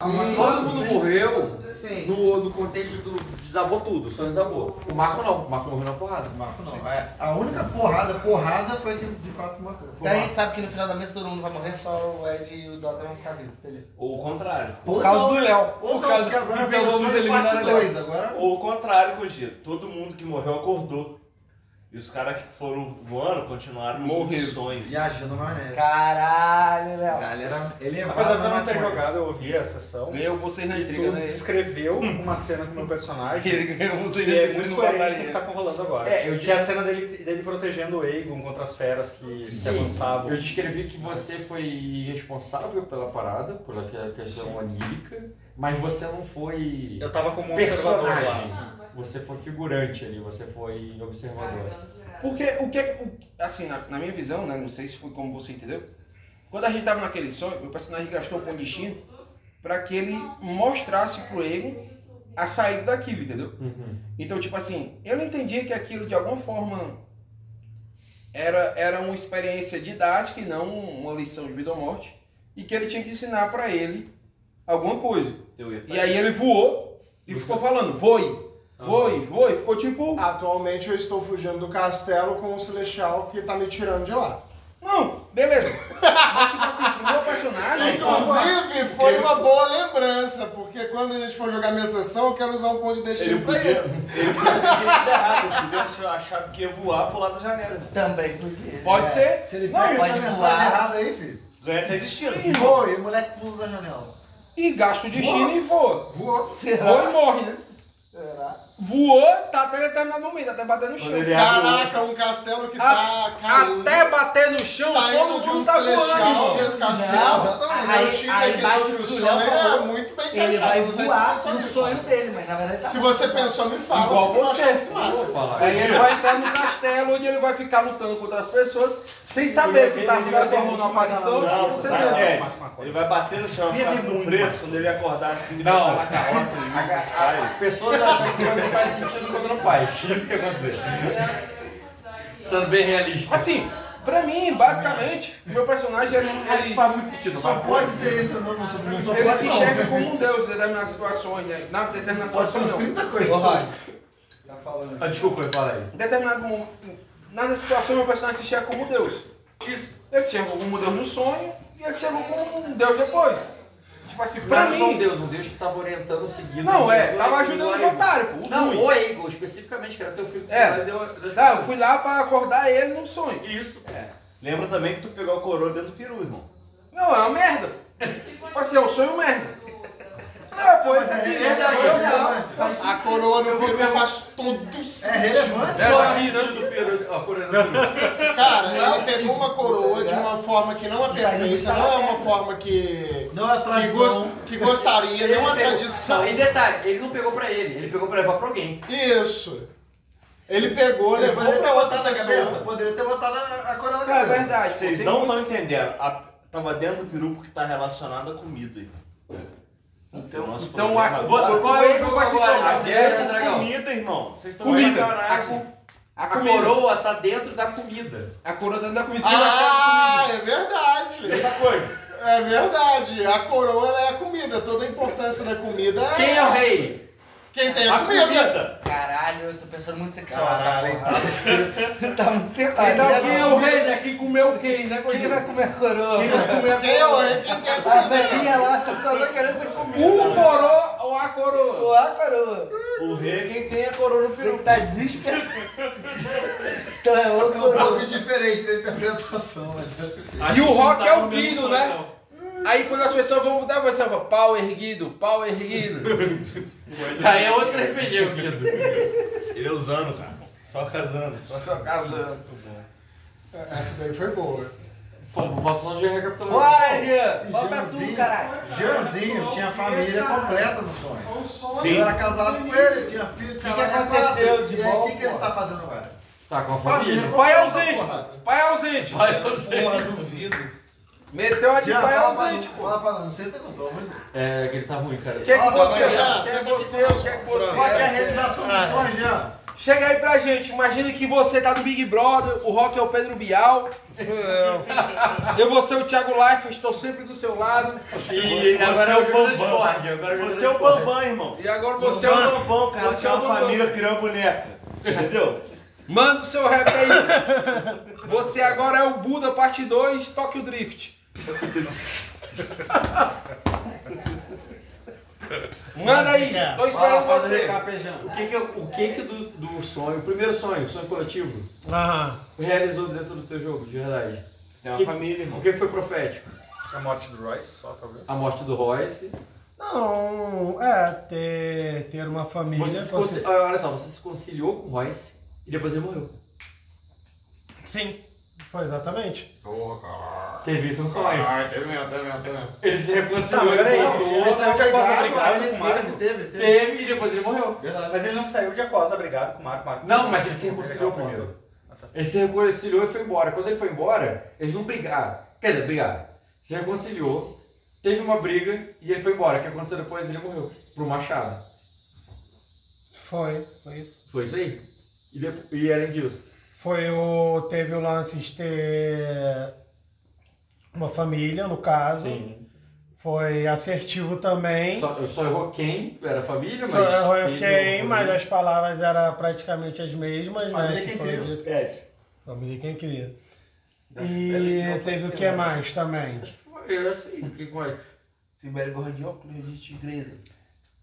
Mas Sim, todo mundo sim. morreu Sim. no, no contexto do desabou tudo, o sonho desabou. O Marco não, o Marco morreu na porrada. Marco não. É, a única porrada, porrada foi que de fato matou. Daí a gente sabe que no final da mesa todo mundo vai morrer, só o Ed e o Dota vão ficar vivos. Beleza. Ou o contrário. Por causa do Léo. Ou Por causa porque agora então o vamos eliminar parte o. 2, agora... Ou o contrário, Cogiro. Todo mundo que morreu acordou. E os caras que foram voando continuaram no Morreram. sonho. Viajando na maionese. Caralho, Léo. Galera, ele é Apesar de eu não ter jogado, eu ouvi a sessão. Ganhou vocês na E intriga, tu né? descreveu uma cena com o meu personagem. Ele ganhou vocês que na é intriga muito no coerente com o que batalha. tá rolando agora. É, eu Que é a cena dele, dele protegendo o Aegon contra as feras que se Sim, avançavam. eu descrevi que você foi responsável pela parada, pela que- questão onírica, mas você não foi Eu tava como um observador lá. personagem. Você foi figurante ali, você foi observador. Porque o que, o- assim, na, na minha visão, né, não sei se foi como você entendeu, quando a gente tava naquele sonho, meu personagem gastou um ponto de destino pra que ele mostrasse pro Egon a saída daquilo, entendeu? Então, tipo assim, eu não entendia que aquilo de alguma forma era, era uma experiência didática e não uma lição de vida ou morte, e que ele tinha que ensinar pra ele alguma coisa. E aí ele voou e ficou falando, voe, voe, voe, ficou tipo, Atualmente eu estou fugindo do castelo com o Celestial que tá me tirando de lá. não, beleza. Mas tipo assim, pro meu personagem... Inclusive, foi uma boa lembrança, porque quando a gente for jogar minha sessão, eu quero usar um ponto de destino Ele pra podia, ele esse. podia ter ido errado, ele podia achado que ia voar pro lado da janela. Também podia. Pode É. ser. Se ele Não, pega pode essa mensagem voar. errada aí, filho. Ganha até destino. Voa, e o moleque pula da janela. E gasta o destino e voa. Voou. Voa e morre, né? Será? Voou, tá até determinado momento, até bater no chão. Ele Caraca, um castelo que tá caindo. Até bater no chão, Saindo todo de um mundo tá voando celestial desse Não, castelo. exatamente. Aí, Aí- eu tive aquele outro o que o sonho, é muito bem Ele encaixado. vai Não sei se voar pensou no sonho dele, mas na verdade tá Se você pensou, me fala. Igual eu você. achei muito massa. Falar. Aí ele vai entrar no castelo onde ele vai ficar lutando contra as pessoas, sem saber se tá se transformando numa aparição Não, você é, Mais uma coisa. ele vai bater no chão, vai ficar preto, quando ele acordar assim, ele vai Não. na carroça Sky. As pessoas acham que faz sentido quando não faz. Isso que acontece. Sendo bem realista. Assim, pra mim, basicamente, o meu personagem, ele, Ele ele, faz muito sentido. Só pode ser isso, não, não, só- não só ele pode se não. enxerga como um deus em determinadas situações, né? Na determinada Pode ser situação uns não. 30 coisas. Ô, Rod, Tá falando. Ah, desculpa, eu falei. Em determinado momento, na situação, meu personagem se enxerga como um deus. Isso. Ele se enxergou como um deus no sonho e ele chegou como um deus depois. Tipo assim, pra não sou um mim. Deus, um Deus que tava orientando, seguindo. Não, é, tava ajudando os otários, pô, os Não, ruins. o Eagle, especificamente, que era teu filho. É. deu- deu- eu fui lá pra acordar ele num sonho. Isso. Lembra também que tu pegou a coroa dentro do peru, irmão. Não, é uma merda. tipo assim, é um sonho merda. É, aqui é verdade, eu é já- A coroa vou peru faz todo É sentido. relevante. É, do Peru. Por exemplo. Cara, ele pegou uma coroa de uma forma que não é perfeita, não é uma forma que, Não é que, tradição. que gostaria, não é tradição. Não, e detalhe, ele não pegou pra ele, ele pegou pra levar pra alguém. Isso. Ele pegou, Ele levou pra outra na cabeça. Poderia ter botado a, a coroa na É cabeça. verdade. pô, Vocês não muito- estão entendendo. A, tava dentro do peru porque tá relacionado à comida. Então, Nosso então problema a, agora- Qual é o jogo agora? É é com dragão. comida, irmão. Vocês estão Comida. a A comida. coroa tá dentro da comida. A coroa dentro da comida. Ah, ficar é verdade. Outra coisa. É verdade. A coroa ela é a comida. Toda a importância da comida é. Quem é o essa. rei? Quem tem a, A comida. comida. Caralho, eu tô pensando muito sexual Caralho, essa porra. tá Tá muito tempo. comida? Então quem é o rei, né? Quem comeu quem, né? Quem vai comer a coroa? Quem vai comer a Quem é o rei? Quem tem a A comida. velhinha lá tá só não querendo ser comida. O coroa ou a coroa? Ou a coroa. O rei é quem tem a coroa no Você peru. tá desesperado. Então é o É um pouco coroa. diferente da interpretação, mas E o rock é o Guido, né? Aí quando as pessoas vão mudar, você fala pau erguido, pau erguido. Aí é outro RPG, o Guido. Ele é usando, cara. Só casando. Só só casando. Essa daí foi boa. Falta só de recapitulando. Bora, Jean! Volta Jeanzinho- tu, caralho. Jeanzinho tinha família completa no sonho. Sim. Eu era casado com ele, tinha filho, tinha que lá, aconteceu de volta, o que, que ele tá fazendo agora? Tá com a Família família. Pai ausente. Pai ausente. Vai, eu sei. Porra, duvido. Meteu a de ausente, mim, pô. fala pra não senta não, pelo amor de Deus. É, que ele tá ruim, cara. O que é que você é? Jean, O que é que você é? O que é que você Qual é a é? realização do sonho, Jean? Chega aí pra gente, imagine que você tá no Big Brother, o Rock é o Pedro Bial. Eu vou ser o Thiago Life, estou sempre do seu lado. E Você agora é é o Bambam. Agora Você é o. Bambam, irmão. E agora Você é é o Bambam, cara. você que é é uma família uma boneca. Entendeu? Manda o seu rap aí. Você agora é o Buda parte 2, toque o drift. Manda aí, tô esperando Fala, você. O que que, é- o que, que do, do sonho, o primeiro sonho, o sonho coletivo, Aham. realizou dentro do teu jogo, de verdade? Tem uma Que- família, irmão. O que que foi profético? A morte do Royce, só talvez. A morte do Royce. Não, é, ter, ter uma família. Você se você- conci- ah, Olha só, você se conciliou com o Royce e depois ele morreu. Sim, foi exatamente. Teve isso no sonho. Ai, teve mesmo, teve mesmo, teve mesmo. Ele se Tá, reconciliou, mas ele peraí, você saiu de Obrigado, brigado ele com o Marco. Teve, teve, teve. teve e depois ele morreu. Verdade. Mas ele não saiu de Aquosa brigado com o Marco. Marco Não, mas ele se reconciliou primeiro. Ah, tá. Ele se reconciliou e foi embora. Quando ele foi embora, eles não brigaram. Quer dizer, brigaram. Se reconciliou, teve uma briga e ele foi embora. O que aconteceu depois? Ele morreu. Pro Machado. Foi, foi isso. Foi isso aí? E, depois, e além disso? Foi o. Teve o lance de ter uma família, no caso. Foi assertivo também. Só, só errou quem? Era a família, mas. Só errou quem, mas as palavras eram praticamente as mesmas, né? Família que quem foi criou. dito. Ed. Família quem queria. E teve o que mais também? Eu sei. O que mais? Sibeli óculos de tigresa.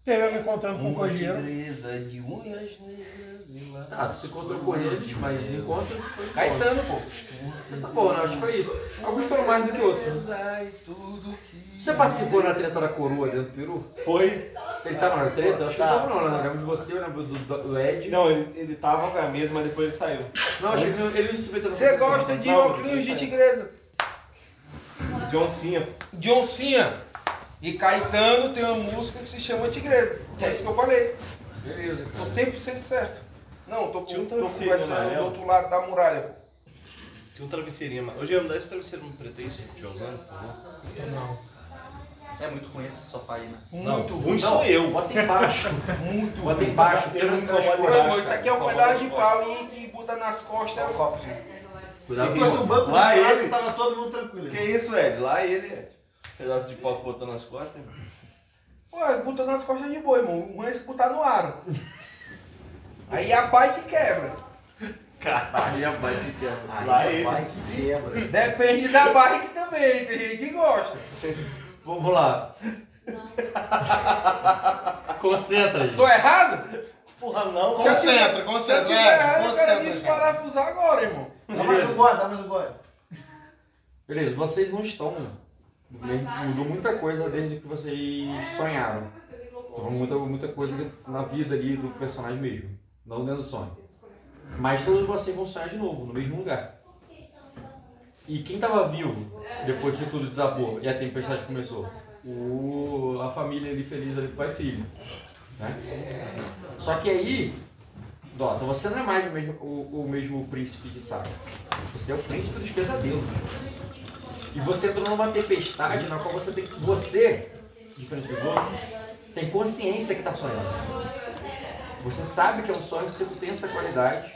Teve me encontrando com o Kojiro. tigresa de unhas negras. Ah, tu se encontrou com eles, mas encontros foi. Caetano, pô. Mas tá bom, né? Acho que foi isso. Alguns foram mais do que outros. Que... Você participou na treta da coroa dentro do Peru? Foi. Ele tava na treta? Eu acho que ele tava não, né? Eu lembro de você, eu lembro do, do- do Ed. Não, ele, ele tava com a mesma, mas depois ele saiu. Não, acho que ele, não- ele não se meteu Você gosta de óculos de tigresa? John Cena. John Cena e Caetano tem uma música que se chama Tigresa. É isso que eu falei. Beleza. Tô 100% certo. Não, tô, Tinha um tô travesseiro conversando do outro lado da muralha. Tem um travesseirinho. mas- Ô, Jean, me dá esse travesseiro no preto aí, se tiver usando, por favor. Não. É muito ruim esse sofá aí, né? Muito Ruim ruim. sou eu. Bota embaixo. Muito Bota ruim. embaixo. Eu não tira incomodo isso aqui é um pedaço de pau e, e bota nas costas. É o copo, gente. Cuidado Se com fosse isso. banco Lá de casa, ele. tava todo mundo tranquilo. Que isso, Ed? Lá ele, Ed. Pedaço de pau que botou nas costas. Pô, bota nas costas de boi, irmão. O ruim é se botar no aro. Aí a bike quebra. Aí a bike que quebra. Aí, Lá ele. rapaz, quebra. Depende da bike também, tem gente que gosta. Vamos lá. Concentra, gente. Tô errado? Porra, não. Se eu Concentra, tiver- concentra, eu tiver é, errado, eu quero concentra, desparafusar agora, irmão. Dá mais um gole, dá mais um gole. Beleza, vocês não estão. Mudou muita coisa desde que vocês sonharam. Mudou muita, muita coisa na vida ali do personagem mesmo. Não dentro do sonho. Mas todos vocês vão sonhar de novo, no mesmo lugar. E quem estava vivo depois que tudo desabou e a tempestade começou? O, a família ali feliz ali, pai e filho. Né? Só que aí, Dota, você não é mais o mesmo, o, o mesmo príncipe de Saga. Você é o príncipe dos pesadelos. E você entrou numa tempestade na qual você tem você, diferente dos outros, tem consciência que está sonhando. Você sabe que é um sonho porque tu tem essa qualidade.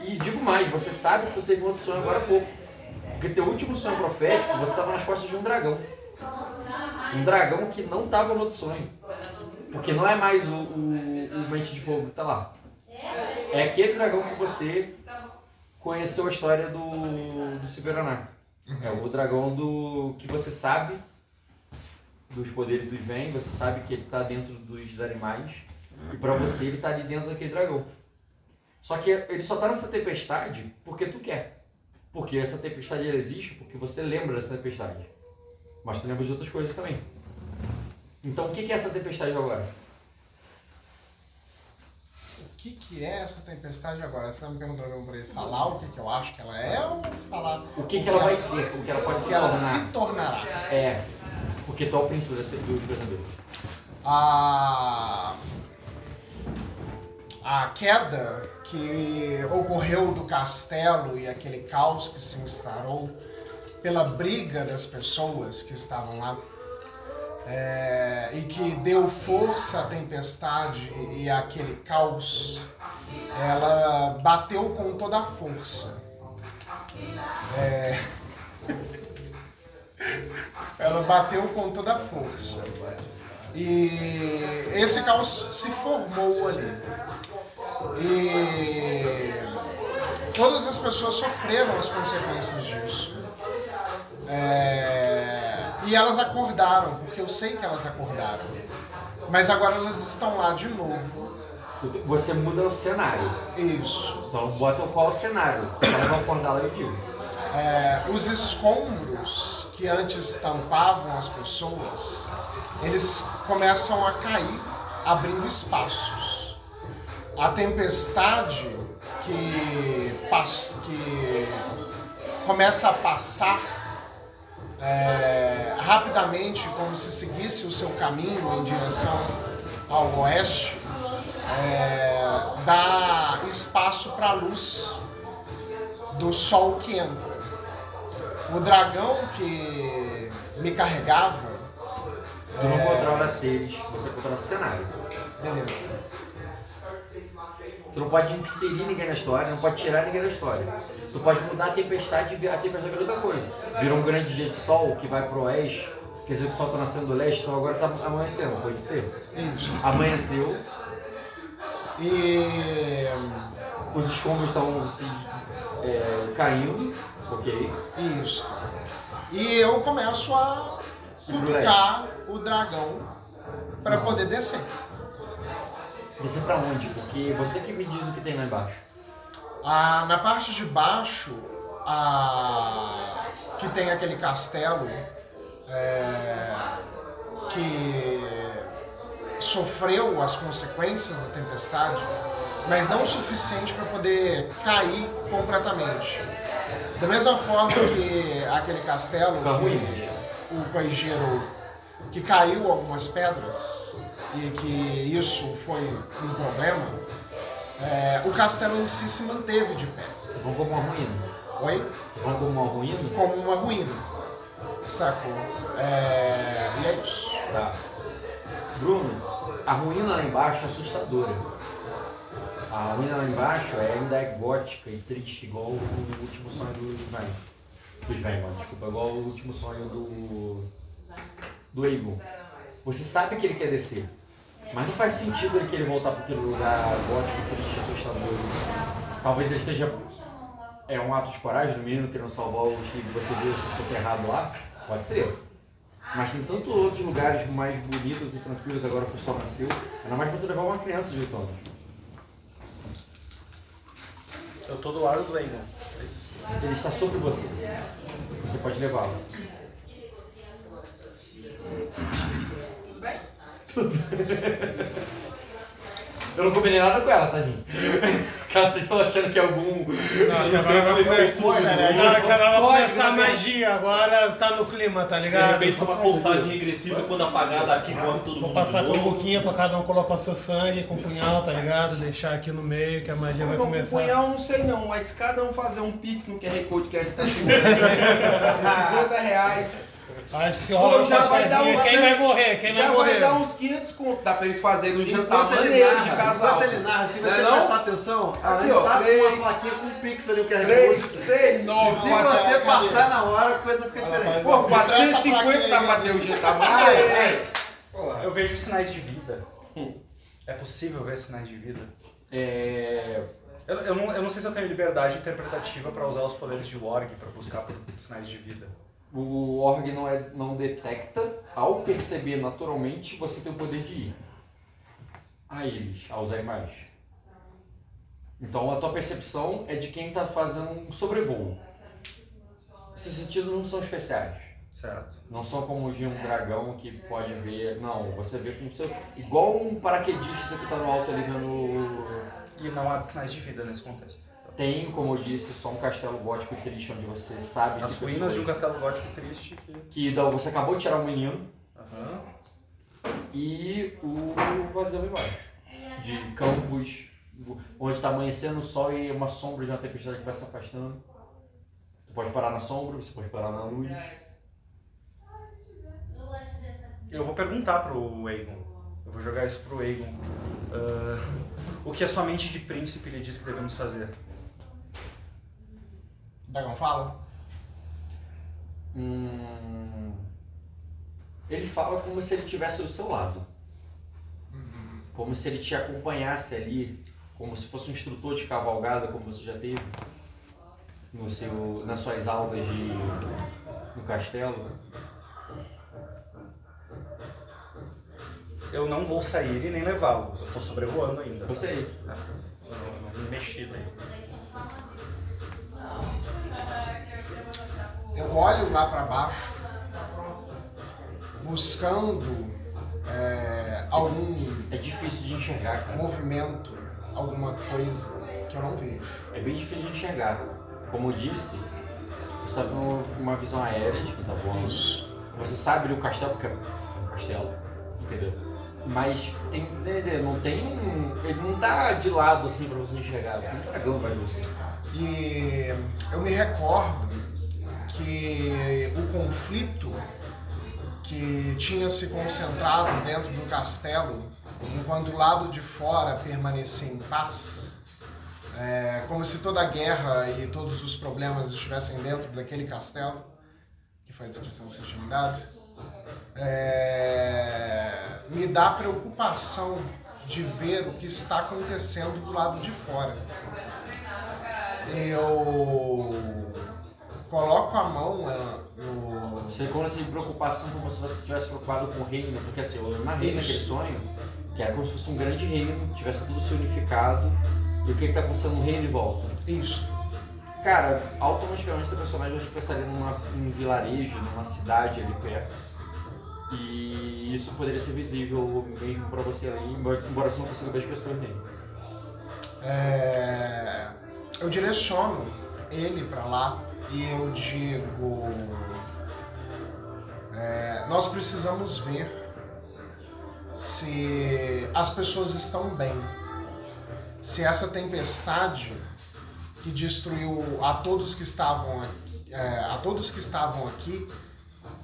E digo mais, você sabe que tu teve outro sonho agora há pouco. Porque teu último sonho profético, você estava nas costas de um dragão. Um dragão que não estava no outro sonho. Porque não é mais o, o, o mente de fogo que está lá. É aquele dragão que você conheceu a história do, do. É o dragão do que você sabe dos poderes do Iven, você sabe que ele está dentro dos animais. E para você ele está ali dentro daquele dragão. Só que ele só tá nessa tempestade porque tu quer. Porque essa tempestade existe porque você lembra dessa tempestade. Mas tu lembra de outras coisas também. Então o que é essa tempestade agora? O que, que é essa tempestade agora? Você tá me perguntando pra ele falar o que, que eu acho que ela é ou falar O que que ela vai ser? O que ela pode o se ela tornar? se tornará? É. Porque tu é o príncipe dos pesadelos. A, a queda que ocorreu do castelo e aquele caos que se instaurou pela briga das pessoas que estavam lá é, e que deu força à tempestade e àquele caos ela bateu com toda a força. É, Ela bateu com toda a força. E esse caos se formou ali. E todas as pessoas sofreram as consequências disso. É, E elas acordaram, porque eu sei que elas acordaram. Mas agora elas estão lá de novo. Você muda o cenário. Isso. Então bota qual o cenário. Elas vão acordar lá e digo. É, os escombros que antes tampavam as pessoas, eles começam a cair, abrindo espaços. A tempestade que, que começa a passar é, rapidamente, como se seguisse o seu caminho em direção ao oeste, é, dá espaço para a luz do sol que entra. O dragão que me carregava. Tu não é, controla seres, você controla cenário. Beleza. Tu não pode inserir ninguém na história, não pode tirar ninguém da história. Tu pode mudar a tempestade e a tempestade vira outra coisa. Vira um grande dia de sol que vai pro oeste, quer dizer que o sol tá nascendo do leste, então agora tá amanhecendo, pode ser. Isso. Amanheceu, E. os escombros estão se é, caindo, ok? Isso. E eu começo a cutucar o dragão para poder descer. Descer pra onde? Porque você que me diz o que tem lá embaixo. Ah, na parte de baixo, a... que tem aquele castelo é, que sofreu as consequências da tempestade, mas não o suficiente para poder cair completamente. Da mesma forma que aquele castelo, que o Coigeiro, que caiu algumas pedras e que isso foi um problema, é, o castelo em si se manteve de pé. Vão como uma ruína. Oi? Vão como uma ruína? Como uma ruína. Sacou? É, e é isso. Tá. Bruno, a ruína lá embaixo é assustadora. A ruína lá embaixo é, ainda é gótica e triste, igual o último sonho do Ivan. Do Ivan, desculpa, igual o último sonho do. do Egon. Você sabe que ele quer descer. Mas não faz sentido ele querer voltar para aquele lugar gótico, triste, assustador. Talvez ele esteja. É um ato de coragem do menino querendo salvar os que você viu soterrado lá? Pode ser. Mas tem tantos outros lugares mais bonitos e tranquilos agora que o sol nasceu. Ainda mais pra tu levar uma criança de 8 anos. Eu tô do lado do Egon. Ele está sobre você. Você pode levá-lo. Eu não combinei nada com ela, tadinho. Caso vocês estão achando que é algum. Não, sei, Agora que ela vai Pode, começar a né? magia, agora tá no clima, tá De ligado? repente foi uma contagem regressiva quando apagar daqui morre todo Vou mundo. passar de com um pouquinho pra cada um colocar o seu sangue com punhal, tá ligado? Deixar aqui no meio que a magia vai Não, começar. punhal não sei não, mas cada um fazer um pix no QR Code que a gente tá segurando. De 50 reais. Acho que rola já vai dar um- quem vai morrer? Quem Já vai vai morrer? dar uns 500 conto. Dá pra eles fazerem um jantar maneiro de casal. enquanto ele narra, se é você não? prestar atenção, Aqui, a ó, passa com uma plaquinha com um pix ali, o QR 3, Code. 6, 9, Se você passar na hora, a coisa fica diferente. Pô, 450 dá pra ter um jantar maneiro. Eu vejo sinais de vida. É possível ver sinais de vida? É. Eu, eu, não, eu não sei se eu tenho liberdade interpretativa pra usar os poderes de Warg pra buscar por sinais de vida. O org não, é, não detecta, ao perceber naturalmente, você tem o poder de ir a eles, aos animais. Então a tua percepção é de quem está fazendo um sobrevoo. Esses sentidos não são especiais. Certo. Não são como de um dragão que pode ver. Não, você vê com o seu. Igual um paraquedista que está no alto ali vendo. E não há sinais de vida nesse contexto. Tem, como eu disse, só um castelo gótico triste onde você sabe As ruínas de um castelo gótico triste que. que você acabou de tirar um menino Aham. e o vazio embaixo. De campos, onde está amanhecendo o sol e uma sombra de uma tempestade que vai se afastando. Você pode parar na sombra, você pode parar na luz. Eu vou perguntar pro Egon. Eu vou jogar isso pro Aegon. Ah, o que a sua mente de príncipe lhe diz que devemos fazer? Dragão fala? Hum, ele fala como se ele estivesse do seu lado. Como se ele te acompanhasse ali, como se fosse um instrutor de cavalgada, como você já teve no seu, nas suas aulas de, no castelo. Eu não vou sair e nem levá-lo. Eu tô sobrevoando ainda. Eu sei. Eu não, não vim mexido aí. Eu olho lá pra baixo, buscando é, algum É difícil de enxergar, cara. movimento, alguma coisa que eu não vejo. É bem difícil de enxergar. Como eu disse, você está com uma visão aérea de quem tá voando. Você sabe ali o castelo, porque é um castelo, entendeu? Mas tem, não tem ele não tá de lado assim pra você enxergar. Tem um dragão de você. E eu me recordo que o conflito que tinha se concentrado dentro do castelo, enquanto o lado de fora permanecia em paz, é, como se toda a guerra e todos os problemas estivessem dentro daquele castelo, que foi a descrição que você tinha me dado, é, me dá preocupação de ver o que está acontecendo do lado de fora. Eu coloco a mão é, no. Você com essa preocupação como se você estivesse preocupado com o reino, porque assim, eu narrei naquele Isso. sonho que era como se fosse um grande reino, tivesse tudo se unificado, e o que, que tá acontecendo no reino em volta. Isto. Cara, automaticamente o personagem já pensaria numa, num vilarejo, numa cidade ali perto. E isso poderia ser visível mesmo pra você ali, embora embora você não consiga ver as pessoas nele. É, eu direciono ele para lá e eu digo: é, nós precisamos ver se as pessoas estão bem, se essa tempestade que destruiu a todos que estavam é, a todos que estavam aqui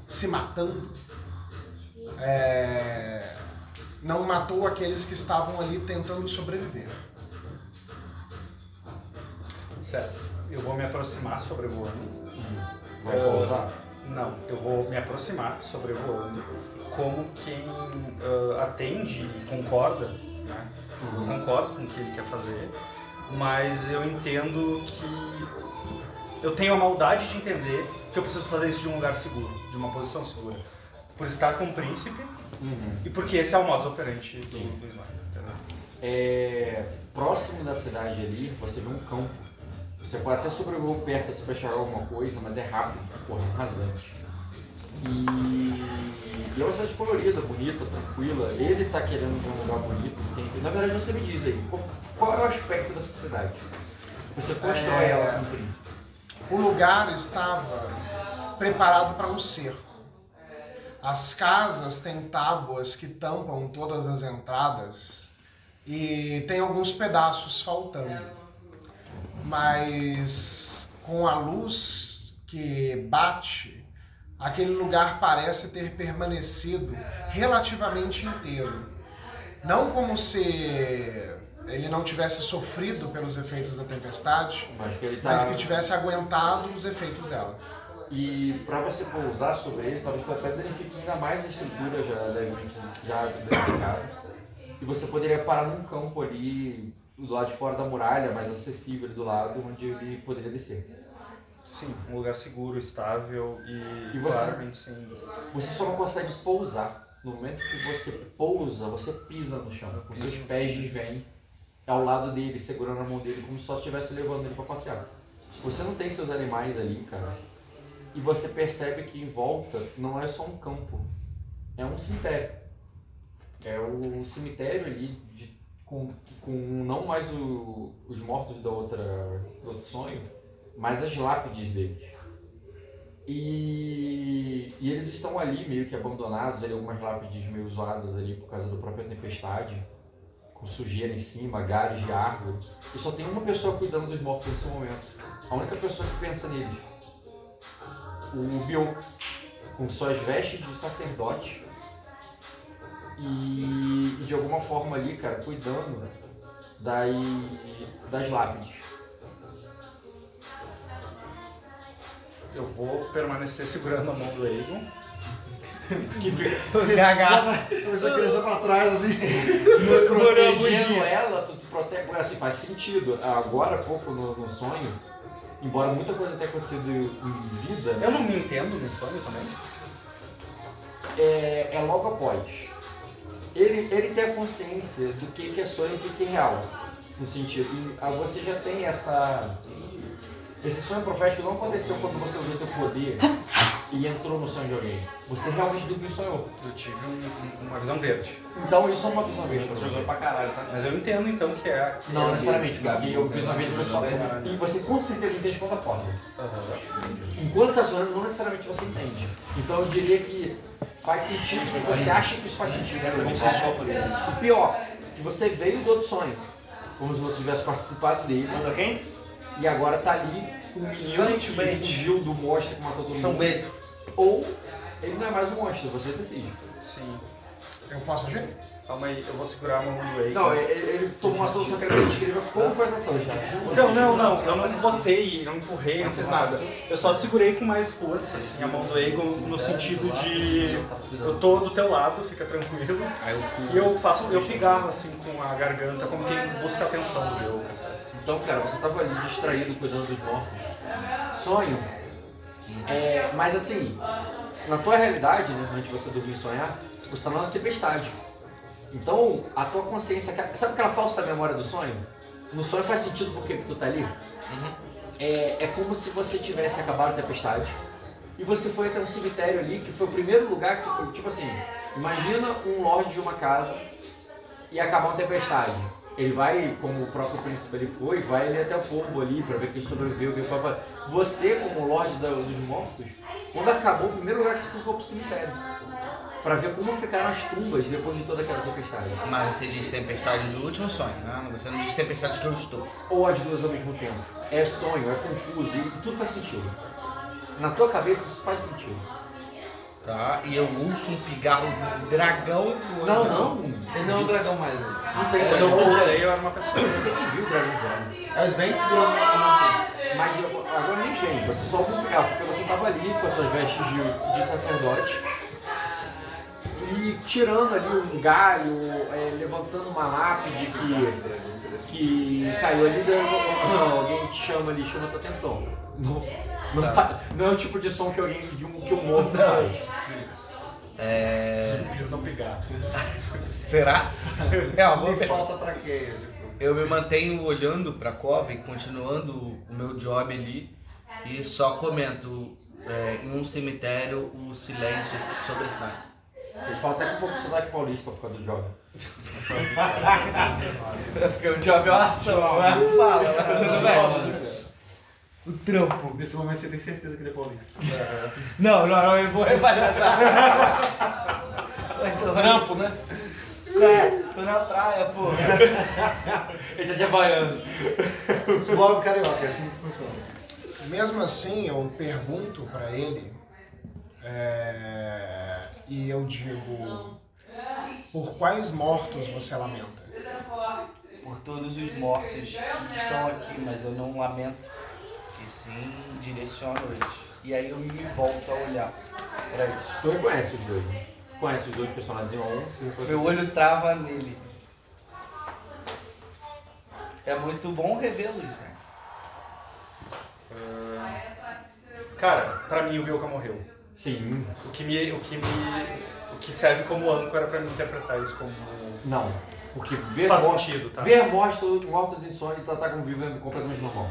se matando é, não matou aqueles que estavam ali tentando sobreviver. Certo. Eu vou me aproximar sobrevoando. Vai Ah, pousar? Não, eu vou me aproximar sobrevoando como quem ah, atende e concorda, né? Uhum. Concordo com o que ele quer fazer, mas eu entendo que eu tenho a maldade de entender que eu preciso fazer isso de um lugar seguro, de uma posição segura. Por estar com o príncipe Uhum. e porque esse é o modus operandi do, do entendeu? É, próximo da cidade ali, você vê um campo. Você pode até sobrevoar perto assim, pra chegar alguma coisa, mas é rápido, porra, um rasante. E, e é uma cidade colorida, bonita, tranquila. Ele tá querendo ver um lugar bonito. Tem, na verdade, você me diz aí, qual, qual é o aspecto dessa cidade? Você constrói É. ela com o príncipe. O lugar estava preparado para um cerco. As casas têm tábuas que tampam todas as entradas e tem alguns pedaços faltando. Mas com a luz que bate, aquele lugar parece ter permanecido relativamente inteiro. Não como se ele não tivesse sofrido pelos efeitos da tempestade, Mas que tá. mas que tivesse aguentado os efeitos dela. E para você pousar sobre ele, talvez tu até danifique ainda mais a estrutura já já danificada. E você poderia parar num campo ali do lado de fora da muralha, mais acessível do lado, onde ele poderia descer. Sim, um lugar seguro, estável e, E você? claramente sem. Você só não consegue pousar. No momento que você pousa, você pisa no chão. Os seus pés vêm ao lado dele, segurando a mão dele, como se só estivesse levando ele para passear. Você não tem seus animais ali, cara. E você percebe que em volta não é só um campo, é um cemitério. É o cemitério ali de- com, com não mais o- os mortos da outra, do outro sonho, mas as lápides deles. E, e eles estão ali meio que abandonados, ali algumas lápides meio zoadas ali por causa da própria tempestade, com sujeira em cima, galhos de árvore. E só tem uma pessoa cuidando dos mortos nesse momento. A única pessoa que pensa neles. O Bion, com suas vestes de sacerdote e, e de alguma forma ali, cara, cuidando das, das lápides. Eu vou permanecer segurando a mão do Egon. Que fica Gagaço. Começou a crescer pra trás, assim. protegendo ela, tu, tu protege, assim, faz sentido. Agora há pouco no, no sonho, embora muita coisa tenha acontecido em vida, né, Eu não me entendo no sonho também. é, é logo após. Ele, ele tem a consciência do que, que é sonho e o que, que é real. No sentido, e, ah, você já tem essa. Esse sonho profético não aconteceu quando você usou teu poder e entrou no sonho de alguém. Você realmente dormiu e sonhou. Eu tive um- um- uma visão verde. Então isso é uma visão verde você. Jogou pra caralho, tá? Mas eu entendo então que é. Que Não é necessariamente, porque eu fiz uma vez pessoal. E você com certeza entende quando acorda. Enquanto tá sonhando, não necessariamente você entende. Então eu diria que faz sentido, que você acha que isso faz sentido. O pior, que você veio do outro sonho, como se você tivesse participado dele, Contra quem? E agora tá ali com o menino Sante que Bento. fugiu do monstro que matou todo São mundo. Bento. Ou ele não é mais um monstro, você decide. Sim. Eu posso agir? Calma aí, eu vou segurar a mão do Egon. Não, ele, ele tomou uma solução que ele descreva como foi essa ação. Não, não, não, eu não botei, não empurrei, não fiz nada. Eu só segurei com mais força, assim, a mão do Egon, no sentido de eu tô do teu lado, fica tranquilo. E eu faço, eu pigarro assim com a garganta, como quem busca a atenção do Diogo. Então, cara, você tava ali distraído cuidando dos mortos. Sonho. É, mas assim, na tua realidade, né, antes de você dormir e sonhar, você tá numa tempestade. Então, a tua consciência, sabe aquela falsa memória do sonho? No sonho faz sentido porque que tu tá ali? É, é como se você tivesse acabado a tempestade e você foi até um cemitério ali, que foi o primeiro lugar que, tipo assim, imagina um lorde de uma casa e acabar uma tempestade. Ele vai, como o próprio príncipe ele foi, vai ali até o povo ali pra ver quem sobreviveu, quem foi Você, como lorde dos mortos, quando acabou, o primeiro lugar que você foi pro cemitério. Pra ver como ficaram as tumbas depois de toda aquela tempestade. Mas você diz tempestade do último sonho, né? Você não diz tempestade que eu estou. Ou as duas ao mesmo tempo. É sonho, é confuso e tudo faz sentido. Na tua cabeça isso faz sentido. Tá? E eu ouço um pigarro de um dragão voando. Não, não. Ele não é um dragão mais, né? Não tem Quando eu voltei, eu era uma pessoa. Você nem viu o dragão voando. Eles vêm segurando a mão. Mas eu- agora nem gente, você só ouviu o carro, porque você tava ali com as suas vestes de, de sacerdote e tirando ali um galho, é, levantando uma lápide que, que caiu ali, dando- alguém te chama ali, chama a tua atenção. Não, não, pa- não é o tipo de som que alguém de um, que um morto faz. É. Zumbis não pigar. Será? É pergunta. falta traqueia. Tipo. Eu me mantenho olhando pra cova e continuando o meu job ali e só comento. é, em um cemitério o silêncio sobressai. Ele fala até com um pouco de sotaque paulista por causa do jogo. Porque o job é uma ação, não fala. O trampo. Nesse momento você tem certeza que ele é paulista. Não, não, não, eu vou reparar. Trampo, né? É, tô na praia, pô. Ele tá te abaiando. Logo carioca, é assim que funciona. Mesmo assim, eu pergunto pra ele é, e eu digo: por quais mortos você lamenta? Por todos os mortos que estão aqui, mas eu não lamento. E sim direciono eles. E aí eu me volto a olhar pra eles. Tu reconhece os dois, né? Conhece os dois personagens em um, Meu olho trava nele. É muito bom revê-los, velho. Cara, pra mim o Bilka morreu. Sim, O que me. O que me. O que serve como âncora pra mim interpretar isso como. não. Porque ver, Faz mor- sentido, tá? ver mortos, mortos em sonhos e tratar como vivo é completamente normal.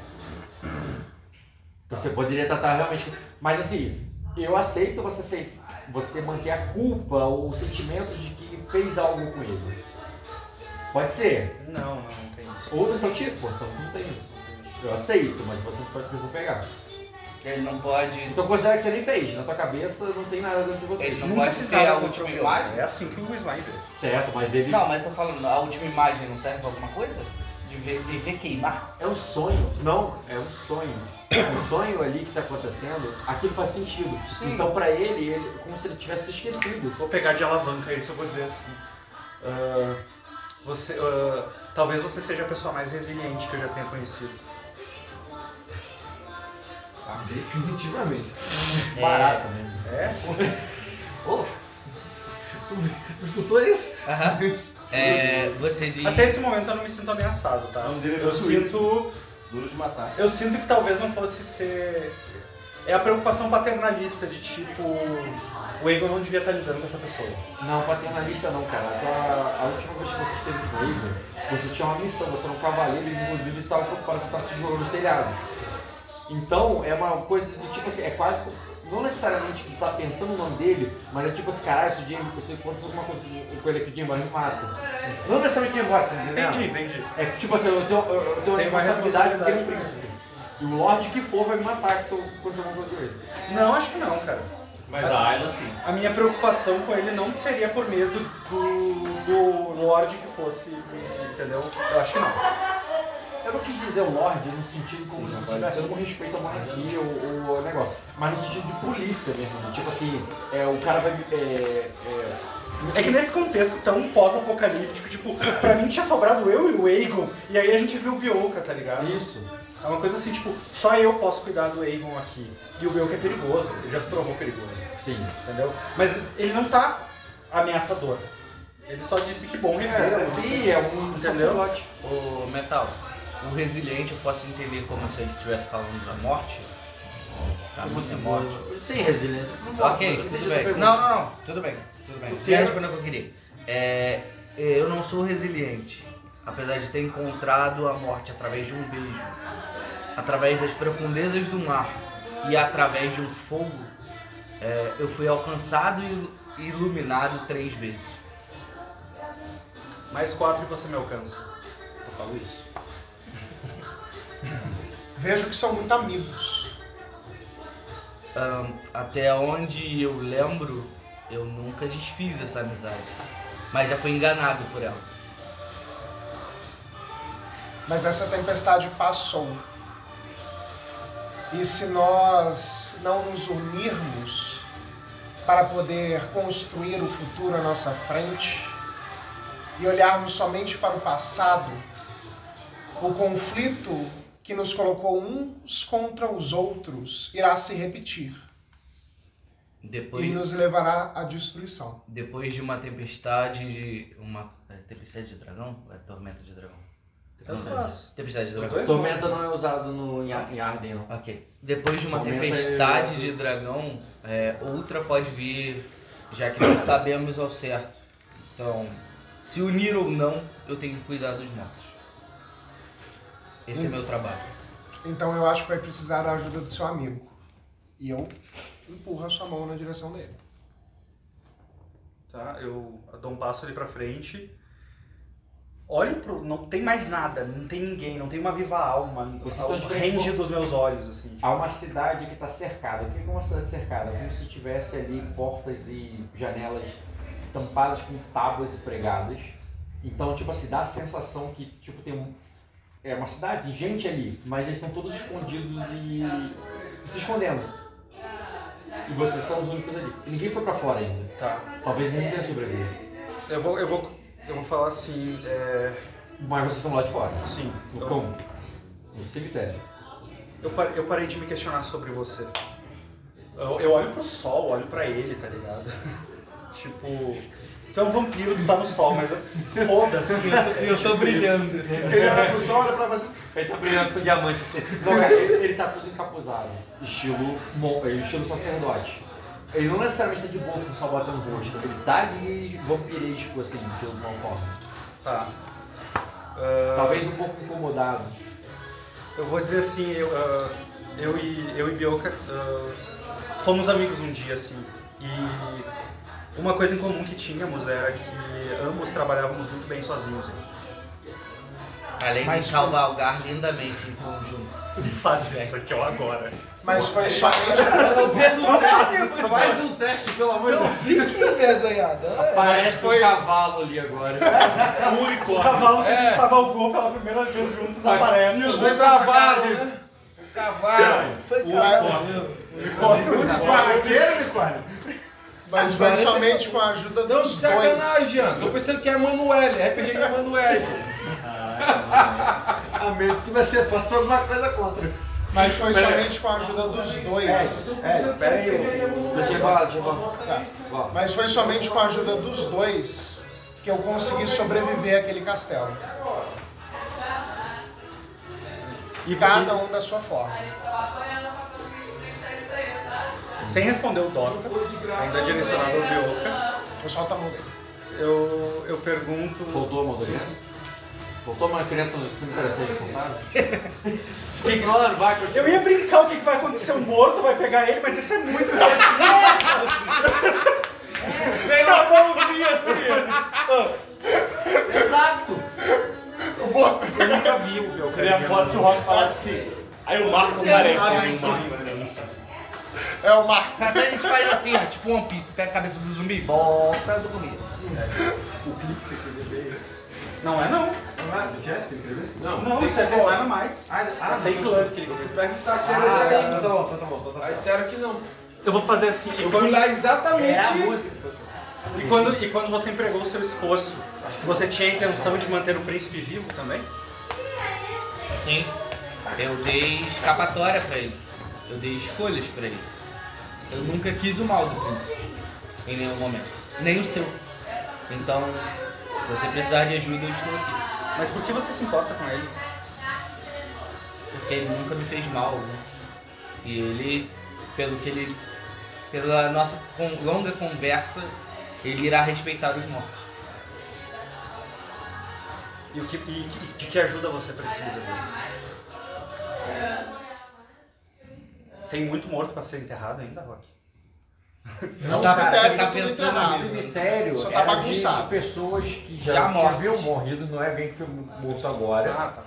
Você poderia tratar realmente. Mas assim, eu aceito você aceitar, você manter a culpa ou o sentimento de que fez algo com ele. Pode ser. Não, não, não tem isso. Ou então tipo, então não tem isso. Eu aceito, mas você não pode precisar pegar. Ele não pode. Então considera que você nem fez. Na tua cabeça não tem nada dentro de você. Ele não Nunca pode ser a última imagem? É assim que o Sniper. Certo, mas ele. Não, mas tô falando, a última imagem não serve pra alguma coisa? De ver, de ver queimar? É um sonho. Não, é um sonho. O sonho ali que tá acontecendo, aquilo faz sentido. Então pra ele, ele, como se ele tivesse se esquecido. Vou pegar de alavanca isso, eu vou dizer assim. ah, Você, ah, talvez você seja a pessoa mais resiliente que eu já tenha conhecido. Definitivamente. Barato mesmo. É? Ô, tu, tu escutou isso? Aham. É, você diz. Até esse momento eu não me sinto ameaçado, tá? O nome dele é Eu sinto, Duro de matar. eu sinto que talvez não fosse ser. É a preocupação paternalista de tipo. O Egon não devia estar lidando com essa pessoa. Não, paternalista não, cara. A, a última vez que você esteve com o Eivor, você tinha uma missão, você era um cavaleiro e inclusive estava preocupado com estar se jogando nos telhados. Então é uma coisa do tipo assim, é quase. Não necessariamente que tá pensando o nome dele, mas é tipo assim, caralho, se o Jim, se acontece alguma coisa com- ele aqui, o Jim me mata. Não necessariamente Jim mata, tá entendendo? Entendi, entendi. É que, tipo assim, eu tenho, eu eu tenho uma Tem responsabilidade com aquele responsabilidade. príncipe. E o Lorde que for vai me matar se eu acontecer alguma coisa com ele. Não, acho que não, cara. Mas a Ayla sim. A minha preocupação com ele não seria por medo do, do Lorde que fosse, entendeu? Eu acho que não. Eu não quis dizer o Lorde no sentido como Sim, se pode com respeito à monarquia ou, ou negócio, mas no sentido de polícia mesmo. Tipo assim, é, o cara vai. É, é, É que nesse contexto tão pós-apocalíptico, tipo, pra mim tinha sobrado eu e o Aegon, e aí a gente viu o Bioka, tá ligado? Isso. É uma coisa assim, tipo, só eu posso cuidar do Aegon aqui. E o Bioka é perigoso, ele já se provou perigoso, Sim. entendeu? Mas ele não tá ameaçador. Ele só disse que bom rever. É, sim, é um Entendeu? sacerdote. O Metal, o resiliente eu posso entender como se ele estivesse falando da morte. Da minha morte. Sem resiliência, você não morre. Ok, Não tudo bem. Não, não, não. Tudo bem. Tudo bem. Você respondeu o que eu queria. É, eu não sou resiliente. Apesar de ter encontrado a morte através de um beijo, através das profundezas do mar e através de um fogo, é, eu fui alcançado e iluminado três vezes. Mais quatro e você me alcança. Eu falo isso. Vejo que são muito amigos. Ahn, até onde eu lembro, eu nunca desfiz essa amizade. Mas já fui enganado por ela. Mas essa tempestade passou. E se nós não nos unirmos para poder construir o futuro à nossa frente e olharmos somente para o passado, o conflito que nos colocou uns contra os outros irá se repetir Depois, e nos levará à destruição. depois de uma tempestade de. Uma. é tempestade de dragão? É tormenta de dragão? Eu faço. Tempestade de dragão. Tormenta não é usado no, em, Ar- em Arden, não. Ok. Depois de uma Tormenta tempestade é- de dragão, é, outra pode vir, já que não sabemos ao certo. Então, se unir ou não, eu tenho que cuidar dos mortos. Esse é meu trabalho. Então eu acho que vai precisar da ajuda do seu amigo. E eu empurro a sua mão na direção dele. Tá? Eu dou um passo ali pra frente. Olho pro. Não tem mais nada, não tem ninguém, não tem uma viva alma. Vocês ao estão de frente range com- dos meus olhos, assim. Há uma cidade que está cercada. O que é uma cidade cercada? Como se tivesse ali portas e janelas tampadas com tábuas e pregadas. Então, tipo assim, dá a sensação que tipo, tem um, é uma cidade, tem gente ali, mas eles estão todos escondidos e, e se escondendo. E vocês são os únicos ali. E ninguém foi pra fora ainda. Tá. Talvez ninguém tenha sobrevivido. Eu vou, eu vou, eu vou falar assim. É... Mas vocês estão lá de fora. Sim. No eu- cão. No cemitério. Eu parei, eu parei de me questionar sobre você. Eu, eu olho pro sol, olho pra ele, tá ligado? tipo. Tu é um vampiro, tu tá no sol, mas eu- foda-se. Eu tô brilhando. Ele olha pro sol, olha pra você. Ele tá brilhando com diamante assim. Não, cara, ele, ele tá todo encapuzado. Estilo, é, estilo sacerdote. Ele não necessariamente tá de boa com o sol batendo no rosto. Ele tá ali vampiresco, assim, de alguma forma. Tá. Ah, Talvez um pouco incomodado. Eu vou dizer assim, eu, ah, eu, e, eu e Bioka ah, fomos amigos um dia, assim. E uma coisa em comum que tínhamos era que ambos trabalhávamos muito bem sozinhos. Além Mas de foi- cavalgar lindamente em conjunto. Faz isso aqui, ó, agora. Mas foi somente. Faz um teste, pelo amor de Deus. Fique envergonhado. Parece foi- um cavalo ali agora. O cavalo que a gente cavalgou pela primeira vez juntos aparece. E os dois cavalos, né? Cavalo. Foi cavalo. Barraqueiro, unicórnio? Mas foi somente com a ajuda Não, dos sacanagem, dois. Jean. Tô pensando que é Emanuele, RPG de Emanuele. A menos que você faça alguma coisa contra. Mas foi somente com a ajuda dos dois. É, Pera aí, Deixa eu falar, deixa eu falar. Tá. Mas foi somente com a ajuda dos dois que eu consegui sobreviver àquele castelo. E Cada um da sua forma. Sem responder o Dota, ainda direcionado ao Bioca, Eu solto a mão dele. eu, eu pergunto. Soltou a mão da criança? Soltou uma criança que não parece ser responsável? Quem claro, vai, porque Eu ia brincar o que que vai acontecer, o morto vai pegar ele, mas isso é muito Pega a mãozinha assim. Exato! Eu nunca vi o Bioca. Seria foda se o Rock falasse assim. Aí o Marco aparece. O Marco É o Marco. Vez a gente faz assim, ó, tipo One Piece, pega a cabeça do zumbi, volta do comida. Não é não. Não é do Jessica escreveu? Não, Não, isso é Dynamite. Ah, Ah, fake love que ele Eu fui perguntar se Ah, era esse tá, aí. tá bom, tá, tá bom, tá Aí certo. disseram que não. Eu vou fazer assim. Eu fui quando, lá exatamente. É a música. e quando, e quando você empregou o seu esforço, você tinha a intenção de manter o príncipe vivo também? Sim, eu dei escapatória pra ele. Eu dei escolhas pra ele. Eu nunca quis o mal do príncipe. Em nenhum momento. Nem o seu. Então, se você precisar de ajuda, eu estou aqui. Mas por que você se importa com ele? Porque ele nunca me fez mal. Né? E ele, pelo que ele. Pela nossa longa conversa, ele irá respeitar os mortos. E, o que, e de que ajuda você precisa dele? Tem muito morto pra ser enterrado ainda, Rock? Não, tá- o cemitério você tá tá pensando enterrado. O cemitério Só tá era de, bagunçado. de pessoas que já, Já haviam morrido, não é alguém que foi morto agora. Ah, tá.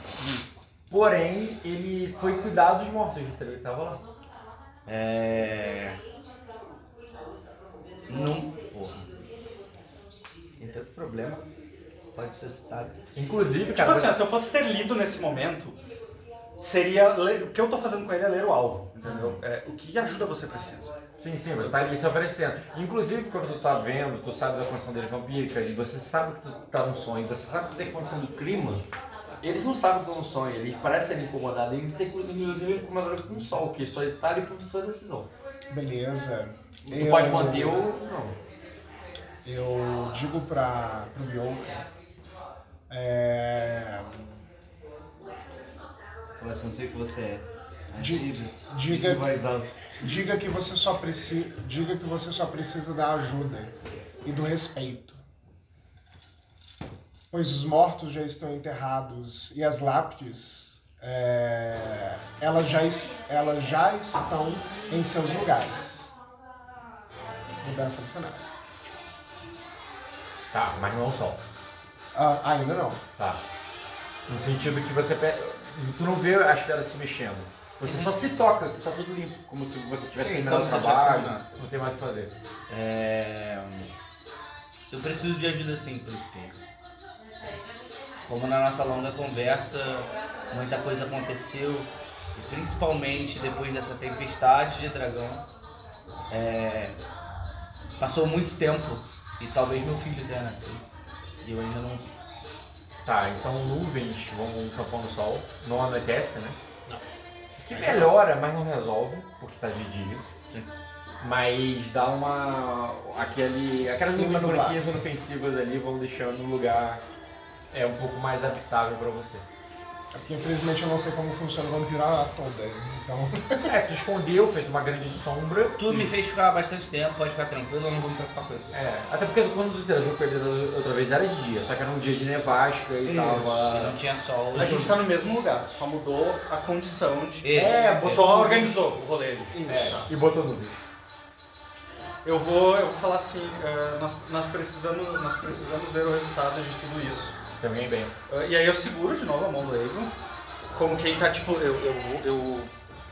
Porém, ele foi cuidar dos mortos? Ele tava lá. É. Não. Porra. Não tem problema. Pode ser citado. Inclusive, Tipo cara, assim, ó, se eu fosse ser lido nesse momento, seria. O que eu tô fazendo com ele é ler o alvo, entendeu? É, o que ajuda você precisa. Sim, sim, você tá ali se oferecendo. Inclusive, quando tu tá vendo, tu sabe da condição dele vampírica, e você sabe que tu tá num sonho, você sabe que tem condição do clima, eles não sabem que é um sonho, eles parecem ali incomodados, eles têm inclusive incomodado com o sol, que só está ali por sua decisão. Beleza. Tu Eu- pode manter ou não. Eu digo pra, pro Bioka. É, Fala assim, sei o que você é. Di- diga, alta. diga que você só precisa, diga que você só precisa da ajuda e do respeito. Pois os mortos já estão enterrados e as lápides, é, elas, já, elas já estão em seus lugares. Mudança do cenário. Tá, mas não sol. Ah, ainda não. Tá. No sentido que você tu não vê as pedras se mexendo. Você só se toca, tá tudo limpo, como se você tivesse Sim, terminado o trabalho, terminado. não tem mais o que fazer. É... Eu preciso de ajuda sim, príncipe. Como na nossa longa conversa, muita coisa aconteceu, e principalmente depois dessa tempestade de dragão. é, Passou muito tempo e talvez meu filho tenha nascido. E eu ainda não. Tá, então nuvens vão tampando o sol, não anoitece, né? Que melhora, mas não resolve, porque tá de dia. Sim. Mas dá uma. aquele. aquelas branquinhas inofensivas ali vão deixando o lugar é um pouco mais habitável pra você. É porque infelizmente eu não sei como funciona o vampiro a toda. Então. É, tu escondeu, fez uma grande sombra. Tudo me fez ficar bastante tempo, pode ficar tranquilo, eu não vou me preocupar com isso. É, até porque quando tu interagiu com ele outra vez era de dia, só que era um dia de nevasca e Isso. E tava. não tinha sol. A gente tá no mesmo lugar, só mudou a condição de. E- É, Só organizou o rolê. É, e botou nuvem. Eu vou, eu vou falar assim, eh, nós, nós, precisamos, nós precisamos ver o resultado de tudo isso. Também bem. Eh, e aí eu seguro de novo a mão do Egon, como quem tá tipo, eu, eu, eu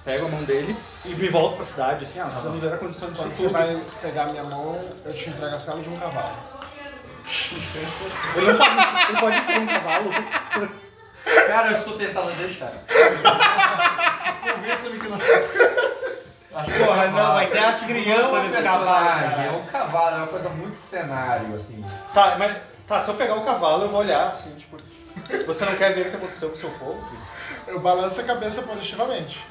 pego a mão dele e me volto pra cidade, assim, ah, nós precisamos ver a condição disso Quando você tudo. vai pegar minha mão, eu te entrego a cela de um cavalo. Ele não pode, ele pode ser um cavalo. Cara, eu estou tentando deixar. Convença-me que não. Porra, não, vai ter a Não é criança nesse cavalo. é um cavalo, é uma coisa muito cenário, assim. Tá, mas tá, se eu pegar o cavalo, eu vou olhar assim, tipo. Você não quer ver o que aconteceu com o seu povo? Cris? Eu balanço a cabeça positivamente.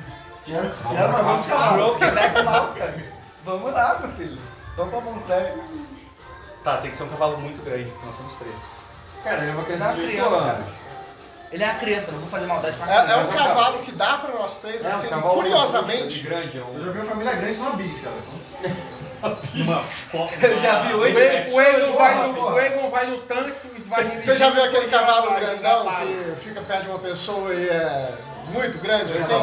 Quero, quero uma mão de cavalo. Brokeback Mountain. Vamos lá, meu filho. Vamos pra montanha. Tá, tem que ser um cavalo muito grande, porque nós somos três. Cara, ele é uma Ele é criança uma de 8 criança, anos. cara. Ele é uma criança, não vou fazer maldade com a É, é criança. um é um cavalo que dá pra nós três, É, um assim, cavalo curiosamente. grande, é Eu um... já vi uma família grande numa bis, cara. Eu já vi O oito Egon, o Egon vai, no, o Egon vai no tanque vai Você já viu aquele cavalo grandão que fica perto de uma pessoa e é muito grande, assim?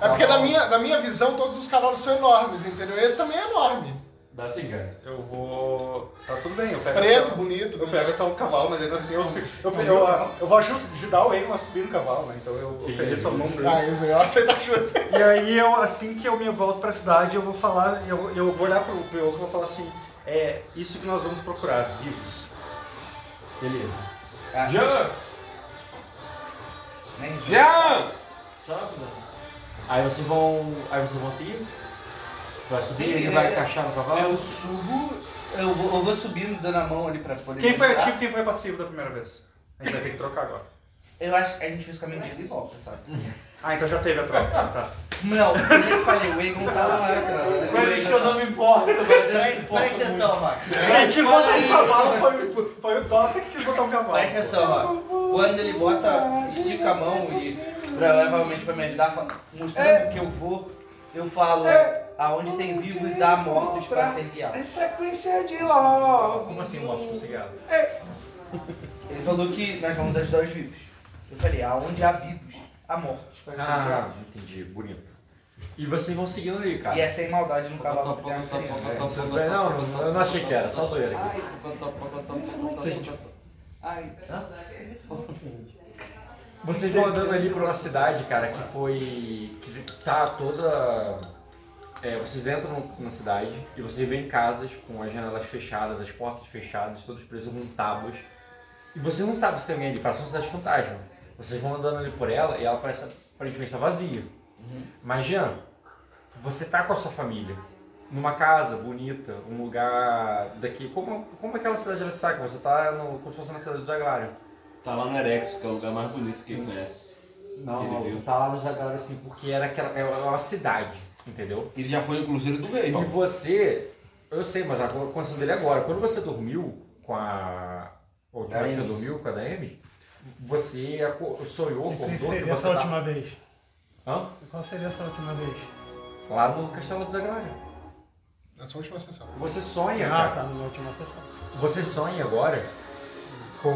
É porque na minha, na minha visão todos os cavalos são enormes, entendeu? Esse também é enorme. Dá assim, cara. Eu vou. Tá tudo bem, eu pego. Preto, só- bonito. Eu pego só um cavalo, mas ainda assim eu, eu, eu, eu, eu vou ajudar o Egon a subir no cavalo, né? Então eu Sim. ofereço a mão dele. Ah, isso aí, eu aceito ajuda. E aí eu, assim que eu me volto pra cidade, eu vou falar, eu, eu vou olhar pro, Egon e vou falar assim, é isso que nós vamos procurar, vivos. Beleza. Ah, Jean! nem- Jean! Aí vocês vão. Aí vocês vão seguir? Vai subir Sim, ele é- vai encaixar no cavalo? Eu subo, eu vou, eu vou subindo, dando a mão ali pra poder. Quem foi ajudar. ativo e quem foi passivo da primeira vez? A gente vai ter que trocar agora. Eu acho que a gente fez o caminho de ida e volta, você sabe? Ah, então já teve a troca, tá. Não, eu já te falei, o Egon tá lá. Coisas que eu não me importo, mas Presta presta atenção, Rock. A gente botou um cavalo, foi, foi o Dota que quis botar um cavalo. Presta atenção, Rock. Quando ele bota, estica a mão e provavelmente pra me ajudar, mostrando que eu vou, eu falo aonde tem vivos há mortos pra ser guiados. É sequência de love. Como assim, morte conseguiado? Ele falou que nós vamos ajudar os vivos. Eu falei, aonde há vivos, há mortos pra ser Ah, guiados. entendi. Bonito. E vocês vão seguindo ali, cara. E é sem maldade no cavalo criança. Não, não, eu não achei que era, só zoeira aqui. Vocês, Ai, vocês vão andando ali por uma cidade, cara, que foi. que tá toda. É, vocês entram na cidade e vocês veem casas com as janelas fechadas, as portas fechadas, todos presos com tábuas. E você não sabe se tem alguém ali, parece uma cidade fantasma. Vocês vão andando ali por ela e ela parece aparentemente estar vazia. Mas, Jean, você tá com a sua família numa casa bonita, um lugar daqui. Como, como aquela cidade de Saca? Você tá no, como se fosse na cidade do Zaglário. Tá lá no Erex, que é o lugar mais bonito que ele conhece. Não, Ele não, viu. tá lá no Zaglário assim, porque era aquela, é uma cidade, entendeu? Ele já foi no Cruzeiro do Rei, E você, eu sei, mas a condição dele é agora, quando você dormiu com a. Vez que você dormiu com a Demi, você aco- sonhou, acordou que seria essa tá. última vez? Hã? Qual seria essa última vez? Lá no Castelo do Zaglário. Na sua última sessão. Você sonha, Ah, cara. tá, na última sessão. Você sonha agora com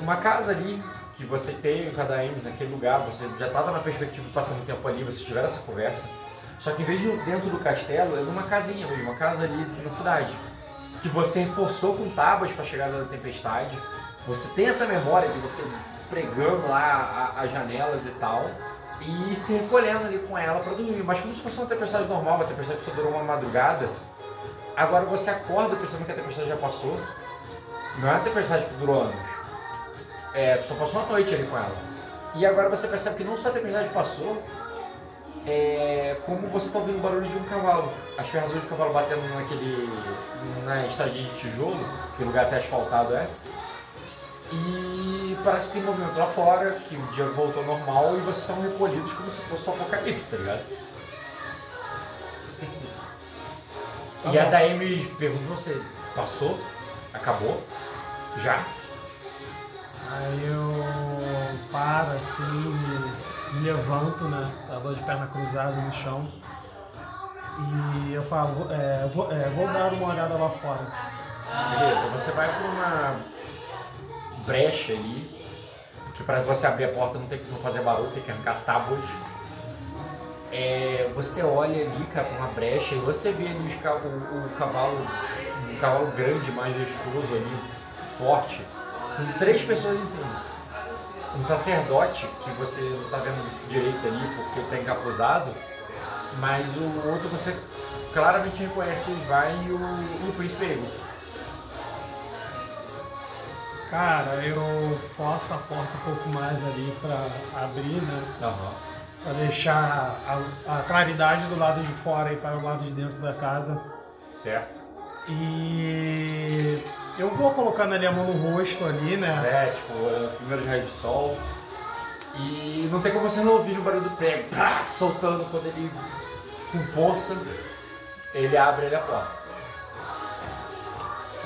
uma casa ali que você tem com a Daemis naquele lugar, você já estava na perspectiva de passar muito tempo ali, vocês tiveram essa conversa. Só que em vez de dentro do castelo, é numa casinha uma casa ali na cidade. Que você reforçou com tábuas para a chegada da tempestade. Você tem essa memória de você pregando lá as janelas e tal. E se recolhendo ali com ela para dormir. Mas como se fosse uma tempestade normal, uma tempestade que só durou uma madrugada. Agora você acorda pensando que a tempestade já passou. Não é uma tempestade que durou anos. É, só passou uma noite ali com ela. E agora você percebe que não só a tempestade passou, é, como você está ouvindo o barulho de um cavalo. As ferraduras do cavalo batendo naquele. na estradinha de tijolo, que lugar até asfaltado é. E parece que tem movimento lá fora, que o dia voltou ao normal e vocês estão recolhidos como se fosse o apocalipse, tá ligado? e a Daemi pergunta pra você, passou? Acabou? Já? Aí eu paro assim, me, levanto, né? Tava de perna cruzada no chão. E eu falo, é, vou, é, vou dar uma olhada lá fora. Beleza, você vai por uma brecha ali, que para você abrir a porta não tem que não fazer barulho, tem que arrancar tábuas. É, você olha ali, cara, por uma brecha e você vê ali o, o cavalo, um cavalo grande, majestoso ali, forte, com três pessoas em cima. Um sacerdote, que você não tá vendo direito ali porque ele tá encapuzado, mas o outro você claramente reconhece o Svain e o, o príncipe Ego. Cara, eu forço a porta um pouco mais ali pra abrir, né? Aham. Pra deixar a, a claridade do lado de fora e para o lado de dentro da casa. Certo? E eu vou colocando ali a mão no rosto ali, né? É, tipo, é, primeiro raio de sol. E não tem como você não ouvir o barulho do prego pá, soltando quando ele, com força, ele abre ele a porta.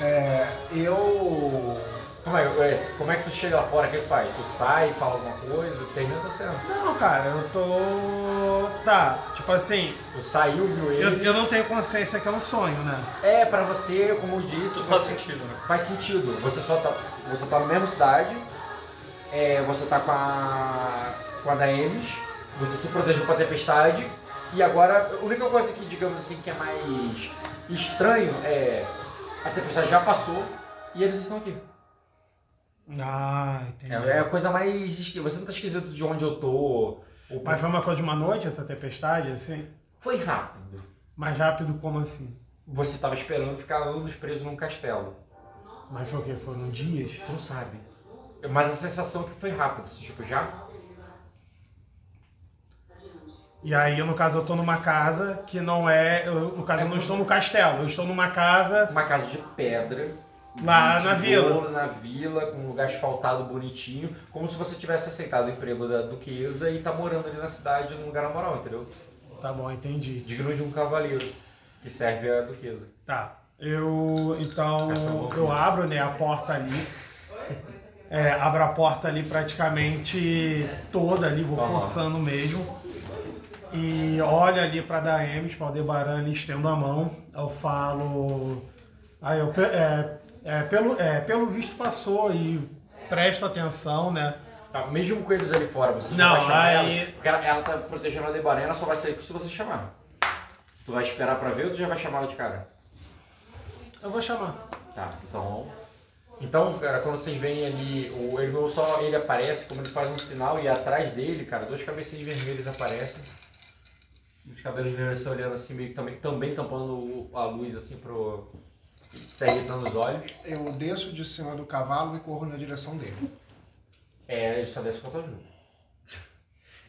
É, eu. Como é, é, como é que tu chega lá fora? O que tu faz? Tu sai, fala alguma coisa, termina a cena. Não, cara, eu tô. Tá, tipo assim, Tu saiu, viu eu, ele. eu não tenho consciência que é um sonho, né? É, pra você, como eu disse, Tudo faz você- sentido, né? faz sentido. Você só tá. Você tá na mesma cidade, é, você tá com a. com a Daemis, você se protegeu com a tempestade, e agora a única coisa que, digamos assim, que é mais estranho é. A tempestade já passou e eles estão aqui. Ah, entendi. É, é a coisa mais. esqui- Você não tá esquisito de onde eu tô. ou- Mas foi uma coisa de uma noite essa tempestade, assim? Foi rápido. Mais rápido como assim? Você tava esperando ficar anos preso num castelo. Mas foi o quê? Foram dias? Tu não sabe. Mas a sensação é que foi rápido, tipo, já. E aí, no caso, eu tô numa casa que não é. eu- no caso, eu não estou no castelo, eu estou numa casa. Uma casa de pedra. Lá na tijolo, Na vila, com um lugar asfaltado bonitinho. Como se você tivesse aceitado o emprego da duquesa e tá morando ali na cidade, num lugar moral, entendeu? Tá bom, entendi. Digno de um cavaleiro que serve a duquesa. Tá. Eu. Então. Eu abro, né, a porta ali. É, abro a porta ali praticamente toda ali, vou Aham. forçando mesmo. E olho ali pra Daemis, pra Aldebaran e estendo a mão. Eu falo. Aí eu. É, é, pelo, é, pelo visto passou e presto atenção, né? Tá, mesmo com eles ali fora, você Não, vai chamar aí- ela. Porque ela, ela tá protegendo a Debarena, ela só vai sair se você chamar. Tu vai esperar pra ver ou tu já vai chamar ela de cara? Eu vou chamar. Tá, então. Então, cara, quando vocês veem ali, o, não só ele aparece, como ele faz um sinal e atrás dele, cara, dois cabecinhos vermelhos aparecem. Os cabelos vermelhos olhando assim, meio que também, também tampando a luz assim pro. Tá irritando os olhos. Eu desço de cima do cavalo e corro na direção dele. É, ele só desce com a tua ajuda.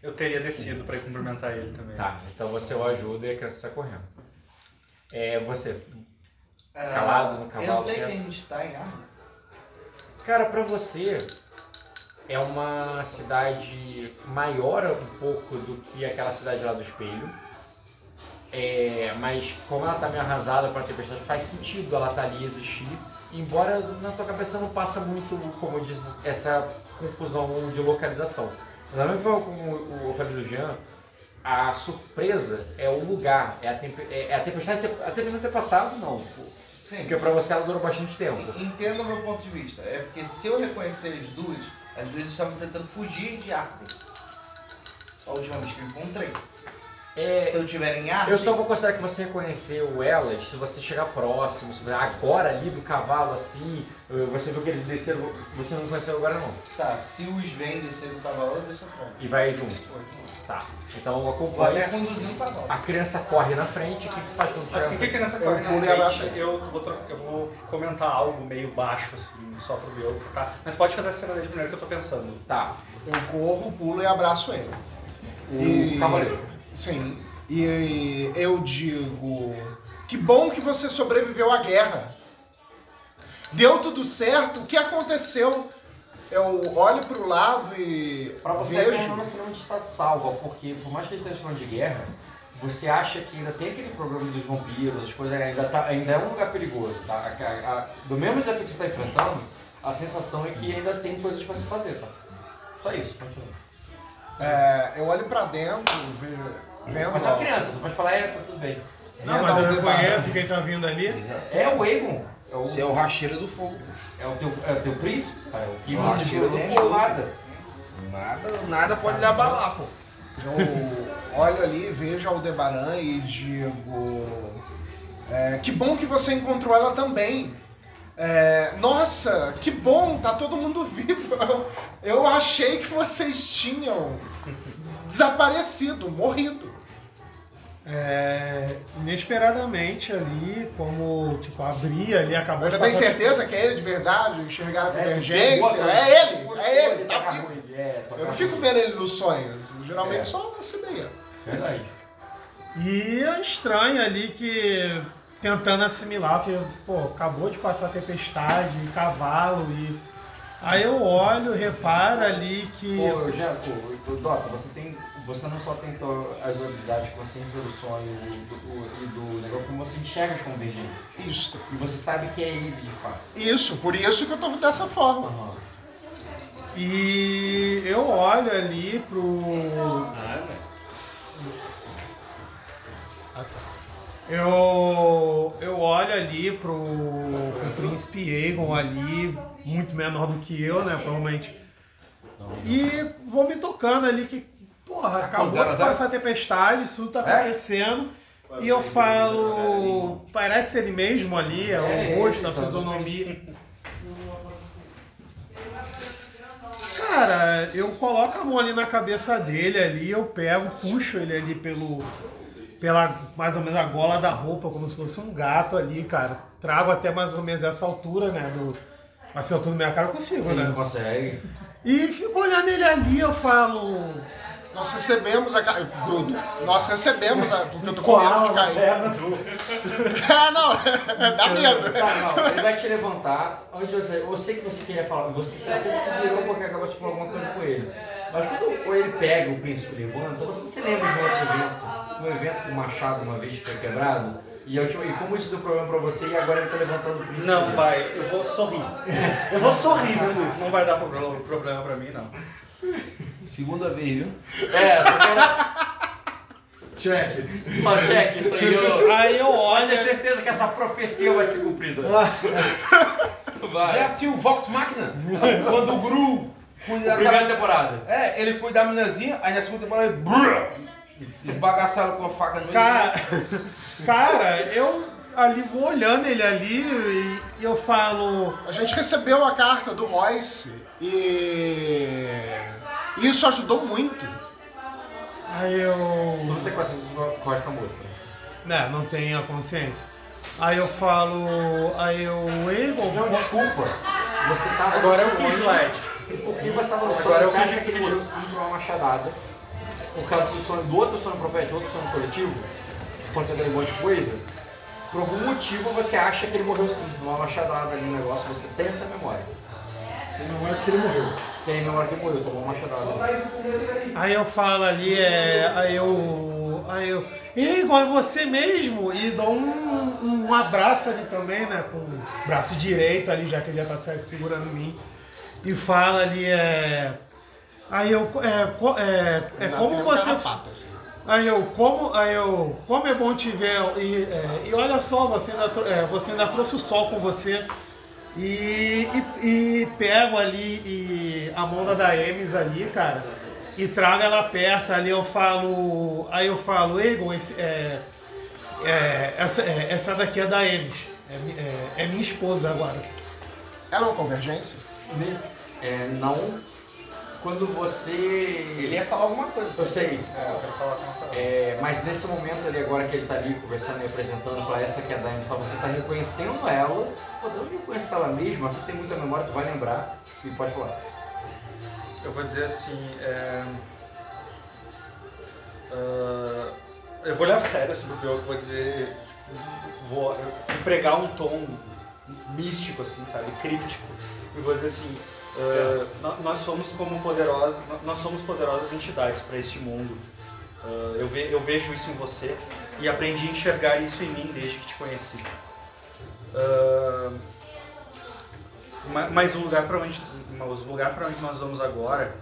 Eu teria descido pra ir cumprimentar ele também. Tá, então você o ajuda e a criança sai correndo. É, você. Ah, Calado no cavalo, Eu sei que quieto. a gente tá em arma. Cara, pra você é uma cidade maior um pouco do que aquela cidade lá do espelho. É, mas como ela tá meio arrasada para a tempestade, faz sentido ela tá ali existir. Embora na tua cabeça não passa muito, como diz, essa confusão de localização. Da mesma forma como o falei do Jean, a surpresa é o lugar, é a, tempe- é a tempestade ter, a tempestade ter passado, não. Sim. Porque pra você ela durou bastante tempo. Entenda o meu ponto de vista. É porque se eu reconhecer as duas, as duas estavam tentando fugir de Arden. A última vez que eu encontrei. É, Se eu tiver em Arden, Eu só vou considerar que você reconheceu elas se você chegar próximo, se você- agora ali do cavalo assim, eh, você viu que eles desceram, você não conheceu agora não. Tá, se os vêm descer do cavalo, eu deixo atrás. E vai junto. Tá. Então Vou até acompanha. conduzir o cavalo. A criança corre na frente, o que que faz quando chega? Assim que a criança Eu corre na pulo e abraço frente, eu vou, eu vou comentar algo meio baixo, assim, só pro meu, tá? Mas pode fazer a cena dele primeiro que eu tô pensando. Tá. Eu corro, pulo e abraço ele. O E- cavaleiro. Sim. E eu digo: Que bom que você sobreviveu à guerra. Deu tudo certo. O que aconteceu? Eu olho pro lado e Pra você a guerra vejo. não está salva, porque por mais que eles estejam falando de guerra, você acha que ainda tem aquele problema dos vampiros, as coisas ainda, tá- ainda é um lugar perigoso, tá? A- a- a- do mesmo desafio que você está enfrentando, a sensação é que ainda tem coisas para se fazer, tá? Só isso, continua. É, eu olho pra dentro, vejo, vendo. Mas é uma criança, tu pode falar, é, tá tudo bem. Não, vendo mas eu Aldebaran. reconheço quem tá vindo ali. É o Egon, é o, Você é o racheiro do fogo. é o, teu, é o teu príncipe, é o que Ah, você do do fogo. nada. Nada, nada pode lhe abalar, pô. Eu olho ali, vejo a Aldebaran e digo: é, Que bom que você encontrou ela também. É, nossa, que bom, tá todo mundo vivo. Eu, achei que vocês tinham desaparecido, morrido. É, inesperadamente ali, como tipo, abri ali, acabou Você de tem certeza que é ele de verdade? Enxergar a É, convergência? pegou, É ele, é ele, tá vivo. ruim, É, Eu não fico vendo ele nos sonhos. Geralmente É. só meio. Verdade. E é estranho ali que tentando assimilar, porque, pô, acabou de passar a tempestade, cavalo e. Aí eu olho, reparo ali que. Pô, eu já, pô, Dota, você tem. Você não só tem to- as habilidades de consciência do sonho e do, do- e do negócio, como você enxerga as convergências. Isso. E você sabe que é ele de fato. Isso, por isso que eu tô dessa forma. Aham. E eu olho ali pro. Eu, eu olho ali pro, pro príncipe Aegon ali, muito menor do que eu, né? Provavelmente. E vou me tocando ali que, porra, acabou zero a de passar a tempestade, isso tudo tá É? acontecendo. E eu falo, parece ele mesmo ali, é É, o rosto, a ele tá fisionomia. Cara, eu coloco a mão ali na cabeça dele ali, eu pego, puxo ele ali pelo. Pela mais ou menos a gola da roupa, como se fosse um gato ali, cara. Trago até mais ou menos essa altura, né? Do, essa altura da minha cara eu consigo, Você não né? consegue. E fico olhando ele ali, eu falo. Nós recebemos a. ca- Grudo. Nós recebemos a. Porque eu tô com medo de cair. Ah, não. Dá medo. Tá, não, ele vai te levantar. Onde você. Eu sei que você queria falar. Você até se virou porque acabou de falar alguma coisa com ele. Mas quando ele pega o príncipe e levanta, você se lembra de um outro evento. Um evento com o machado uma vez que foi quebrado. E, eu, te- e como isso deu problema pra você e agora ele tá levantando o príncipe. Não, vai, eu vou sorrir. Eu vou sorrir vendo isso, não vai dar problema, problema pra mim, não. Segunda vez, viu? É, só quero. Check. Só check isso aí, ô. Aí eu olho. ter certeza que essa profecia vai ser cumprida. Já Vai. assistiu o Vox Machina? Quando o Gru cuida da Primeira temporada. É, ele cuida da meninazinha, aí na segunda temporada ele esbagaçaram com a faca no meio. Cara, cara, eu ali vou olhando ele ali e eu falo. A gente recebeu a carta do Royce e. Isso ajudou muito. Aí eu. Tu não tem consciência de costa morta. Né, não tenho a consciência. Aí eu falo. Aí eu. Egon, Não, desculpa. Você tava Agora é o. Kid Light. Por que você tava no? Agora é o você Kid acha que ele morreu sim por uma machadada? Por causa do sonho, do outro sonho profético, outro sonho coletivo? que Aconteceu aquele monte de coisa? Por algum motivo você acha que ele morreu sim, numa machadada ali no negócio, você tem essa memória. Tem memória que ele morreu. Tem memória que ele morreu, tomou uma machadada. Aí eu falo ali, é. Aí eu. Aí eu. Egon, é você mesmo? E dou um, um abraço ali também, né? Com o braço direito ali, já que ele já tá se- segurando em mim. E fala ali, é. Aí eu. É, co- é, é como um você. assim. Aí eu, como, aí eu, como é bom te ver, e, é, e olha só, você ainda, é, você ainda trouxe o sol com você, e, e, e pego ali e a mão da Daemis ali, cara, e trago ela perto, ali eu falo, aí eu falo, Egon, esse, é, é, essa, é, essa daqui é da Daemis, é, é, é minha esposa agora. Ela é uma convergência? É, não. Quando você. Ele ia falar alguma coisa. Eu sei. É, eu quero falar com a Rafael. É, mas nesse momento ali, agora que ele tá ali conversando e apresentando, fala, essa aqui é a Dani, fala, você tá reconhecendo ela, pô, de onde eu conheço ela mesmo? Aqui tem muita memória, tu vai lembrar e pode falar. Eu vou dizer assim. é, ah, eu vou olhar sério sobre o pior que eu vou dizer. tipo, Vou empregar um tom místico, assim, sabe? Críptico. E vou dizer assim. Ah, nó- nós somos como poderosas, nós somos poderosas entidades para este mundo. Ah, eu, ve- eu vejo isso em você e aprendi a enxergar isso em mim desde que te conheci. Ma- mas o lugar para onde, o lugar para onde nós vamos agora,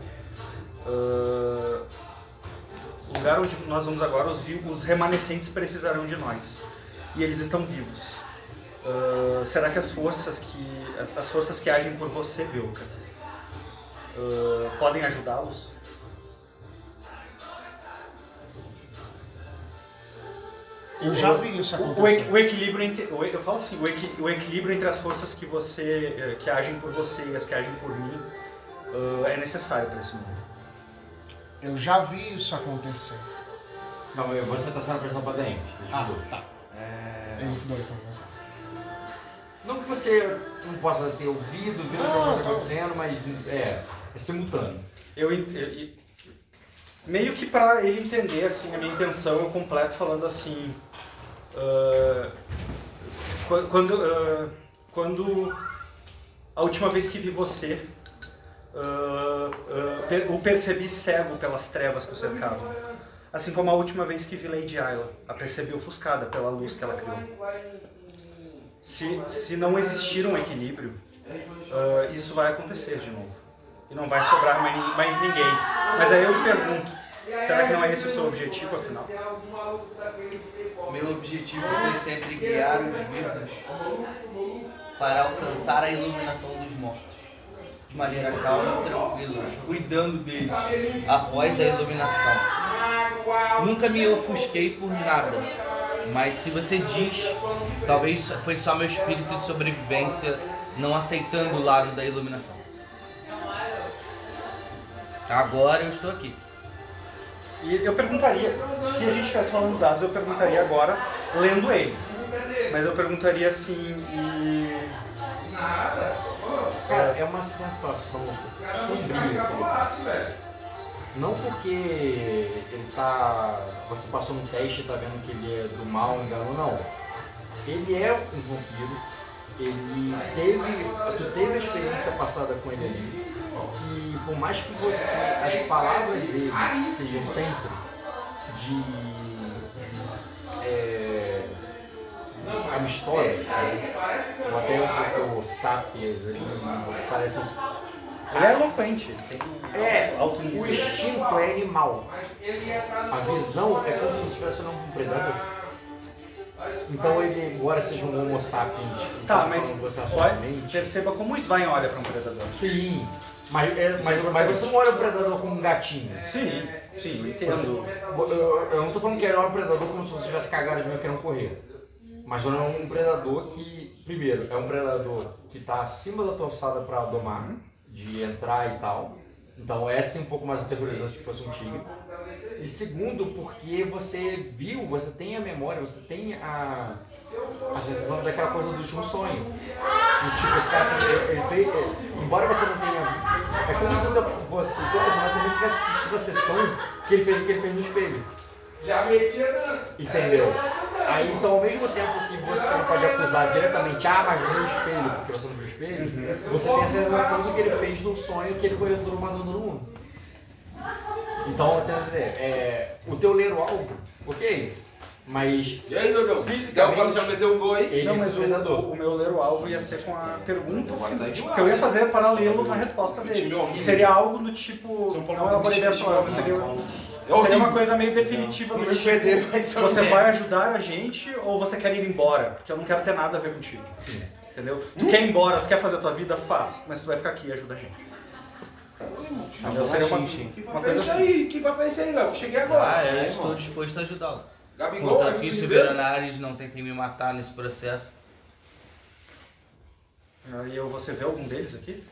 ah, o lugar onde nós vamos agora, os, os remanescentes precisarão de nós e eles estão vivos. Ah, será que as forças que as forças que agem por você, Belka, ah, podem ajudá-los? Eu já vi isso O, o, acontecer. equi- o equilíbrio entre, o eu falo assim, o, equi- o equilíbrio entre as forças que você eh, que agem por você e as que agem por mim ah, é necessário para esse mundo. Eu já vi isso acontecer. Não, você tá sendo apresentado pra Dani. Ah, tá. Eles dois estão conversando. Não que você não possa ter ouvido, visto o que está tá. acontecendo, mas é. É simultâneo. Eu, eu- e- meio que pra ele entender assim a minha intenção, eu completo falando assim. quan- quando, ah, quando a última vez que vi você, per- o percebi cego pelas trevas que o cercavam. Assim como a última vez que vi Lady Ayla, a percebi ofuscada pela luz que ela criou. Se, se não existir um equilíbrio, isso vai acontecer de novo. E não vai sobrar mais, mais ninguém. Mas aí eu me pergunto, será que não é esse o seu objetivo, afinal? Meu objetivo foi sempre guiar os vivos para alcançar a iluminação dos mortos. De maneira calma e tranquila, cuidando deles após a iluminação. Nunca me ofusquei por nada, mas se você diz, talvez foi só meu espírito de sobrevivência não aceitando o lado da iluminação. Agora eu estou aqui. E eu perguntaria, se a gente estivesse falando dados, eu perguntaria agora, lendo ele. Mas eu perguntaria assim, e... Cara, é uma sensação sombria. Não porque ele tá. Você passou no teste e tá vendo que ele é do mal, engano, não. Ele é um vampiro. Ele teve. Tu teve a experiência passada com ele ali. E por mais que você. As palavras dele sejam sempre de. É, amistosas, né? ou até um pouco sápias ali, parece Ele é eloquente, é, o instinto é animal. A visão é como se você estivesse olhando um predador. Então ele, embora seja um homo sapiens, Tá, como mas perceba como o Svein olha para um predador. Sim, mas, é, mas, mas você não olha o predador como um gatinho. Sim, sim, eu entendo. Você- eu, eu não tô falando que ele olha o predador como se você tivesse cagado de meio querendo correr. Mas ele é um predador que, primeiro, é um predador que está acima da tua alçada para domar, de entrar e tal. Então é sim um pouco mais aterrorizante que fosse um tigre. E segundo, porque você viu, você tem a memória, você tem a, a sensação daquela coisa do último sonho. E tipo, esse cara, ele, ele fez, ele- embora você não tenha. É como se você, o teu personagem também tivesse assistido a sessão que ele fez o que ele fez no espelho. Entendeu? Aí então ao mesmo tempo que você pode acusar diretamente, ah, mas no espelho, porque você não viu o espelho, você tem a sensação do que ele fez no sonho que ele correu todo mundo no mundo. Então, tá entendendo? é, o teu ler o alvo, ok, mas E aí, Dodão? Fisicamente- Gal já meteu um gol aí? ele Não, é mas o, o, o meu ler o alvo ia ser com a pergunta Agora tá de que eu ia fazer paralelo na resposta dele. horrível. Seria algo do tipo. Paulo Não é uma sua, seria, É seria uma coisa meio definitiva Não do tipo. perder, Você vai ajudar a gente ou você quer ir embora? Porque eu não quero ter nada a ver contigo. Entendeu? Tu quer ir embora, tu quer fazer a tua vida, faz. Mas tu vai ficar aqui e ajuda a gente. Seria uma, Que uma papo é coisa isso assim. aí? Que papo é esse aí, Léo? Cheguei agora. Ah, eu É, estou disposto a ajudá-lo. Gabigol, Contanto que os Ribeiro. Silveronares não tentem me matar nesse processo. Aí eu, você vê algum deles aqui?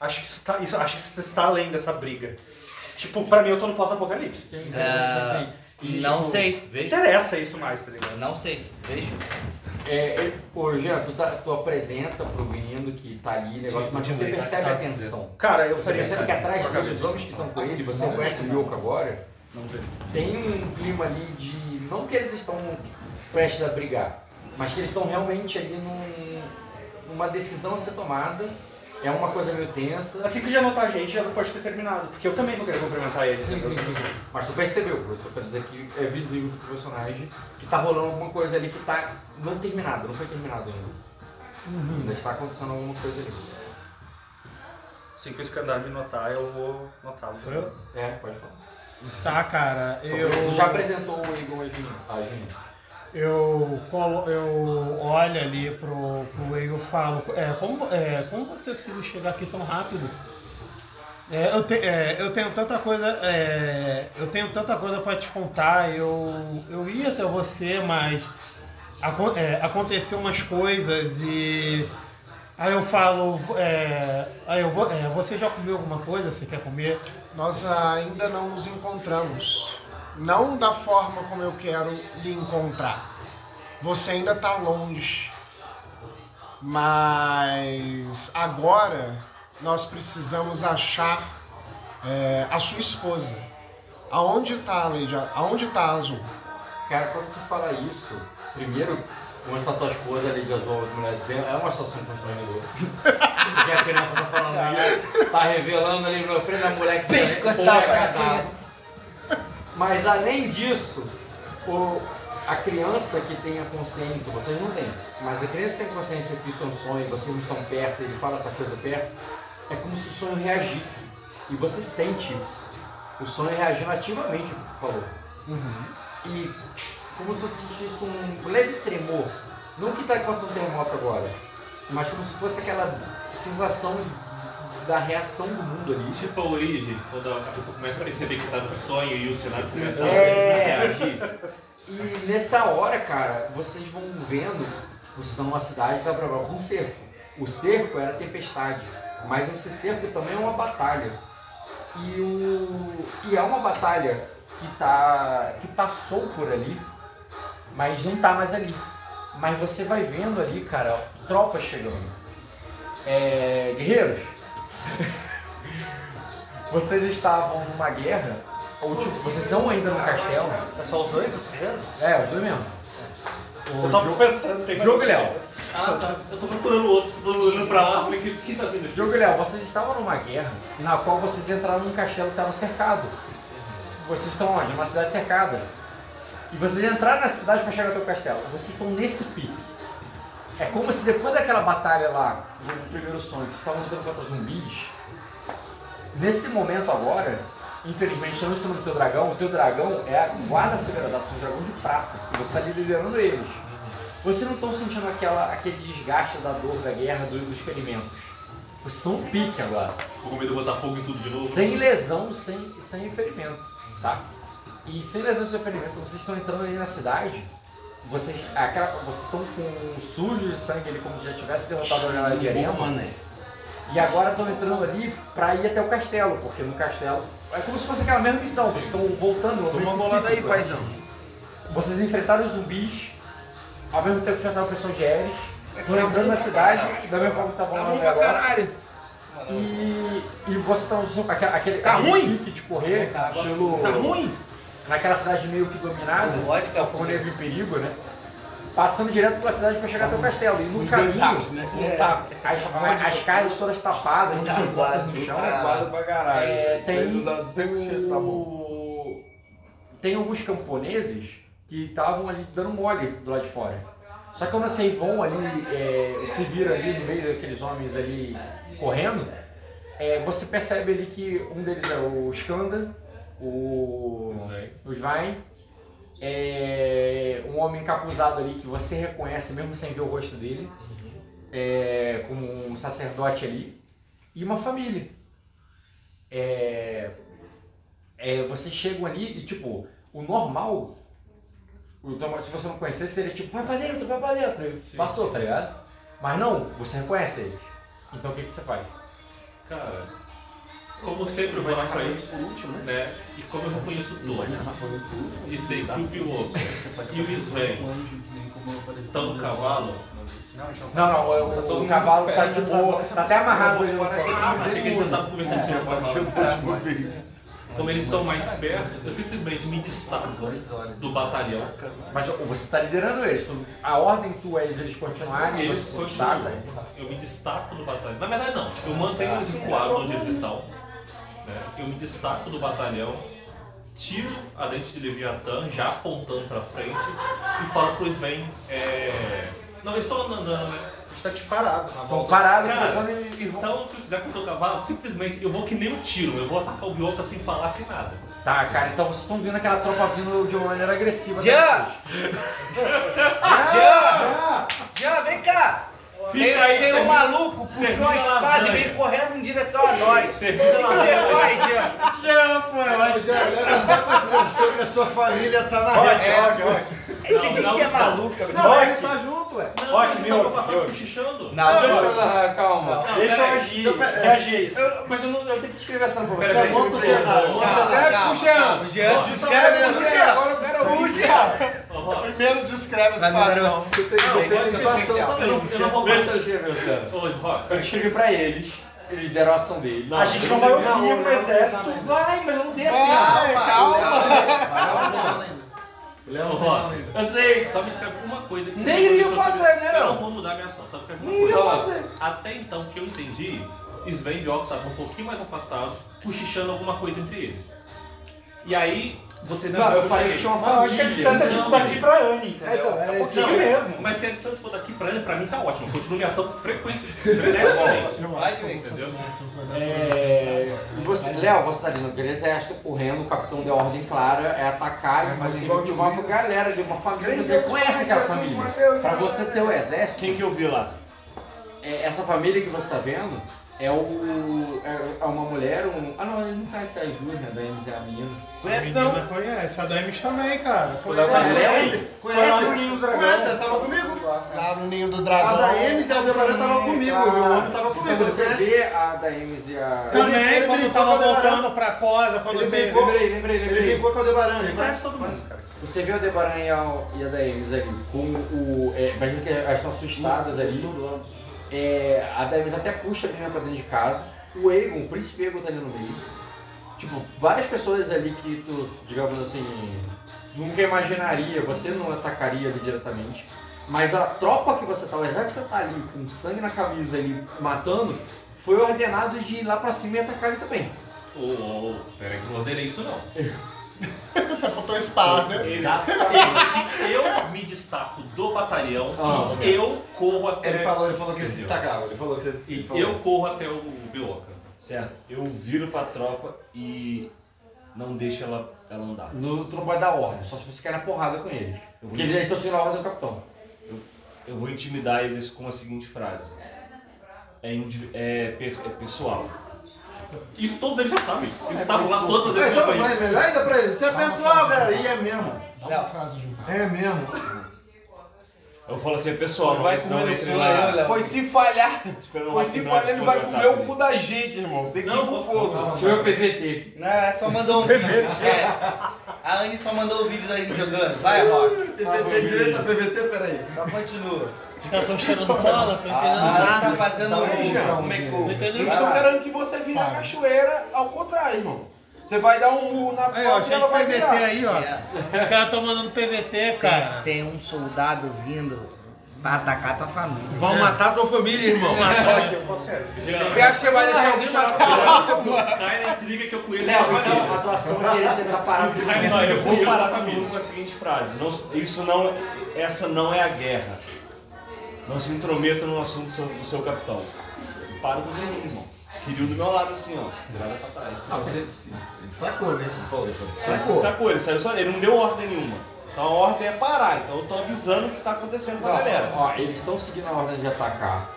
Acho que isso tá, isso, acho que isso está além dessa briga. Tipo, pra mim eu tô no pós-apocalipse. Sim, sim, sim, sim, sim. E, não tipo, sei, Não vejo. interessa isso mais, tá ligado? Não sei, vejo. É, ô, Jean, tu, tá, tu apresenta pro menino que tá ali, negócio, mas você percebe a tensão. Cara, eu Você faria percebe que atrás dos homens que estão com ele, você conhece o Yoko agora, tem um clima ali de. Não que eles estão prestes a brigar, mas que eles estão realmente ali num, numa decisão a ser tomada. É uma coisa meio tensa. Assim que já notar a gente, já pode ter terminado. Porque eu também vou querer cumprimentar eles. Sim, sim, sim. Mas tu percebeu, eu só quero dizer que é visível pro personagem que tá rolando alguma coisa ali que tá não terminado, não foi terminado ainda. Ainda está acontecendo alguma coisa ali. Assim que o me notar, eu vou notá-lo. Sou eu? É, pode falar. Tá, cara, eu. Tu já apresentou o Egon às meninas? Eu, eu olho ali pro, pro Eagle e falo, é, como, é, como você conseguiu chegar aqui tão rápido? É, eu, te, é, eu tenho tanta coisa, é, eu tenho tanta coisa para te contar, eu, eu ia até você, mas é, aconteceu umas coisas e aí eu falo, é, aí eu vou, é, você já comeu alguma coisa? Você quer comer? Nós ainda não nos encontramos. Não da forma como eu quero lhe encontrar. Você ainda está longe. Mas agora nós precisamos achar é, a sua esposa. Aonde está a Lady A- Aonde está a Azul? Cara, quando tu fala isso, primeiro, onde tá tua esposa ali de azul, as mulheres bem, é uma situação constrangedora. Porque a criança tá falando isso, tá revelando ali no frente da mulher que Fez o povo cortar é pra casado. Mas além disso, o, a criança que tem a consciência, vocês não têm, mas a criança que tem consciência que isso é um sonho, vocês não estão perto, ele fala essa coisa perto, é como se o sonho reagisse. E você sente isso. O sonho reagindo ativamente ao que tu falou. E como se você sentisse um leve tremor. Não que está acontecendo um terremoto agora, mas como se fosse aquela sensação da reação do mundo ali. Tipo a origem, quando a pessoa começa a perceber que tá no sonho e o cenário começa a É. reagir. E nessa hora, cara, vocês vão vendo, vocês estão numa cidade que tá pra com um cerco. O cerco era tempestade, mas esse cerco também é uma batalha. E, o, e é uma batalha que, tá, que passou por ali, mas não tá mais ali. Mas você vai vendo ali, cara, tropas chegando. É, guerreiros, vocês estavam numa guerra, ou tipo, vocês estão ainda no castelo. É só os dois, os guerreiros? É, os dois mesmo. Eu tava pensando, tem Diogo e Léo. Ah, tá. Eu tô procurando outro, tô olhando pra lá, falei, que, que tá vindo aqui? Diogo e Léo, vocês estavam numa guerra na qual vocês entraram num castelo que estava cercado. Vocês estão onde? Numa cidade cercada. E vocês entraram na cidade para chegar até o castelo. Vocês estão nesse pique. É como se depois daquela batalha lá, do primeiro sonho, que vocês estavam lutando contra zumbis, nesse momento agora, infelizmente, estão em cima do teu dragão. O teu dragão é a guarda sagrada, um dragão de prata. E você está ali liderando eles. Vocês não estão sentindo aquela, aquele desgaste da dor da guerra, do- dos ferimentos. Vocês estão no pique agora. Tô com medo de botar fogo em tudo de novo. Sem lesão, sem, sem ferimento, tá? E sem lesão, sem ferimento, vocês estão entrando ali na cidade. Vocês, aquela, vocês estão com sujo de sangue ali, como se já tivesse derrotado a galera de Erema. Mané. E agora estão entrando ali pra ir até o castelo, porque no castelo é como se fosse aquela mesma missão. Vocês estão voltando. no Toma uma bolada aí, ciclo. paizão. Vocês enfrentaram os zumbis, ao mesmo tempo que enfrentaram a pressão de Ares. Estão entrando na cidade, da mesma forma que Tá estavam lá agora. caralho. E, e você está usando aquele, aquele, Tá aquele ruim? pique de correr, estilo. Tá ruim? Naquela cidade meio que dominada, Vodka, com o negro em perigo, né? Passando direto pela cidade para chegar até o castelo. E no Os caminho, né? Tapa. as, as casas todas tapadas, portas no chão. Travado pra caralho. É, tem, bom. o- tem alguns camponeses que estavam ali dando mole do lado de fora. Só que quando vocês vão ali, é, se viram ali no meio daqueles homens ali correndo, é, você percebe ali que um deles é o Skanda, o, o Svein, é, um homem encapuzado ali que você reconhece mesmo sem ver o rosto dele, é, como um sacerdote ali, e uma família. É, é, vocês chegam ali e, tipo, o normal, o se você não conhecesse, seria tipo, vai pra dentro, vai pra dentro. E Passou, tá ligado? Mas não, você reconhece ele. Então o que, que você faz? Cara, como sempre eu vou na frente, né? E como eu reconheço todos, e sei que o piloto e o Sven estão no cavalo, Não, não, o, o, cavalo tá de boa, tá até amarrado ali no ah, achei que eles já estavam conversando sobre o cavalo. da última vez. Como eles estão mais perto, eu simplesmente me destaco do batalhão. Mas você tá liderando eles. tu- a ordem tua é de eles continuarem, Eles você continuam. Eu me destaco do batalhão. Na verdade, não. Eu mantenho eles recuados onde eles estão. Né? Eu me destaco do batalhão, tiro a dente de Leviatã, já apontando pra frente, e falo pro Sven. É... Não, eles estão andando, né? A gente tá aqui parado na Estão volta. parados Cara, em- Então, já que eu tô cavalo, simplesmente eu vou que nem um tiro. Eu vou atacar o Biota sem falar, sem nada. Tá, cara, então vocês estão vendo aquela tropa vindo de uma maneira agressiva. Até vocês. Já! Já, vem cá! Fica tem, aí, tem um maluco, puxou a a espada e vem correndo em direção a nós. O que lá. você faz, Jean? Já foi, já leva essa consideração que a sua família tá na reta. Tem gente não, que é maluca. Não, ele tá junto, ué. Não, eu meu, vou passar cochichando. Não, eu calma. Deixa eu agir, reagir isso. Eu- mas eu, eu tenho que escrever essa pra você. Monta o cenário. o cenário. calma, Jean. Jean. Monta o Descreve cenário. o Jean. Agora eu quero. Ó, ó, Primeiro descreve a situação. Você tem que você tem ser situação Eu também. não, eu não vou Luciano. Hoje, Rock, Eu escrevi pra eles. Eles deram a ação dele. a gente não vai ouvir o exército. Vai, mas eu não dei assim. Vai, calma. Léo, ó, Eu sei. só me escreve uma coisa que Nem iria fazer, né, Eu não? não vou mudar minha ação, só escreve uma Nem iria coisa. fazer. Até então, que eu entendi, Sven e Orc estavam um pouquinho mais afastados, cochichando alguma coisa entre eles. E aí, você Não, eu falei que tinha uma Não, família. acho que a distância é tipo Não, daqui pra Anne, entendeu? É, então, É é um pouquinho isso. mesmo. Mas se a distância for daqui pra ele, pra mim tá ótimo. Continua minha ação frequente, freneticamente. Entendeu? É, e você, Léo, você tá ali naquele exército correndo, o capitão deu ordem clara, é atacar e Vai você viu de uma galera de uma família, você conhece aquela família. Pra você ter o exército, Quem que eu vi lá? é, essa família que você tá vendo é o. é, é uma mulher, um. Ah não, ele não conhece as duas, né? Da Emes e a menina. Conhece A não? conhece, a Daemis também, cara. Conhece? Do Dragão. Conhece, ela tava comigo. Lá no ninho do A dragão. da Emes e a Aldebaran tava comigo. O meu homem tava Então comigo. Você conhece? vê a da Emes e a. Também, quando tava a voltando pra Cosa, quando Ele teve... Lembrei, lembrei, Ele brincou com a Aldebaran. Ele conhece todo mundo, cara. Você vê o Debaran e a, a Daemis ali, com o. É, imagina que elas estão assustadas ali. É, a Daemis até puxa a menina pra dentro de casa. O Aegon, o príncipe Aegon tá ali no meio. Tipo, várias pessoas ali que tu, digamos assim, nunca imaginaria, você não atacaria ali diretamente. Mas a tropa que você tá, o exército que você tá ali, com sangue na camisa ali, matando, foi ordenado de ir lá pra cima e atacar ele também. Ô, ô, ô, peraí que eu não ordenei isso não. Você botou a espada. Exatamente. Eu me destaco do batalhão Ah. e eu corro até. Ele falou, ele falou que se destacava. Ele falou que você. ele falou. Eu corro até o Beoca. Certo. Eu viro pra tropa e não deixo ela, ela andar. No, tu não pode dar ordem, só se você quer na porrada com eles. Eu vou, Porque eles inti- estão seguindo a ordem do capitão. eu vou intimidar eles com a seguinte frase. É, indivi- é, pe- é pessoal. Isso todos eles já sabem. Eles estavam lá todas as vezes Então, que eu vai melhor ainda pra ele. Você é pessoal, galera. E é mesmo. Dá uma frase junto. É mesmo. Eu falo assim, é pessoal, não, Vai não comer entre no lá. sonho, Pois se falhar, Esperando pois se falhar, ele vai comer o cu da gente, irmão. Tem que ir Não, com não, força. Ver o PVT. Não, é, só mandou um vídeo. Esquece. A Anne só mandou o vídeo da gente jogando. Vai, Rock. PVT direito a PVT, peraí. Só continua. Os caras estão cheirando cola, tô entendendo Ah, nada. tá fazendo Tá aí, já. um make-up. Eles estão querendo que você vire a cachoeira ao contrário, irmão. Você vai dar um murro na Aí, ó, porta e cheio ela de vai PVT virar. aí, ó. É. Os caras estão mandando PVT, cara. Tem, tem um soldado vindo pra atacar tua família. Vão matar tua família, irmão. Você acha que você vai deixar alguém matar? Cai na intriga que eu conheço a atuação dele é tentar parar tudo. Cai Não, na eu intriga que eu vou parar todo mundo com a seguinte frase. Não, isso não, essa não é a guerra. Não se intrometa no assunto do seu, do seu capitão. Para todo mundo, irmão. Kiryu do meu lado assim, ó. Virada pra trás. Ah, você ele destacou, né? Ele falou, ele falou, Ele se destacou. sacou, ele saiu só, ele não deu ordem nenhuma. Então a ordem é parar, então eu tô avisando o que tá acontecendo com a galera. Ó, eles estão seguindo a ordem de atacar.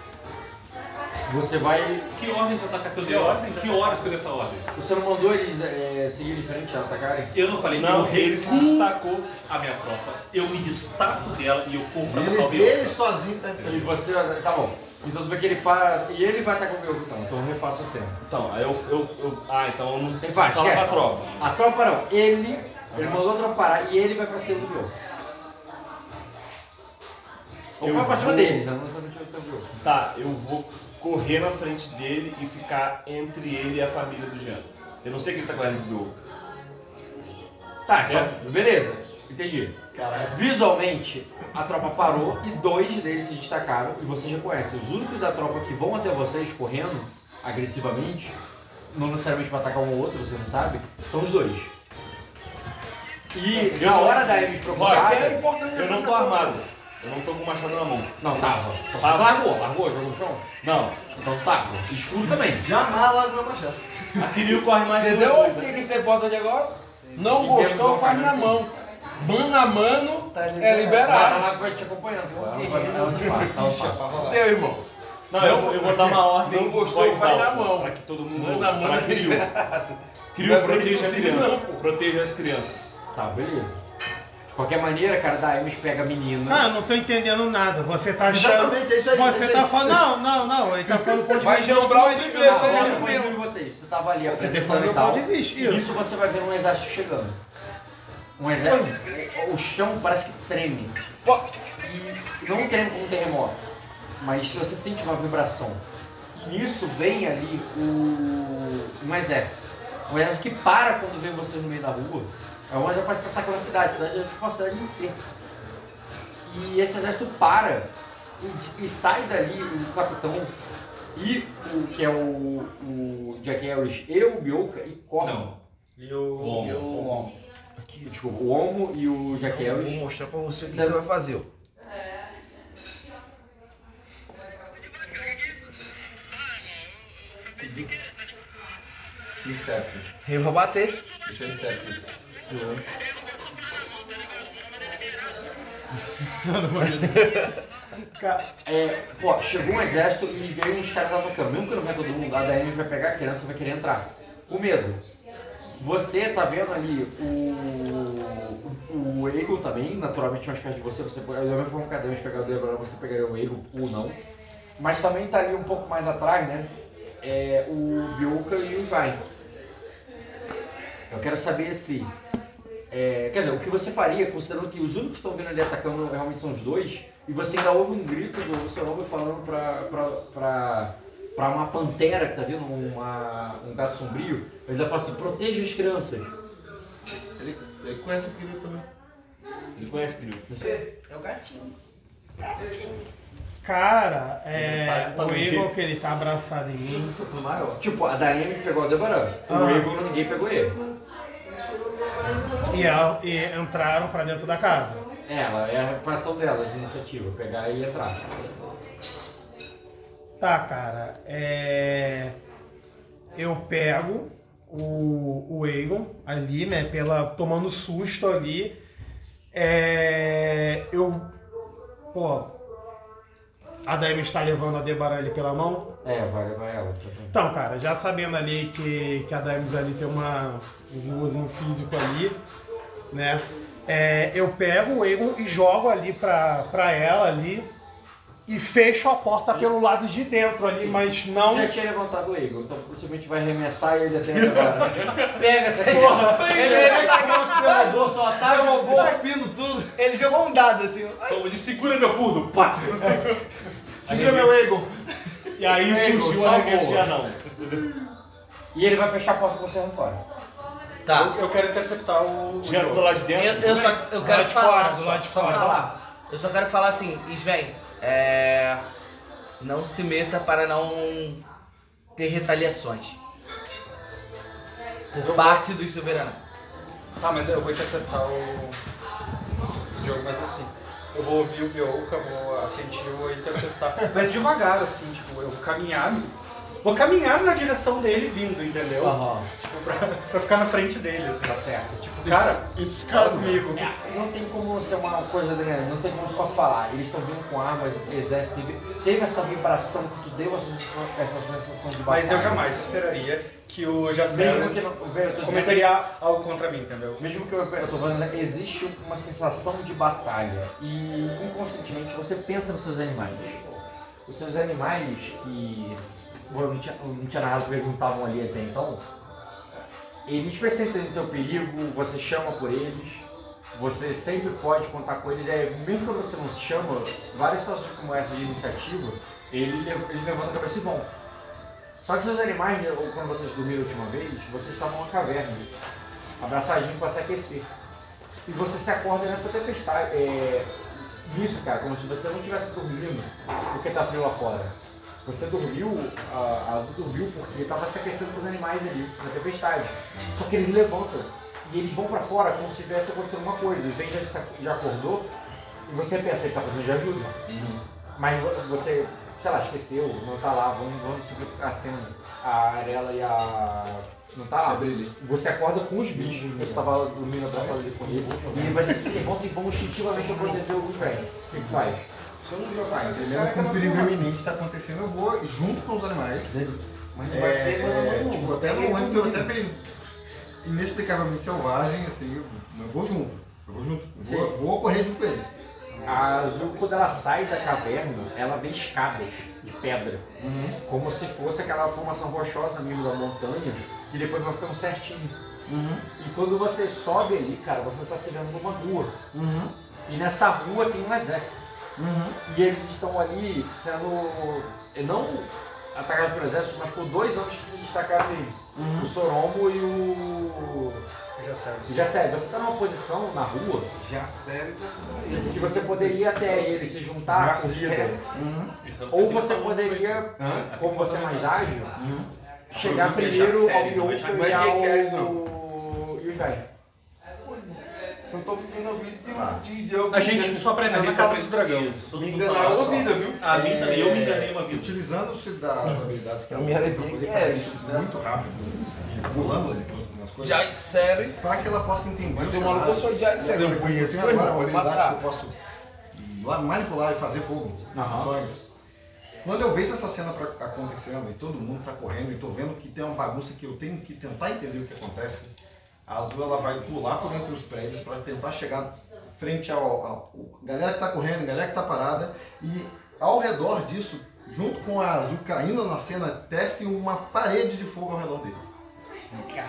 Você vai. Que ordem de atacar que eu dei ordem? Que horas que eu dei essa ordem? Você não mandou eles é, seguirem em frente a atacarem? Eu não falei, Não, eu ele se destacou. a minha tropa. Eu me destaco dela e eu corro pra o Ele, ele sozinho tá E você. Tá bom. Então tu vê que ele para. E ele vai atacar o meu então. Então eu refaço a cena. Então, aí eu, eu, eu- Ah, então eu não. Tem vai, Fala pra esquece. tropa. A tropa não. Ele. Ele mandou a tropa parar e ele vai pra cima do meu. Ou Eu vai pra cima vou- dele, não necessariamente o meu. Tá, eu vou correr na frente dele e ficar entre ele e a família do Jean. Eu não sei que ele tá correndo do meu. Tá, Certo. então, beleza. Entendi. Visualmente, a tropa parou e dois deles se destacaram e você já conhece. Os únicos da tropa que vão até vocês correndo agressivamente, não necessariamente para atacar um ou outro, você não sabe, são os dois. E Eu na hora da Eves É importante Eu não tô armado. Eu não tô com o machado na mão. Não, tava. Só Tava. largou, largou, jogou no chão. Não. Então tava. Escuro também. Jamais lá no machado. Kiryu corre mais que Entendeu o que, né? que você bota de agora? Não gostou, faz na mão. Mano a mano Tá é liberado. Ela vai te acompanhando. Ela vai ela não sabe, ela não irmão? Não, eu, eu vou dar uma ordem Não gostou, vai na mão. Pra que todo mundo Manda ouça. a mão Pra é é proteja as crianças. Proteja as crianças. Tá, beleza. De qualquer maneira, cara, da Emes pega a menina. Ah, não tô entendendo nada. Você tá achando. Exatamente, é isso aí. é Você isso tá falando. Não, não, não. Ele tá falando ponto de Vai vista. jambrar o primeiro, eu Não, tô tá falando o de vocês. Você tava ali Você apresentando falando e tal. ponto de vista. Isso Isso. você vai ver um exército chegando. Um exército. O, o chão parece que treme. E não treme como um terremoto. Mas você sente uma vibração. Nisso vem ali o, um exército. Um exército que para quando vê você no meio da rua. É um exército que parece que atacando a cidade. A cidade é tipo uma cidade em cerco. E esse exército para e, e sai dali o capitão e o que é o, o Jack Harris e o Bioka e correm. Não. E o. Bom. E o... Desculpa, o Homo e o Harris. vou mostrar pra você o que você vai fazer. ó. Inception. Eu vou bater. Isso é Inception. Ca- É, pô, chegou um exército e veio uns caras atacando. Mesmo que não venha todo mundo, a DM vai pegar a criança e vai querer entrar. O medo. Você tá vendo ali o. O Eagle também, naturalmente mais perto de você, você. Da mesma forma que a DM pegar o Debra, você pegaria o Eagle ou não. Mas também tá ali um pouco mais atrás, né? É o Bioka e o Ivine. Eu quero saber se. é, quer dizer, o que você faria, considerando que os únicos que estão vindo ali atacando realmente são os dois, e você ainda ouve um grito do seu nome falando pra, pra, pra, pra uma pantera que tá vindo, uma, um gato sombrio, ele ainda fala assim, proteja as crianças. Ele, ele conhece o Kiryu também. Ele conhece o Kiryu. É o gatinho. Cara, Ele é, tá- o Eagle meio. que ele tá abraçado em mim. Tipo, a Daemi pegou a Debaran, o Ah. Eagle ninguém pegou ele. E, a- e entraram pra dentro da casa. Ela, é a fração dela de iniciativa, pegar e entrar. Tá, cara. É... Eu pego o, o Aegon ali, né? Pela, tomando susto ali. É... Eu. Pô. A Daemi está levando a Debaran ali pela mão. É, vai levar ela. Então, cara, já sabendo ali que, que a Daemis ali tem uma, um físico ali, né? É, eu pego o Egon e jogo ali pra, pra ela ali e fecho a porta pelo lado de dentro ali, mas não. Já tinha levantado o Eagle, então possivelmente vai arremessar e ele até agora. Pega essa porra! Ele é derrubou só tá Derrubou os pinos tudo. Ele jogou um dado assim. ó. Como ele segura meu pudo, pá! Segura meu Eagle. E aí Eagle, surgiu o arremesso de anão. E ele vai fechar a porta com você lá fora. Tá. Eu, eu quero interceptar o. o Gera do lado de dentro. Eu, eu só eu Do quero lado de falar, fora, do lado de só fora. Eu só quero falar assim, Sven, é, não se meta para não ter retaliações. Por parte dos soberanos. Tá, mas eu vou interceptar o. o jogo, mas assim. Eu vou ouvir o Bioka, vou assentir, vou interceptar. Mas devagar, assim, tipo, eu vou caminhar. Vou caminhar na direção dele vindo, entendeu? Aham, Tipo, pra, pra ficar na frente dele, assim. tá certo. Cara, Esse cara. comigo. Não tem como ser uma coisa, né? Não tem como só falar. Eles estão vindo com armas, exército teve, teve essa vibração que tu deu essa sensação, essa sensação de batalha. Mas eu jamais esperaria que o não. Dizendo- comentaria algo contra mim, entendeu? Mesmo que eu, eu tô falando, né, existe uma sensação de batalha e inconscientemente você pensa nos seus animais. Os seus animais que eu não tinha, narrado que estavam ali até então, eles pressentem o teu perigo, você chama por eles, você sempre pode contar com eles, é, mesmo quando você não se chama, várias situações como essa de iniciativa, eles levantam a cabeça e vão. Só que seus animais, quando vocês dormiram a última vez, vocês estavam numa caverna, abraçadinho para se aquecer. E você se acorda nessa tempestade. É, nisso, cara, como se você não estivesse dormindo porque tá frio lá fora. Você dormiu, a a Azul dormiu porque estava se aquecendo com os animais ali, na tempestade. Só que eles levantam e eles vão para fora como se tivesse acontecido alguma coisa. E vem já, já acordou e você pensa que tá precisando de ajuda. Mas vo- você, sei lá, esqueceu, não tá lá, vamos, vamos simplificar a cena. A Arela e a. Não tá lá. Você acorda com os bichos, você tava dormindo abraçado ali com ele. E ele vai se levanta e vão instintivamente proteger os velhos. O que que faz? Se eu não jogar, entendendo que um perigo iminente está acontecendo, eu vou junto com os animais. Mas É, é, tipo, até no eu até bem inexplicavelmente selvagem, assim, eu, eu vou junto. Eu vou junto. Eu vou, vou correr junto com eles. A Azul, quando ela sai da caverna, ela vê escadas de pedra. Como se fosse aquela formação rochosa mesmo da montanha, que depois vai ficando certinho. Uhum. E quando você sobe ali, cara, você tá se vendo numa rua. Uhum. E nessa rua tem um exército. Uhum. E eles estão ali sendo. Não atacado pelo exército, mas por dois anos que se destacaram nele. O Sorombo e o. Já serve. Já sério, você tá numa posição na rua Já sério. que você poderia até ele se juntar à corrida. Isso não Ou você poderia, Hã? como você é mais ágil, Uhum. chegar primeiro ao Não e é ao. E os velhos. Eu tô vivendo a vida Ah. de, de, de alguém A gente só aprendeu A na casa do dragão. Isso, me enganaram fala a só. vida, viu? A mim também, eu me enganei uma vida. Utilizando-se das habilidades que Eu ela me tem arrepiei pra poder que fazer é isso né? muito rápido, pulando ali nas coisas, Já séries. para que ela possa entender Mas um maluco que eu sou de sério. Eu conheço agora a habilidade que eu posso lá manipular e fazer fogo. Aham. Sonhos. Quando eu vejo essa cena pra- acontecendo e todo mundo tá correndo e tô vendo que tem uma bagunça que eu tenho que tentar entender o que acontece, a Azul ela vai pular por entre os prédios para tentar chegar frente ao, ao- galera que tá correndo, galera que tá parada e ao redor disso, junto com a Azul caindo na cena, tece uma parede de fogo ao redor dele.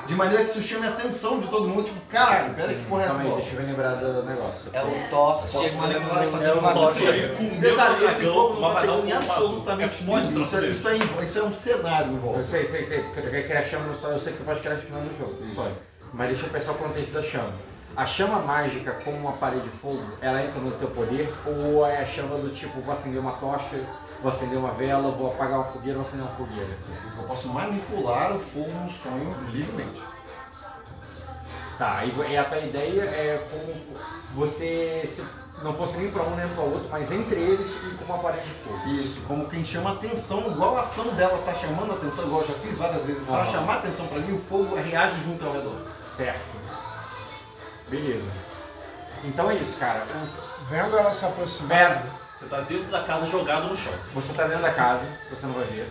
De maneira que isso chame a atenção de todo mundo, tipo, caralho, pera que porra é essa deixa eu me lembrar do negócio. É o Thor Posso e o uma bagunça. chegando. Com o meu Detalhe, esse dragão, fogo não tá um pegando em absolutamente É, ninguém. Isso, é- isso, é, isso é um cenário em Eu volta. sei, sei, sei, porque tu quer criar chama no sol, eu sei que tu pode criar chama no jogo, no sonho. Mas deixa eu pensar o contexto da chama. A chama mágica, como uma parede de fogo, ela entra no teu poder? Ou é a chama do tipo, vou acender uma tocha, vou acender uma vela, vou apagar uma fogueira, vou acender uma fogueira? Eu posso manipular o fogo no sonho livremente. Tá, e a tua ideia é como você se não fosse nem pra um nem pra outro, mas entre eles e com uma parede de fogo. Isso, como quem chama atenção, igual a ação dela tá chamando atenção, igual eu já fiz várias vezes, para chamar atenção pra mim, o fogo reage junto ao redor. Certo. Beleza. Então é isso, cara. O- Vendo ela se aproximar, Pera, Você tá dentro da casa jogado no chão. Você tá dentro da casa, você não vai ver.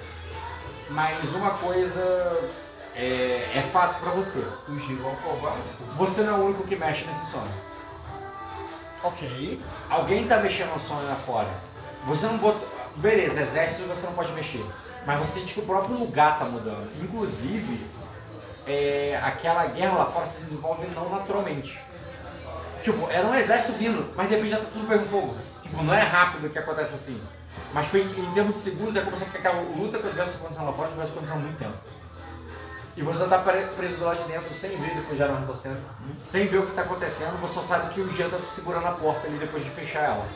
Mas uma coisa é, é fato pra você. Igual covarde. Você não é o único que mexe nesse sonho. ok. Alguém tá mexendo no sonho lá fora. Você não botou. Beleza, exército você não pode mexer. Mas você sente que o próprio lugar tá mudando. Inclusive, é, aquela guerra lá fora se desenvolve não naturalmente. Tipo, era um exército vindo, mas de repente já tá tudo pegando fogo. Tipo, não é rápido que acontece assim. Mas foi em termos de segundos, é como se aquela luta que tivesse acontecendo lá fora tivesse acontecendo há muito tempo. E você tá pre- preso do lado de dentro sem ver depois de arma torcendo, sem ver o que tá acontecendo, você só sabe que o Jean tá segurando a porta ali depois de fechar ela.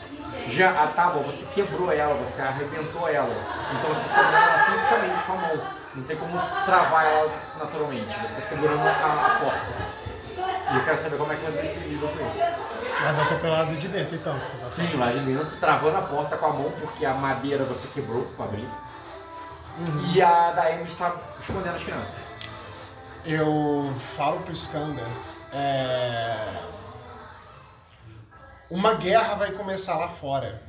Já a tábua, você quebrou ela, você arrebentou ela. Então você segurando ela fisicamente com a mão. Não tem como travar ela naturalmente. Você tá segurando a, a porta. E eu quero saber como é que você se lida com isso. Mas eu tô pelo lado de dentro, então. Você tá Sim, lá de dentro, travando a porta com a mão, porque a madeira você quebrou para abrir. E a da Amy está escondendo as crianças. Eu falo pro Skander. É... Uma guerra vai começar lá fora.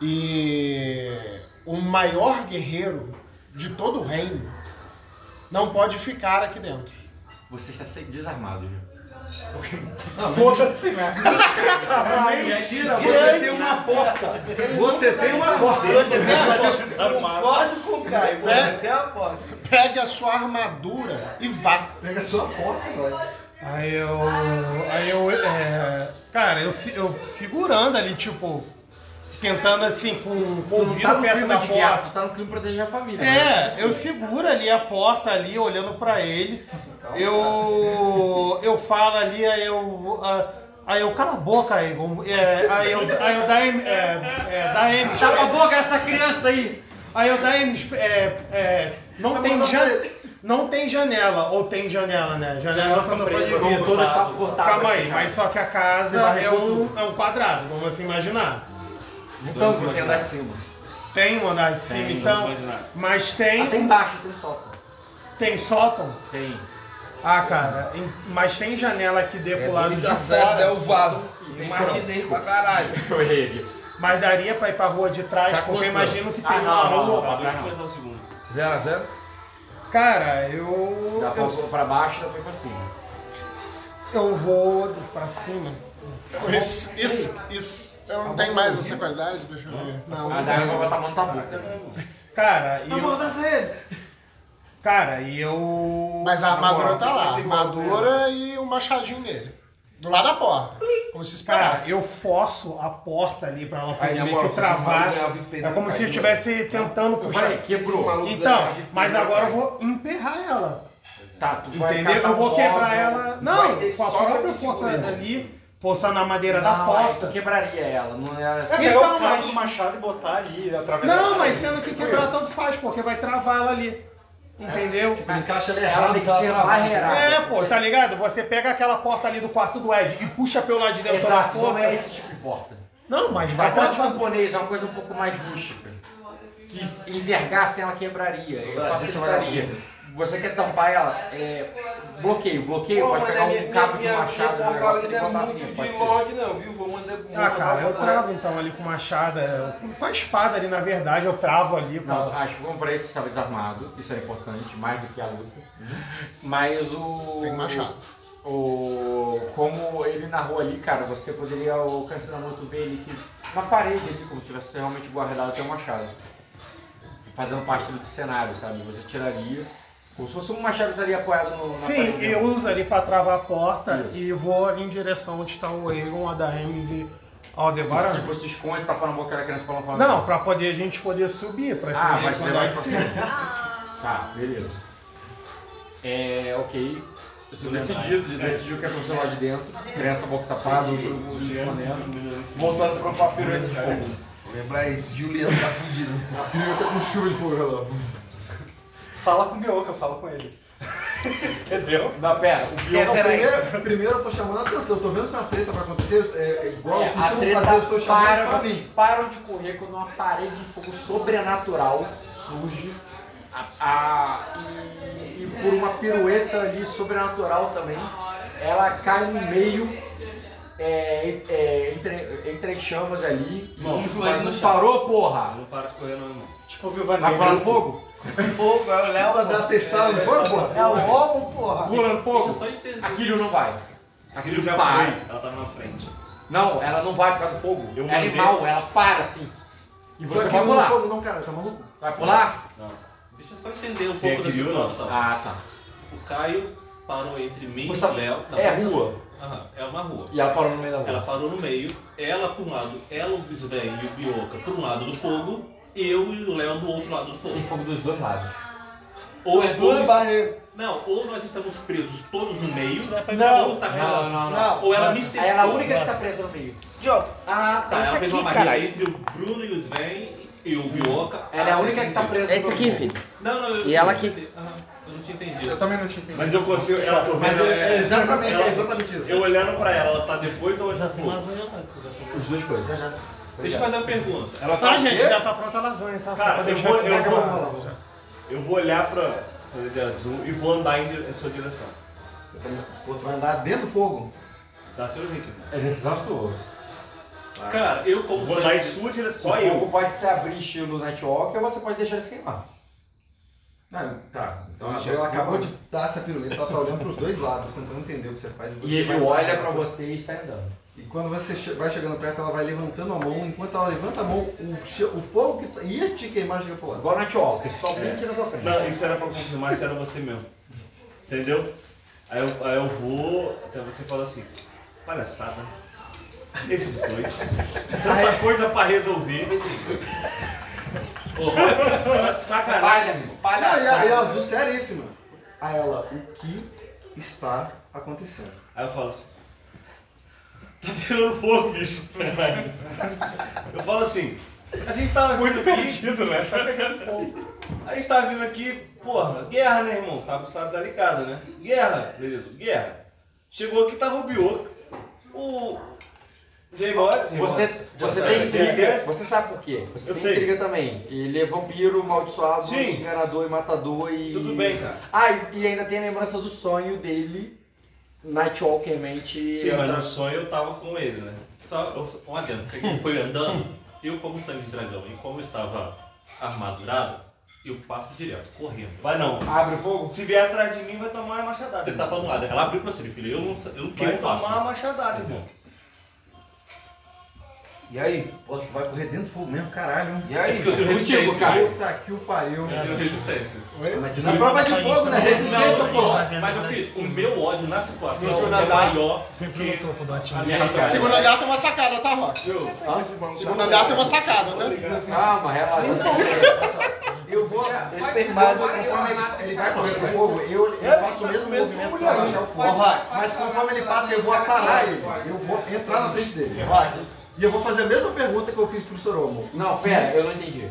E o maior guerreiro de todo o reino não pode ficar aqui dentro. Você está desarmado, Gil. Foda-se, né? Mentira, você tem uma porta! Você tem uma porta! Você tem a porta. Desarmado. Concordo com o Caio. Você tem a porta. Pegue a sua armadura e vá. Pega a sua porta, vai. Aí eu. Aí eu. É, cara, eu, eu segurando ali, tipo. Tentando assim, com, com Tu o ouvido tá perto da de guerra, porta. tu tá no clima proteger a família. É, mas, eu assim, seguro ali a porta ali, olhando pra ele. Eu. Eu falo ali, aí eu. Aí eu, cala a boca, Egon. É, aí eu, aí eu dá M. É, é, dá M. Cala a boca essa criança aí! Aí eu dá M. É, é, não, Tá tem mandando ja- você- não tem janela. Ou tem janela, né? Janela Janela são presas. ver, assim, todas tá? cortadas, Calma aí, fechadas. mas só que a casa é um, é um quadrado, vamos assim imaginar. Então, eu tenho andar de cima. Tem um andar de cima, Tem, então. Mas tem. Até embaixo tem sótão. Tem sótão? Tem. Ah, cara, em- mas tem janela que dê pro lado de 2x0 fora. Del Valle. Imaginei pra caralho. Eu errei. Mas daria pra ir pra rua de trás, Tá porque imagino que Ah, tem não, uma não, rua. não, Acabou de não. começar o segundo. 0x0? Cara, eu. Dá pra, Eu, pra baixo, dá pra ir pra cima. eu vou pra cima. Isso, isso, isso. Eu não tenho mais essa qualidade, deixa eu ver. Não, A não Daia vai tenho. botar a mão na boca. Cara, e eu. Amordaça ele! Cara, e eu. Mas a armadura tá lá. igual Armadura e o machadinho dele. Do lado da porta. Como se Cara, esperasse. eu forço a porta ali pra ela Aí poder meio que travar. É como se eu caiu. estivesse tentando puxar. Vai, quebrou. Então, mas agora eu vou emperrar ela. Tá, tu vai Entendeu? catar Eu vou o quebrar ela. vai Não, ter com a só pra própria me força segurar. ali, forçando a madeira da Não, tu porta. quebraria ela, não é É assim. pegar Então, o cabo mas- do machado e botar ali, atravessar. Não, mas sendo que quebrar tanto faz, porque vai travar ela ali. Entendeu? Tipo, encaixa ela Ela errado. tem que tá ser barreirada. É, pô, tá ligado? Você pega aquela porta ali do quarto do Ed e puxa pelo lado de dentro da Exato, não força. é esse tipo de porta. Não, mas vai Vai porta travar. camponês é uma coisa um pouco mais rústica. Que envergasse ela quebraria, facilitaria. Você quer tampar ela? É, bloqueio, bloqueio, Pô, pode pegar minha- um cabo de minha- machado, minha negócio e não é botar muito assim, de pode ser. log, não, viu? Vou mandar. Ah, cara, eu travo então ali com machado. é, Com a espada ali, na verdade, eu travo ali. com Não, acho que como eu falei, você estava desarmado, isso era importante, mais do que a luta. Mas o. Tem machado. O. Como ele narrou ali, cara, você poderia alcançar muito ver ele na parede ali, como se tivesse realmente guardado até o machado. Fazendo parte do cenário, sabe? Você tiraria. Como se fosse um machado que estaria apoiado no, na Sim, parede. eu uso ali pra travar a porta Isso. e vou ali em direção onde está o Egon, a Daemis e E Aldebaran. se você esconde, tapa na boca da criança pra não falar Não, pra poder a gente poder subir, pra Ah, vai levar pra cima. cima. Tá, beleza. É, ok. Isso decidido, decidiu que é professor lá de dentro. Criança boca tapada, outro escondendo. Voltando pra uma pirueta de fogo. Vou lembrar isso, Juliano tá fudido. A primeira tá com chuva de fogo lá. Fala com o Bioca, fala com ele. Entendeu? Não, pera, o É, peraí. Primeiro, primeiro eu tô chamando a atenção, eu tô vendo que uma treta vai acontecer, é, é igual É, eu a costumo treta fazer, eu estou chamando para, pra vocês mim. param de correr quando uma parede de fogo sobrenatural surge a, a- e, e por uma pirueta ali sobrenatural também, ela cai no meio é, é, entre, entre as chamas ali. Não, e tipo, não parou, porra! Não para de correr, não, irmão. Tipo, Viva Vai Negra. falando fogo? Fogo, é o Léo. Pra dar testar, não foi, pô? É o Romo, porra. Pulando fogo? só entender. Aquilo não vai. Aquilo já para. foi, ela tava na frente. Não, ela não vai por causa do fogo. Eu é mandei- animal, ela para assim. E você vai não pular. fogo não, cara, tá maluco? Vai pular? Não. Deixa eu só entender um Você pouco da adquiriu, não? situação. Ah, tá. O Caio parou entre mim Você- e o Léo. Não, É rua. Aham, é uma rua. E ela parou no meio da rua. Ela parou no meio, ela por um lado, ela, o Bisven e o Bioca por um lado do fogo, eu e o Léo do outro lado do Tem fogo. fogo dos dois lados. Ou é Duas dois. barreiras. Não, ou nós estamos presos todos no meio, Não. ou tá Não, não, não. Não. Ou ela me cercou. ela é a única que tá presa no meio. Diogo, Ah, tá. Esse ela fez uma aqui, caralho. entre o Bruno e o Sven e o Bioca. Ela é a única que tá presa esse no aqui, fogo. filho. Não, não, eu E ela eu aqui? eu não tinha entendido. Eu também não tinha entendido. Mas eu consigo, ela tô Mas vendo. é, é exatamente, ela- é exatamente isso. Eu olhando pra ela, ela tá depois ou antes do fogo? Os dois coisas. Deixa eu fazer uma pergunta. Ela Tá, o gente, já tá pronta a lasanha, tá? Cara, pra eu deixar vou- eu vou-. Eu vou olhar pra coisa de azul e vou andar em, dire- em sua direção. Você tá- O vai andar dentro do fogo. Dá seu jeito. É decisão sua. Cara, eu como Vou andar em sua direção. O Só fogo eu. pode se abrir estilo Nightwalk ou você pode deixar ele se queimar. Não, tá. Ela eu acabou ver. de dar essa pirueta, ela tá olhando pros dois lados, tentando entender o que você faz. você E ele olha ela. você e sai andando. E quando você vai chegando perto, ela vai levantando a mão. Enquanto ela levanta a mão, o, o fogo que tá- ia te queimar chega pro lado. Igual Nightwalk, somente na tua frente. Não, isso era pra confirmar se era você mesmo. Entendeu? Aí eu, aí eu vou até você fala assim, palhaçada. Esses dois. Tanta coisa pra resolver. De sacanagem. Palha, Ah, e a, e a palhaçada. azul seríssima. A ela, o que está acontecendo? Aí eu falo assim, tá pegando fogo, bicho. Eu falo assim, a gente tava muito perdido, né? Tá pegando fogo. A gente tava vindo aqui, porra, guerra, né, irmão? Tá, sabe, tá ligado, né? Guerra, beleza, guerra. Chegou aqui, tava o Bioco, o J-Boy. Você, você Já tem intriga, já você sabe por quê? Você Eu tem sei. intriga também. Ele é vampiro, amaldiçoado, Sim. enganador e matador e. Tudo bem, cara. Ah, e, e ainda tem a lembrança do sonho dele, Nightwalker mente. Sim, mas no sonho eu tava com ele, né? Só eu- um adendo, porque ele foi andando, eu como sangue de dragão e como eu estava armadurado, eu passo direto, correndo. Vai não. Abre o fogo? Se vier atrás de mim, vai tomar uma machadada. Você tá pra um lado, ela abriu pra você, filho. Eu não sei, eu, o que vai eu faço? tomar uma machadada, irmão. E aí? Pô, tu vai correr dentro do fogo mesmo, caralho. E aí? Porque eu tenho resistência. cara. Puta que o pariu. Eu tenho resistência. Mas na prova de fogo, né? Resistência, Não, porra. Mas eu fiz, o meu ódio na situação é maior Sempre que no topo do a atinho. minha razão. Segundo andar tem uma sacada, tá, Rock? Segundo andar tem uma sacada, tá? Calma, relaxa. Eu vou. Ele firmado, conforme ele, ele vai correr pro fogo, eu, eu faço o mesmo movimento pra baixar o fogo. Mas conforme ele passa, eu vou aparar ele. Eu vou entrar na frente dele. E eu vou fazer a mesma pergunta que eu fiz pro Soromo. Não, pera, eu não entendi.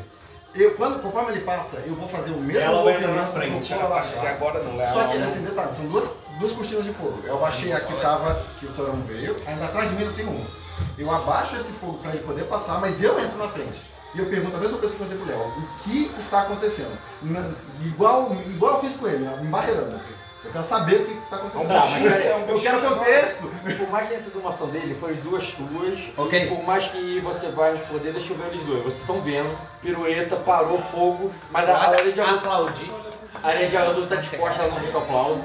Eu, quando, conforme ele passa, eu vou fazer o mesmo Ela vai entrar na frente. vou abaixar. agora não, Só que, assim, detalhe, são duas, duas cortinas de fogo. Eu abaixei a que tava, que o Sorão veio, ainda atrás de mim ainda tem uma. Eu abaixo esse fogo para ele poder passar, mas eu entro na frente. E eu pergunto a mesma coisa que eu fiz pro Léo, o que está acontecendo? Na- igual, igual eu fiz com ele, me barreirando. Eu quero saber o que está acontecendo. Tá, mas eu quero contexto. Por mais que tenha sido uma ação dele, foi duas tuas. Ok. Por mais que você vai responder, deixa eu ver eles dois. Vocês estão vendo, pirueta, parou, fogo, mas a, a área de azul, Aplaudir. a área de azul tá disposta, ela não fica aplauso.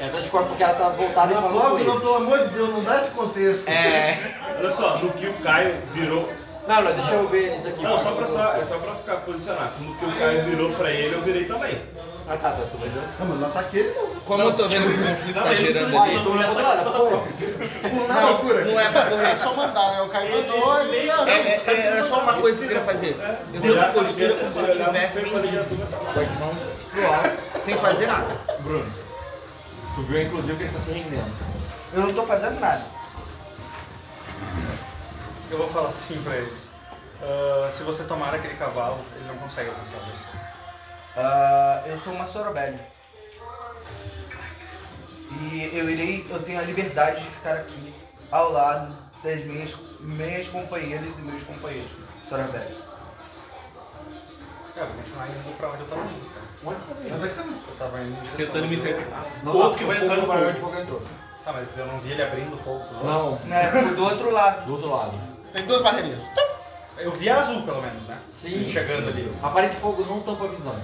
Ela tá disposta porque ela tá voltada e Não falando com aplaude, não, pelo amor de Deus, não dá esse contexto. É. Olha só, no que o Caio virou. Não, não, deixa eu ver eles aqui. Não, só pra, só, é só pra ficar posicionado. No que o Caio virou pra ele, eu virei também. Ah, tá, tá, tudo bem. Não, mas não ataque ele não. Como eu tô vendo que o conflito tá Não, gerando não ali. nada, loucura. Não é pra É correr. só mandar, né? O Caio mandou e... É, é, é, era só uma coisa que eu queria fazer. Eu dei uma postura como se eu tivesse. Com as mãos pro alto, sem fazer nada. Bruno, tu viu inclusive que ele tá se rendendo. Eu não tô fazendo nada. Eu vou falar assim pra ele. Ah, se você tomar aquele cavalo, ele não consegue alcançar você. Ah, eu sou uma sorobelli. E eu irei, eu tenho a liberdade de ficar aqui ao lado das minhas, minhas companheiras e meus companheiros. Sorobelli. É, vou continuar indo pra onde eu tava indo, cara. Mas aqui também. Eu tava indo em direção. Tentando me. Não, Outro que vai entrar no o barulho de fogo. fogo entrou. Tá, mas eu não vi ele abrindo fogo. outros. Não, Né? Do outro lado. do outro lado. Tem duas barreirinhas. Eu vi a azul, pelo menos, né? Sim. Chegando ali. A parede de fogo não tampa a visão.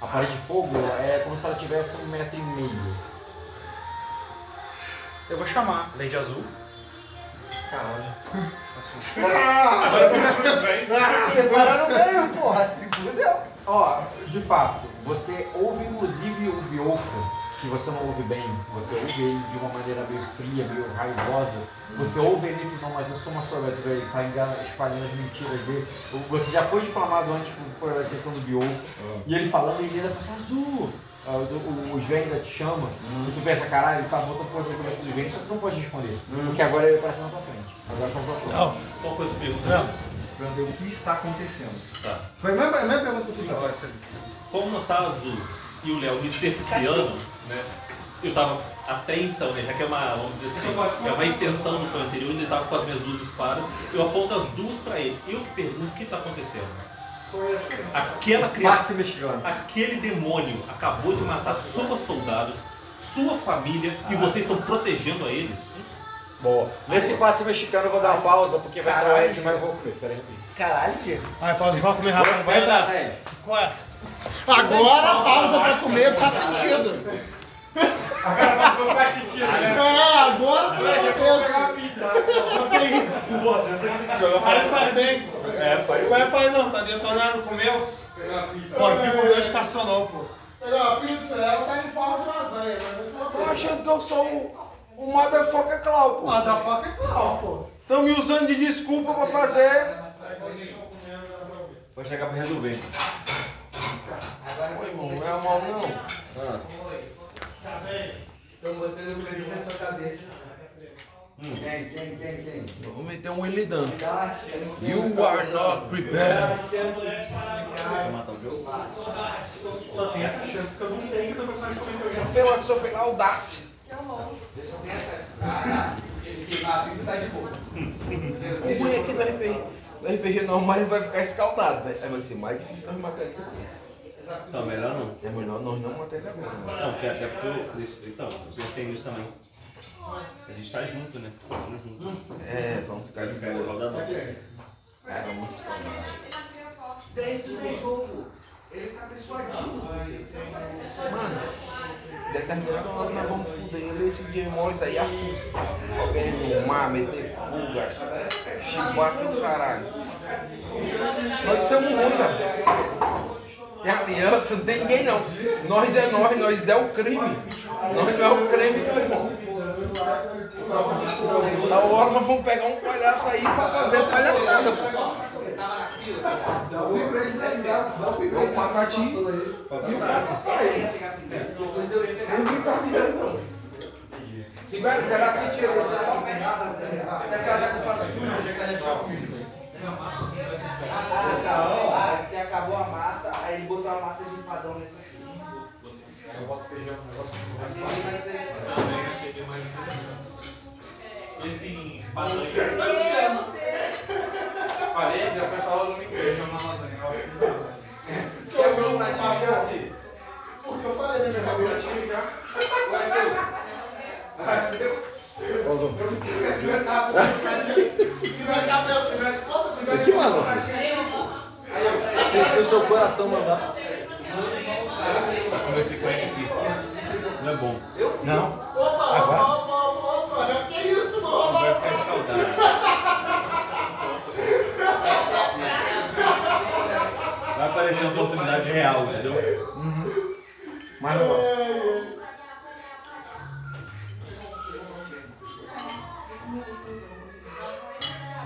A parede de fogo é como se ela tivesse um metro e meio. Eu vou chamar Lady Azul. Caralho. Assim. Ah, separaram meio, porra. Se fudeu. Ó, de fato, você ouve inclusive o Bioka, que você não ouve bem, você ouve ele de uma maneira meio fria, meio raivosa. Você ouve ele e diz, não, mas eu sou uma sorvete, ele tá engana- espalhando as mentiras dele. Você já foi difamado antes por por a questão do Bioka. E ele falando, e ele ainda fala assim, Azul! Ah, o- o- Os velhos ainda te chamam, e tu pensa, caralho, ele tá botando coisa na cabeça dos velhos, só que tu não pode responder. Porque agora ele aparece na tua frente. Agora tá frente. Não, Qual foi a pergunta? Brandon, o que está acontecendo? Tá. Foi a mesma, a mesma pergunta que eu fiz. Como tá azul e o Léo me cerceando, né? Eu tava até então, né? Já que é uma, vamos dizer assim, é uma extensão do sonho anterior, ele tava com as minhas luzes paras, eu aponto as duas pra ele. Eu pergunto o que tá acontecendo. Aquela criança, aquele demônio acabou de matar seus soldados, sua família, e vocês estão protegendo a eles? Boa. Nesse passe mexicano eu vou dar uma pausa, porque vai entrar o. Ed, mas eu vou comer. Peraí. Caralho, Diego. Vai, pausa, vamos comer Vai entrar, é? Agora a pausa pra comer faz sentido. Não faz sentido, né? É, agora tem contexto. pizza. Pô, essa aqui tem que jogar Faz, faz bem. É, faz. Ué, paizão, tá detonado, comeu? Pô, cinco minutos estacionou, pô. Melhor, a pizza, ela tá em forma de lasanha, mas você não Tô achando que eu sou o, o Motherfucker Clau, pô. Ah, da faca é claro, pô. Estão me usando de desculpa pra fazer. Vou chegar pra resolver. Pô, irmão, não é mal não. Ah. Quem, quem, quem, quem? Eu vou meter um Illidan. You are not prepared. Vou matar o jogo? Só tem essa chance porque eu não sei que o personagem comentou já. Pela sua pela audácia. O ruim aqui no RPG, no RPG normal ele vai ficar escaldado, né? Aí vai ser mais difícil matar ele. Então, melhor não. É melhor nós não ele agora. né? Não, porque até porque eu. nesse- Então, eu pensei nisso também. A gente tá junto, né? Vamos junto. É, vamos ficar de ficar escaldadão. É, vamos escaldar. Dentro do jogo, ele tá persuadindo você. Mano, determinada hora nós vamos fuder ele esse dia mole aí afunda. Alguém no mar, meter fuga, chibata do caralho. Nós somos ruins, Tem aliança, não tem ninguém não. Nós é nós, nós é o crime. Nós não é o crime, meu irmão. Na hora nós vamos pegar um palhaço aí pra fazer palhaçada, pô. Vamos matar time. Segura, o cara se tirou. Ah, acabou, ah, porque acabou a massa, aí ele botou a massa de empadão nessa aqui. Eu boto feijão, um negócio Achei bem mais interessante. Achei bem mais interessante. Esse padrão Falei, daí o pessoal não me feijão na lasanha. que não. Quer um pratinho de assim? Porque eu falei, né, meu irmão? Assim, já. Vai ser. Vai ser. Eu me sinto assim, eu tava com um pratinho. Se vai cá, meu, se vai quanto? Se Isso aqui, mano. Se, se o seu coração mandar. Vamos ver se conhece aqui. Não é bom. Não. Opa, opa, opa, opa, opa. Não, que isso, mano? Vai ficar escaldado. Vai aparecer uma oportunidade real, entendeu? Mas não gosto.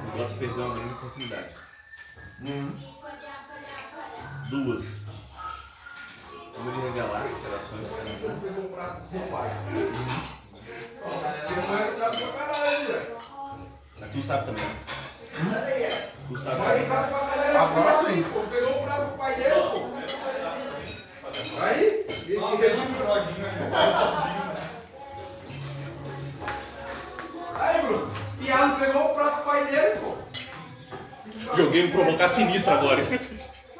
Eu gosto de perder uma grande oportunidade. Duas. Uma de revelar operações. Mas tu sabe também. né? Tu sabe também. Agora sim. Pegou o prato pro pai dele, pô. Aí, esse Aí, Bruno. Piado pegou o prato pro pai dele, pô. Joguei me provocar sinistro agora.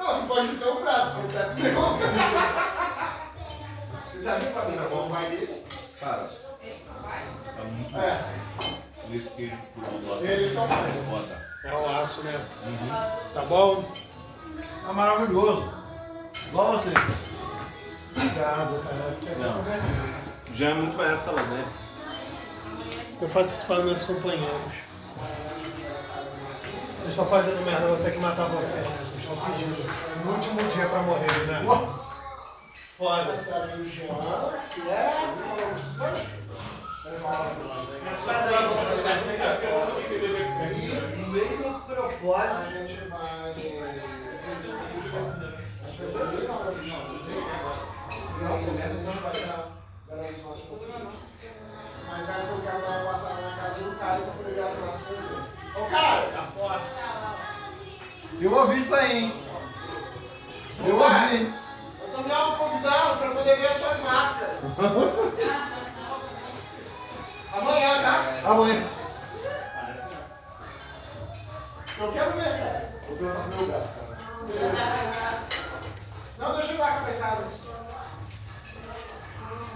Não, você pode ter um prato, se você quiser não. Você sabia pra mim, tá bom, o pai dele? Cara, tá muito bom. É, Por isso que ele toma. Bota. É o aço, né? Tá bom? Tá maravilhoso. Igual você. Obrigado, cara. Não. Já é muito melhor que essa lasanha. Eu faço isso para meus companheiros. Vocês estão fazendo merda, eu vou ter que matar vocês, pedindo. No último dia pra morrer, né? Foda. É? No mesmo propósito. A gente vai. Vai. Mas aí quero dar uma passada na casa do cara pra poder ver as nossas coisas. Ô, cara! Tá fora. Eu ouvi isso aí, hein? Eu ouvi? Eu tô me autoconvidando pra poder ver as suas máscaras. Amanhã, tá? Amanhã. Eu quero ver, cara. Vou perguntar pro meu gato, cara. Não, deixa eu dar a cabeçada.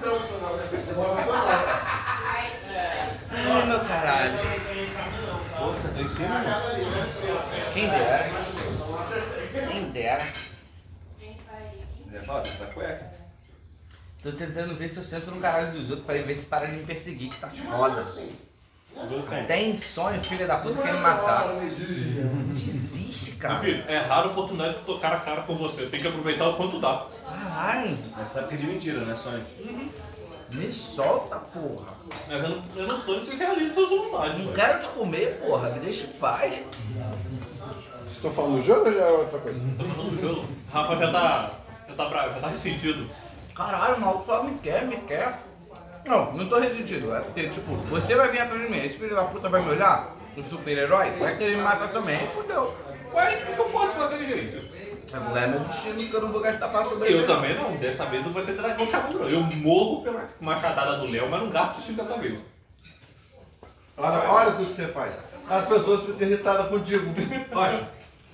Não, isso não. Demora muito não. Ai, meu caralho. Pô, você tá em cima? Quem dera. Quem dera. Já tem que usar cueca. Tô tentando ver se eu sento no caralho dos outros pra ver se para de me perseguir, que tá foda. Tem sonho, filha da puta, quer me matar. Desiste, Meu cara. filho, é rara a oportunidade de eu tô cara a cara com você. Tem que aproveitar o quanto dá. Caralho. Mas sabe que é de mentira, né, Sonho? Me solta, porra. Mas eu não, eu não sou de realize suas vontades. Não velho. quero te comer, porra. Me deixa em paz. Vocês estão falando do jogo ou já é outra coisa? Tô falando do jogo. Rafa já tá. Já tá bravo, já tá ressentido. Caralho, o maluco só me quer, me quer. Não, não tô ressentido. É porque, tipo, você vai vir atrás de mim. Esse filho da puta vai me olhar, um super-herói, vai querer me matar também. Fudeu. Ué, o que eu posso fazer, gente? Não é meu destino que eu não vou gastar pra Eu sobreviver. também não. Dessa vez não vai ter dragão chamado, não. Eu morro pela machadada do Léo, mas não gasto destino dessa vez. Olha, olha tudo que você faz. As pessoas ficam irritadas contigo. Olha.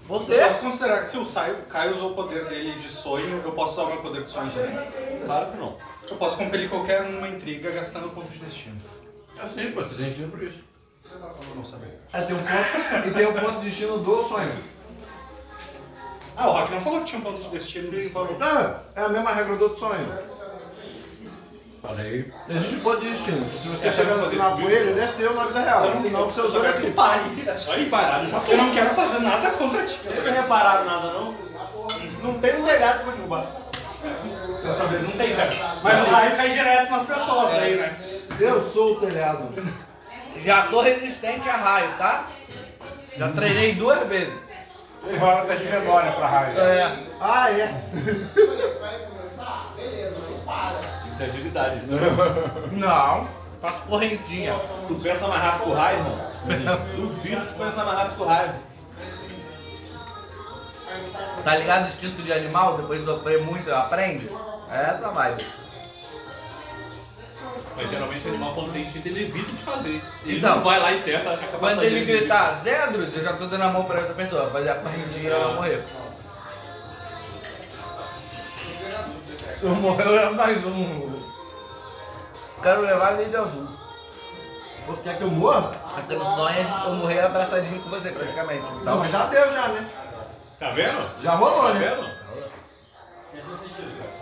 Eu quê? posso considerar que se o Caio, Caio usou o poder dele de sonho, eu posso usar o meu poder de sonho também. Claro que não. Eu posso compelir qualquer uma intriga gastando pontos de destino. Assim, pô, você tem dinheiro por isso. Eu não saber. É, tem um ponto, e tem um ponto de destino do sonho. Ah, o Rock não falou que tinha um ponto de destino. Ele falou. Não, é a mesma regra do outro sonho. Falei. Existe um ponto de destino. Se você É, chegar na fazer poeira, ele é seu na vida real. Senão o seu Eu sonho é que pare. É só isso. Tô. Eu não quero fazer nada contra ti. Vocês não repararam nada, não? Não tem um telhado pra derrubar. Dessa vez não tem, velho. Mas o raio cai direto nas pessoas daí, né? Eu sou o telhado. Já tô resistente a raio, tá? Já treinei duas vezes. Ele rola teste de memória pra raio. É. Ah, é. Tem que ser agilidade. Não. Faço correntinha. Tu pensa mais rápido que o raio, irmão? Duvido tu pensar mais rápido que o raio. Tá ligado o instinto de animal? Depois de sofrer muito, aprende? É essa vibe. Mas geralmente o animal quando tem instinto ele evita de fazer. Ele Então, não vai lá e testa a capacidade Quando ele de- gritar Zedros, eu já tô dando a mão pra outra pessoa. Fazer a correntinha e ela morrer. Se eu morrer, eu levo mais um. Quero levar ele de azul. Você quer que eu morra? Porque no sonho eu morrer abraçadinho com você, praticamente. Não, mas já deu já, né? Tá vendo? Já rolou, Tá né? vendo?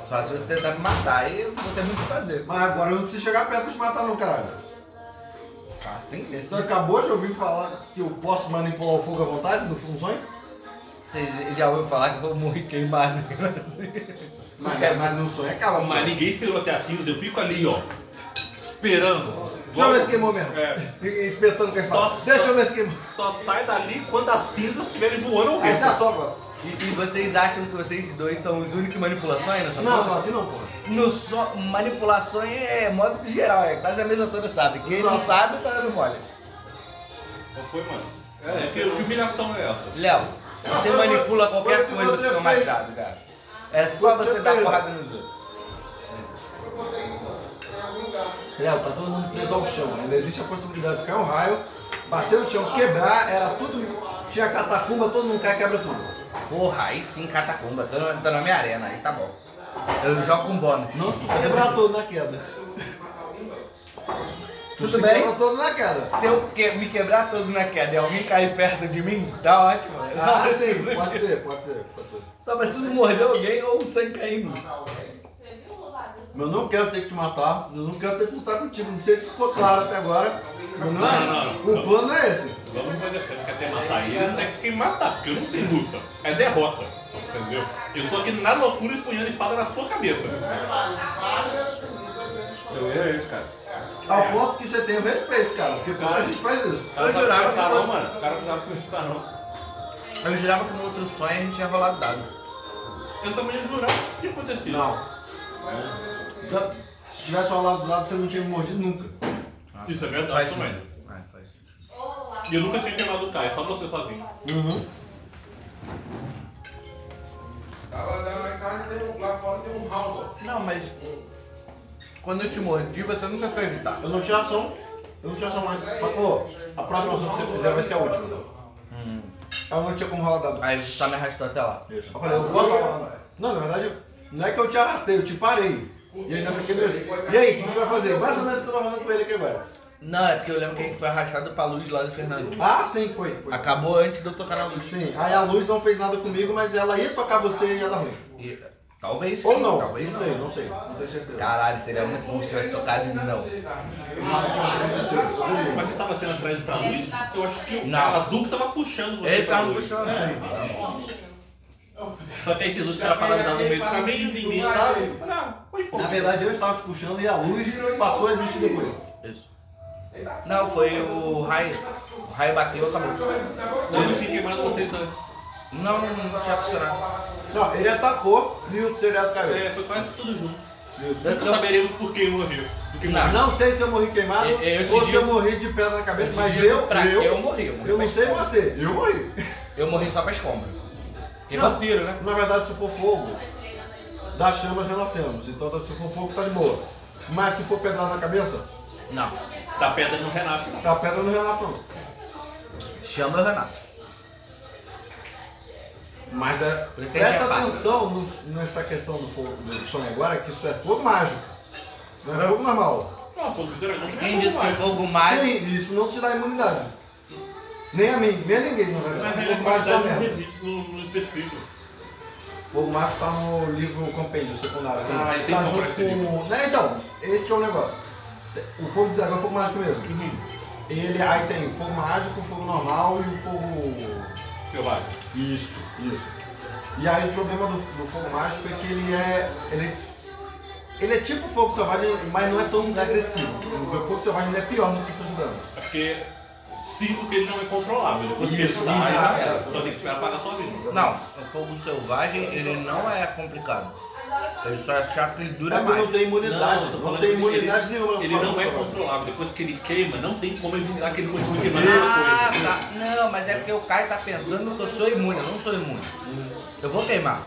Só se você tentar me matar, aí eu não tem muito o que fazer. Mas agora eu não preciso chegar perto pra te matar não, caralho. Assim, Você acabou de ouvir falar que eu posso manipular o fogo à vontade no sonho? Você já ouviu falar que eu morri queimado assim? Mas, mas no sonho acaba. Mas ninguém esperou até a cinza, eu fico ali, ó. Esperando. Deixa eu ver se queimou mesmo. É. Espetando a espada. Só- Deixa eu ver se queimou. Só sai dali quando as cinzas estiverem voando ao Aí você vento. assopra. E, e vocês acham que vocês dois são os únicos manipulações nessa Não, porra? não, aqui não, porra. No so, manipulações é modo geral, é quase a mesa toda sabe. Quem não sabe tá dando mole. Qual foi, mano? É, que, que humilhação é essa? Léo, você Foi- manipula foi qualquer que coisa com seu machado, cara. É só Foi você você dar fez. porrada nos outros. Léo, tá todo mundo preso ao chão. Ainda existe a possibilidade de cair um raio, bater no chão, quebrar, era tudo. Tinha catacumba, todo mundo cai e quebra tudo. Porra, aí sim, catacumba. Tô, no- tô na minha arena, aí tá bom. Eu jogo com bônus. Não se quebrar todo na queda. Tudo bem. quebra todo na queda. Se eu que- me quebrar todo na queda e alguém cair perto de mim, tá ótimo. Eu só Ah, preciso sim, pode ser, pode ser, pode ser. Só preciso morder alguém ou um sangue cair em mim. Eu não quero ter que te matar, eu não quero ter que lutar contigo. Não sei se ficou claro até agora. Mas não é- Não, não, o plano é esse. Vamos fazer não quer ter matar ele, não tem que matar, porque não tem luta. É derrota. Entendeu? Eu tô aqui na loucura empunhando a espada na sua cabeça. Seu erro é esse, cara. Ao ponto que você tem o respeito, cara. Porque Cara, gente faz isso. O cara Eu não sabe jurava que- não, mano. O cara não sabe conversar não. Eu jurava que no outro sonho a gente tinha rolado dado. Eu também jurava que isso tinha acontecido. Não. Se tivesse rolado do lado, você não tinha me mordido nunca. Isso é verdade Faz também. sentido. Vai, faz. E eu nunca tinha queimado o Kai, só você sozinho. Uhum. Não, mas quando eu te mordi, você nunca foi evitar. Eu não tinha ação. Eu não tinha ação mais. Mas, pô, a próxima ação que você fizer vai ser a última. Eu não tinha como rolar dado. Aí você só me arrastou até lá. Eu falei, eu posso rolar. Não, na verdade, não é que eu te arrastei, eu te parei. E ainda fiquei meio. E aí, o que você vai fazer? Mais ou menos o que eu tô fazendo com ele aqui agora. Não, é porque eu lembro que a gente foi arrastado pra luz lá do Fernando. Ah, sim, foi. foi. Acabou antes de eu tocar na luz. Sim, aí a luz não fez nada comigo, mas ela ia tocar você e ia dar ruim. E, talvez Ou sim, não, talvez não sei, não sei, não tenho certeza. Caralho, seria muito bom se tivesse tocado em mim, não. Mas você estava sendo atraído pra luz, eu acho que o Não. azul que tava puxando você Ele pra tava luz. puxando, É. Só que aí esse luz que tava paralisado no meio do caminho, ninguém tava. Ah, foi fogo. Na verdade, eu estava te puxando e a luz passou a existir depois. Isso. Não, foi o raio. O raio bateu e acabou. Ou eu tinha queimado vocês antes. Não, não tinha funcionado. Não, ele atacou e o telhado caiu. É, foi quase tudo junto. Nunca Eu- saberemos por que morreu. Não. Não sei se eu morri queimado Eu- eu te ou se eu morri de pedra na cabeça, te mas eu, pra eu, eu morri. Eu, morri eu não sei você, eu morri. Eu morri só pra escombro. Não. né? Na verdade, se for fogo, das chamas renascemos. Então, se for fogo, tá de boa. Mas se for pedrada na cabeça, Não. Da pedra não renasce, não. a pedra não renasce não. Chama eu renasço. Mas é, presta é atenção no- nessa questão do, fogo, do sonho agora, que isso é fogo mágico. Não é fogo normal. Não, fogo de dragão não Quem é disse que fogo o fogo mágico. Sim, isso não te dá imunidade. Nem a mim, nem a ninguém, na verdade. Mas fogo a mágico qualidade não resiste no, no específico. Fogo Mágico tá no livro Compêndio secundário. Ah, eu tenho tá que junto esse livro. com. Né, então, esse que é o negócio. O fogo do dragão é fogo mágico mesmo. Uhum. Ele aí tem o fogo mágico, o fogo normal e o fogo. Selvagem. Isso, isso. E aí o problema do, do fogo mágico é que ele é. Ele, ele é tipo fogo selvagem, mas não é tão agressivo. O fogo selvagem ele é pior no questão de dano. Porque sinto que ele não é controlável. Depois que ele sai, já é. só tem que esperar apagar sozinho. Não, o fogo selvagem ele não é complicado. Ele só é chato que ele dura É porque mais. não tem imunidade, não, falando tem assim, imunidade ele, nenhuma. Ele não é controlável. Depois que ele queima, não tem como evitar que ele continue queimando a mesma Ah, coisa. tá. Não, mas é porque o Caio tá pensando que eu sou imune, eu não sou imune. Eu vou queimar.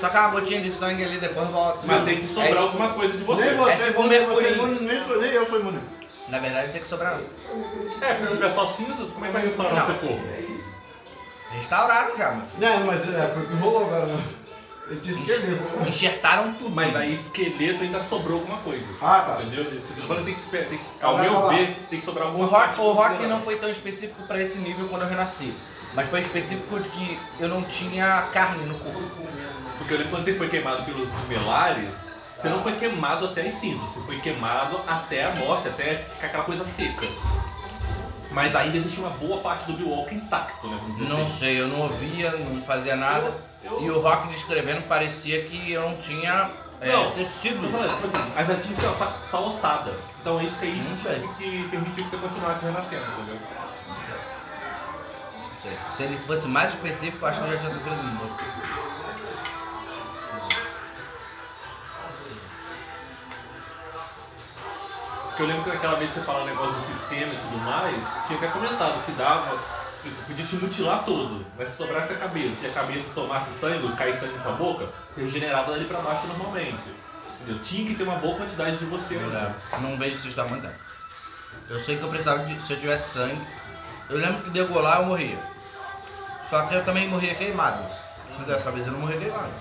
Só que uma gotinha de sangue ali depois volta. Mas tem que sobrar É, alguma coisa de você. Nem você, É tipo nem mercúrio. você é imune, nem, sou, nem eu sou imune. Na verdade não tem que sobrar não. É, porque se tiver só cinzas, como é que vai restaurar Não. o seu corpo? Restauraram já, mano. Não, mas é, foi o que rolou agora, né? Ele disse que ele. Enxertaram tudo. Mas aí esqueleto ainda sobrou alguma coisa. Ah, tá. Entendeu? Falando tem que esperar. Tem, que- ao Vai, meu ver, tem que sobrar O alguma rock, parte o rock considerável. não foi tão específico pra esse nível quando eu renasci. Mas foi específico de que eu não tinha carne no corpo. Porque eu lembro quando você foi queimado pelos melares, você não foi queimado até as cinzas, você foi queimado até a morte, até ficar aquela coisa seca. Mas ainda existe uma boa parte do Biowalker intacto, né? Não assim. sei, eu não ouvia, não fazia nada. Eu- E o Rock descrevendo parecia que eu não tinha é, Não, tecido. Tô falando, tipo assim, mas ela tinha que ser só, só ossada. Então é isso que é isso sei. que, permitiu que você continuasse renascendo, entendeu? Se ele fosse mais específico, eu acho que eu já tinha sofrido muito. Porque eu lembro que aquela vez que você falou o negócio do sistema e tudo mais, tinha até comentado que dava, você podia te mutilar todo, mas se sobrasse a cabeça e a cabeça tomasse sangue, caísse sangue na sua boca, você regenerava dali pra baixo normalmente. Entendeu? Tinha que ter uma boa quantidade de você ainda. Não vejo se está muito Eu sei que eu precisava de. Se eu tivesse sangue. Eu lembro que degolar eu morria. Só que eu também morria queimado. Mas dessa vez eu não morria queimado.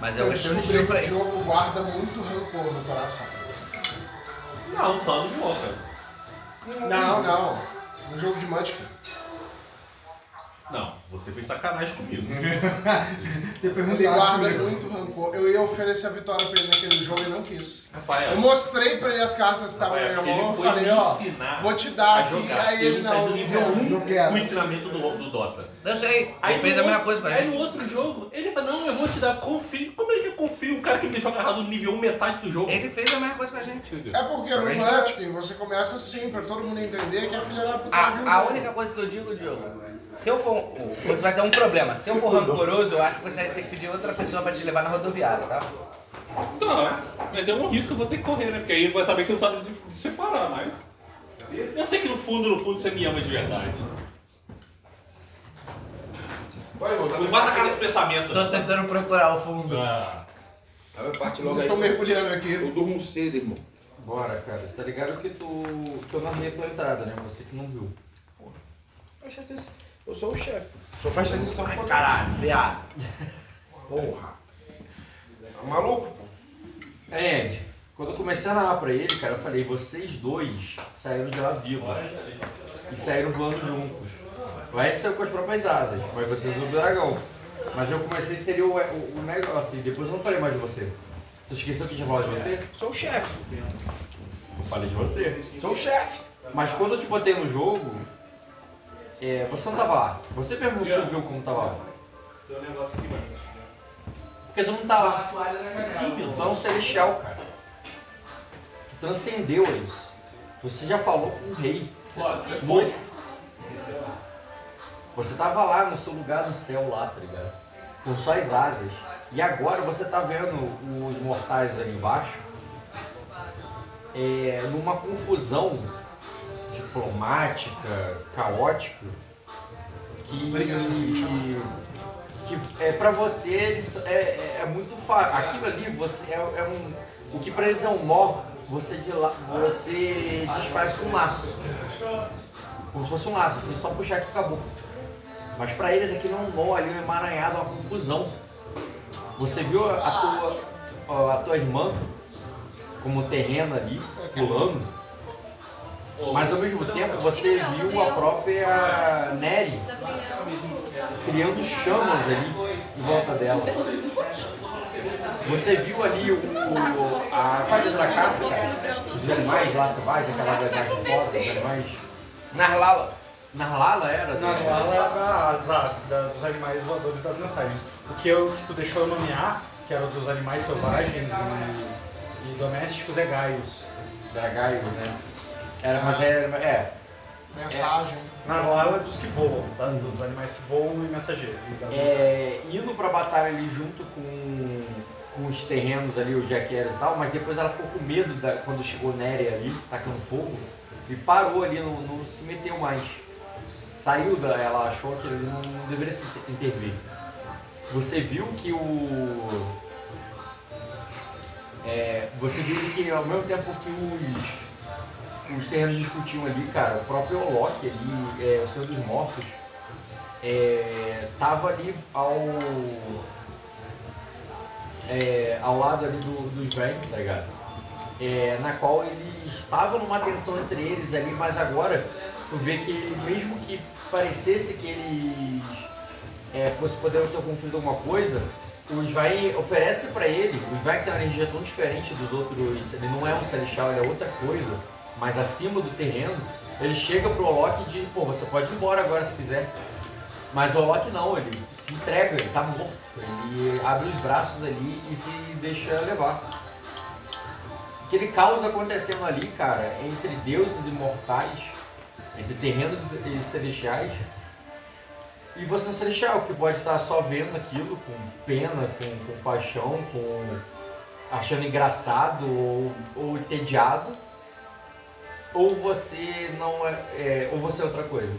Mas é Eu o questão de descobri que o isso. jogo guarda muito rancor no coração. Não, só do Biowalker. Não, não. No jogo de Munchkin. Não, você fez sacanagem comigo. Você pergunta Ele guarda muito rancor. Eu ia oferecer a vitória pra ele naquele jogo e não quis. Rafael, Eu mostrei pra ele as cartas que estavam na minha mão. ele Eu foi falei, me ó, ensinar vou te a dar aqui. jogar. Aí ele não. do nível não. 1 não quero. o ensinamento do, do Dota. Eu sei. Ele fez a mesma coisa com a Aí gente. no outro jogo, ele fala, não, eu vou te dar confio. Como é que eu confio um cara que me deixou agarrado no nível 1 metade do jogo? Ele fez a mesma coisa com a gente. É porque no Munchkin você começa assim, pra todo mundo entender que é filha da puta A, a jogo. única coisa que eu digo, Diogo, se eu for. Você vai ter um problema. Se eu for rancoroso, eu acho que você vai ter que pedir outra pessoa pra te levar na rodoviária, tá? Tá, mas é um risco que eu vou ter que correr, né? Porque aí vai saber que você não sabe se se separar, mas. Eu sei que no fundo, no fundo, você me ama de verdade. Não faz a cara de pensamento. Tô tentando procurar o fundo. Ah, Aí vai partir logo aí. Eu tô mergulhando aqui. Eu durmo cedo, irmão. Bora, cara. Tá ligado que tu, que eu narrei a tua entrada, né? Você que não viu. Presta atenção. Eu sou o chefe. Só presta atenção. Ai, caralho, viado. Porra. Tá maluco, pô? É, Ed, quando eu comecei a narrar pra ele, cara, eu falei, vocês dois saíram de lá vivos. E saíram voando juntos. O Ed saiu com as próprias asas, mas vocês do dragão. Mas eu comecei a ser o, o, o negócio, e depois eu não falei mais de você. Você esqueceu que tinha falado de você? Sou o chefe. Eu falei de você. Sou o chefe. Mas quando eu te botei no jogo, é, você não tava lá. Você mesmo não viu como tava lá. tem um negócio aqui, mano. Porque tu não tá lá. Tu é um celestial, cara. Tu transcendeu isso. Você já falou com o rei. Foi. Você tava lá no seu lugar no céu lá, tá ligado? Com suas asas. E agora você tá vendo os mortais ali embaixo é, numa confusão diplomática, caótica, que, que é pra você eles- é, é, é muito fácil. Aquilo ali você é, é um. O que pra eles é um nó, você, de la- você desfaz com um laço. Como se fosse um laço, assim, só puxar que acabou. Mas pra eles aquilo é um nó ali, um emaranhado, uma confusão. Você viu a tua, a tua irmã como terreno ali, pulando, mas ao mesmo tempo você viu a própria Nery criando chamas ali em volta dela. Você viu ali o, o- a parte da caça, cara? Os animais lá selvagens, aquela de fora, os animais. Narlala. Narlala era? Na Nuala é da Zav, da- dos animais voadores das mensagens. O que, eu, que tu deixou eu nomear, que era o dos animais selvagens e, e domésticos, é Gaius. Dragaio, né? Era, mas era. É. Mensagem. Na Nuala é dos que voam, tá? dos animais que voam e mensageiro. e das mensagens. é indo pra batalha ali junto com, com os terrenos ali, os jaqueiros e tal, mas depois ela ficou com medo da, quando chegou Néria ali, tacando fogo, e parou ali, não, não se meteu mais. Saiu da. Ela achou que ele não, deveria se intervir. Você viu que o. é, você viu que ao mesmo tempo que os, os terrenos discutiam ali, cara, o próprio Olok ali, é, o Senhor dos Mortos, é, tava ali ao é, ao lado ali do, dos velhos, tá ligado? É, na qual eles estavam numa tensão entre eles ali, mas agora tu vê que mesmo que parecesse que eles é, fosse poder ter conflito alguma coisa, o Svain oferece pra ele, o Svain tem uma energia tão diferente dos outros, ele não é um celestial, ele é outra coisa, mas acima do terreno, ele chega pro Olok e diz, pô, você pode ir embora agora se quiser. Mas o Olok não, ele se entrega, ele tá morto. Ele abre os braços ali e se deixa levar. Aquele caos acontecendo ali, cara, entre deuses imortais, entre terrenos e celestiais. E você é um celestial que pode estar só vendo aquilo com pena, com, com paixão, com achando engraçado ou, ou entediado. Ou você não é, é- ou você é outra coisa.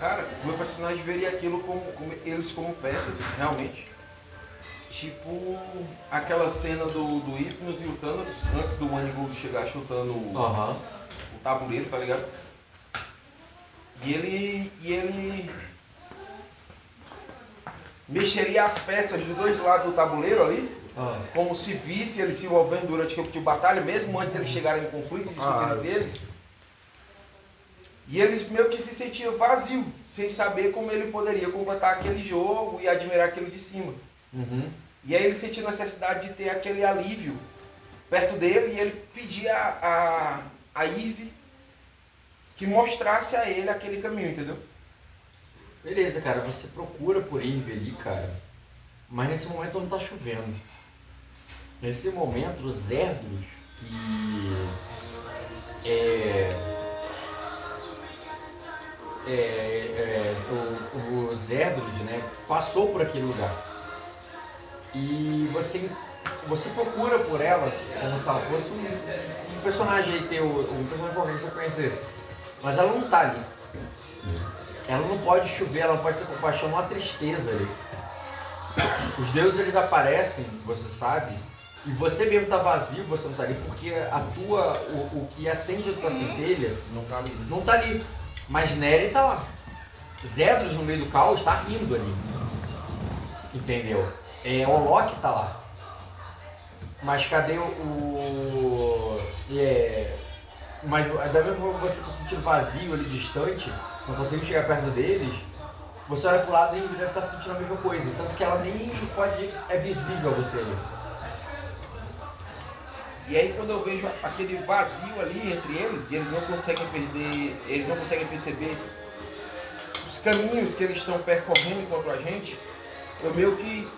Cara, meu personagem veria aquilo como, como- eles como peças, realmente. Tipo aquela cena do, do Hypnos e o Thanos antes do Manigoldo chegar chutando o, Aham. O tabuleiro, tá ligado? E ele. E ele. Mexeria as peças dos dois lados do tabuleiro ali, Ah. como se visse eles se envolvendo durante aquele tipo de batalha, mesmo antes deles chegarem em conflito discutirem Ah. entre eles. E eles meio que se sentiam vazios, sem saber como ele poderia completar aquele jogo e admirar aquilo de cima. Uhum. E aí ele sentiu necessidade de ter aquele alívio perto dele e ele pedia a, a, Eve que mostrasse a ele aquele caminho, entendeu? Beleza, cara, você procura por Eve ali, cara. Mas nesse momento não tá chovendo. Nesse momento, os Erdros, que é, é, é, o, os Erdros, né, passou por aquele lugar. E você, você procura por ela, como se ela fosse um, um personagem aí teu, um personagem qualquer que você conhecesse. Mas ela não tá ali. Ela não pode chover, ela não pode ter compaixão, uma tristeza ali. Os deuses eles aparecem, você sabe, e você mesmo tá vazio, você não tá ali, porque a tua, o, o que acende a tua centelha Não tá ali. não tá ali. Mas Nery tá lá. Zedros no meio do caos tá rindo ali. Entendeu? É, Olok tá lá. Mas cadê o. o é, mas da mesma forma que você tá sentindo vazio ali distante, não consegue chegar perto deles, você olha pro lado e deve estar sentindo a mesma coisa. Tanto que ela nem pode. é visível a você ali. E aí quando eu vejo aquele vazio ali entre eles, e eles não conseguem perder, eles não conseguem perceber os caminhos que eles estão percorrendo contra a gente, eu meio que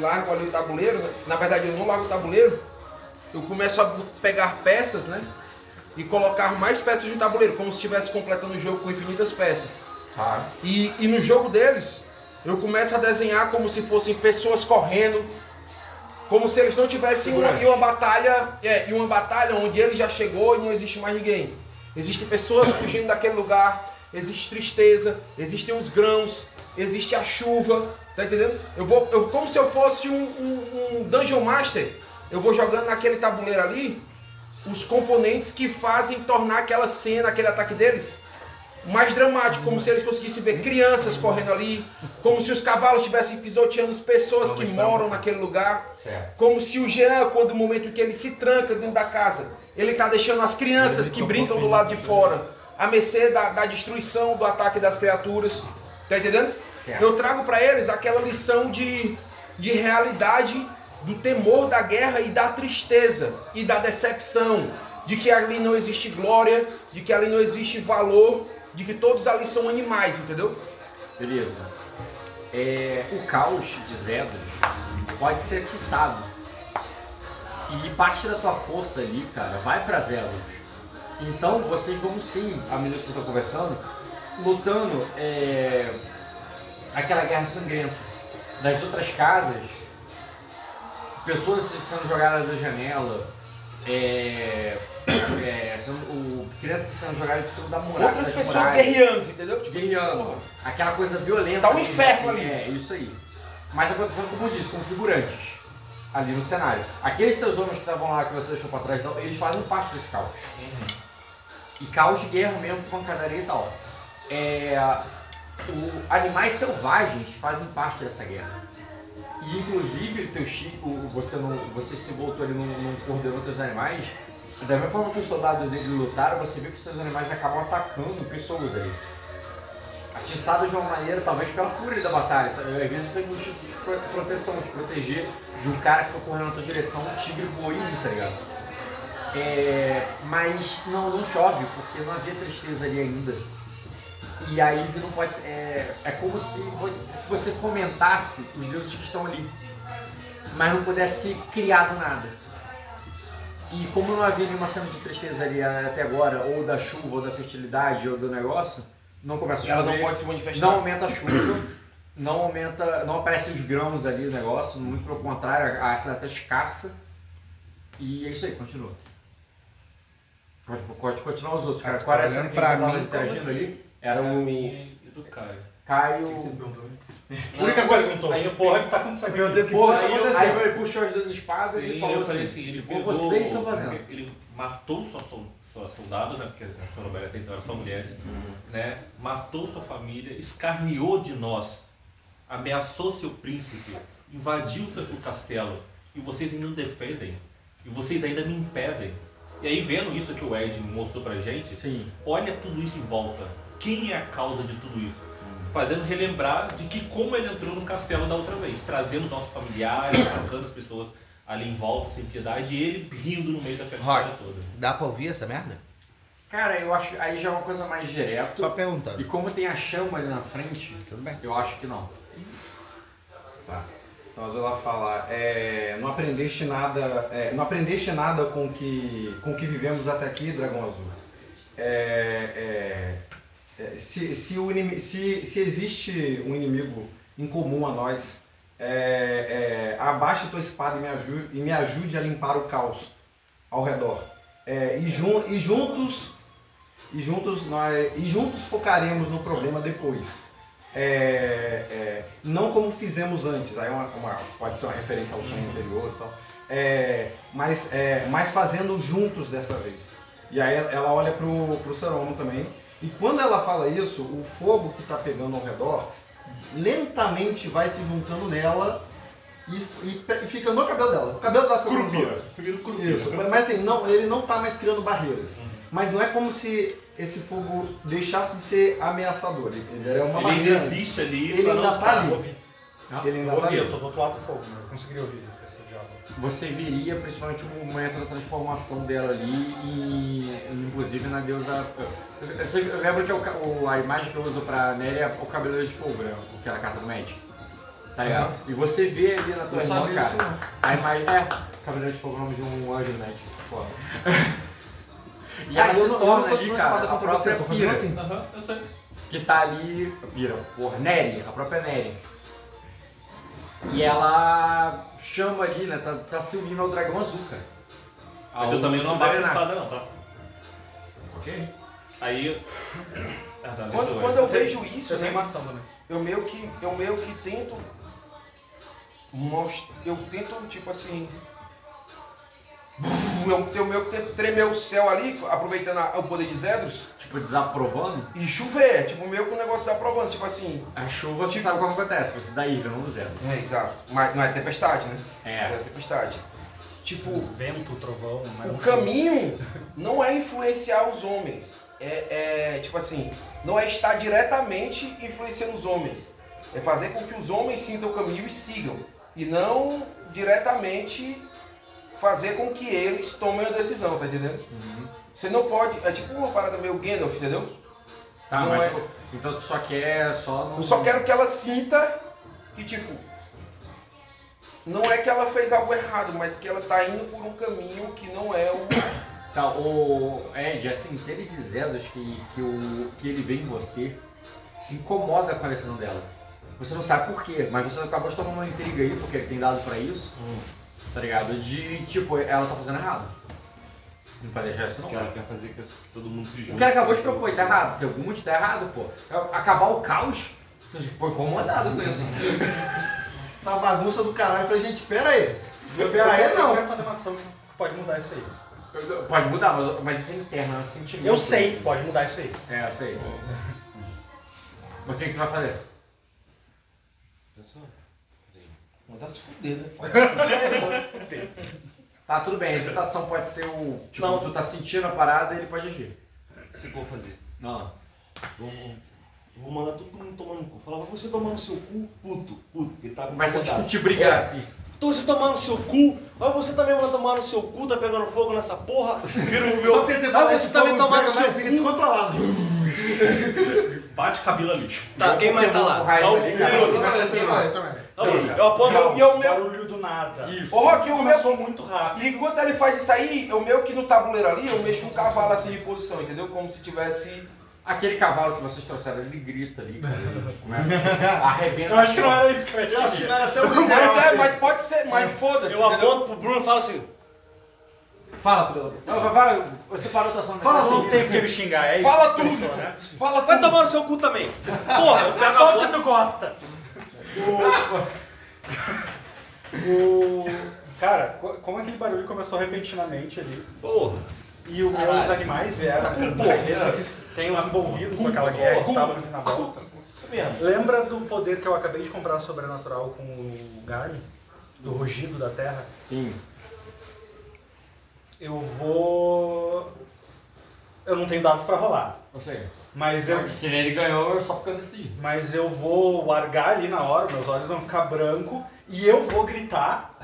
largo ali o tabuleiro, né? na verdade eu não largo o tabuleiro, eu começo a pegar peças, né? E colocar mais peças no tabuleiro, como se estivesse completando o jogo com infinitas peças. Tá. E, e no jogo deles, eu começo a desenhar como se fossem pessoas correndo, como se eles não tivessem uma, em uma batalha, é, em uma batalha onde ele já chegou e não existe mais ninguém. Existem pessoas fugindo daquele lugar, existe tristeza, existem os grãos, existe a chuva, tá entendendo? Eu vou, eu, como se eu fosse um, um, um Dungeon Master, eu vou jogando naquele tabuleiro ali os componentes que fazem tornar aquela cena, aquele ataque deles mais dramático, como se eles conseguissem ver crianças correndo ali, como se os cavalos estivessem pisoteando as pessoas que moram naquele lugar, como se o Jean, quando no momento que ele se tranca dentro da casa, ele está deixando as crianças que brincam do lado de fora, à mercê da, da destruição, do ataque das criaturas, tá entendendo? Eu trago pra eles aquela lição de, de realidade do temor da guerra e da tristeza e da decepção, de que ali não existe glória, de que ali não existe valor, de que todos ali são animais, entendeu? Beleza. É, o caos de Zedros pode ser atiçado. E parte da tua força ali, cara, vai pra Zedros. Então vocês vão sim, à medida que vocês estão conversando, lutando é, aquela guerra sangrenta. Das outras casas, pessoas sendo jogadas da janela, é, é, sendo, o, crianças sendo jogadas de cima da muralha. Outras pessoas muralhas guerreando, entendeu? Tipo assim, guerreando. porra. Aquela coisa violenta. Tá um inferno assim, ali. É, isso aí. Mas acontecendo, como eu disse, como figurantes ali no cenário. Aqueles teus homens que estavam lá, que você deixou pra trás, eles fazem parte desse caos. E caos de guerra mesmo, pancadaria e tal. É, o, animais selvagens fazem parte dessa guerra. E inclusive teu Chico, você, não, você se voltou ali, não, não coordenou teus animais. Da mesma forma que os soldados dele lutaram, você viu que seus animais acabam atacando pessoas aí. Atiçados de uma maneira, talvez pela fúria da batalha. Às vezes foi um tipo de pro- proteção, de proteger de um cara que foi correndo na tua direção, um tigre mim, tá ligado? É, mas não, não chove, porque não havia tristeza ali ainda. E a Ivy não pode ser. É, é como se vo- se você fomentasse os deuses que estão ali, mas não pudesse criar do nada. E como não havia nenhuma cena de tristeza ali até agora, ou da chuva, ou da fertilidade, ou do negócio, não começa a Ela chover. não pode se manifestar. Não aumenta a chuva, não aumenta, não aparecem os grãos ali no negócio, muito pelo contrário, a cidade está escassa. E é isso aí, continua. Pode, pode continuar os outros, cara. Qual era a cena que pra mim, interagindo como ali? Era o e do Caio. Caio. A única coisa que eu tô Aí eu porra, que tá acontecendo Meu aqui? Deus, que Porra, porra aí, aí ele puxou as duas espadas Sim, e falou eu falei assim, assim, ele "Pô, pegou, vocês estão fazendo. Ele matou sua, sol- suas soldados, né? Porque a Sorobélia até então era só mulheres, né? Matou sua família, escarneou de nós, ameaçou seu príncipe, invadiu seu, o castelo e vocês ainda me defendem e vocês ainda me impedem. E aí vendo isso que o Ed mostrou pra gente, Sim. olha tudo isso em volta. Quem é a causa de tudo isso? Fazendo relembrar de que como ele entrou no castelo da outra vez, trazendo os nossos familiares, atacando as pessoas ali em volta, sem piedade, e ele rindo no meio daquela Rock. história toda. Dá pra ouvir essa merda? Cara, eu acho que aí já é uma coisa mais direto. Só perguntando. E como tem a chama ali na frente, Tudo bem. eu acho que não. Tá. Então a Zola fala, é, não aprendeste nada, é, não aprendeste nada com que, com que vivemos até aqui, Dragão Azul. É, é, se, se, o se, se existe um inimigo em comum a nós, é, é, abaixe tua espada e me, ajude, e me ajude a limpar o caos ao redor. É, e, jun, e juntos e juntos nós e juntos focaremos no problema depois. É, é, não como fizemos antes, aí é uma, uma- pode ser uma referência ao sonho anterior e tal, é, mas, é, mas fazendo juntos desta vez. E aí ela olha pro, pro Sarono também, e quando ela fala isso, o fogo que está pegando ao redor lentamente vai se juntando nela e, e, e fica no cabelo dela. O cabelo dela fica Curupira. Primeiro isso, mas assim, não, ele não tá mais criando barreiras. Mas não é como se esse fogo deixasse de ser ameaçador. Ele ele é uma Ele ainda barreira. existe ali Ele não ainda tá estar. ali. Ele ainda eu tá ouvi, ali. eu tô do outro lado do fogo, né? eu consegui ouvir. Você viria principalmente o momento da transformação dela ali e inclusive na deusa. Eu, eu, eu lembro que o ca- o- a imagem que eu uso pra Nelly é o cabelo de fogo, né? O que era a carta do Magic. Tá ligado? E você vê ali na tua irmã, cara. A imagem. É, cabelo de fogo é o nome de um anjo do Magic. Foda. E Ah, eu não- eu não torna ali, cara, a você, própria fazendo pira. assim. Aham, eu sei. que tá ali, pira, porra, Nery, a própria Nery. E ela chama ali, né, tá, tá se unindo ao dragão azul, cara. Mas eu também não abaixo a espada não, tá? Ok? Aí. Ah, tá, Quando, eu- quando eu vejo isso, Eu tenho né, maçã também. eu meio que eu meio que tento most- eu tento tipo assim eu, eu meio que tento tremer o céu ali, aproveitando a- o poder de Zedros, Tipo, desaprovando, e chover, tipo, meio que o negócio desaprovando, tipo assim. a chuva, você Tipo- sabe como acontece, você dá Ivy, não do zero. É, exato. Mas não é tempestade, né? É. É tempestade. Tipo, Vento, trovão, mas o não- caminho não é influenciar os homens. É, é, tipo assim, não é estar diretamente influenciando os homens. É fazer com que os homens sintam o caminho e sigam. E não diretamente fazer com que eles tomem a decisão, tá entendendo? Uhum. Você não pode. É tipo uma parada meio Gandalf, entendeu? Tá, Não mas é- então tu só quer só não. Eu só quero que ela sinta que, tipo, não é que ela fez algo errado, mas que ela tá indo por um caminho que não é o. Tá, o Ed, assim, ter dizendo que, que, o, que ele vê em você se incomoda com a decisão dela. Você não sabe por quê, mas você acabou de tomar uma intriga aí, porque ele tem dado pra isso, tá ligado? De, tipo, ela tá fazendo errado. Não pode deixar isso não. Que ela quer fazer que todo mundo se junte. O cara acabou de propor, tá errado, tem algum motivo tá errado, pô. Acabar o caos, tu ficou incomodado com isso. Tá bagunça do caralho. Eu falei, gente, pera aí. Eu Pera aí, eu não. quero fazer uma ação que pode mudar isso aí. Pode mudar, mas, mas isso é interno, é um sentimento. Eu sei, pode mudar isso aí. É, eu sei. Mas o que, que tu vai fazer? Mandar se fuder, né? Tá, tudo bem, a excitação pode ser o. Tipo, Não. tu tá sentindo a parada e ele pode agir. O que eu vou fazer? Não. Vou, vou- vou mandar todo mundo tomar no cu. Falar, vai você tomar no seu cu, puto, puto, porque ele tá Começa a incomodado. discutir, brigar, É. assim. Então você tomar no seu cu, vai você também vai tomar no seu cu, tá pegando fogo nessa porra, vira o meu. Só porque você vai fala você também o tomar no seu fica cu. descontrolado. Bate cabelo lixo. Tá, quem mais tá lá? Tá o. Bruno. Eu. Tá. Eu aponto E é o meu. Barulho do nada. Isso. Ô, Rock, o meu. Começou muito rápido. E enquanto ele faz isso aí, eu meio que no tabuleiro ali, eu mexo um cavalo assim de posição, entendeu? Como se tivesse. Aquele cavalo que vocês trouxeram, ele grita ali, cara. Ele começa a arrebenta. Eu acho que não era isso que eu ia te Eu acho que pedir. não era tão legal. Mas é, mas pode ser, mas foda-se. Eu entendeu? aponto pro Bruno e falo assim, Fala, Pedro. Não, vai, vai, você parou a tua ação. né? Fala Não tem porque me xingar, é isso. Fala que tudo. pensou, né? Fala vai tudo. tomar no seu cu também. Porra, Só porque tu gosta. O... o... Cara, co- como aquele barulho começou repentinamente ali Porra. e os meus animais vieram, mesmo que tenham se envolvido com aquela guerra que estavam na volta. Isso mesmo. Lembra do poder que eu acabei de comprar sobrenatural com o Garmin? Do rugido da terra? Sim. Eu vou... Eu não tenho dados pra rolar, Eu sei. mas eu, Que nem ele ganhou só porque eu decidi. mas eu vou largar ali na hora, meus olhos vão ficar branco e eu vou gritar,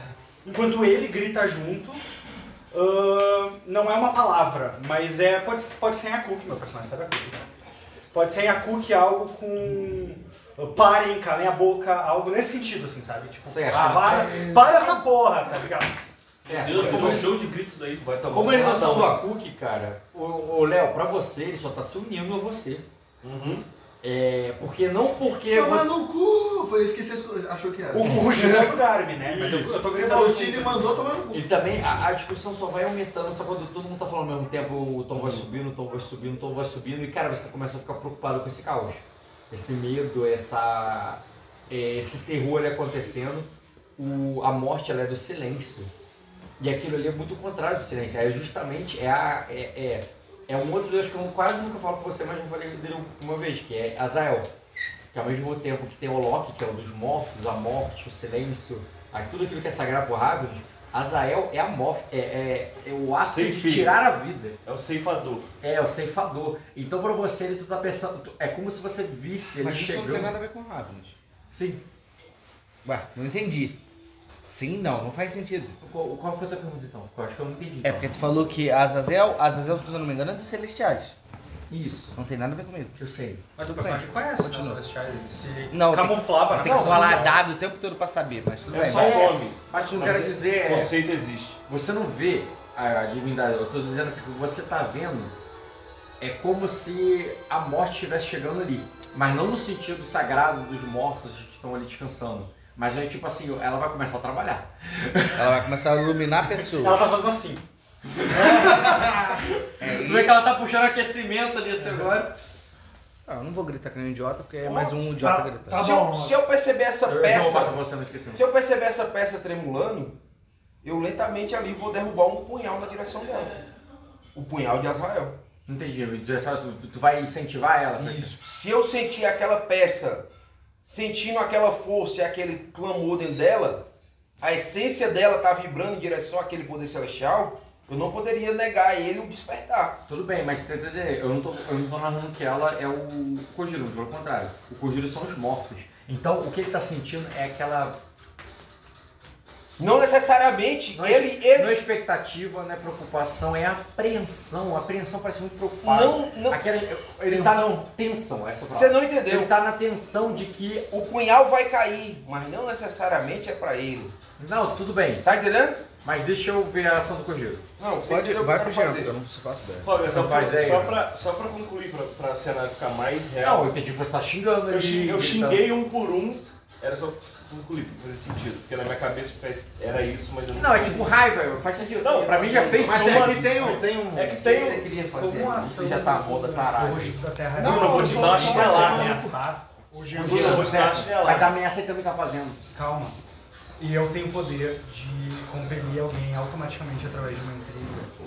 enquanto ele grita junto. Ahn, não é uma palavra, mas é pode, pode ser em Akuk, meu personagem sabe Akuk. Pode ser em Akuk algo com ah, parem, calem a boca, algo nesse sentido, assim, sabe? Tipo, Certo. ah, para, para essa porra, tá ligado? Certo. Deus, como um show de gritos daí. Vai tomar Como radão. são do Akuk, cara, o, o Léo, pra você, ele só tá se unindo a você. Uhum. É, porque não porque Tomar você... no cu. Foi isso que você achou que era. O, o rugido é do Garmin, né? Mas eu, eu tô Você gritando. falou, o time mandou tomar no cu. E também a, a discussão só vai aumentando, só quando todo mundo tá falando ao mesmo tempo, o tom vai subindo, o tom vai subindo, o tom vai subindo, e cara, você começa a ficar preocupado com esse caos. Esse medo, essa, é, esse terror ali acontecendo. O, a morte ela é do silêncio. E aquilo ali é muito contrário do silêncio. É justamente é, a, é, é, é um outro Deus que eu quase nunca falo com você, mas já falei dele uma vez, que é Azael. Que ao mesmo tempo que tem o Loki, que é o dos mortos, a morte, o silêncio, a- tudo aquilo que é sagrado por Ravens, Azael é a morte, é, é, é o ato de filho. tirar a vida. É o ceifador. É, o ceifador. Então pra você ele tu tá pensando, tu- é como se você visse ele Mas isso não chegando. tem nada a ver com Ravens. Sim. Ué, não entendi. Sim, não, não faz sentido. Qual, qual foi a tua pergunta então? Eu acho que eu não entendi. É porque tu falou que Azazel, Azazel, se eu não me engano, é dos Celestiais. Isso, Não tem nada a ver comigo. eu sei. Mas o Tudo personagem conhece, né? Os Celestiais, ele se Não, tem- camuflava na Tem que falar né? dado o tempo todo pra saber, mas tudo É bem. só o nome. Mas o que eu quero é- dizer O é. conceito existe. Você não vê a divindade, eu tô dizendo assim, o que você tá vendo é como se a morte estivesse chegando ali. Mas não no sentido sagrado dos mortos que estão ali descansando. Mas é tipo assim, ela vai começar a trabalhar. Ela vai começar a iluminar pessoas. Ela tá fazendo assim. É, Não é que ela tá puxando aquecimento ali assim agora. Ah, eu não vou gritar que nem um idiota, porque é mais um idiota Tá, gritando. tá se, eu, se eu perceber essa Eu, eu vou passar peça, pra você se eu perceber essa peça tremulando, eu lentamente ali vou derrubar um punhal na direção dela. O punhal de Azrael. Não entendi, tu, tu, vai incentivar ela? sabe? Isso. Se eu sentir aquela peça, sentindo aquela força e aquele clamor dentro dela, a essência dela tá vibrando em direção àquele poder celestial, eu não poderia negar ele o despertar. Tudo bem, mas eu não tô, eu não tô narrando que ela é o Kojiro, pelo contrário. O Kojiro são os mortos. Então o que ele tá sentindo é aquela. Não necessariamente Não é, ele, não ele é expectativa, não é preocupação, é apreensão. A apreensão parece muito preocupado. não, não, Aquela, ele tá na tensão, essa é a você palavra. não entendeu. Ele tá na tensão de que. O punhal vai cair, mas não necessariamente é pra ele. Não, tudo bem, Tá entendendo? mas deixa eu ver a ação do Cogiro. Não, você Pode, vai pro fazer. eu não faço ideia. Olha, só, pra, ideia. só, pra, só pra concluir, pra, pra cenário ficar mais real. Não, eu entendi que você tá xingando Eu, xing- eu gritando. xinguei um por um, era só concluir, pra fazer sentido. Porque na minha cabeça faz- era isso, mas eu não Não, é tipo raiva, faz sentido. Não, pra mim já fez mas sentido. é que tem um. Tem um É que tem um. você queria fazer? Você já tá a moda caralho. rosto da Terra Não, Bruno, eu vou te não, dar uma não, não, chinelada. não, Jean Bruno, eu vou te dar uma Mas a chinelada. ameaça ele também tá fazendo. Calma. E eu tenho o poder de compelir alguém automaticamente através de uma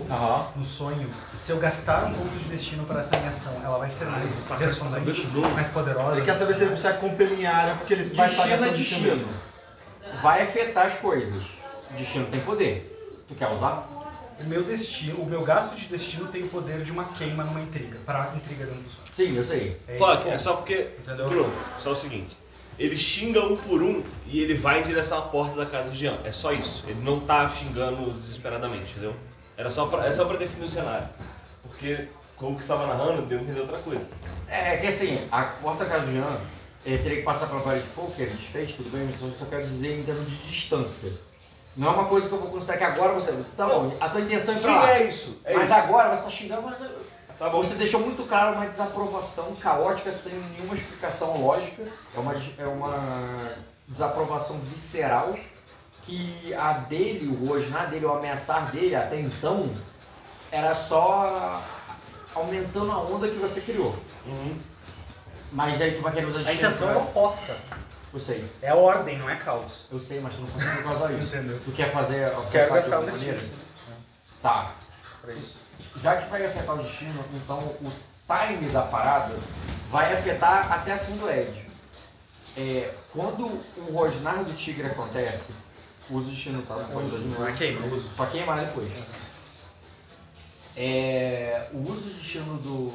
Aham. No sonho, se eu gastar um ponto de destino para essa minha ação, ela vai ser mais ressonante, mais poderosa. Ele quer saber se ele precisa compelir em área, porque ele vai estar Destino é gastando destino. Vai afetar as coisas. Destino tem poder. Tu quer usar? O meu destino, o meu gasto de destino tem o poder de uma queima numa intriga, para intriga dentro do sonho. Sim, eu sei. É é só porque. Entendeu? Bruno, só o seguinte. Ele xinga um por um e ele vai em direção à porta da casa do Jean. É só isso. Ele não tá xingando desesperadamente, entendeu? Era só pra, é só pra definir o cenário. Porque, como que você estava narrando, deu a entender outra coisa. É, é que assim, a porta casa do Jean, ele teria que passar pela parede de fogo, que ele fez, tudo bem, mas eu só quero dizer em termos de distância. Não é uma coisa que eu vou considerar que agora você. Tá bom, a tua intenção é pra Sim, lá. é isso. É mas isso. agora você tá xingando, mas Tá bom. Você deixou muito claro uma desaprovação caótica sem nenhuma explicação lógica. É uma, é uma desaprovação visceral que a dele, o rosnar dele, o ameaçar dele até então, era só aumentando a onda que você criou. Uhum. Mas aí tu vai querer usar A destino, intenção é né? oposta. Eu sei, É ordem, não é caos. eu sei, mas tu não conseguiu causar isso. Entendeu? Tu quer fazer Quero de gastar alguma destino. Tá. Pra isso. já que vai afetar o destino, então o time da parada vai afetar até a Ed. É, quando o rosnar do tigre acontece, usa o destino, tá? Não de é queima, uso. Só queimar depois. É, o uso de destino do,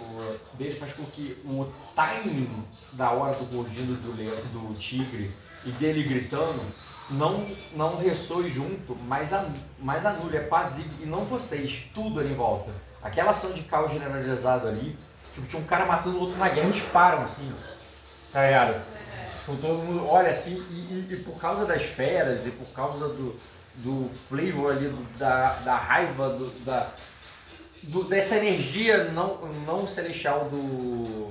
dele faz com que o timing da hora do rugido do, leão- do tigre e dele gritando não, não ressoe junto, mas, a, mas anule, é passivo e não vocês, tudo ali em volta. Aquela ação de caos generalizado ali, tipo, tinha um cara matando o outro na guerra, eles param assim, tá ligado? Tipo, todo mundo olha assim, e, e- e por causa das feras e por causa do, do flavor ali, do- da, da raiva, do, da, do- dessa energia não, não celestial do,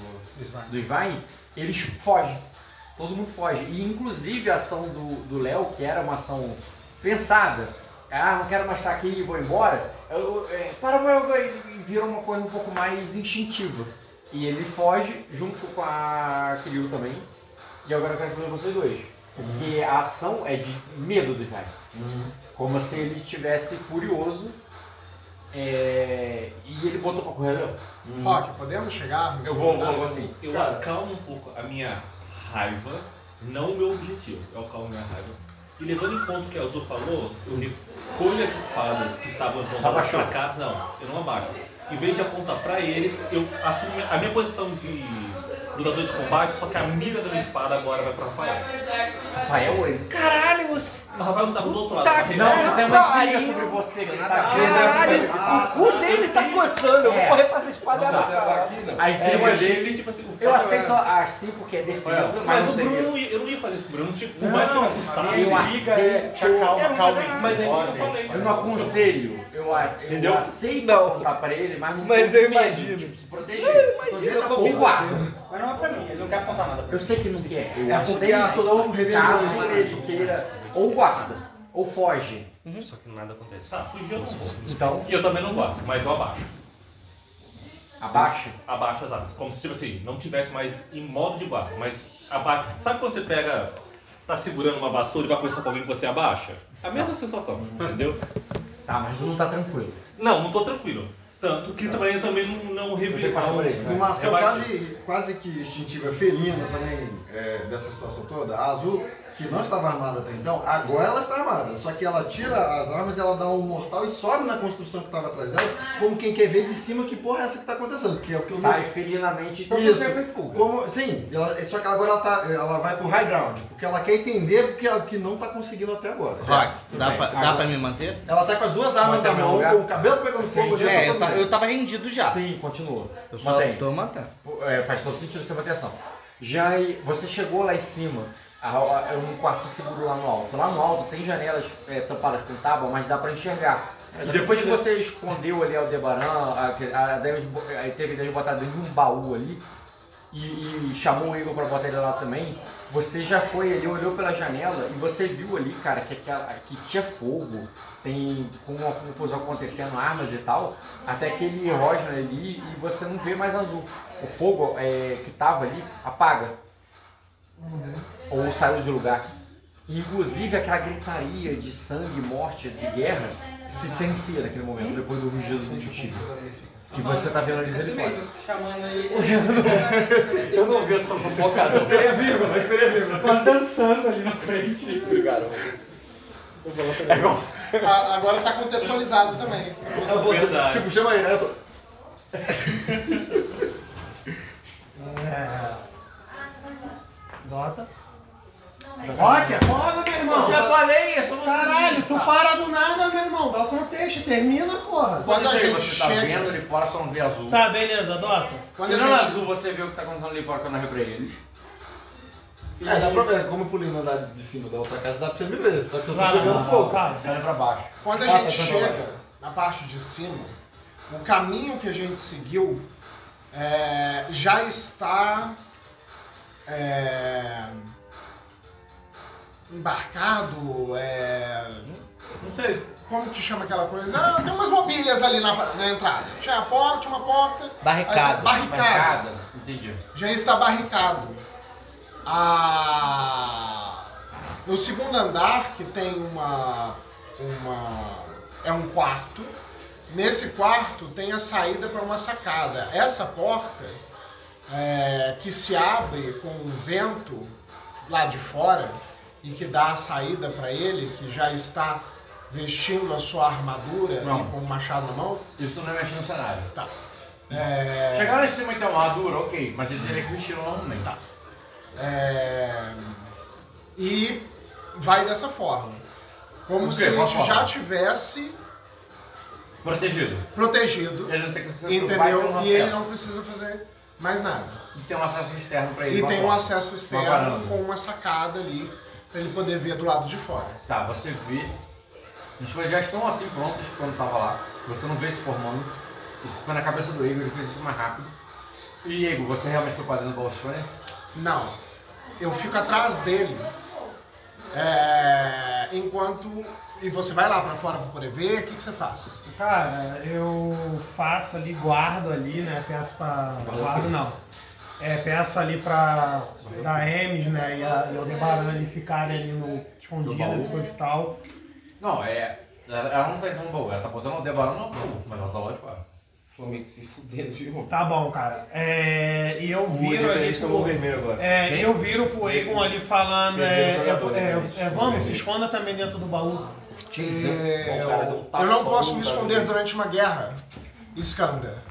do Ivain, eles fogem. Todo mundo foge. E inclusive a ação do Léo, que era uma ação pensada, ah, não quero mais estar aqui e vou embora, eu, é, para, virou uma coisa um pouco mais instintiva. E ele foge junto com a Kiryu também. E agora eu quero responder vocês dois. Porque a ação é de medo do Ivain. Como se ele tivesse furioso. é, e ele botou pra correr, Léo. Rock, podemos chegar? Eu vou, vou assim. Eu acalmo um pouco a minha raiva, não o meu objetivo. Eu acalmo a minha raiva. E levando em conta o que a Azul falou, eu recolho as espadas que estavam apontadas pra cá. Não, eu não abaixo. Em vez de apontar pra eles, eu assumo a minha posição de lutador de combate, só que a mira da minha espada agora vai pra Rafael. Rafael, ele. Caralho, você. O Rafael não tá do outro lado. Tá, tá Não, tu tem uma intriga sobre você que ele tá Caralho, o cu dele tá coçando. Eu vou É. correr pra essa espada e Não abraçar. A É, eu intriga achei dele. tipo assim, Eu aceito assim porque é defesa, Mas, mas não o Bruno, não eu não ia fazer isso com o Bruno, tipo, por mais que eu assustasse. Eu Liga aceito. e te acalma, Eu não calma fazer- mas é isso que eu falei. Eu não aconselho. Eu, a- eu Entendeu? aceito Não. apontar pra ele, mas não Mas tô eu com medo, imagino. tipo, se proteger. Imagina, eu Ou guarda. Mas não é pra mim, ele não quer apontar nada pra Eu sei que não quer. Eu É porque a caso isso. ele queira. Ou guarda. Ou foge. Só que nada acontece. Tá, fugir eu não vou. Então, E eu também não guardo, mas eu abaixo. Abaixo as armas. Como se, tipo assim, não tivesse mais em modo de guarda, mas abaixo. Sabe quando você pega, tá segurando uma vassoura e vai conversar com alguém que você abaixa? A mesma sensação, entendeu? Tá, mas não tá tranquilo. Não, não tô tranquilo. Tanto que também também não, não ele. vai. Numa ação quase, quase que instintiva felina também, é, dessa situação toda, a Azul que não estava armada até então, agora ela está armada. Só que ela tira as armas, ela dá um mortal e sobe na construção que estava atrás dela, como quem quer ver de cima que porra é essa que está acontecendo. Que é o que eu Sai felinamente, então Isso. você fuga. Como, sim, ela- só que agora ela, tá, ela vai pro high ground, porque ela quer entender o que, ela- que não tá conseguindo até agora. Rock, dá, pra, dá pra me manter? Ela tá com as duas armas na mão, com o cabelo pegando fogo. É, tá eu, todo eu tava rendido já. Sim, continua. Eu só Mantém. tô mantendo. É, faz todo sentido você manter ação. Já você chegou lá em cima, é um quarto seguro lá no alto. Lá no alto tem janelas é, tampadas com tábua, mas dá pra enxergar. E depois que você escondeu ali Aldebaran, a, a, a Demis aí teve de botar dentro de um baú ali e, e chamou o Igor pra botar ele lá também, você já foi ali, olhou pela janela e você viu ali, cara, que, que tinha fogo, tem com uma confusão acontecendo, armas e tal, até aquele hidrogênio ali e você não vê mais azul. O fogo é, que tava ali apaga. Ou saiu de lugar. Inclusive aquela gritaria de sangue, morte, de guerra, se silencia naquele momento, depois do rugido do tiro. E você tá vendo eles ali fora. Chamando ele. Eu não vi, eu tô focado. Esperei a vírgula, esperei a vírgula. Quase dançando ali na frente. Obrigado. A- Agora tá contextualizado também. Eu vou- Verdade. tipo, chama aí, né? Eu tô- É. Dota. Rock, acorda, meu irmão. Já falei, eu sou Caralho, tu para do nada, meu irmão. Dá o contexto, termina, porra. Quando a Isso aí, gente você tá chega- vendo ali fora, só não vê azul. Tá, beleza, Dota. Quando a Tirando gente, azul, você vê o que tá acontecendo ali fora que eu pra eles. É, dá pra ver, como eu pulei no andar de cima da outra casa, dá pra você me ver. Só que eu tô Vai pegando vai fogo. fala. Olha pra baixo. quando a Ah, gente tá, tá, chega tá. na parte de cima, o caminho que a gente seguiu é, já está é, embarcado. é, Não sei. como que chama aquela coisa? Ah, tem umas mobílias ali na, na entrada. Tinha a porta, tinha uma porta. Barricado. Barricado. Marcada. Entendi. já está barricado. A... No segundo andar, que tem uma, uma. É um quarto. Nesse quarto tem a saída para uma sacada. Essa porta, é, que se abre com um vento lá de fora e que dá a saída para ele, que já está vestindo a sua armadura Não. e com o machado na mão. Isso não mexe no cenário. Tá. É, Chegar lá em cima e uma armadura, ok, mas ele teria que vestir normalmente. Tá. É, E vai dessa forma. Como se a gente já tivesse Protegido. protegido, Ele não tem que se entendeu? o E ele não precisa fazer mais nada. E tem um acesso externo pra ele. E tem um acesso externo com uma sacada ali para ele poder ver do lado de fora. Tá, você vê. As coisas já estão assim prontas quando tava lá. Você não vê se formando. Isso foi na cabeça do Igor, ele fez isso mais rápido. E Igor, você realmente foi pra dentro do Balscone? Não. Eu fico atrás dele. é, enquanto. E você vai lá para fora para poder ver, o que, que você faz? Cara, eu faço ali, guardo ali, né? Peço pra. Guardo não. É, peço ali pra da Emes, né? E a, e Aldebaran ali ficarem ali no escondidas, coisa e tal. Não, é. Ela, ela não tá entrando no baú, ela tá botando o Aldebaran no baú, mas ela tá lá de fora. Comigo se fudendo, viu? Tá bom, cara. É, e eu viro ali. Tomou vermelho agora. É, eu viro pro Egon ali falando. É, Perdeu o é, jogador, é, né? é, vamos, se esconda também dentro do baú. É, O cara deu um tapa eu não no posso me tá esconder durante uma guerra, Skanda.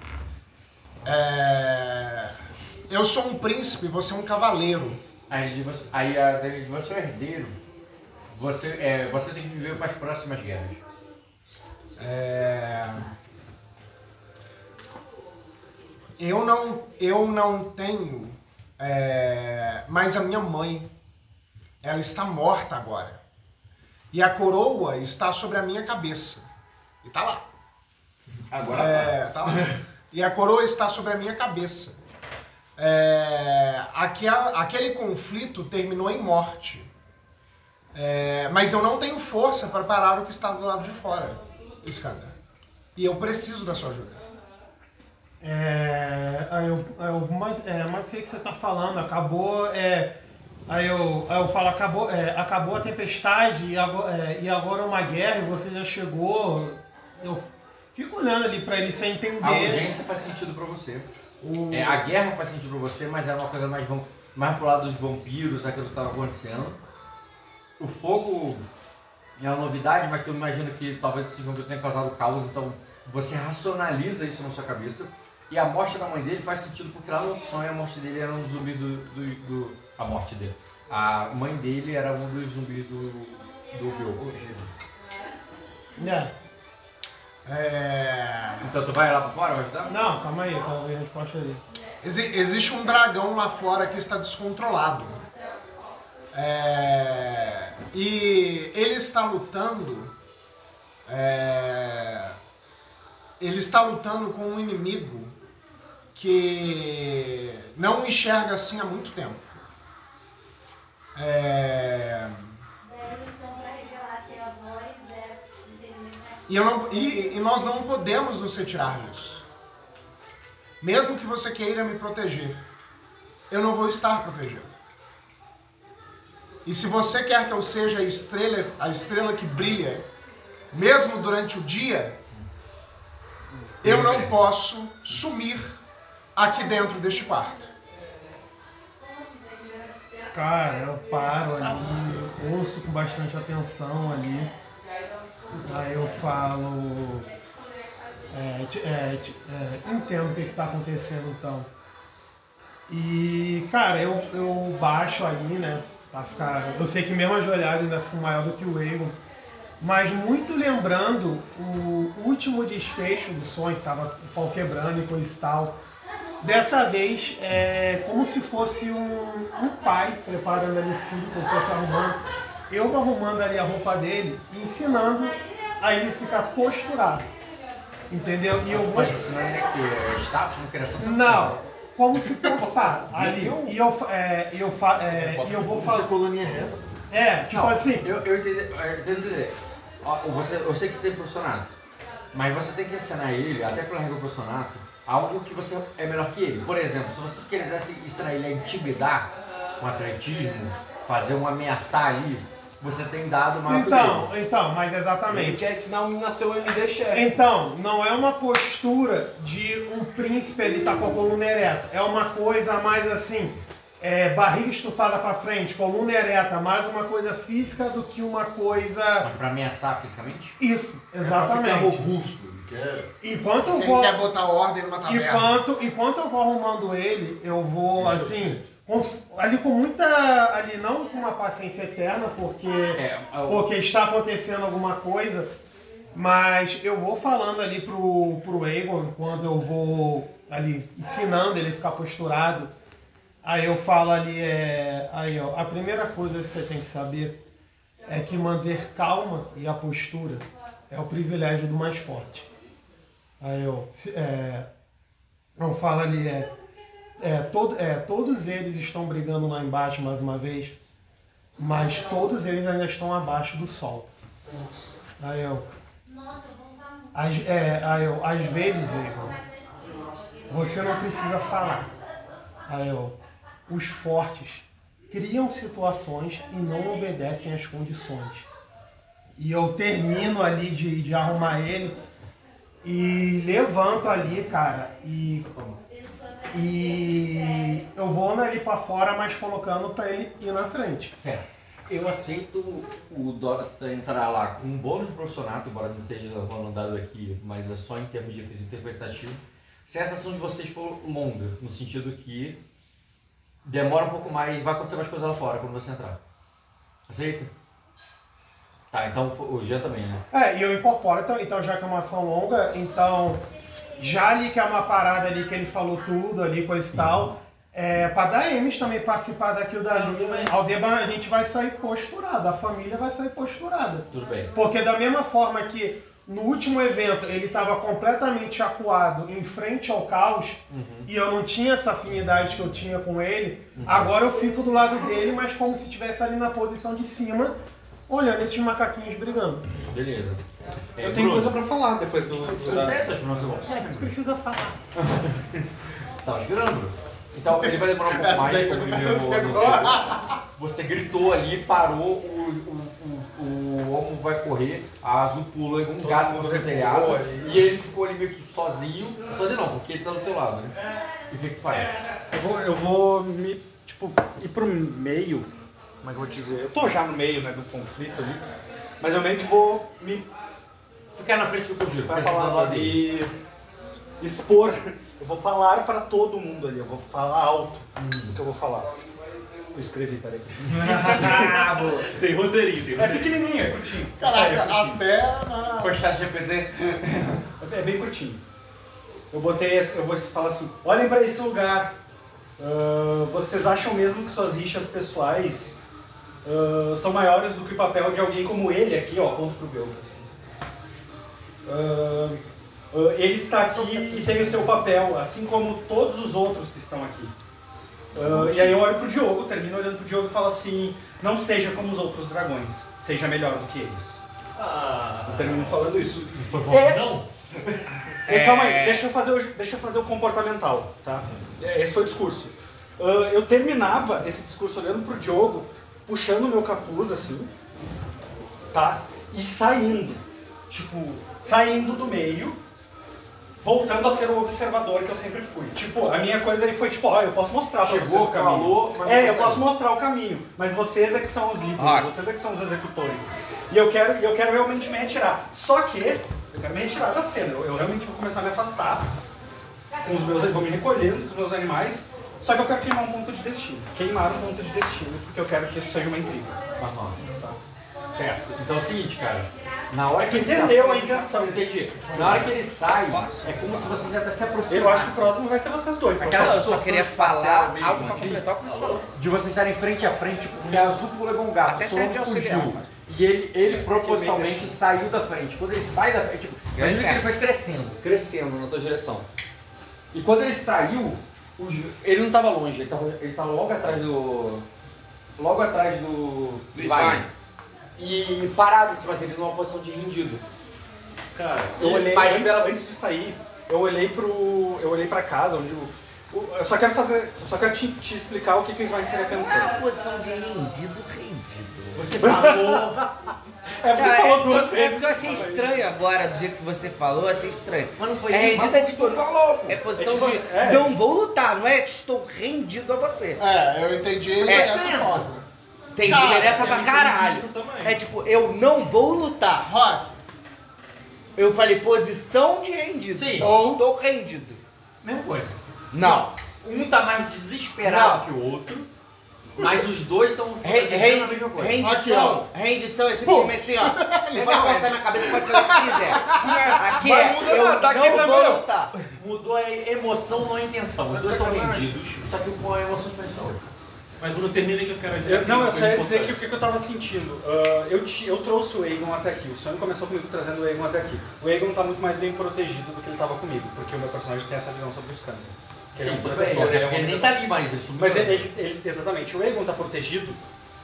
É, eu sou um príncipe, você é um cavaleiro. Aí, aí a, de você é o herdeiro. Você, é, você tem que viver para as próximas guerras. É, eu não, eu não tenho. é, mas a minha mãe, ela está morta agora. E a coroa está sobre a minha cabeça. E tá lá. Agora É, tá lá. E a coroa está sobre a minha cabeça. É, aquela- aquele conflito terminou em morte. É, mas eu não tenho força para parar o que está do lado de fora, Skanda. E eu preciso da sua ajuda. É, aí eu, aí eu, mas, é, mas o que, que você tá falando? Acabou. É, aí, eu, aí eu falo, acabou, é, acabou a tempestade e agora, é, e agora é uma guerra e você já chegou. Eu fico olhando ali pra ele sem entender. A urgência faz sentido pra você. O- É, a guerra faz sentido pra você, mas era uma coisa mais, mais pro lado dos vampiros, aquilo que tava acontecendo. o fogo é uma novidade, mas tu imagina que talvez esse zumbi tenha causado caos, então você racionaliza isso na sua cabeça. E a morte da mãe dele faz sentido porque lá no sonho a morte dele era um zumbi do. do, do- a morte dele. A mãe dele era um dos zumbis do. do Bill. É. É... Então tu vai lá pra fora, vai ajudar? Não, calma aí, calma aí, a resposta ali. Exi- existe um dragão lá fora que está descontrolado. É, E ele está lutando. é, Ele está lutando com um inimigo que não enxerga assim há muito tempo. É, E, não- e- e nós não podemos nos retirar disso. Mesmo que você queira me proteger, eu não vou estar protegido. E se você quer que eu seja a estrela, a estrela que brilha, mesmo durante o dia, eu não posso sumir aqui dentro deste quarto. Cara, eu paro ali, eu ouço com bastante atenção ali. Aí eu falo. É, é, é, entendo o que está acontecendo então. E, cara, eu, eu baixo ali, né? Pra ficar. Eu sei que mesmo ajoelhado ainda fico maior do que o Egon. Mas muito lembrando o último desfecho do sonho, que tava o pau quebrando e coisa e tal. Dessa vez é como se fosse um, um pai preparando ali o filho, como se fosse arrumando. Eu vou arrumando ali a roupa dele e ensinando a ele ficar posturado. Entendeu? E eu vou. Mas não é que é status no criação? Não, como se portar ali. E eu, é, eu, fa- é, e eu vou falar. colônia reta. É, tipo Não, assim. Eu, eu entendi, eu entendi Você, eu sei que você tem profissionato, mas você tem que ensinar ele, até pela regra do profissionato, algo que você é melhor que ele. Por exemplo, se você quisesse ensinar ele a intimidar com atletismo, fazer um ameaçar ali, você tem dado maior Então, ele. então, mas Ele exatamente. quer ensinar o menino a ser o MD chefe. Então, não é uma postura de um príncipe ele tá com a coluna ereta. É uma coisa mais assim, é, barriga estufada pra frente, coluna ereta, mais uma coisa física do que uma coisa. Mas pra ameaçar fisicamente? Isso, É pra ficar exatamente. robusto. Ele quer... Enquanto eu vou. quer botar ordem numa taverna? Enquanto, enquanto eu vou arrumando ele, eu vou assim, ali com muita. ali não com uma paciência eterna, porque. É, o- porque está acontecendo alguma coisa, mas eu vou falando ali pro, pro Egon, quando eu vou ali ensinando ele a ficar posturado, aí eu falo ali, é, aí ó, a primeira coisa que você tem que saber é que manter calma e a postura é o privilégio do mais forte. Aí eu, é, eu falo ali, é, é, todo, é, todos eles estão brigando lá embaixo mais uma vez, mas todos eles ainda estão abaixo do sol. Aí eu. Às, é, aí eu, às vezes, Egon, você não precisa falar. Aí eu, os fortes criam situações e não obedecem às condições. E eu termino ali de, de arrumar ele e levanto ali, cara, e e eu vou ali pra fora, mas colocando pra ele ir na frente. Certo. Eu aceito o Dota entrar lá com um bônus de profissionato, embora não esteja rolando dado aqui, mas é só em termos de efeito interpretativo. Se essa ação de vocês for longa, no sentido que demora um pouco mais, vai acontecer mais coisa lá fora quando você entrar. Aceita? Tá, então o Jean também, né? É, e eu incorporo, então, então já que é uma ação longa, então já ali que é uma parada ali que ele falou tudo ali, coisa e tal, é, pra dar Emes também participar daquilo dali, Aldeban a gente vai sair posturado, a família vai sair posturada. Tudo bem. Porque da mesma forma que no último evento ele estava completamente acuado em frente ao caos e eu não tinha essa afinidade que eu tinha com ele, agora eu fico do lado dele, mas como se estivesse ali na posição de cima, olhando esses macaquinhos brigando. Beleza. É, Eu tenho Bruno, coisa pra falar depois do. Eu sei, tô esperando você voltar. É, precisa falar. Tava esperando. Então ele vai demorar um pouco Essa mais, daí pra- mesmo anunciou. Você gritou ali, parou, o, o, o, o homo vai correr, a azul pula igual um gato no seu telhado, e ele ficou ali meio que sozinho. Sozinho não, porque ele tá do teu lado, né? E o que que tu faz? Eu vou, eu vou me, tipo, ir pro meio Como é que eu vou te dizer? Eu tô já no meio né, do conflito ali, mas eu meio que vou me Ficar na frente do Kojiro. vai falar e expor. Eu vou falar para todo mundo ali, eu vou falar alto o que eu vou falar. Eu escrevi, peraí. Tem roteirinho, tem É roteirinho. pequenininho, é curtinho. Sério, é Caraca, curtinho. até na. Com chat GPT. É bem curtinho. Eu botei, esse- eu vou falar assim, olhem para esse lugar. Ah, vocês acham mesmo que suas rixas pessoais ah, são maiores do que o papel de alguém como ele aqui, ó, ponto pro Belga. Ah, ele está aqui e tem o seu papel, assim como todos os outros que estão aqui. Ah, e aí eu olho pro Diogo, termino olhando pro Diogo e falo assim, não seja como os outros dragões, seja melhor do que eles. Ah, Eu termino falando isso. Foi bom, É. não? É, Calma aí, deixa eu, fazer o, deixa eu fazer o comportamental, tá? Esse foi o discurso. Ah, eu terminava esse discurso olhando pro Diogo, puxando o meu capuz assim, tá? E saindo. Tipo, saindo do meio, voltando a ser o observador que eu sempre fui. Tipo, a minha coisa aí foi tipo, ó, eu posso mostrar pra Chegou, vocês o caminho. falou, É, eu posso mostrar o caminho, mas vocês é que são os líderes, Ah. vocês é que são os executores. E eu quero, e eu quero realmente me retirar. Só que eu quero me retirar da cena. Eu, eu realmente vou começar a me afastar com os meus, vou me recolhendo com os meus animais. Só que eu quero queimar um ponto de destino. Queimar um ponto de destino, porque eu quero que isso seja uma intriga. Aham. Tá? Certo. Então é o seguinte, cara. Na hora que ele Entendeu sai- a intenção. Entendi. Na hora que ele sai, é como se vocês até se aproximassem. Eu acho que o próximo vai ser vocês dois. Aquela eu só queria falar mesmo, algo pra assim, completar o que você falou. De vocês estarem frente a frente, porque a Azul pulou um gato, Até o Solon fugiu. E ele, ele propositalmente saiu da frente. Quando ele sai da frente, tipo, imagina que ele foi crescendo, crescendo na tua direção. E quando ele saiu, os- ele não estava longe, ele estava ele tava logo atrás do. Logo atrás do. Do Svine. E parado em cima dele, numa posição de rendido. cara, Eu olhei, mas antes, pela- antes de sair, eu olhei pro. Eu olhei pra casa onde o. Eu só quero fazer. Eu só quero te, te explicar o que, que o Svan estaria pensando. posição de rendido, rendido. Você falou. É, você Cara, falou é, duas é vezes. porque eu achei estranho agora, do jeito que você falou, eu achei estranho. Mas não foi É isso. rendido é tipo, falou, é posição É tipo, de é. não vou lutar, não é estou rendido a você. É, eu entendi É, dessa forma. Tem Cara, diferença pra caralho. É tipo, eu não vou lutar. Rock, Eu falei posição de rendido. Sim. Ou estou rendido. Mesma coisa. Não. Um tá mais desesperado Não. que o outro, mas os dois estão Re- a mesma coisa. rendição. rendição é simplesmente assim, ó. Você pode cortar minha cabeça, pode fazer o que quiser. Aqui Vai é, mudar eu nada, aqui não também vou não. lutar. Mudou a emoção, não a intenção. Os dois estão rendidos, só que com a emoção diferente da outra. Mas quando termina que eu quero dizer. Eu- assim, não, eu só ia dizer que o que, eu tava sentindo. Ah, eu, ti- eu trouxe o Aegon até aqui. O sonho começou comigo trazendo o Aegon até aqui. O Aegon tá muito mais bem protegido do que ele tava comigo, porque o meu personagem tem essa visão sobre os câmeras. Que ele é um protetor, ele é um Ele nem tá ali mais, ele subiu. Mas ele, ele- ele- exatamente, o Egon tá protegido.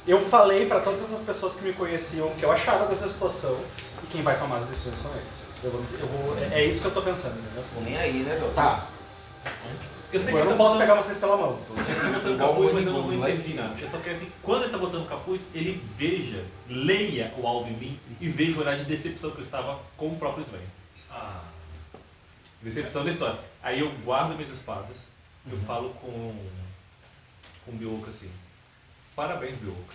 Eu falei pra todas essas pessoas que me conheciam o que eu achava dessa situação e quem vai tomar as decisões são eles. Eu vou, eu vou- é, é isso que eu tô pensando, entendeu? Tô nem aí, né, meu? Tá. Eu sei Tipo, eu que não tá posso botando- pegar vocês pela mão. Ele tá botando capuz, mas eu não vou cima. Eu só quero que quando ele tá botando capuz, ele veja, leia o alvo em mim e veja o olhar de decepção que eu estava com o próprio Sven. Decepção da história. Aí eu guardo minhas espadas, eu falo com, com o Bioka assim. Parabéns, Bioka.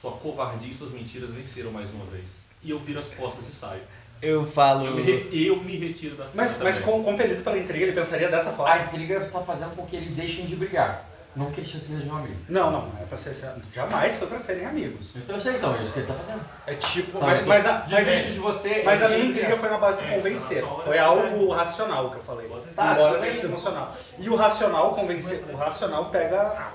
Sua covardia e suas mentiras venceram mais uma vez. E eu viro as costas e saio. Eu falo. Eu me, re- eu me retiro da cena. Mas, mas com, compelido pela intriga, ele pensaria dessa A forma. intriga tá fazendo com que ele deixem de brigar. Não que eles sejam amigos. Não, não, é pra ser, jamais foi pra serem amigos. Então eu sei então, é isso que ele tá fazendo. É tipo. Tá, mas, mas, a, mas, Desiste de você. mas a minha intriga foi na base do convencer. Foi algo racional que eu falei. Tá, embora tenha sido emocional. E o racional convencer, o racional pega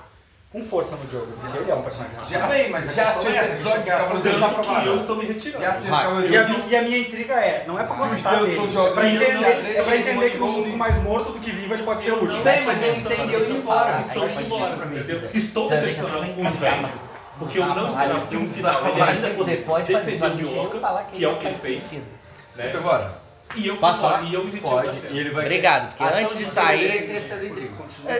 com força no jogo, porque ele é um personagem. Tudo bem, mas Já assistiu é esse episódio de que a ação Cavaleiro dele tá Tanto que eu estou me retirando. Já E a, Cavaleiro mi- e a minha intriga é, não é pra Os gostar deuses dele, é pra jogando entender, é pra entender que no Pokémon mundo mais morto do que vivo ele pode ser útil. não- Bem, mas ele entendeu ir embora. Aí Estou indo embora, entendeu? Estou também com o Sven. dá. Porque eu não esperava que um final ele ainda fosse Você pode fazer, defender só o falar que é o que ele fez. né? Foi embora. E eu, Posso falar? e eu me retiro Pode. da E ele vai... Obrigado, porque ação antes de sair- é crescer da intriga.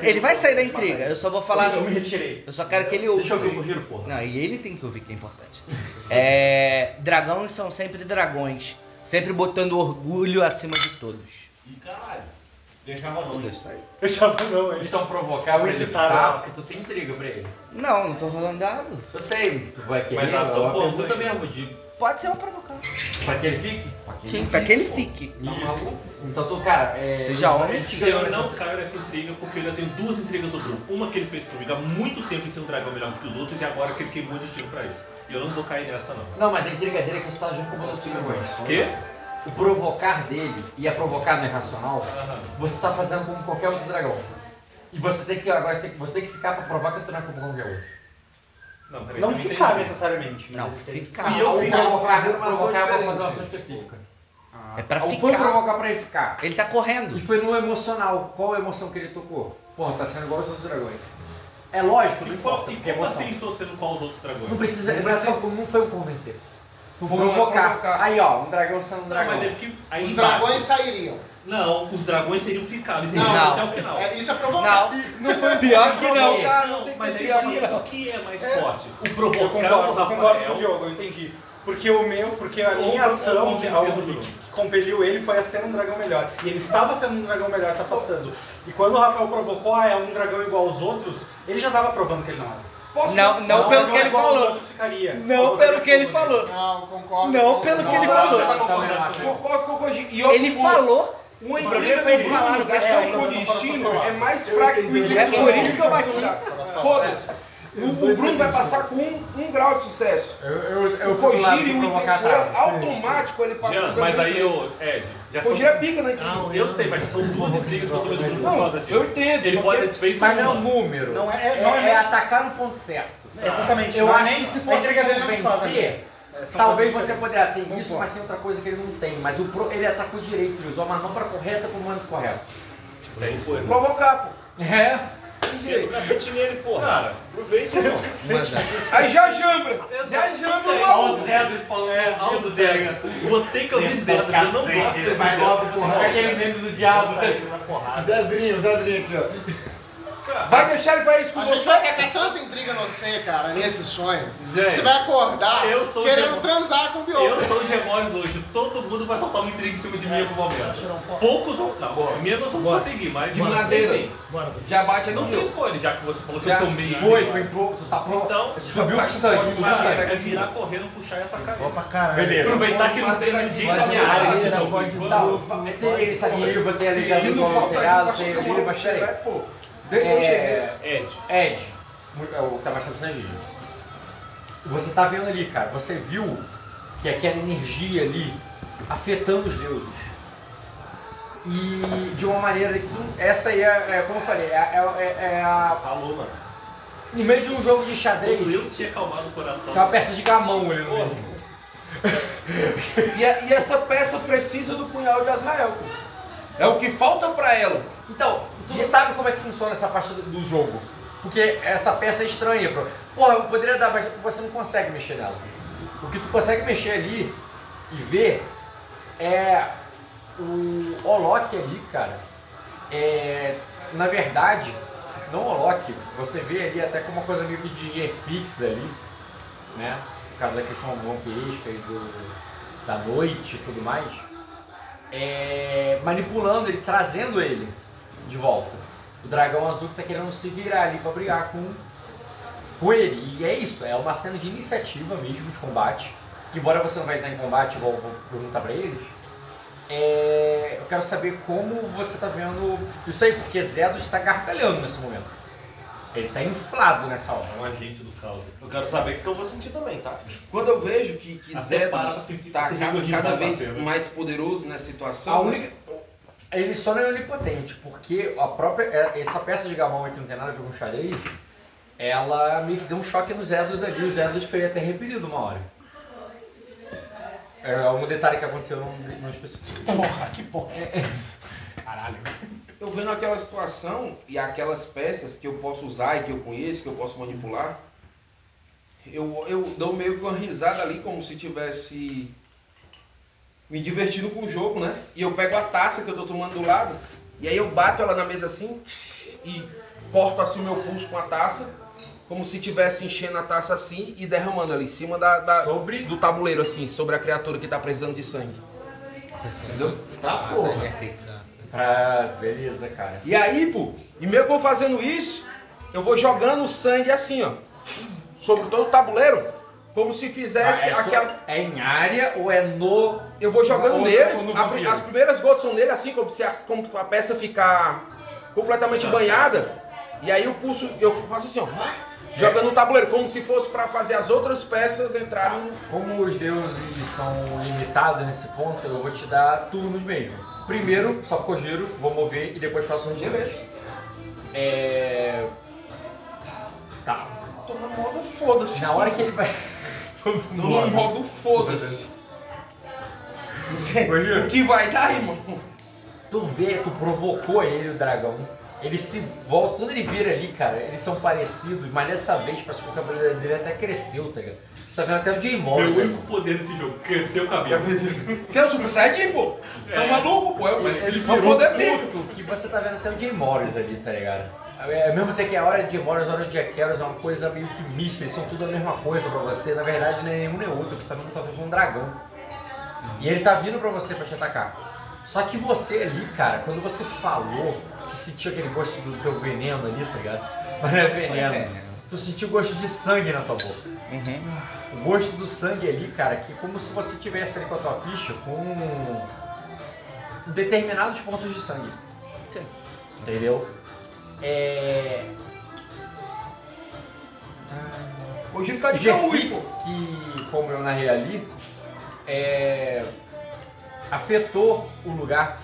Ele vai sair da intriga, eu só vou falar. Eu me retirei. Eu só quero que ele ouça. Deixa eu ver o giro, porra. Não, e ele tem que ouvir que é importante. É, dragões são sempre dragões, sempre botando orgulho acima de todos. Ih, caralho. Deixava não. Eu já não, é Eles são provocar É um pra ele incitar, ficar, porque tu tem intriga pra ele. Não, não tô rolando dado. Eu sei, tu vai querer, Mas a é ação uma conta pergunta ainda. mesmo de Pode ser uma provocar. pra que ele fique? Sim, pra que ele fique. Isso. Então tu, cara, é... Seja homem, ganhou Eu não caio nessa intriga porque eu ainda tenho duas intrigas do grupo. Uma que ele fez comigo há muito tempo em ser um dragão melhor que os outros e agora que ele queimou o destino pra isso. E eu não vou cair nessa não. Não, mas a intriga dele é que você tá junto com o outro dragões. Quê? O provocar dele, e a provocar não é racional, Aham. você tá fazendo como qualquer outro dragão. E você tem que, agora, você tem que, você tem que ficar pra provar que tu não é como qualquer outro. Não, peraí, Não eu ficar entendi. necessariamente. mas Não, ele tem- ficar. Se eu Ou ficar provocar, é pra fazer uma ação específica. É pra Ou foi ficar. provocar pra ele ficar. Ele tá correndo. E foi no emocional. Qual a emoção que ele tocou? Porra, tá sendo igual aos outros dragões. É lógico, não E, qual, importa, e porque é como emoção. assim estou sendo qual os outros dragões? Não precisa, Não não, é precisa. não foi um convencer. Foi provocar. provocar. Aí ó, um dragão sendo um Não, dragão. mas é porque aí Os embaixo- dragões sairiam. Não, os dragões seriam ficados, entendeu? Não. Até o final. É, isso é provocar. Não. Não foi Pior que não. Não, mas aí pior o que- que não. o que é mais forte? O Eu provocar concordo, o eu concordo com o Rafael Diogo, eu entendi. Porque o meu, porque a Ou minha ou ação que, convencer algo o Bruno. que compeliu ele foi a ser um dragão melhor. E ele estava sendo um dragão melhor, se afastando. E quando o Rafael provocou, ah, é um dragão igual aos outros, ele já estava provando que ele não era. Posso Não, não Um pelo que ele falou. Não pelo que ele falou. Não, concordo. Não pelo que ele Não, falou. não ele. E falou. O problema intriga foi falar, não o destino é mais fraco que o intriga É por isso que eu bati. Foda-se. O, o Bruno vai passar com um, um grau de sucesso. Eu, eu, eu O e de o intriga atrás. automático ele passa Jean, com mas aí eu, Ed, já são. Kojiro é pica na intriga. Eu sei, mas já são duas intrigas que eu tô vendo do grupo por Não, causa disso. eu entendo. Ele pode ter desfeito Mas não é um número. Não é- é, não é- é atacar no ponto certo. Exatamente. Eu não é acho que se a fosse intriga dele não só, convencer, né? É, são talvez você poderia ter isso, mas tem outra coisa que ele não tem. Mas o pro, ele atacou direito, ele usou a manobra correta com o mando correto. Aí foi. Provocar, pô. É. Senta o cacete nele, porra. Cara, Aproveita, irmão. Aí já jambra. Já jambra o maluco. Zedros falando é, alto Zé. Vou ter que ouvir Zé, porque eu não gosto de Vai logo, porra. Aquele meme do diabo. Zedrinho, Zedrinho aqui, ó. Vai deixar ele fazer isso com A você? gente vai tacar tanta intriga no você, cara, nesse sonho. Gente, Você vai acordar eu sou querendo transar com o Eu Biolo. sou o Gemores hoje, todo mundo vai soltar uma intriga em cima de mim em algum momento. Poucos vão. Não, menos vão conseguir, mas. De madeira. enfim, Já bate aí no Não tem meu. escolha, já que você falou que Já. eu tomei. Foi, foi pouco, tu tá pronto. Então, Subiu o com sangue. subiu madeira. sangue. é virar correndo, puxar e atacar ele. pra caralho. Beleza. Aproveitar que não tem ninguém na minha área. de Madeira, jogo, pode enquanto- tem a iniciativa, tem a ligação não telhado, pra tem ali, uma mas peraí. Eu cheguei. É, Ed. Ed, muito- é o que tá mais. Você tá vendo ali, cara, você viu que aquela energia ali afetando os deuses. E de uma maneira que essa aí é, é, como eu falei, é, é- é a. Falou, mano. No meio de um jogo de xadrez, Quando eu tinha acalmado o coração. tem uma peça de gamão ali no meio. E, a- e essa peça precisa do punhal de Azrael. pô. É o que falta pra ela. Então, tu sabe como é que funciona essa parte do, jogo. Porque essa peça é estranha. Porra, eu poderia dar, mas você não consegue mexer nela. O que tu consegue mexer ali e ver é o Olok ali, cara. É, na verdade, não Olok, você vê ali até como uma coisa meio que de G-Fix ali, né? Por causa da questão vampirística e do, da noite e tudo mais. É, manipulando ele, trazendo ele de volta. O dragão azul que tá querendo se virar ali pra brigar com, com ele. E é isso, é uma cena de iniciativa mesmo, de combate. Embora você não vai estar em combate, igual eu vou perguntar pra eles. é, eu quero saber como você tá vendo isso aí, porque Zedos está gargalhando nesse momento. Ele tá inflado nessa hora. É um agente do caos. Eu quero saber o que eu vou sentir também, tá? Quando eu vejo que, que sentir tá cada, cada vez mais poderoso nessa situação. A única. Ele só não é onipotente, porque a própria. é- Essa peça de gamão aqui não tem nada a ver com xadrez, ela meio que deu um choque nos Edos ali. Os Edos foi até repelido uma hora. É um detalhe que aconteceu num, num específico. Porra, que porra é essa? Caralho. Eu vendo aquela situação e aquelas peças que eu posso usar e que eu conheço, que eu posso manipular, eu, eu dou meio que uma risada ali, como se tivesse me divertindo com o jogo, né? E eu pego a taça que eu tô tomando do lado, e aí eu bato ela na mesa assim e corto assim o meu pulso com a taça, como se estivesse enchendo a taça assim e derramando ali em cima da, da- Sobre. do tabuleiro, assim, sobre a criatura que tá precisando de sangue. Entendeu? Tá, porra. Pra. Beleza, cara. E aí, pô, e mesmo eu fazendo isso, eu vou jogando o sangue assim, ó, sobre todo o tabuleiro, como se fizesse Ah, é, só- aquela. é em área ou é no. Eu vou jogando nele, no a- as primeiras gotas são nele, assim, como se a, como a peça ficar completamente banhada. E aí eu pulso, eu faço assim, ó, jogando no tabuleiro, como se fosse pra fazer as outras peças entrarem. Como os deuses são limitados nesse ponto, eu vou te dar turnos mesmo. Primeiro, só porque eu giro, vou mover e depois faço um Beleza. É. Tá. Tô no modo foda-se. Na hora que ele vai. Tô no modo foda-se. Não sei, Imagina. O que vai dar, irmão? Tu vê, tu provocou ele, o dragão. Ele se volta, quando ele vira ali, cara, eles são parecidos, mas dessa vez parece que o cabelo dele até cresceu, tá ligado? Você tá vendo até o Jay Meu único poder desse jogo, crescer o cabelo. Você é o Super Saiyajin, pô? Tá É. maluco, pô? É Ele, ele é o virou poder puto que você tá vendo até o Jay Morris ali, tá ligado? É, mesmo até que a hora de e a hora de Harris é uma coisa meio que mista, eles são tudo a mesma coisa pra você. Na verdade, não é nenhum nem outro, que você tá vendo talvez um dragão. E ele tá vindo pra você pra te atacar. Só que você ali, cara, quando você falou que sentiu aquele gosto do teu veneno ali, tá ligado? Mas não é veneno. Tu sentiu gosto de sangue na tua boca. O gosto do sangue ali, cara, que é como se você tivesse ali com a tua ficha com determinados pontos de sangue. Entendeu? É. O Giro tá de pô. que, como eu narrei ali, é, afetou o lugar.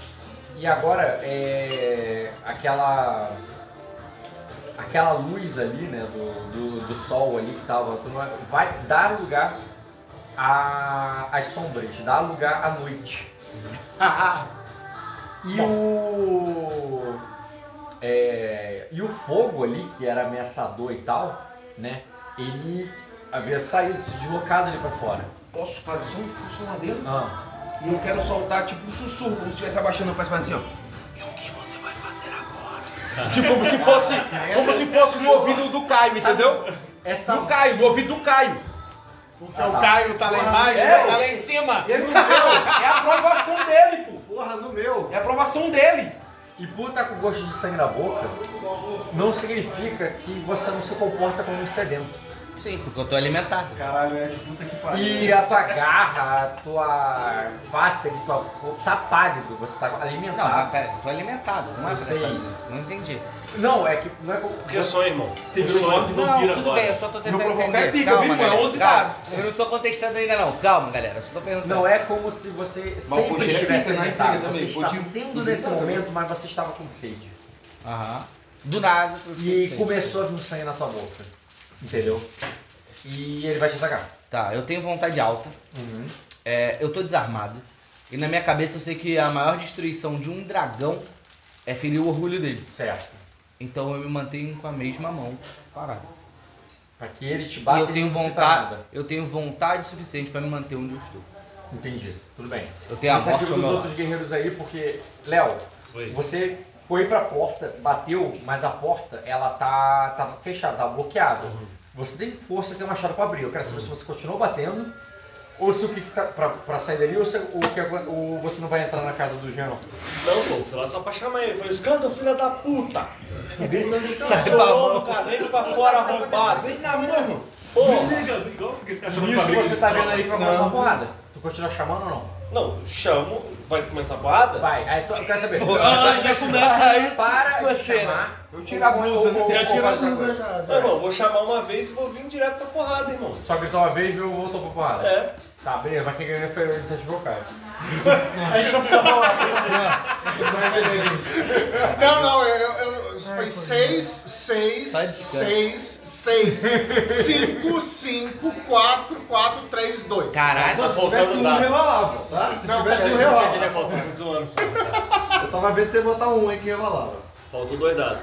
E agora, é, aquela aquela luz ali, né, do, do, do sol ali que tava, vai dar lugar a- às sombras, dar lugar à noite. E o. é, e o fogo ali, que era ameaçador e tal, né? Ele havia saído, se deslocado ali pra fora. Posso fazer som que funciona dele? Ah, E eu quero soltar tipo um sussurro, como se estivesse abaixando a peça assim, ó. E o que você vai fazer agora? tipo, como se fosse. Como se fosse no ouvido do Caio, entendeu? essa Do Caio, no ouvido do Caio. Porque o Caio tá lá embaixo, É, vai tá lá em cima. Ele não deu. É a aprovação dele, pô. Porra, no meu. É a aprovação dele. E por estar com gosto de sangue na boca, não significa que você não se comporta como um sedento. Sim, porque eu tô alimentado. Caralho, é de puta que pariu. E a tua garra, a tua face, ali, tua, tá pálido, você tá Não, mas alimentado. pera, eu tô alimentado. Não é sei. fazer. Não entendi. Não, é que não é como- Porque sonho, irmão. Você O virou sonho jogo de Não, vampiro tudo agora. bem, eu só tô tentando provocar entender. é pica, Calma, viu? É galera, 11 calma. dados. Eu não tô contestando ainda não. Calma, galera. Eu só tô perguntando. Não é como se você sempre estivesse na alimentado. intriga Você também, está podia- sendo podia nesse também. momento, mas você estava com sede. Aham. Do nada. E começou a vir sangue na tua boca. Entendeu? E ele vai te atacar. Tá, eu tenho vontade alta. É, eu tô desarmado. E na minha cabeça eu sei que a maior destruição de um dragão é ferir o orgulho dele. Certo. Então eu me mantenho com a mesma mão parado. Pra que ele te E bata eu e tenho não sinta vontade, nada. eu tenho vontade suficiente pra me manter onde eu estou. Entendi. Tudo bem. Eu tenho a Pensa morte aqui ao meu outros guerreiros aí, porque... Léo, você foi pra porta, bateu, mas a porta, ela tá, tá fechada, tá bloqueada. Você tem força, tem um machado pra abrir. Eu quero saber se você continuou batendo, ou se o que, que tá pra, pra sair dali, ou, se, ou, que, ou você não vai entrar na casa do Jean. Não, pô, fui lá só pra chamar ele. Falei, escândalo, filha da puta! Sai Seu pra mão. cara, vem pra fora arrombado. Vem na mão, irmão. Porra! Igual porque esse Nisso briga, você tá vendo ali pra começar uma porrada. Tu continua chamando ou não? Não, chamo, vai começar a porrada? Vai, aí tu, eu quero saber. Ah, já começa aí para de coceira. chamar. Eu tiro a blusa, né? ou tira a blusa já. Não, irmão, vou chamar uma vez e vou vir direto pra porrada, irmão. Só gritou uma vez e eu voltou pra porrada. É. Tá, beleza, mas quem ganhou foi o o Caio. A gente não precisa falar. Não, não, eu, eu, eu- foi 6, 6, Sai de descanso. 6, 6, 5, 5, 4, 4, 3, 2. Caralho. Tá Se tivesse faltando um, dado. revalava, tá? Se Não, tivesse mas um, esse Ele revalava. é faltando tô zoando. Eu tava vendo você botar um aí que revalava. Faltou dois dados.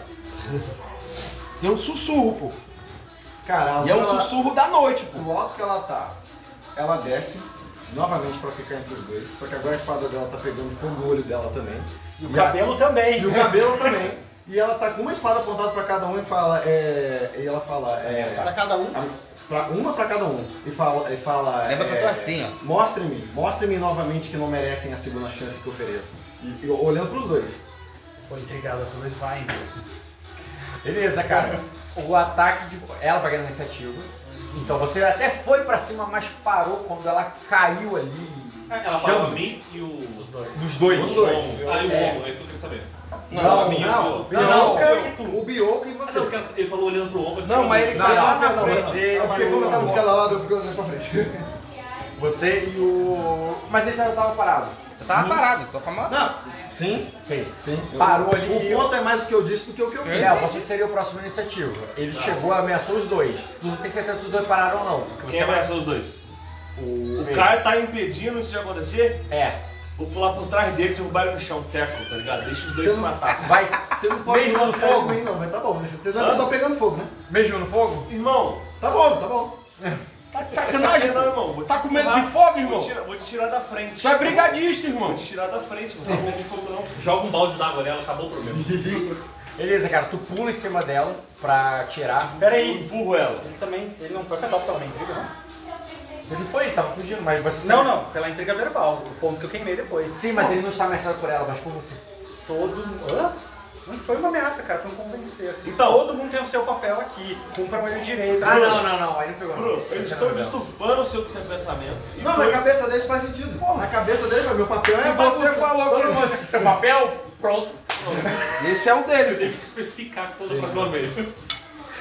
Tem um sussurro, pô. Cara, a E é um ela- sussurro da noite, pô. O alto que ela tá, ela desce novamente pra ficar entre os dois. Só que agora a espada dela tá pegando fogo no olho dela também. E o cabelo também. E o cabelo também. E ela tá com uma espada apontada pra cada um e fala. É, e ela fala. É, Pra cada um. pra- uma pra cada um. E fala. E fala Lembra que eu é, tô assim, ó. Mostre-me, mostre-me novamente que não merecem a segunda chance que eu ofereço. E, e olhando pros dois. foi intrigada pelo Svine. Beleza, cara. O ataque de. Ela vai ganhar a iniciativa. Então você até foi pra cima, mas parou quando ela caiu ali. Ela parou a mim e o... Os dois. Dos dois. Os dois. Ah, e o É. ombro, é isso que eu queria saber. Não, Não, não, Não, não. O Bioco e você. Porque ele falou olhando pro ombro. eu Não, mas ele tá lá na não, frente. você. É porque como eu tava de cada lado, eu fico olhando pra frente. Você e o. Mas ele tava, tava parado. Eu tava parado, tô com a mão. Não, sim, Sim. sim. Parou ali. O ponto é mais o que eu disse do que o que eu fiz. É, você seria o próximo iniciativa. Ele chegou, ameaçou os dois. Tu não tem certeza se os dois pararam ou não. Quem Você vai... ameaçou os dois? O, O cara tá impedindo isso de acontecer? É. Vou pular por trás dele e derrubar ele no chão, teco, tá ligado? Deixa os dois Você se não- matar. Vai. Você não pode Mesmo no fogo? mim, não, mas tá bom. Você não tá pegando fogo, né? Mesmo no fogo? Irmão, Tá bom, tá bom. tá de sacanagem não, irmão. Vou Tá com medo de fogo, Vou irmão? tirar, vou te tirar da frente. Tu é brigadista, Vou irmão. te tirar da frente, não tá com medo de fogo não. Joga um balde d'água nela, acabou o problema. Beleza, cara. Tu pula em cima dela pra tirar. Eu Pera aí, empurro ela. ele também, ele não foi pela minha intriga, não? Ele foi, ele tava fugindo, mas você. Não, não, pela intriga verbal, o ponto que eu queimei depois. Sim, mas ele não está ameaçado por ela, mas por você. Todo Hã? Não foi uma ameaça, cara, foi um convencer. Então- todo mundo tem o seu papel aqui, cumpram ele direito. Ah, não, não, não. Aí não pegou. Bruno, estão pegou. disturbando o seu, seu pensamento. E Não, tô- na cabeça deles faz sentido. Pô, na cabeça deles, mas meu papel é você falou Todo que mundo tem seu papel? Pronto. esse, esse é o Você dele. teve que especificar toda a próxima vez.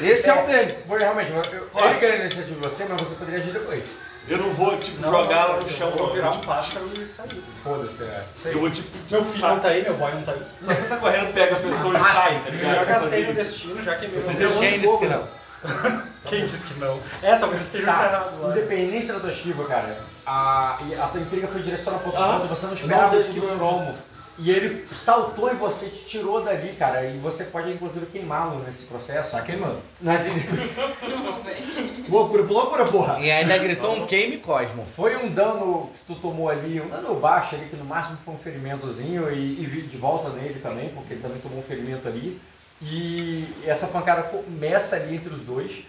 Esse é o dele. Vou realmente, eu, eu, ele queria a iniciativa de você, mas você poderia agir depois. Eu não vou, tipo, jogar ela no chão, Eu vou não. virar Eu um pássaro e sair. Foda-se, é. eu vou, tipo, Meu filho não tá aí, meu boy não tá aí. sabe que você tá correndo, pega a pessoa e sai, tá Eu ligado? já Eu vou gastei isso. destino, já queimei meu Entendeu? destino. Quem disse que não? Quem disse que não? É, talvez esteja Tá, errado lá. independente da tua esquiva, cara, a, e a tua intriga foi direcionada pra outro Ah, ponto, você não eu esperava não sei isso do. E ele saltou em você, te tirou dali, cara, e você pode inclusive queimá-lo nesse processo. Tá queimando. Mas Loucura por loucura, porra. E ainda gritou um queime Cosmo. foi um dano que tu tomou ali, um dano baixo ali, que no máximo foi um ferimentozinho, e, e vi de volta nele também, porque ele também tomou um ferimento ali. E essa pancada começa ali entre os dois.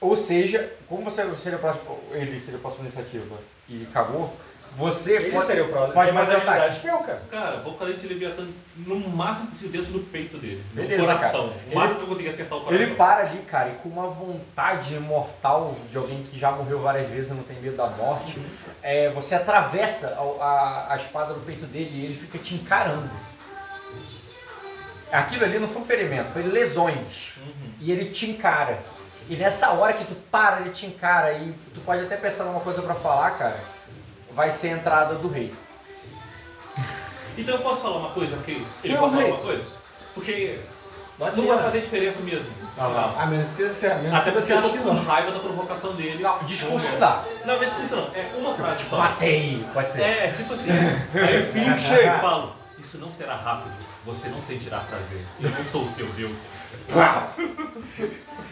Ou seja, como você seria o próximo, ele seria a próxima iniciativa e cagou, você Ele pode, seria o próximo. pode Tem mais ataque. habilidade que eu, cara. Cara, vou cadente de Leviatã no máximo possível dentro do peito dele. Beleza, no coração. cara. O máximo que eu conseguir acertar o coração. Ele para ali, cara, e com uma vontade imortal de alguém que já morreu várias vezes e não tem medo da morte, é, você atravessa a, a- a espada no peito dele e ele fica te encarando. Aquilo ali não foi um ferimento, foi lesões. E ele te encara. E nessa hora que tu para, ele te encara e tu pode até pensar numa coisa pra falar, cara, vai ser a entrada do rei. Então eu posso falar uma coisa, ok? Ele pode falar uma coisa? Porque Não não vai fazer diferença mesmo. Ah, Ah, menos que você menos Até que porque você eu tô que com não. raiva da provocação dele. Não, discurso não dá. Não, não é discurso não. É uma frase só. Matei, pode ser. É, tipo assim. Aí eu fico cheio e falo, isso não será rápido. Você não sentirá prazer. Eu não sou o seu Deus.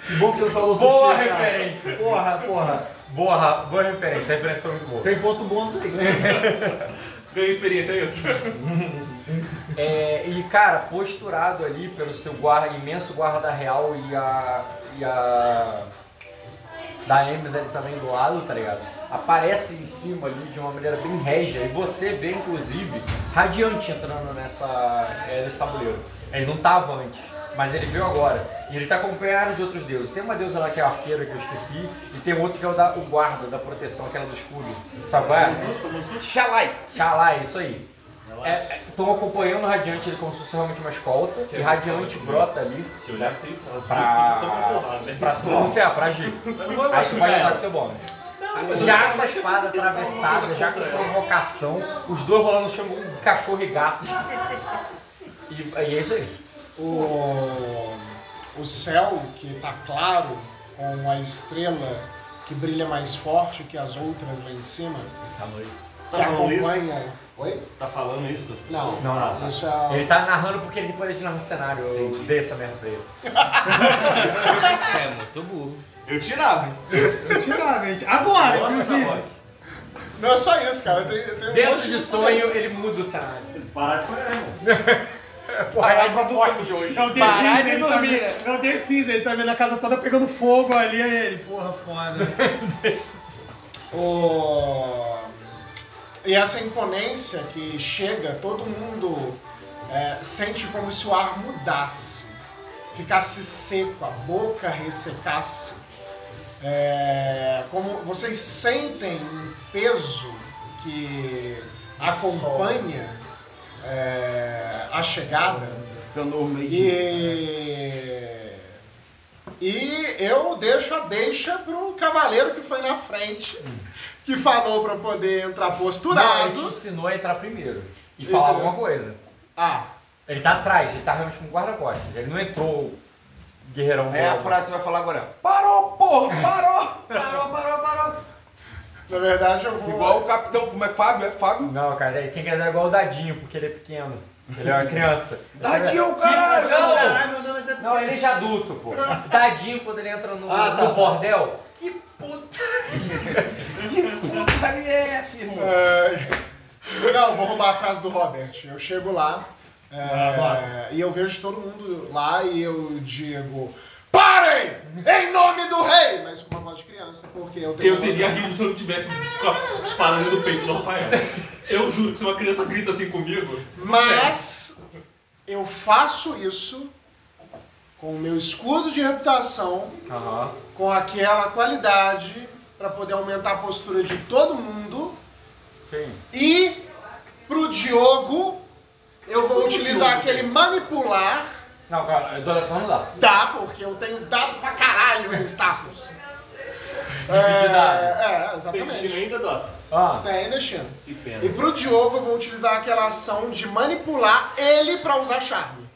Que bom que você não falou do Boa cara. referência. Porra, porra. Boa, boa referência, a referência foi muito boa. Tem ponto bônus aí. Ganhei experiência, é isso? É, e cara, posturado ali pelo seu guarda, imenso guarda real e a. e a. da Ames ali também do lado, tá ligado? Aparece em cima ali de uma maneira bem régia e você vê inclusive Radiante entrando nessa, é, nesse tabuleiro. Ele não tava antes, mas ele veio agora. E ele tá acompanhado de outros deuses. Tem uma deusa lá que é a arqueira que eu esqueci, e tem outro que é o, da, o guarda da proteção, aquela do escudo. Sabe qual é? Xalai. Xalai, isso aí. Estão acompanhando o Radiante ele como se fosse realmente uma escolta, e Radiante brota ali Se olhar elas pra, se pronunciar, pra agir. Aí tu vai andar com teu bônus. Já com a espada atravessada, já com provocação, os dois rolando no chão como um cachorro e gato. E, e é isso aí. O, o céu que tá claro, com a estrela que brilha mais forte que as outras lá em cima, Tá que falando isso? acompanha. Oi? Você tá falando isso com as pessoas? Não, Não, não. Isso é. Ele tá narrando porque ele tem poder de narrar cenário. Eu dei essa merda pra ele. É muito burro. Eu tirava, hein? Eu tirava, gente. Agora, Nossa. Rock. Não é só isso, cara. Eu tenho, eu tenho um Dentro monte de poder. sonho, ele muda o cenário. Parar de sonhar, irmão. Parar de dormir de hoje. É o The Parar Sims, de ele tá dormir, vendo- né? O The Sims, ele tá vendo a casa toda pegando fogo ali, aí ele, porra, foda. O... E essa imponência que chega, todo mundo é, sente como se o ar mudasse, ficasse seco, a boca ressecasse. É, como vocês sentem um peso que acompanha é, a chegada. E, e eu deixo a deixa pro cavaleiro que foi na frente, que falou pra poder entrar Não, ele te posturado. ensinou a entrar primeiro. E Entendeu? falar alguma coisa. Ah, Ele tá atrás, ele tá realmente com guarda-costas. Ele não entrou guerreirão. É a frase que você vai falar agora. Parou, porra! Parou! Parou, parou, parou! Na verdade eu vou. Igual o capitão, como é Fábio? É Fábio? Não, cara, ele tem que andar igual o Dadinho, porque ele é pequeno. Ele é uma criança. Dadinho, caralho! Não, Caralho, meu nome é não, ele é de adulto, pô. Dadinho, quando ele entra no, Ah, tá. no bordel. Que puta. Que putaria é essa, irmão? É, Não, vou roubar a frase do Robert. Eu chego lá é, e eu vejo todo mundo lá e eu digo: Parem! Em nome do rei! Mas com uma voz de criança, porque eu tenho. Eu teria rido se eu não tivesse com a espada dentro do peito do Rafael. Eu juro que se uma criança grita assim comigo. Mas eu faço isso com o meu escudo de reputação, Aham. com aquela qualidade para poder aumentar a postura de todo mundo. Sim. E pro Diogo, eu vou utilizar aquele manipular. Não, cara, doação não dá. Dá, porque eu tenho dado pra caralho em status. Dividir dado. É, é, Tem exatamente. destino ainda, Dota? Ah, Tem destino. Que pena. E pro Diogo eu vou utilizar aquela ação de manipular ele pra usar charme.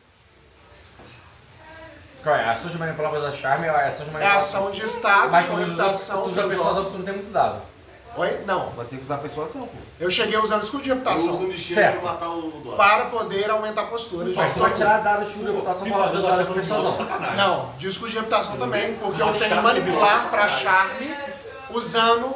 qual é? A ação de manipular pra usar charme é a ação de É manipular. a ação de status, Mas de tu persuasão jogo. porque tu não tem muito dado. Oi? Não. Vai ter que usar a persuasão, pô. Eu cheguei usando escudo de Eu uso reputação um destino Certo. pra matar o Dota. para poder aumentar a postura. de Mas tu todo vai tirar dado de reputação Me pra faz usar dado com persuasão. sacanagem. Não, de escudo de reputação também, porque eu Mas tenho manipular pra charme usando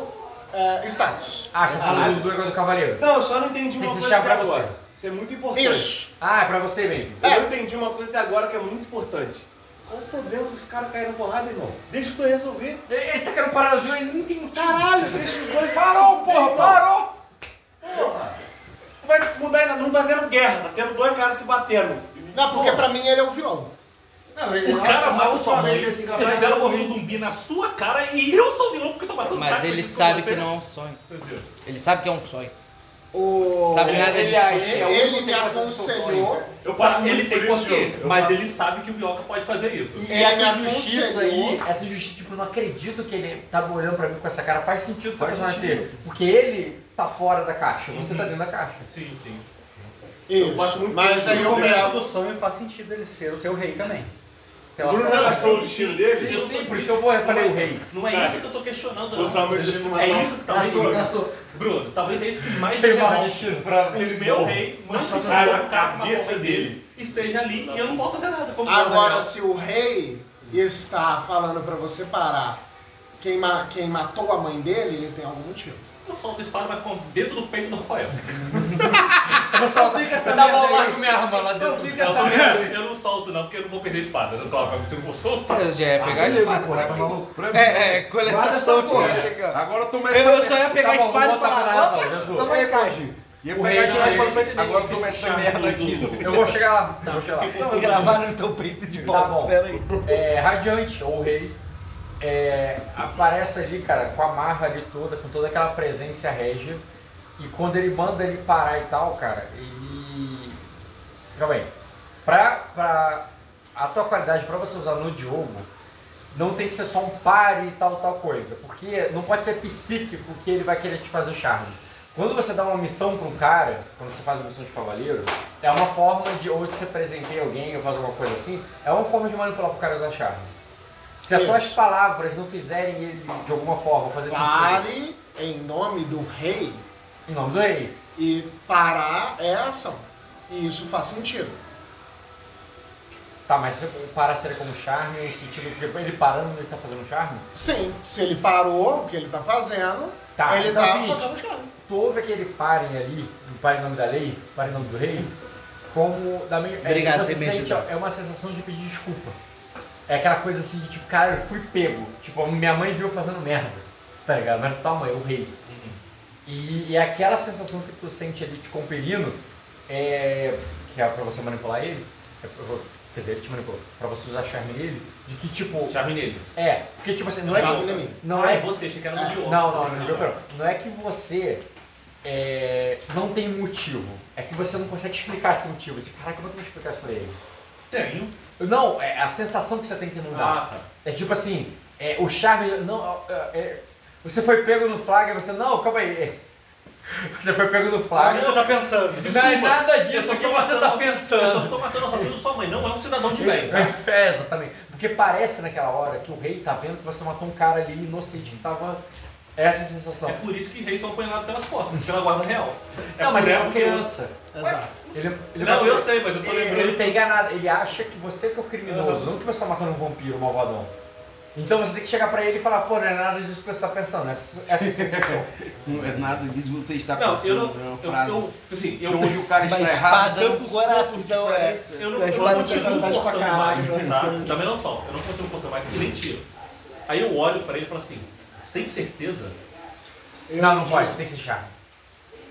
é, status. Ah, você falou do, negócio do cavaleiro. Não, eu só não entendi Tem uma que coisa até chave pra agora. Isso é muito importante. Isso. Ah, é pra você mesmo. Eu É. entendi uma coisa até agora que é muito importante. Qual o problema dos caras caírem na porrada, irmão? Deixa os dois resolver. Ele, tá querendo parar no jogo e não tem Caralho, deixa os dois Parou, porra! Parou! Porra! Não vai mudar ainda, não tá tendo guerra, tá tendo dois caras se batendo. Não, porque pra mim ele é o vilão. Não, ele O cara mata sua mãe, ele era como um zumbi na sua cara e eu sou o vilão porque eu tô matando o Mas cara ele sabe que não é um sonho. Ele sabe que é um sonho. O... Sabe Ele, nada ele, disso. Ele, é único ele que me tem essa sensação aconselhou. Eu passo Ele muito tem consciência, mas ele sabe que o Bioca pode fazer isso. E Ele essa aconselhou. aí, essa injustiça, tipo, eu não acredito que ele tá olhando pra mim com essa cara. Faz sentido pra personagem sentido. ter. Porque ele tá fora da caixa, você Uhum. tá dentro da caixa. Sim, sim. Isso. Eu passo muito Mas aí eu Eu pego. do sonho faz sentido ele ser o teu rei também. O Bruno já gastou o destino dele? Eu Sim, por isso que eu vou, eu falei o rei. Não é isso que eu tô questionando, não. destino É isso que talvez. Gastou, gastou. Bruno, talvez é isso que mais me revolta. destino pra O meu rei não se Cara, for a o cara com uma cabeça dele esteja ali e eu não posso fazer nada. Agora, se o rei está falando pra você parar quem matou a mãe dele, ele tem algum motivo. Eu solto a espada mas com dentro do peito do Rafael. Eu só fica essa eu merda lá com minha arma lá dentro. Eu, essa eu não solto não, porque eu não vou perder a espada. Eu, não- eu não vou soltar. Eu já ia pegar a espada. porra, pra tá mim. maluco? Pra mim. É, é, porra. de Agora toma Eu, essa eu só ia pegar a Tá bom, espada e falar. na "Opa, razão, Jesus. Tamo aí, Caji. Ia O pegar rei e tirar a chega- espada pra- Agora toma essa merda aqui. Eu vou chegar lá, eu vou chegar lá. No teu peito de Tá volta. bom. Pera aí. É, Radiante, ou o rei, é, aparece ali, cara, com a marra ali toda, com toda aquela presença régia. E quando ele manda ele parar e tal, cara, ele. Calma aí. Pra, pra a tua qualidade, pra você usar no Diogo, não tem que ser só um pare e tal, tal coisa. Porque não pode ser psíquico que ele vai querer te fazer o charme. Quando você dá uma missão pra um cara, quando você faz uma missão de cavaleiro, é uma forma de, ou de você presentear alguém ou fazer alguma coisa assim, é uma forma de manipular pro cara usar charme. Se as tuas palavras não fizerem ele de alguma forma fazer sentido, Pare em nome do rei em nome do rei, e parar é a ação. E isso faz sentido. tá, mas você para seria como charme, no sentido que ele parando ele tá fazendo charme? Sim, se ele parou o que ele tá fazendo, Tá, ele então é tá o seguinte, fazendo charme. tu ouve aquele parem ali, um pare em nome da lei, pare em nome do rei, como da é, Obrigado, você você me sente, é uma sensação de pedir desculpa. É aquela coisa assim de tipo, cara, eu fui pego. Tipo, minha mãe viu eu fazendo merda. Tá ligado? Mas tua mãe, o rei. E, e é aquela sensação que tu sente ali te compelindo, é, que é pra você manipular ele, é quer dizer, ele te manipula, pra você usar charme nele, de que tipo. Charme nele. É, porque tipo assim, não é Charme que. Não ah, é e você, achei que era no Diogo. Não, não, não, não, não, não é que você é, não tem motivo. É que você não consegue explicar esse motivo. Tipo, caraca, como é que eu vou explicar isso pra ele? Tenho. Não, é a sensação que você tem que não dar. Ah, tá. É tipo assim, é, o charme. Não, é, é, você foi pego no flagra, você. Não, calma aí. Você foi pego no O que flagra. você tá pensando? Não é nada disso que você tá matando- Eu só pensando. estou matando o assassino da sua mãe, não é um cidadão de bem. tá? É, exatamente. Porque parece naquela hora que o rei tá vendo que você matou um cara ali inocente que tava. Essa é a sensação. É por isso que reis são apanhados pelas costas, pela guarda real. É não, mas por ele é uma que eu- criança. Exato. Ele, ele Não, vai- eu sei, mas eu tô ele, lembrando. ele tá enganado. Ele acha que você que é o criminoso, não que você tá matando um vampiro malvadão. Então você tem que chegar pra ele e falar, pô, não é nada disso que você tá pensando. Essa, essa é a sensação. Não é nada disso você está Não, pensando. eu não. é uma Eu, frase. eu, assim, eu, onde o cara está errado, tantos coração, diferentes. eu não, A eu espada não tá continuo forçando mais, tá? Também não só. Eu não continuo forçando mais, porque nem tiro. Aí eu olho pra ele e falo assim: tem certeza? Não, não pode, tem que ser charme.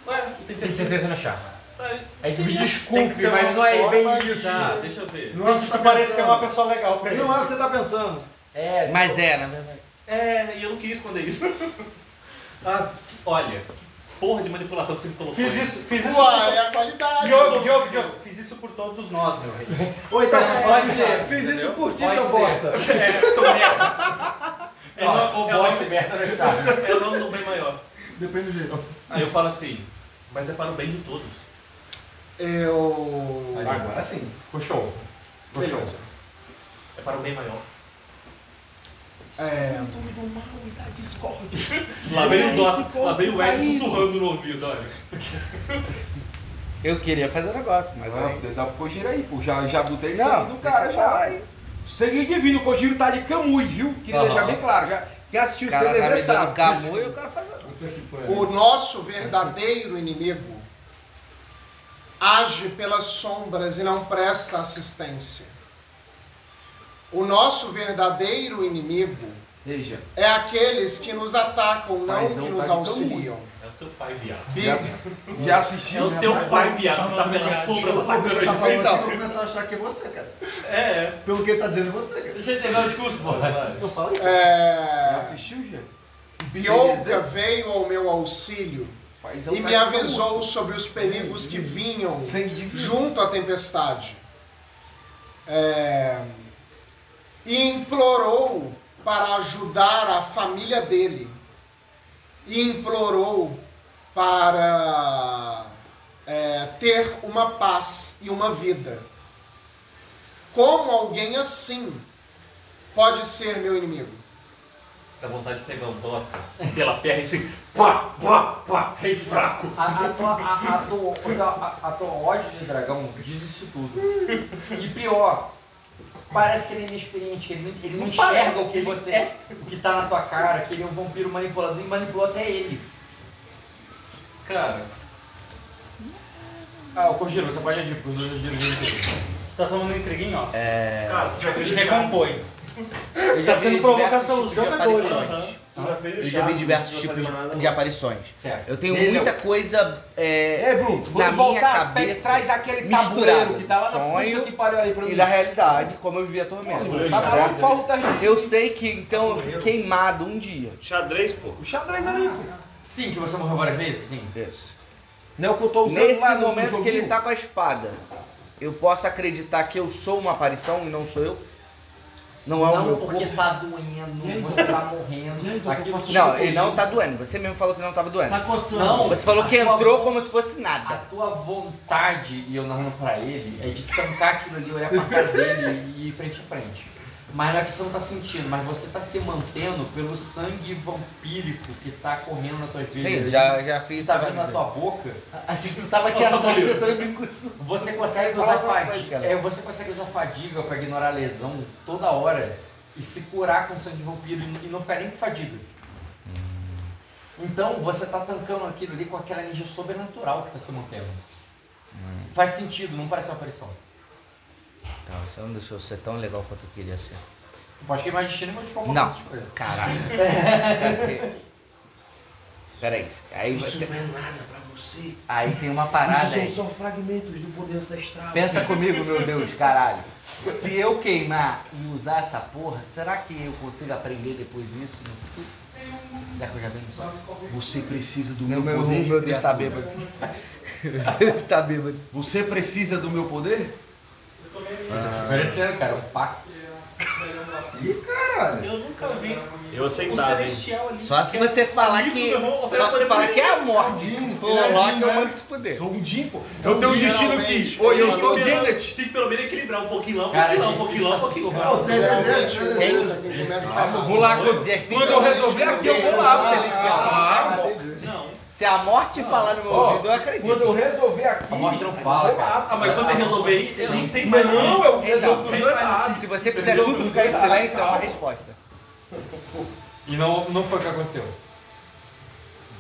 Ué, tem Tem certeza. não é charme. É, É que me que desculpe, mas não é bem isso. Tá, deixa eu ver. Não é o que que você tá parecer pensando. uma pessoa legal pra ele. Não é o que você tá pensando. É, Mas é, na verdade. É, e eu não queria esconder isso. ah, olha, porra de manipulação que você me colocou. Fiz aí. isso, fiz isso. Uai, é a qualidade. Diogo, Diogo, Diogo, fiz isso por todos nós, meu rei. Oi, tá pode ser. Fiz isso por ti, seu bosta. É, tô merda. É, Não, não- se for é bosta nome- e merda, não verdade. é o nome do bem maior. Depende do jeito. Aí eu falo assim, mas é para o bem de todos. Eu. Agora sim. Ficou show. Ficou show. É para o bem maior. É. Lá veio o Dó, lá veio o Ed sussurrando no ouvido, olha. Eu queria fazer um negócio, mas Não, aí... dá pro Kojiro aí, pô. Já, já botei Não, sangue do cara já. aí. Sangue divino, o Kojiro tá de Kamui, viu? Queria Aham. deixar bem claro. Já, quem assistiu O tá CDZ dando sabe. camu e o cara faz... O nosso verdadeiro inimigo age pelas sombras e não presta assistência. O nosso verdadeiro inimigo Veja, é aqueles que nos atacam, não Paizão que tá nos tão auxiliam. É o seu pai viado. já, já É assistiu, o né? seu Mas- pai viado que tá pelas sombras Tá atacando falando a assim, gente. eu vou começar a achar que é você, cara. É, é. Pelo que ele tá dizendo, é você, cara. Deixa ele terminar o discurso, porra. Eu falo isso. Já É... assistiu, já? Biolga veio ao meu auxílio Paizão e tá me avisou sobre os perigos que vinham junto à tempestade. É, E implorou para ajudar a família dele. E implorou para é, ter uma paz e uma vida. Como alguém assim pode ser meu inimigo? Dá vontade de pegar o Dota pela perna e assim, pá, pá, pá, rei fraco. A, a, tua, a, a, tua, a, a tua ódio de dragão diz isso tudo. E pior, parece que ele é inexperiente, que ele, não- ele não, enxerga o que você é, o que tá na tua cara, que ele é um vampiro manipulador e manipulou até ele. Cara, Ah, o Kojiro, você pode agir, porque os dois agiram juntos. Tá tomando um intriguinho, ó. É... Cara, você já fez chá. recompõe. Já Tá sendo provocado pelos jogadores. Eu já vi diversos tipos de aparições. Certo. Eu tenho Beleza. muita coisa é, É, Bruno, na minha voltar, pega, cabeça traz aquele tabuleiro que tá lá na Sonho puta que pariu ali pra mim. e da realidade, como eu vivia tormento. Tá certo? falando, falta Eu sei que então eu fui queimado um dia. Xadrez, pô. o xadrez ali, pô. Sim, que você morreu várias vezes, sim. Isso. Não é o que eu tô usando Nesse lá no momento que ele tá com a espada, eu posso acreditar que eu sou uma aparição e não sou eu? Não é o Não meu porque corpo? tá doendo, você tá morrendo. Aquilo te Não, ele não tá doendo. Você mesmo falou que não tava doendo. Tá coçando. Não, Você falou a que tua entrou vo- como se fosse A nada. tua vontade, e eu narrando pra ele, é de tancar aquilo ali, olhar pra cara dele e ir frente a frente. Mas não é que você não tá sentindo, mas você tá se mantendo pelo sangue vampírico que tá correndo na tua veias. Sim, já, já fiz tá isso vindo na tua boca. Achei que tu tava aqui tá atrás. Você consegue usar fadiga. É, você consegue usar fadiga pra ignorar a lesão toda hora e se curar com sangue vampiro e não ficar nem com fadiga. Então você tá tancando aquilo ali com aquela energia sobrenatural que tá se mantendo. Faz sentido, não parece uma aparição. Tá, você não deixou ser tão legal quanto eu queria ser. Tu pode queimar destino e modificar uma Não. coisa. Caralho. Peraí. Aí, Isso tem- não é nada pra você. aí tem uma parada Isso aí. são só fragmentos do poder ancestral. Pensa comigo, meu Deus, caralho. Se eu queimar e usar essa porra, será que eu consigo aprender depois isso no futuro? Já que eu já venho só. Você precisa do Meu, poder? meu Deus tá bêbado. Meu Deus tá bêbado. Você precisa do meu poder? Oferecendo, cara, um pacto. Ih, caralho. Eu nunca vi Eu aceitava, hein? celestial ali. Só se você falar amigo que. do meu irmão, oferece Só se você poder falar que é a morte. Se for o Loki, eu mando se fuder. Sou um Jim, pô. Eu tenho um destino que. Geralmente, Oi, eu sou o pelo- Janet. Tinha que pelo menos equilibrar um pouquinho lá, um Cara, pouquinho lá, um gente, pouquinho lá, um pouquinho lá. Luta, quem começa a Eu Vou lá, quando, quando eu resolver aqui, eu vou lá. Celestial. Ah, Não. Se a morte falar no meu Ó, ouvido, eu acredito. Quando eu resolver aqui. A morte não eu fala, cara. Ah, mas quando ele resolver isso, eu não tenho mais Não, eu Então, resolvo tudo errado. Se você fizer tudo ficar em silêncio, é uma resposta. E não, não foi o que aconteceu.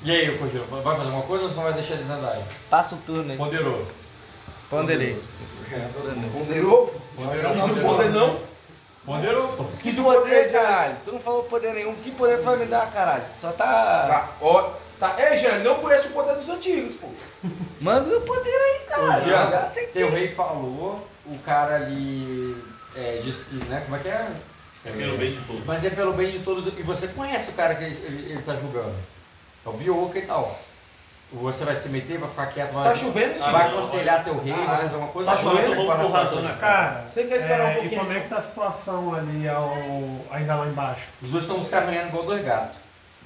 E aí, Kojiro, vai fazer alguma coisa ou só vai deixar eles andarem? Passa o turno aí. Ponderou. Ponderei. Ponderou? Ponderou. Não quis o poder, não. Ponderou. Que poder, caralho? Tu não falou poder nenhum. Que poder tu vai me dar, caralho? Só tá. Tá, ó. Tá, é, Jean, não conhece o poder dos antigos, pô. Manda o poder aí. Jean, Eu já aceitei. Teu rei falou, o cara ali é, disse que, né, como é que é? É pelo bem de todos. Mas é pelo bem de todos, e você conhece o cara que ele, ele, ele tá julgando. É o Bioka e tal. Você vai se meter, vai ficar quieto, vai, Tá chovendo, sim. vai não, aconselhar teu rei, vai fazer alguma coisa. Tá chovendo, um pra porradão na cara. Cara, Você quer esperar um é, e pouquinho? como é que tá a situação ali ao, ainda lá embaixo? Os dois estão se arranhando igual dois gatos.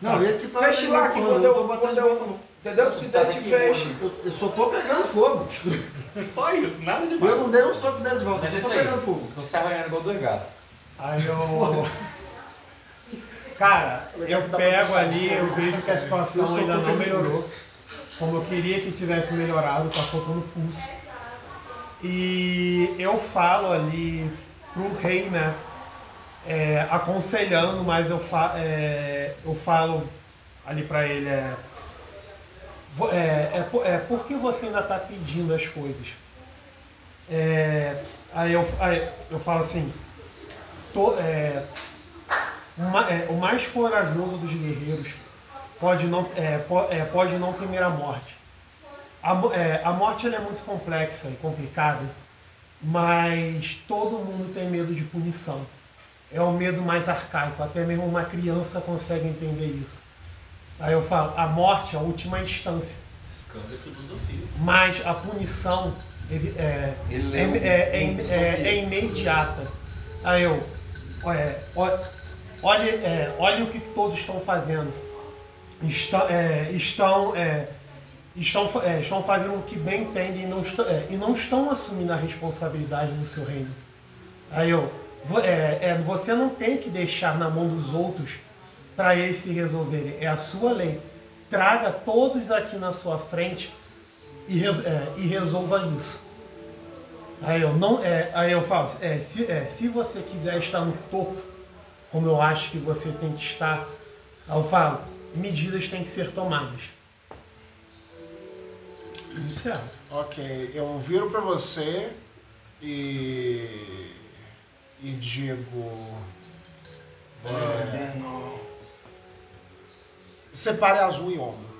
Não, ele que tá. Feche lá, que quando eu eu. tô botando Quando de volta, eu não. entendeu? Se der, te feche. Eu, eu só tô pegando fogo. Só isso, nada Eu demais. não dei um soco dentro de volta, Mas eu é só tô aí. pegando fogo. Estão se arranhando igual dois gatos. Aí eu. Cara, eu pego ali, eu vejo que a situação ainda não melhorou. Como eu queria que tivesse melhorado, tá faltando pulso. E eu falo ali pro rei, né? É, aconselhando, mas eu, fa é, eu falo ali pra ele, é, é, é, é, por que você ainda tá pedindo as coisas? É, aí, eu, aí eu falo assim, to- é, o ma- é, o mais corajoso dos guerreiros pode não, é, po- é, pode não temer a morte. A, é, a morte ela é muito complexa e complicada, mas todo mundo tem medo de punição. É o medo mais arcaico, até mesmo uma criança consegue entender isso. Aí eu falo, a morte é a última instância, Escândalo e filosofia. mas a punição ele, é, Ele é, é, é, um- é- é imediata. Aí eu, é, olhe, é, olhe o que todos estão fazendo. Estão, é, estão, é, estão, fa- é, estão fazendo o que bem entendem e não, estão, é, e não estão assumindo a responsabilidade do seu reino. Aí eu, é, é, você não tem que deixar na mão dos outros para eles se resolverem. É a sua lei. Traga todos aqui na sua frente e, é, e resolva isso. Aí eu não, é, aí eu falo, é, se, é, se você quiser estar no topo, como eu acho que você tem que estar, eu falo, medidas têm que ser tomadas. Inicial. Ok, eu viro pra você e. e digo. É, separe azul e ombro.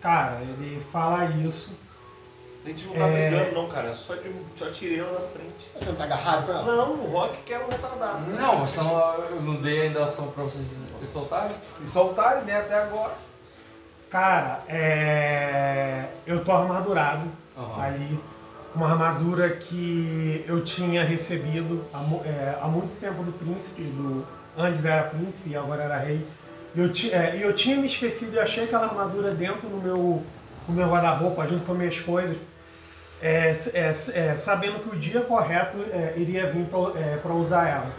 Cara, ele fala isso. A gente não tá É. brigando, não, cara. Só, de, só tirei ela da frente. Você não tá agarrado com ela? Não, o Rock quer um retardado. Não, você não, eu não dei ainda ação pra vocês se soltarem. Se soltarem, né, até agora. Cara, é, eu tô armadurado Aham. ali. Uma armadura que eu tinha recebido há, é, há muito tempo do príncipe, do, antes era príncipe e agora era rei. E eu, é, eu tinha me esquecido e achei aquela armadura dentro do meu, meu guarda-roupa, junto com minhas coisas. É, é, é, sabendo que o dia correto é, iria vir para usar ela.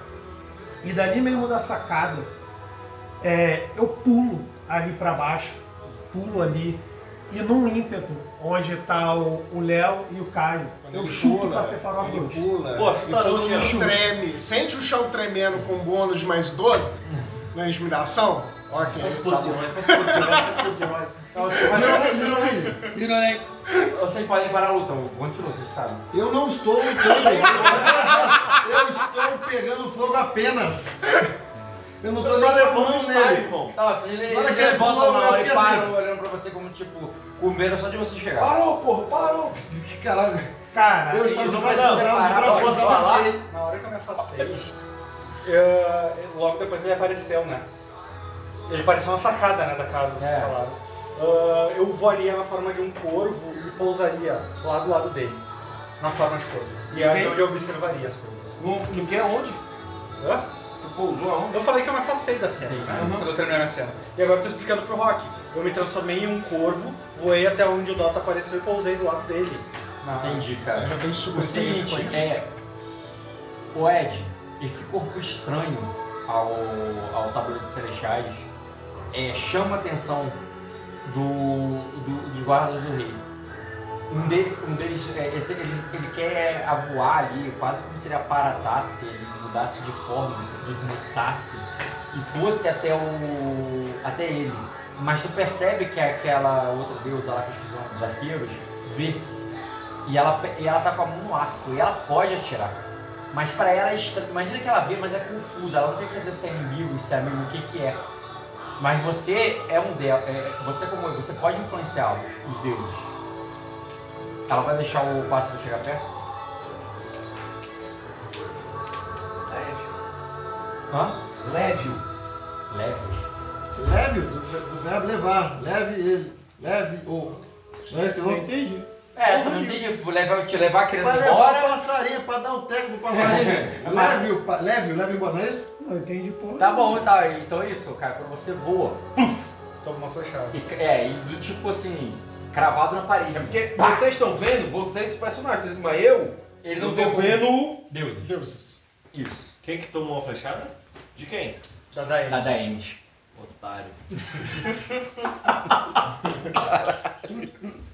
E dali mesmo da sacada, eu pulo ali para baixo, pulo ali, e num ímpeto, onde tá o Léo e o Caio, Quando eu chuto pula, para separar os dois. pula Pô, e chuta todo mundo Jean. treme. Sente o chão tremendo com bônus de mais 12 na intimidação? Ok. Faz herói, faz você pode- Vocês podem parar a luta, continua, vocês sabem. Eu não estou lutando. eu estou pegando fogo apenas. Eu não tô Eu só mão e nele. irmão. Assim, ele, ele que ele levanta eu hora e fiquei assim, para ó. olhando pra você como, tipo, com medo só de você chegar. Parou, porra, parou. Que caralho. Cara, Eu estava isso- precisando de braço pra falar? Na hora que eu me afastei, eu- logo depois ele apareceu, né? Ele apareceu na sacada né, da casa, vocês É. falaram. Ah, eu voaria na forma de um corvo e pousaria lá do lado dele, na forma de corvo. E é Ok. onde eu observaria as coisas. No, no que é onde? Hã? Pousou aonde? Eu falei que eu me afastei da cena, né? Uhum. Quando eu terminei a minha cena. E agora eu tô explicando pro Rock. Eu me transformei em um corvo, voei até onde o Dota apareceu e pousei do lado dele. Na- Entendi, cara. Eu já dei super O seguinte, sequência. é. O Ed, esse corpo estranho ao, ao tabuleiro dos celestiais é, chama a atenção do, do- dos guardas do rei. Um, de- um deles, é, esse- ele, ele quer a voar ali, quase como se ele aparatasse, ele mudasse de forma, se transmutasse e fosse até o até ele. Mas tu percebe que aquela outra deusa lá que eu esqueci o nome dos arqueiros vê e ela, e ela tá com a mão no arco e ela pode atirar. Mas pra ela é estranho. Imagina que ela vê, mas é confusa. Ela não tem certeza se é inimigo, se é amigo, o que que é. Mas você é um dela. É, você como você pode influenciar os deuses. Ela vai deixar o pássaro chegar perto? Hã? Leve-o. Leve. Leve-o, do, do verbo levar. Leve ele. Leve-o. Não é esse Eu o entendi. É, tu não entendi. Levar, te levar a criança Pra levar o embora. passarinho, pra dar um teco pro passarinho. Leve-o, pa- leve-o, leve embora, não é isso? Não entendi porra. Tá bom, tá. Então é isso, cara. Quando você voa. Toma uma flechada. E, é, e do tipo assim, cravado na parede. É porque vocês estão vendo, vocês personagens, entendeu? mas eu, Ele eu não tô vê vendo Deuses. Deuses. Isso. Quem que tomou uma flechada? De quem? Da Daemis. Da Daemis. Otário.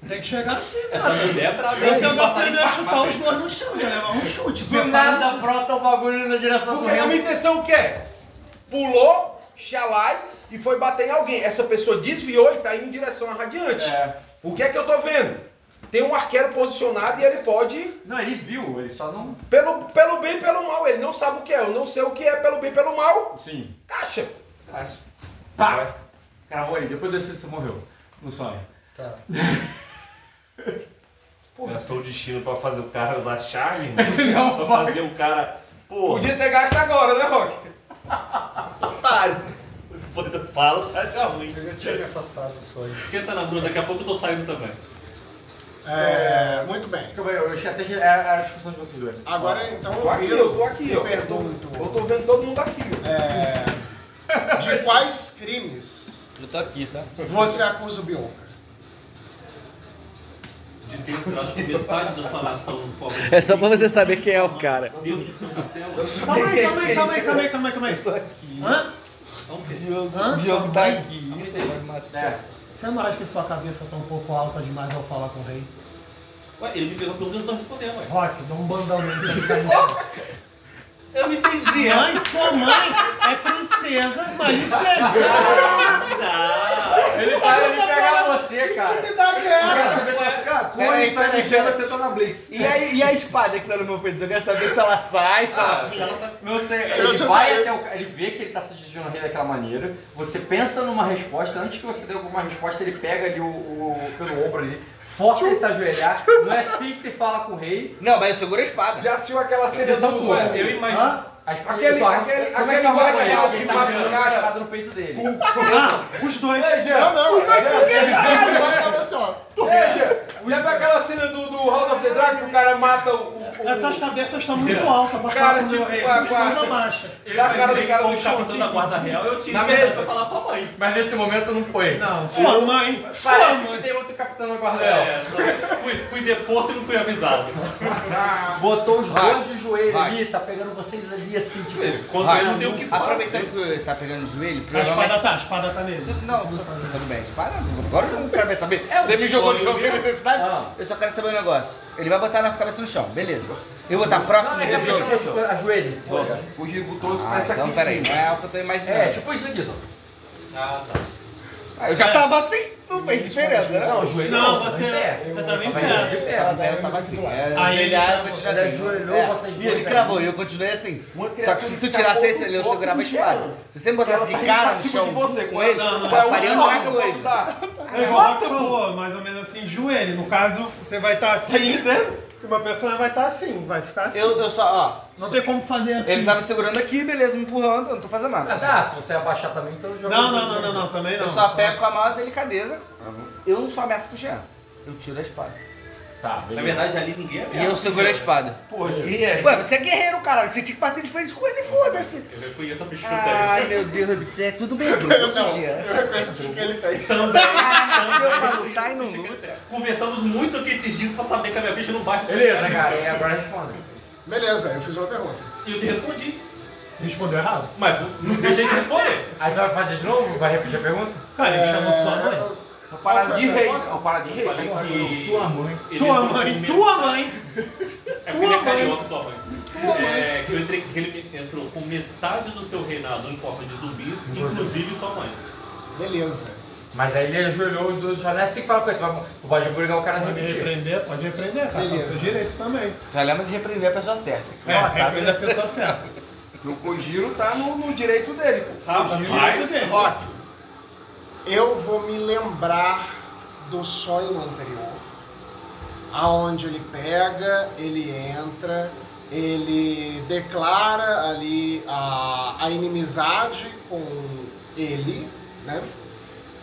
Tem que chegar assim, Essa cara. mulher é brava. Esse é o meu filho ia chutar os dois no chão, ia levar um chute. Do nada brota o bagulho na direção do Porque a minha intenção o que é? Pulou, xalai e foi bater em alguém. Essa pessoa desviou e tá indo em direção à radiante. É. O que é que eu tô vendo? Tem um arqueiro posicionado e ele pode, Não, ele viu, ele só não. pelo, pelo bem e pelo mal. Ele não sabe o que é. Eu não sei o que é pelo bem e pelo mal. Sim. Caixa. Pá! Cravou aí, depois desse você morreu. No sonho. Tá. Gastou o destino pra fazer o cara usar charme? Não, pra fazer o cara. Pô, Podia ter gasto agora, né, Rock? otário. Depois eu falo, você acha ruim. Eu já tinha me afastado dos sonhos. Esquenta na bunda, daqui a pouco eu tô saindo também. É, muito bem. Calma aí, eu achei até que era a discussão de vocês dois. Agora então Tô eu aqui, viro eu tô aqui, e ó. pergunto. Eu tô vendo todo mundo aqui, é, de quais crimes Eu tô aqui, tá? você acusa o Bionca? De ter entrado com metade da sua nação no fogo. É só pra você saber quem é o cara. Dentro do seu castelo. Calma aí, calma aí, calma aí, calma aí, calma aí, calma aí. Hã? Sua Diogo tá mãe? aqui. É. Você não acha que sua cabeça tá um pouco alta demais ao falar com o rei? Ué, ele me virou pelo menos não respondeu, ué. Rock, dá um bandão nele pra ele cair. Eu não entendi Mãe, sua mãe é princesa, mas isso é Não. Ele vai ele pegar você, Que cara. intimidade é essa? Cara, quando ele sai do chão, você tá na Blitz. E a, e a espada que tá no meu peito? Eu quero saber se ela sai, se ela Ah, se ela sabe- Não sei, ele vai até o ele vê que ele tá se dirigindo ao rei daquela maneira, você pensa numa resposta, antes que você dê alguma resposta, ele pega ali o, o- pelo ombro ali, força ele se ajoelhar, não é assim que se fala com o rei. Não, mas eu seguro a espada. Já assistiu aquela cena do- Eu imagino. Hã? Aquele- ele aquele- é aquele que ele? Ele que tá mata o girando a cara. espada no peito dele. Ah, os dois. Não, não, ele fez o bate tava assim, ó. Veja, já viu aquela cena do, do House of the Dragon que o cara mata o... Essas cabeças estão muito altas pra Cara, tipo, a- Os com a- dois abaixa. Eu Dá a cara do cara no chão, capitão da assim. guarda real, eu tive Na que mesa. falar sua mãe. Mas nesse momento não foi. Não, sua mãe. Parece que tem outro capitão na guarda É, real. só- fui, fui deposto e não fui avisado. Botou os dois de joelho ali, tá pegando vocês ali assim, tipo. Contra ele não tem o que fazer. Aproveitando que ele tá pegando o joelho, A espada tá, a espada tá nele. Não, tudo bem, espada. Agora eu não quero mais saber. É Você me jogou no chão sem necessidade? Ah. Eu só quero saber um negócio. Ele vai botar a nossa cabeça no chão, beleza. Eu vou estar próximo Não, é dele. cabeça não, tipo, ajoelha. assim, tá? O Gil botou os Ah, aqui então em peraí, cima. não é o que eu tô imaginando. É, tipo isso aqui, só. Ah, tá. Eu já tava assim, não fez diferença, né? Não, o joelho Não, tá você, você tava em Tava em pé. Eu tava me assim. É, Aí ele eu continuei Ele assim. ajoelhou, vocês E dois ele cravou, e eu continuei assim. Só que se tu tirasse esse ali, eu segurava a espada. Se você me botasse de tá cara no cima chão de você. com ele, Não, não, eu faria a Qual mesma que eu posso coisa. dar? É igual o Rock falou, mais ou menos assim, joelho. No caso, você vai estar assim. E uma pessoa vai estar assim, vai ficar assim. Eu, eu só, Não tem como fazer ó, assim. ele tá me segurando aqui, beleza, me empurrando, eu não tô fazendo Ah, nada. tá, se você abaixar também, então joga. Não, não, não, não, não, também não. Eu só pego com a maior delicadeza. Eu não sou ameaça pro Jean. Eu tiro a espada. Tá, Na verdade, ali ninguém é E ameaça. eu seguro a espada. Pô, ninguém é. Ué, você é guerreiro, caralho. Você tinha que bater de frente com ele, foda-se. Eu reconheço a ficha Ai, meu Deus do céu, é tudo medroso, Jean. Eu reconheço porque ele tá aí. Também. Ah, nasceu pra lutar e não luta. Conversamos muito aqui esses dias pra saber que a minha ficha não bate. Beleza, cara, e agora responde. Beleza, eu fiz uma pergunta. E eu te respondi. Respondeu errado. Mas não deixei de responder. Aí tu vai fazer de novo? Vai repetir a pergunta? Cara, ele É, chamou sua mãe. Uma parada de Qual foi a rei. Uma parada de rei. Tua mãe. ele Tua mãe, com tua mãe. É porque ele é carioca, tua mãe. É, que eu entrei, que ele entrou com metade do seu reinado em forma de zumbis, inclusive sua mãe. Beleza. Mas aí ele ajoelhou os dois, já não é assim que fala com ele. Tu, vai, tu pode obrigar o cara a Pode repetir. repreender, pode repreender, cara. Tá Beleza. seus direitos também. Já lembra de repreender a pessoa certa. É, repreender a pessoa certa. O Kojiro tá no, no direito dele, pô. Rapaz, dele. Rock, eu vou me lembrar do sonho anterior. Aonde ele pega, ele entra, ele declara ali a, a inimizade com ele, né?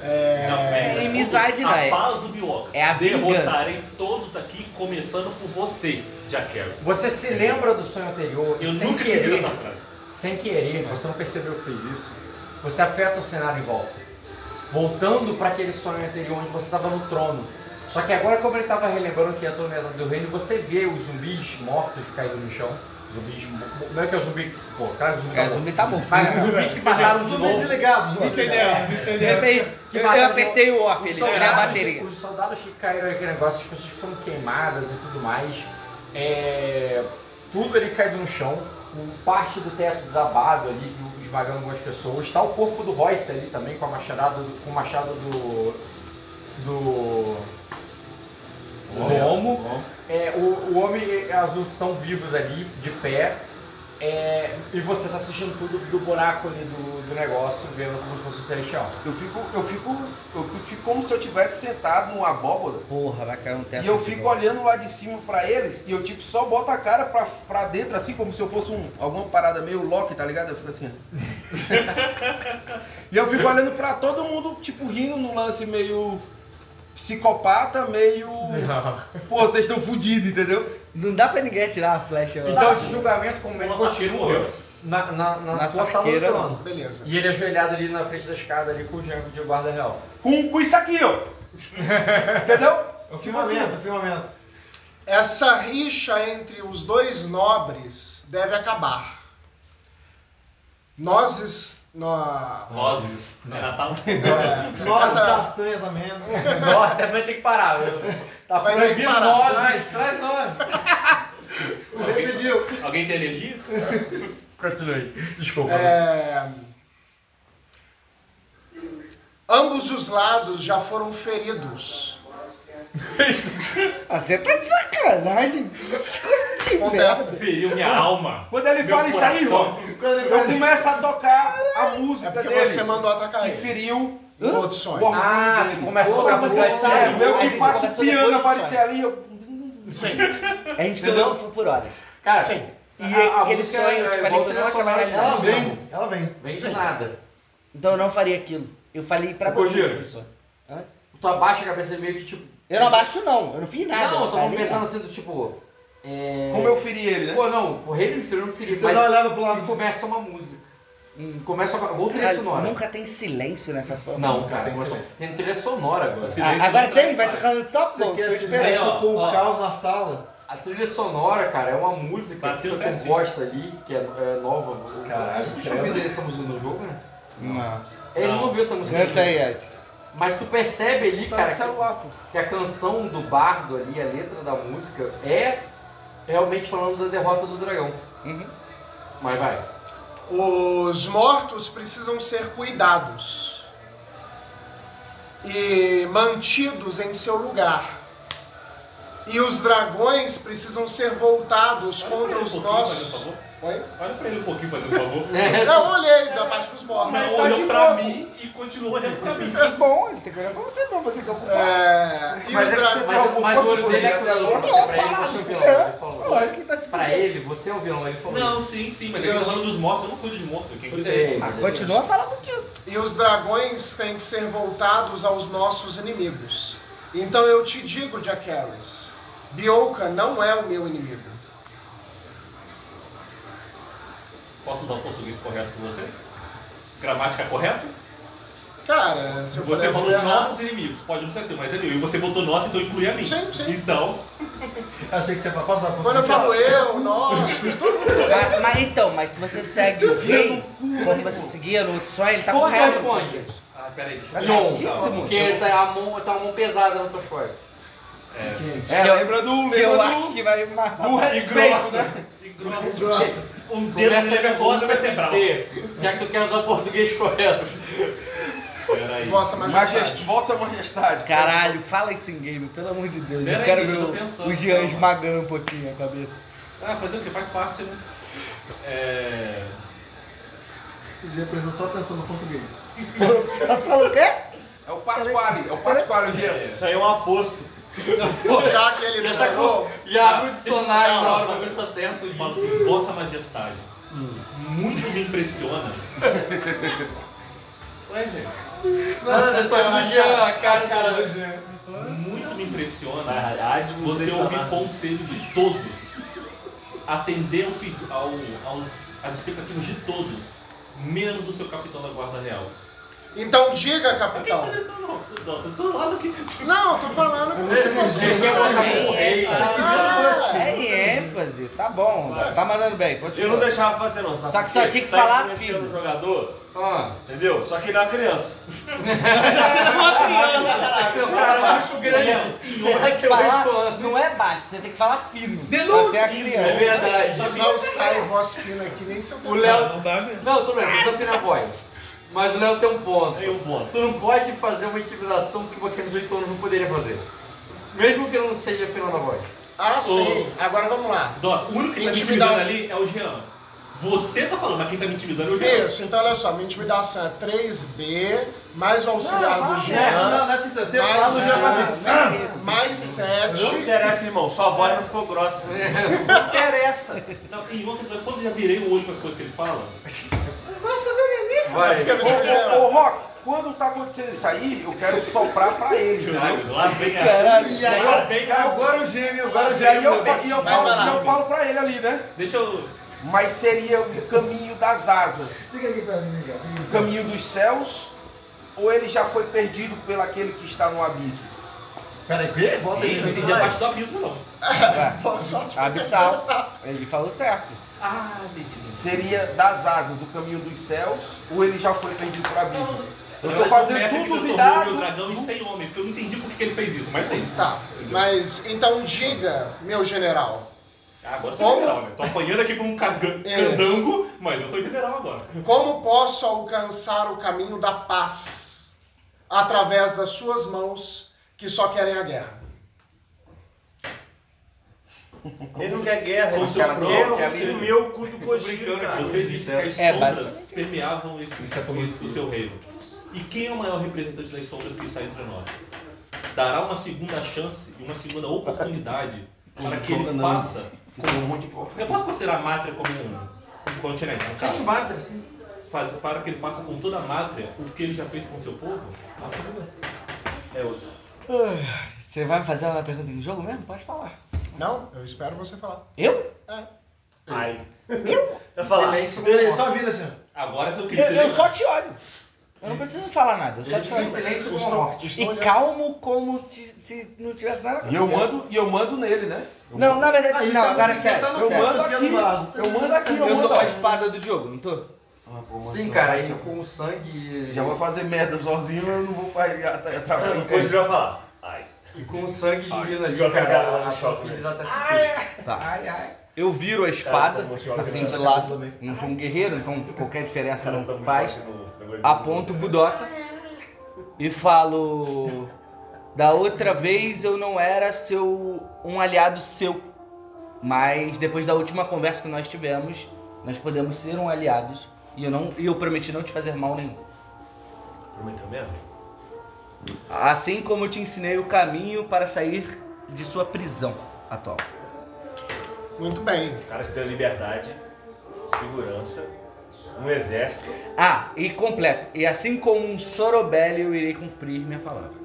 É, Não, É inimizade, não, As é- falas do Bioca. é a Derrotarem todos aqui, começando por você, Jaquez. Você se lembra do sonho anterior e Eu sem nunca esqueci querer, dessa frase. sem querer, você não percebeu que fez isso, você afeta o cenário em volta. Voltando para aquele sonho anterior onde você estava no trono. Só que agora, como ele estava relembrando que é a tormenta do reino, você vê os zumbis mortos caídos no chão. Zumbis. Não é que é o zumbi. Pô, cara, o zumbi É, tá o zumbi morto. tá morto. Mas o zumbi que mataram de Zumbi novo. desligado, João. Entendeu? Entendeu? Eu, Que eu, mataram eu apertei o off, Os ele tirei a soldados- bateria. Os soldados que caíram naquele negócio, as pessoas que foram queimadas e tudo mais, é, tudo ali caído no chão, com parte do teto desabado ali, esmagando algumas pessoas. Está o corpo do Royce ali também, com, a machadada do, com o machado do. do. do Homo. É, o, o homem e a azul estão vivos ali, de pé. É, e você está assistindo tudo do buraco ali do, do negócio, vendo como se fosse o celestial. Eu fico, eu fico, eu fico como se eu tivesse sentado numa abóbora. Porra, vai cair um teto. E eu fico olhando lá de cima pra eles e eu tipo só boto a cara pra, pra dentro assim como se eu fosse um, alguma parada meio Loki, tá ligado? Eu fico assim. ó. e eu fico olhando pra todo mundo, tipo, rindo num lance meio psicopata, meio. Pô, vocês estão fudidos, entendeu? Não dá pra ninguém tirar a flecha. lá. Então esse julgamento com o Nossa, continua morreu. na, na, na, Na tua sala do trono. beleza. E ele ajoelhado ali na frente da escada ali com o Jango de guarda real. Com, com isso aqui, ó. Entendeu? É o filmamento, o filmamento. Essa rixa entre os dois nobres deve acabar. Nós. es- nó- Vozes. É Natal? é, essa- castanhas, ameno. Nós também tem que parar. viu? Tá Vai ter que proibido parar. nozes. Traz nós. O rei pediu. Alguém tem energia? Continue. Desculpa. É, Ambos os lados já foram feridos. Ah, Você tá de sacanagem. As coisas de Contesta. merda. Feriu minha alma. Quando ele Meu fala isso aí, coração. Rô, eu começo a tocar a música É porque dele. você mandou atacar que ele. feriu O outro sonho. o orgulho Ah, dele. tu começa a tocar você música. É, meu A que faço piano aparecer ali, eu... A gente Entendeu? filosofou por horas. Cara, Sim. E a- a aquele sonho, eu é te falei que eu não de Ela vem, ela vem. Vem de nada. Então eu não faria aquilo. Eu falei pra você. Professor. Hã? Tu abaixa a cabeça meio que tipo. Eu não abaixo não, eu não fiz nada. Não, eu tô falei pensando assim do tipo. É... Como eu feri ele, né? Pô, não, o rei do inferno não feriu, Você mas dá uma olhada pro e lado. começa uma música. Começa uma. Ou trilha sonora. Nunca tem silêncio nessa porra. Não, cara, tem, tem trilha sonora agora. Ah, agora tem? Vai tocando stop, Você pô. Tô esperando. silêncio com o ó. caos na sala? A trilha sonora, cara, é uma música Bateu que foi certinho. composta ali, que é, é nova. Caralho, Você tinha credo. ouvido essa música no jogo, né? Não. Ele não, Não. ouviu essa música. no aí, jogo. Ed. Mas tu percebe ali, Tá cara, no que, celular, pô. que a canção do bardo ali, a letra da música, é realmente falando da derrota do dragão. Uhum. Mas vai. Os mortos precisam ser cuidados. e mantidos em seu lugar. E os dragões precisam ser voltados contra os nossos. Oi? Olha pra ele um pouquinho, fazendo favor. Não, olhei da parte dos mortos. Mas tá olhou de pra novo. mim e continuou olhando pra mim. Que bom, ele tem que olhar pra você não, você que é o culpado. É, e Mas os é dragões. Mas, mas o olho dele é cuidadoso, porque pra ele você é o vilão. Ele falou. Olha que tá se Pra ele, você é o vilão, ele falou Não, isso. sim, sim, mas Eu ele tá falando dos mortos, eu não cuido de morto. Quem cuida é ele. Ah, continua a falar contigo. E os dragões têm que ser voltados aos nossos inimigos. Então eu te digo, Jack Harris, Bioka não é o meu inimigo. Posso usar o português correto com você? Gramática correta? Cara, se eu Você falou nossos inimigos, pode não ser assim, mas é meu. E você botou nosso, então inclui a mim. Sim, sim. Então, Eu sei que você vai passar por Quando eu falo eu, nós, todo mundo é. Mas, mas então, mas se você segue o rei, como você seguia no outro sonho, ele tá Quanto correto. responde? ah, peraí, deixa eu ver. certíssimo. Porque tá a, mão, tá a mão pesada tuas costas. É, É, eu- lembra do. Que eu Lembra acho do. que vai matar. Do respeito, grossa, né? Grossa. Um dedo Começa nele é a vossa vertebral. já que tu quer usar o português correto. Peraí. Vossa Majest... Majestade. Vossa Majestade. Caralho, fala isso em game, pelo amor de Deus. Pera eu aí, quero eu ver o- pensando, o Jean calma. esmagando um pouquinho a cabeça. Ah, fazer o que? Faz parte, né? É... Podia prestar só atenção no português. Ela falou o quê? É o Pasquale, é o Pasquale, o Jean. Isso aí é um aposto. Já que ele demorou, Já abre o dicionário na hora pra ver se tá certo. Eu falo assim, Vossa Majestade, muito me impressiona. Ué, gente, Nada, eu tô do Jean, a cara, do Jean. muito me impressiona me você ouvir conselho de todos, atender ao, ao, aos, às expectativas de todos, menos o seu capitão da Guarda Real. Então diga, capitão. gritando? Não, não, do outro lado aqui. Não, tô falando o rei. Ah, É ênfase, tá bom, tá mandando bem, continua. Eu não deixava fazer não, sabe Só que só tinha que tá falar filho. o jogador, Ah, entendeu? Só que ele é uma criança. cara é macho grande. Você tem que falar, não é baixo, você tem que falar fino. Você é a É criança. verdade. não sai voz fina aqui nem seu O Léo. Não dá mesmo. Não, tudo bem, precisa afinar a voz. Mas o Léo tem um ponto. Tem um ponto. Tu não pode fazer uma intimidação que aqueles oito anos não poderia fazer. Mesmo que não seja afinando a voz. Ah, sim. Agora vamos lá. Doc, o único que tá me intimidando ali é o Jean. Você tá falando, mas quem tá me intimidando é o Jean. Isso, então olha só, minha intimidação é 3B, mais o auxiliar do Não, Jean, não, não é assim, você mais, fala, o Jean faz assim. mais, mais Não 7. interessa, irmão, sua voz não ficou grossa. Não interessa. Não, e coisa, quando eu já virei o olho com as coisas que ele fala, Vai. Fica no Ô, Jean. ô, ô, Rock, quando tá acontecendo isso aí, eu quero soprar pra ele, entendeu? Caralho, lá vem a. Caralho. E aí, agora o gêmeo, agora o E gêmeo. eu, fa- e eu Vai, falo, vai lá. e eu falo pra ele ali, né? Deixa eu. Mas seria o caminho das asas, Fica aqui pra mim, cara. o caminho dos céus, ou ele já foi perdido pelo aquele que está no abismo? Peraí? Volta Ei, aí. não entendi a parte do abismo, não. Só te Abissal. Ele falou certo. Ah, entendi. Seria das asas, o caminho dos céus, ou ele já foi perdido pro abismo? Eu tô Ela fazendo tudo duvidado. o dragão em 100 homens, que eu não entendi por que ele fez isso, mas fez. Tá, mas então diga, meu general, Ah, agora sou Como? general, né? Tô apanhando aqui por um É. candango, mas eu sou general agora. como posso alcançar o caminho da paz através das suas mãos que só querem a guerra? Ele não quer guerra, ele só quer próprio, o meu cu do brincando, cara. você disse que as É, sombras permeavam esse, esse- o seu reino. E quem é o maior representante das sombras que está entre nós? Dará uma segunda chance e uma segunda oportunidade para que ele faça. Eu posso considerar a Mátria como um, um continente, um Tem caso? matra, assim. Faz- para que ele faça com toda a Mátria o que ele já fez com seu povo? A segunda é outra. Você vai fazer uma pergunta em jogo mesmo? Pode falar. Não, eu espero você falar. Eu? Ai. Eu falar, Silêncio ele só vira assim. Agora você não Eu, eu só te olho. Eu não preciso falar nada, eu só te olho. silêncio Estou, morte. E olhando. calmo como se, se não tivesse nada E eu acontecendo. mando, e eu mando nele, né? Não, na verdade, Ah, não, é agora é sério. tá Eu sério. mando Aqui aqui, do lado. eu mando aqui, eu Eu mando tô com a espada do Diogo, não tô? Sim, cara, aí com o sangue. Já vou fazer merda sozinho, eu não vou atrapalhar. Depois ele vai falar. Ai. E com o sangue divino ali, Ai. cara, a Ai. sua filha até se fez. Tá. Eu viro a espada, tá assim, de lado. Não sou um guerreiro, então qualquer diferença Cara, não tá faz. Aponto o Budota. e falo: Da outra vez eu não era seu um aliado seu, mas depois da última conversa que nós tivemos, nós podemos ser um aliados e eu não e eu prometi não te fazer mal nenhum. Prometeu mesmo? Assim como eu te ensinei o caminho para sair de sua prisão atual. Muito bem. Cara que tem liberdade, segurança, um exército. Ah, e completo. E assim como um Sorobelli, eu irei cumprir minha palavra.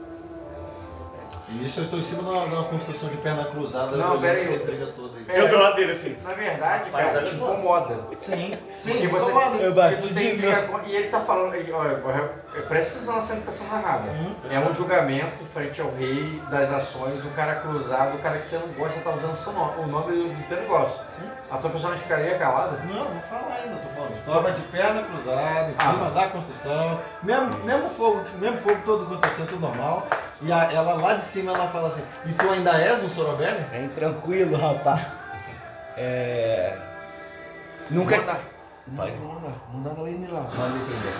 E isso eu estou em cima de uma, de uma construção de perna cruzada. Não, pera aí. toda aí. Eu do lado dele assim. Na verdade, Mas cara, te incomoda. Sim, sim, você, incomoda. Eu bati de com- E ele tá falando, e, olha, olha, presta atenção na cena que sendo narrada. É um julgamento frente ao rei das ações, o cara cruzado, o cara que você não gosta tá usando o seu nome, o nome do, teu negócio. A tua personagem ficaria calada? Não, vou falar ainda, tô falando. Estava de perna cruzada, em Ah. cima da construção. Mesmo, mesmo, fogo, mesmo fogo todo acontecendo, tudo normal. E a- ela lá de cima ela fala assim, e tu ainda és um Sorobelli? Bem tranquilo, rapaz. É. Nunca. Manda. Vai. Manda, manda lá ele lá. Manda entender.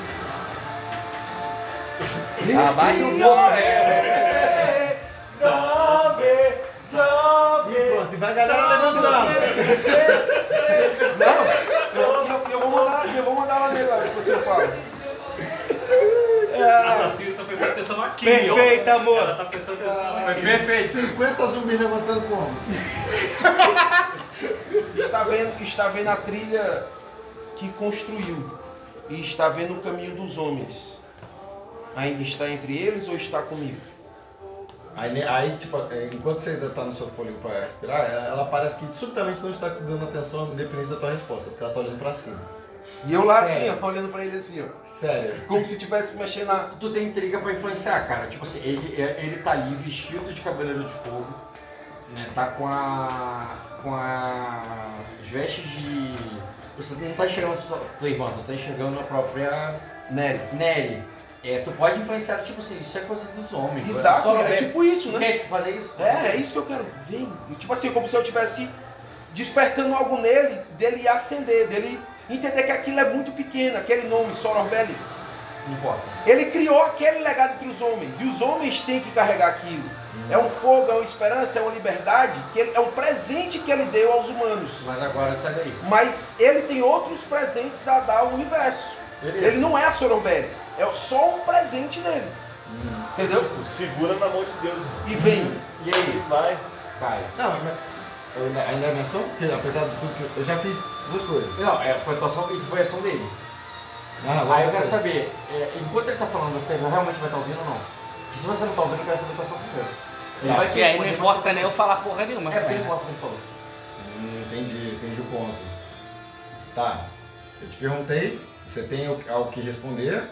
Abaixa o tom, É, Zombie, zombie. E pronto, e vai a galera levantando. Não, eu, eu, eu vou mandar, eu vou mandar lá nele lá, depois eu falo. A Tafira tá prestando atenção aqui, ó. Perfeito, amor. Ela tá prestando atenção aqui. Perfeito. 50 zumbis levantando como? Está vendo, está vendo a trilha que construiu e está vendo o caminho dos homens. Ainda está entre eles ou está comigo? Aí, né, aí, tipo, é, enquanto você ainda tá no seu fôlego pra respirar, ela, ela parece que subitamente não está te dando atenção independente da tua resposta, porque ela tá olhando pra cima. E eu lá Sério? assim, ó, olhando pra ele assim, ó. Sério. Como se tivesse mexendo na. Tu tem intriga pra influenciar, cara. Tipo assim, ele, ele tá ali vestido de cabeleiro de fogo, né? Tá com a. com a. as vestes de. Você não tá enxergando só tua irmã, tu tá enxergando a própria Nery. Nery. É, tu pode influenciar, tipo assim, isso é coisa dos homens. Exato, Só é ver- tipo isso, né? quer fazer isso? É, é isso que eu quero. Vem. Tipo assim, como se eu tivesse despertando algo nele, dele acender, dele entender que aquilo é muito pequeno, aquele nome, Sororbelli. Não importa. Ele criou aquele legado para os homens e os homens têm que carregar aquilo. É um fogo, é uma esperança, é uma liberdade, que ele, é um presente que ele deu aos humanos. Mas agora sai daí. Mas ele tem outros presentes a dar ao universo. Beleza. Ele não é a Sororbelli, é só um presente dele. Entendeu? Tipo, segura na mão de Deus. E vem. E aí, Vai. Caio? Não, mas ainda, ainda é menção? Porque apesar de tudo que eu, eu já fiz duas coisas. Não, é, foi a atuação, isso foi a ação dele. Ah, Aí eu quero coisa. saber, é, enquanto ele tá falando, você realmente vai estar ouvindo ou não? Porque se você não tá ouvindo, eu quero saber a atuação primeiro. Ele Tá, vai porque aí não responder, importa mas- nem eu falar porra nenhuma. É, porque não importa o que ele falou. Hum, entendi, entendi o ponto. Tá. Eu te perguntei, você tem al- algo que responder.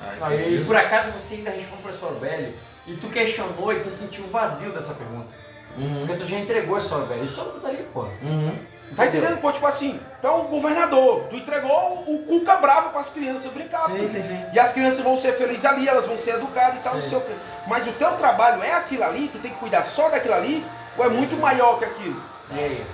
a Não, respeito e, e disso? por acaso você ainda responde para o Sorbelli e tu questionou e tu sentiu o vazio dessa pergunta. Uhum. Porque tu já entregou a Sorbelli. Isso não tá ali, pô. Uhum. Tá entendendo? Pô, tipo assim, tu é um governador, tu entregou o cuca bravo para as crianças brincar. Sim, pô. sim, sim. E as crianças vão ser felizes ali, elas vão ser educadas e tal, não sei o quê. Mas o teu trabalho é aquilo ali, tu tem que cuidar só daquilo ali, ou é muito maior que aquilo? E aí?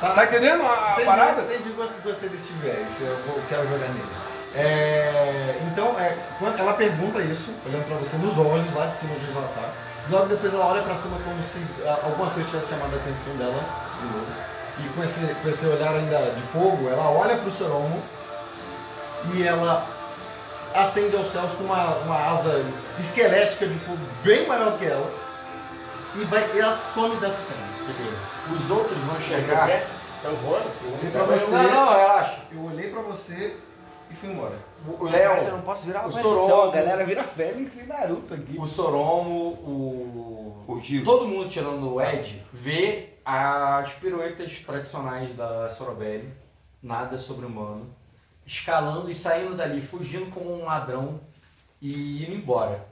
Tá entendendo a, a Entendi, parada? Entendi, gostei, gostei desse viés, eu vou, quero jogar nele. É, então, é, quando ela pergunta isso, olhando pra você nos olhos, lá de cima de onde ela tá. Logo depois ela olha pra cima como se ah, alguma coisa tivesse chamado a atenção dela de novo. E com esse, com esse olhar ainda de fogo, ela olha pro Soromo e ela acende aos céus com uma, uma asa esquelética de fogo bem maior que ela. E, vai, e ela some dessa cena. Os outros vão enxergar. Saiu voando? Eu olhei pra você. Não, não, relaxa. Eu olhei pra você e fui embora. O Eu Léo, não posso virar o uma Soromo, a galera vira Fênix e Naruto aqui. o Soromo, o. O Giro. Todo mundo tirando o Ed vê as piruetas tradicionais da Sorobelli, nada sobre-humano, escalando e saindo dali, fugindo como um ladrão e indo embora.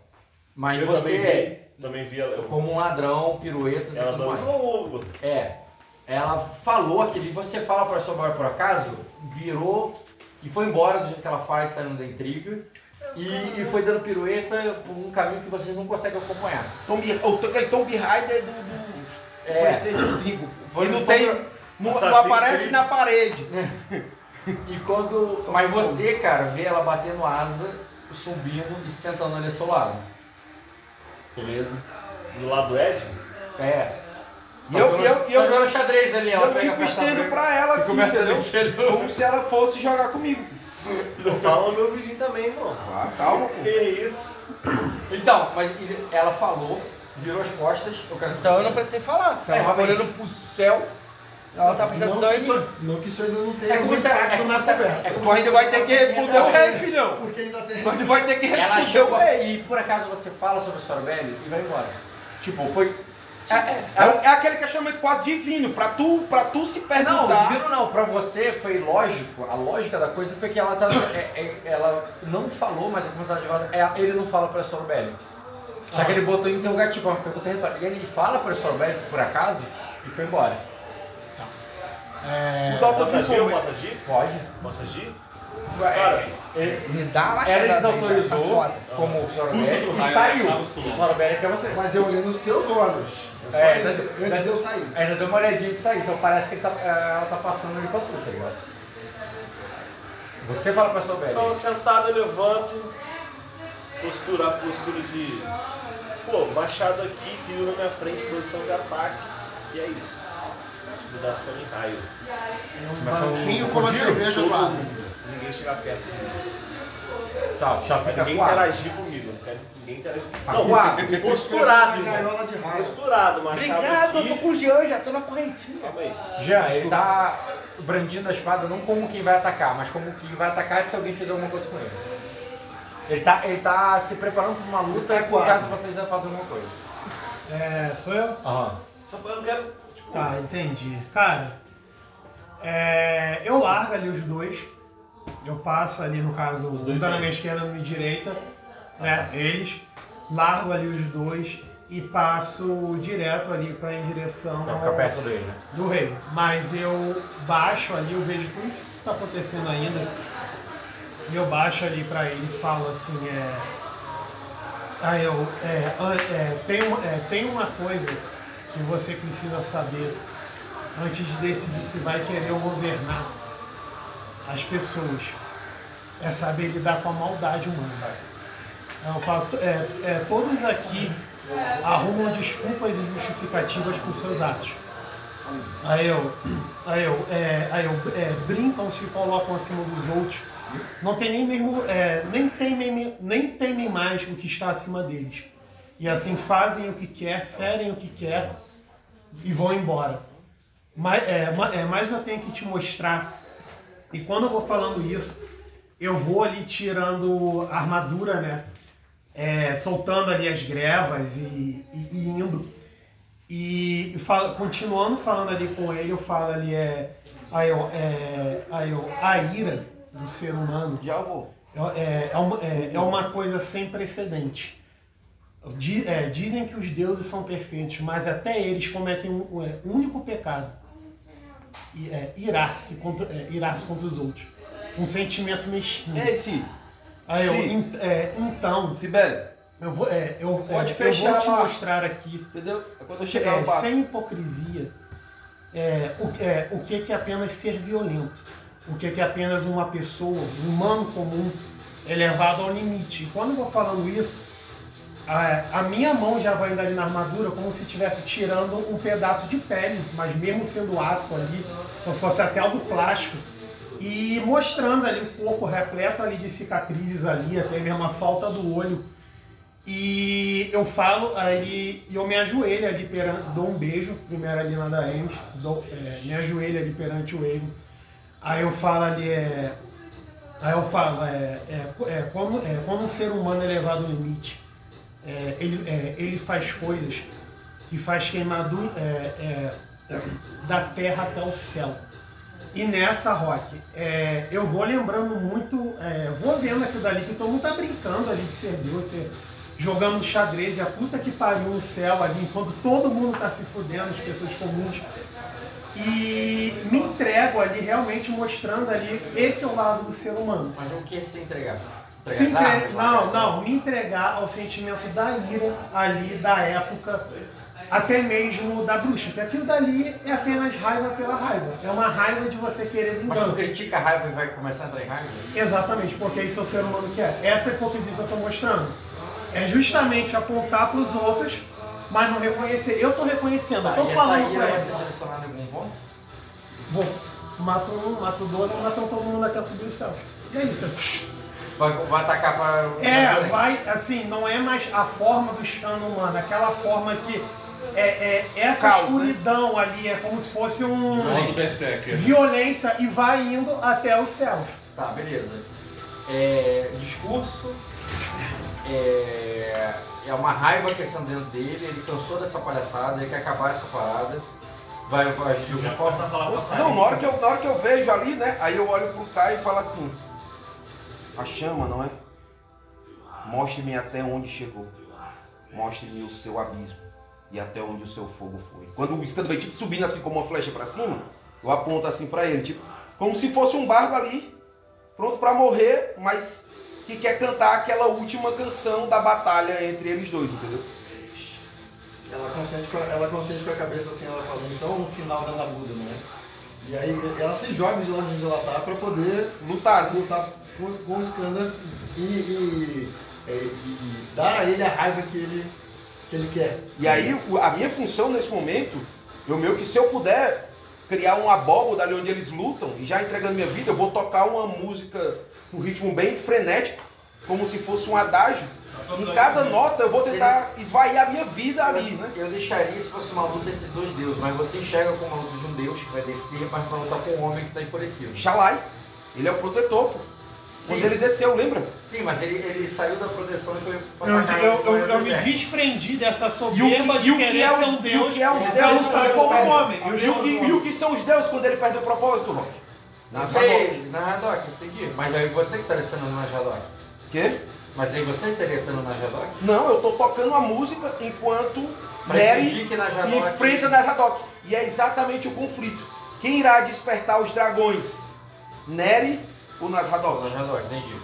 Mas Eu você também é vi. Também vi ela. como um ladrão, piruetas Ela e tudo mais. É. Ela falou aquilo, e você fala pra sua mãe por acaso, virou e foi embora do jeito que ela faz, saindo da intriga. E, e foi dando pirueta por um caminho que vocês não conseguem acompanhar. Tomb, o, aquele Tomb Raider do, do É. PlayStation 5. Foi e não tem. Não, não aparece na parede. E quando. São mas você, cara, vê ela batendo asa subindo e sentando ali ao seu lado. Beleza? Do lado do Ed? É. E eu, e eu, e eu, Tá jogando xadrez ali, ela eu tipo estendo pra ela assim, entendeu? Como se ela fosse jogar comigo. Não fala no meu vidinho também, irmão. Ah, calma, pô. Que isso? Então, mas ela falou, virou as costas, eu quero Então eu não precisei falar. Se ela É, tava olhando pro céu, ela tá prestando não, atenção em mim. não que isso ainda não tenha É como algum se- é impacto como na conversa. é como Tu ainda vai ter que responder o rei, filhão. Porque ainda tem. Tu ainda vai ter que Ela responder chegou o rei. e por acaso você fala sobre o Sorobelli e vai embora. Tipo, foi. É, é, É, é aquele questionamento quase divino, pra tu, pra tu se Não, perguntar. divino não, pra você foi lógico, a lógica da coisa foi que ela tá, é- é- ela não falou, mas a conversa de voz, é, ele não fala pra Sorobelli. Só que ele botou interrogativo, uma pergunta retórica. E ele fala pra Sorobelli, por acaso, e foi embora. É, O Dalton Posso agir? ficou. Eu posso agir? Pode. Posso agir? Cara, ele, Me dá uma ela. Tá desautorizou foda. como o outro e saiu. com o celular. O Sorobelli que é você. Mas eu olhei nos teus olhos. É É, antes da- de eu sair. Ainda deu uma olhadinha de sair, então parece que ele tá, ela tá passando ali pra tu, tá ligado? Você fala pra Sorobelli. Tava sentado, eu levanto. Postura, postura de. Pô, machado aqui, tiro na minha frente, posição de ataque. E é isso. Mudação em raio. é um banquinho com uma cerveja do lado. Ninguém chegar perto de mim. Tá, já fica ninguém interagir comigo. Não ninguém interagir. Quatro. posturado, Uma irmão. gaiola de raio. Posturado, machado Obrigado, eu tô com o Jean, já tô na correntinha. Calma aí. Já, ele tá brandindo a espada não como quem vai atacar, mas como quem vai atacar se alguém fizer alguma coisa com ele. Ele tá, ele tá se preparando pra uma luta Tá por caso vocês vão fazer alguma coisa. É, sou eu? Aham. Só eu não quero. Tipo, Tá, entendi. Cara, é, eu largo ali os dois. Eu passo ali, no caso, Os um dois tá na minha esquerda e na minha direita, né? Eles. Largo ali os dois e passo direto ali pra em direção Vai ao- ficar perto dele, né? do rei. Mas eu baixo ali, eu vejo tudo isso que tá acontecendo ainda. E eu baixo ali pra ele e falo assim, é. Ah, eu. É, é, tem, uma, é, tem uma coisa que você precisa saber antes de decidir se vai querer governar as pessoas. É saber lidar com a maldade humana. Eu falo, é, é, todos aqui arrumam desculpas e justificativas por seus atos. Aí eu, aí eu, é, aí eu é, brincam, se colocam acima dos outros. Não tem nem mesmo, é, nem temem, nem temem mais o que está acima deles. E assim fazem o que quer, ferem o que quer e vão embora. Mas, é, é, mas eu tenho que te mostrar. E quando eu vou falando isso, eu vou ali tirando a armadura, né? É, soltando ali as grevas e, e- e indo. E fala- continuando falando ali com ele, eu falo ali, é, aí eu, é, aí eu, a ira do ser humano Já vou. é, é, uma, é, é uma coisa sem precedente. Di- é, dizem que os deuses são perfeitos, mas até eles cometem um, um, é, único pecado. E, é, irar-se contra, é, irar-se contra os outros. Um sentimento mesquinho. Ei, Si, Aí eu, sim. en- é, então, Sibeli, eu vou, é, eu, é, Pode eu fechar vou te lá. mostrar aqui entendeu? É quando eu chegar é, no sem hipocrisia, é, o, que- é, o que que é apenas ser violento, o que que é apenas uma pessoa, um humano comum, é levado ao limite. E quando eu vou falando isso, a, a minha mão já vai indo ali na armadura como se estivesse tirando um pedaço de pele, mas mesmo sendo aço ali, como se fosse até algo plástico, e mostrando ali o corpo repleto ali de cicatrizes ali, até mesmo a falta do olho. E eu falo ali, e eu me ajoelho ali perante, dou um beijo, primeiro ali na da Emes, dou, é, me ajoelho ali perante o Ego. Aí eu falo ali, é, aí eu falo, é, é, é, quando, é, quando um ser humano é levado ao limite, é, ele, é, ele faz coisas que faz queimar do, é, é, da terra até o céu. E nessa, Rock, é, eu vou lembrando muito, é, vou vendo aquilo dali que todo mundo tá brincando ali de ser Deus, ser, jogando xadrez e a puta que pariu no céu ali, enquanto todo mundo tá se fudendo, as pessoas comuns. E me entrego ali, realmente mostrando ali, esse é o lado do ser humano. Mas o que é se entregar? Entregar Se as entre- armas, Não, largar- não, me entregar ao sentimento da ira ali da época até mesmo da bruxa, que aquilo dali é apenas raiva pela raiva. É uma raiva de você querer Mas tu vingança. critica a raiva e vai começar a entrar em raiva? Exatamente, porque isso é o ser humano que é. Essa é a hipocrisia que eu estou mostrando. É justamente apontar para os outros, mas não reconhecer. Eu estou reconhecendo, Tá, estou falando para vai eles. ser direcionada em algum ponto? Vou, mato um, mato dois, matam todo mundo até subir o céu. E é isso. Vai, vai atacar para. É, vai, assim, não é mais a forma do escano humano, aquela forma que é, é essa Caos, né? escuridão ali, é como se fosse um Modo Berserker. violência e vai indo até o céu. Tá, beleza. É, discurso. É, é uma raiva crescendo dentro dele, ele cansou dessa palhaçada, ele quer acabar essa parada. Vai, vai agir de alguma forma. falar Não, na hora, que eu, na hora que eu vejo ali, né? Aí eu olho pro Caio e falo assim: A chama, não é? Mostre-me até onde chegou. Mostre-me o seu abismo e até onde o seu fogo foi. Quando o escândalo vem tipo subindo assim como uma flecha pra cima, eu aponto assim pra ele, tipo, como se fosse um bardo ali, pronto pra morrer, mas que quer cantar aquela última canção da batalha entre eles dois, entendeu? Ela consciente, com a, ela consciente com a cabeça assim, ela falando, então no final da Nabuda, não é? E aí ela se joga de lá onde ela tá pra poder Lutar, né? lutar com, com o Skanda e, e, é, e- e dar a ele a raiva que ele, que ele quer. E aí, a minha função nesse momento, eu meio que se eu puder criar uma abóboda ali onde eles lutam, e já entregando minha vida, eu vou tocar uma música com ritmo bem frenético, como se fosse um adágio. Em cada nota eu vou tentar esvair a minha vida ali, né? Eu deixaria se fosse uma luta entre dois deuses, mas você enxerga como uma luta de um deus que vai descer, mas pra lutar com um homem que tá enfurecido. Shalai, ele é o protetor, pô. Quando ele desceu, lembra? Sim, mas ele, ele saiu da proteção e foi pra Eu, atacar eu, o eu, eu me desprendi dessa E o soberba que, de e o que querer é ser um e o deus que é os pra deuses como um perde? homem. E o que, e o que são os deuses quando ele perde o propósito, Rock? Nas Ei, na entendi. Mas aí você que estaria sendo na Haddock. Quê? Mas aí você estaria sendo na Haddock? Não, eu tô tocando a música enquanto Pra Nery impedir que na enfrenta Nazadok. E é exatamente o conflito. Quem irá despertar os dragões? Nery ou Nazadok? Na Haddock, entendi.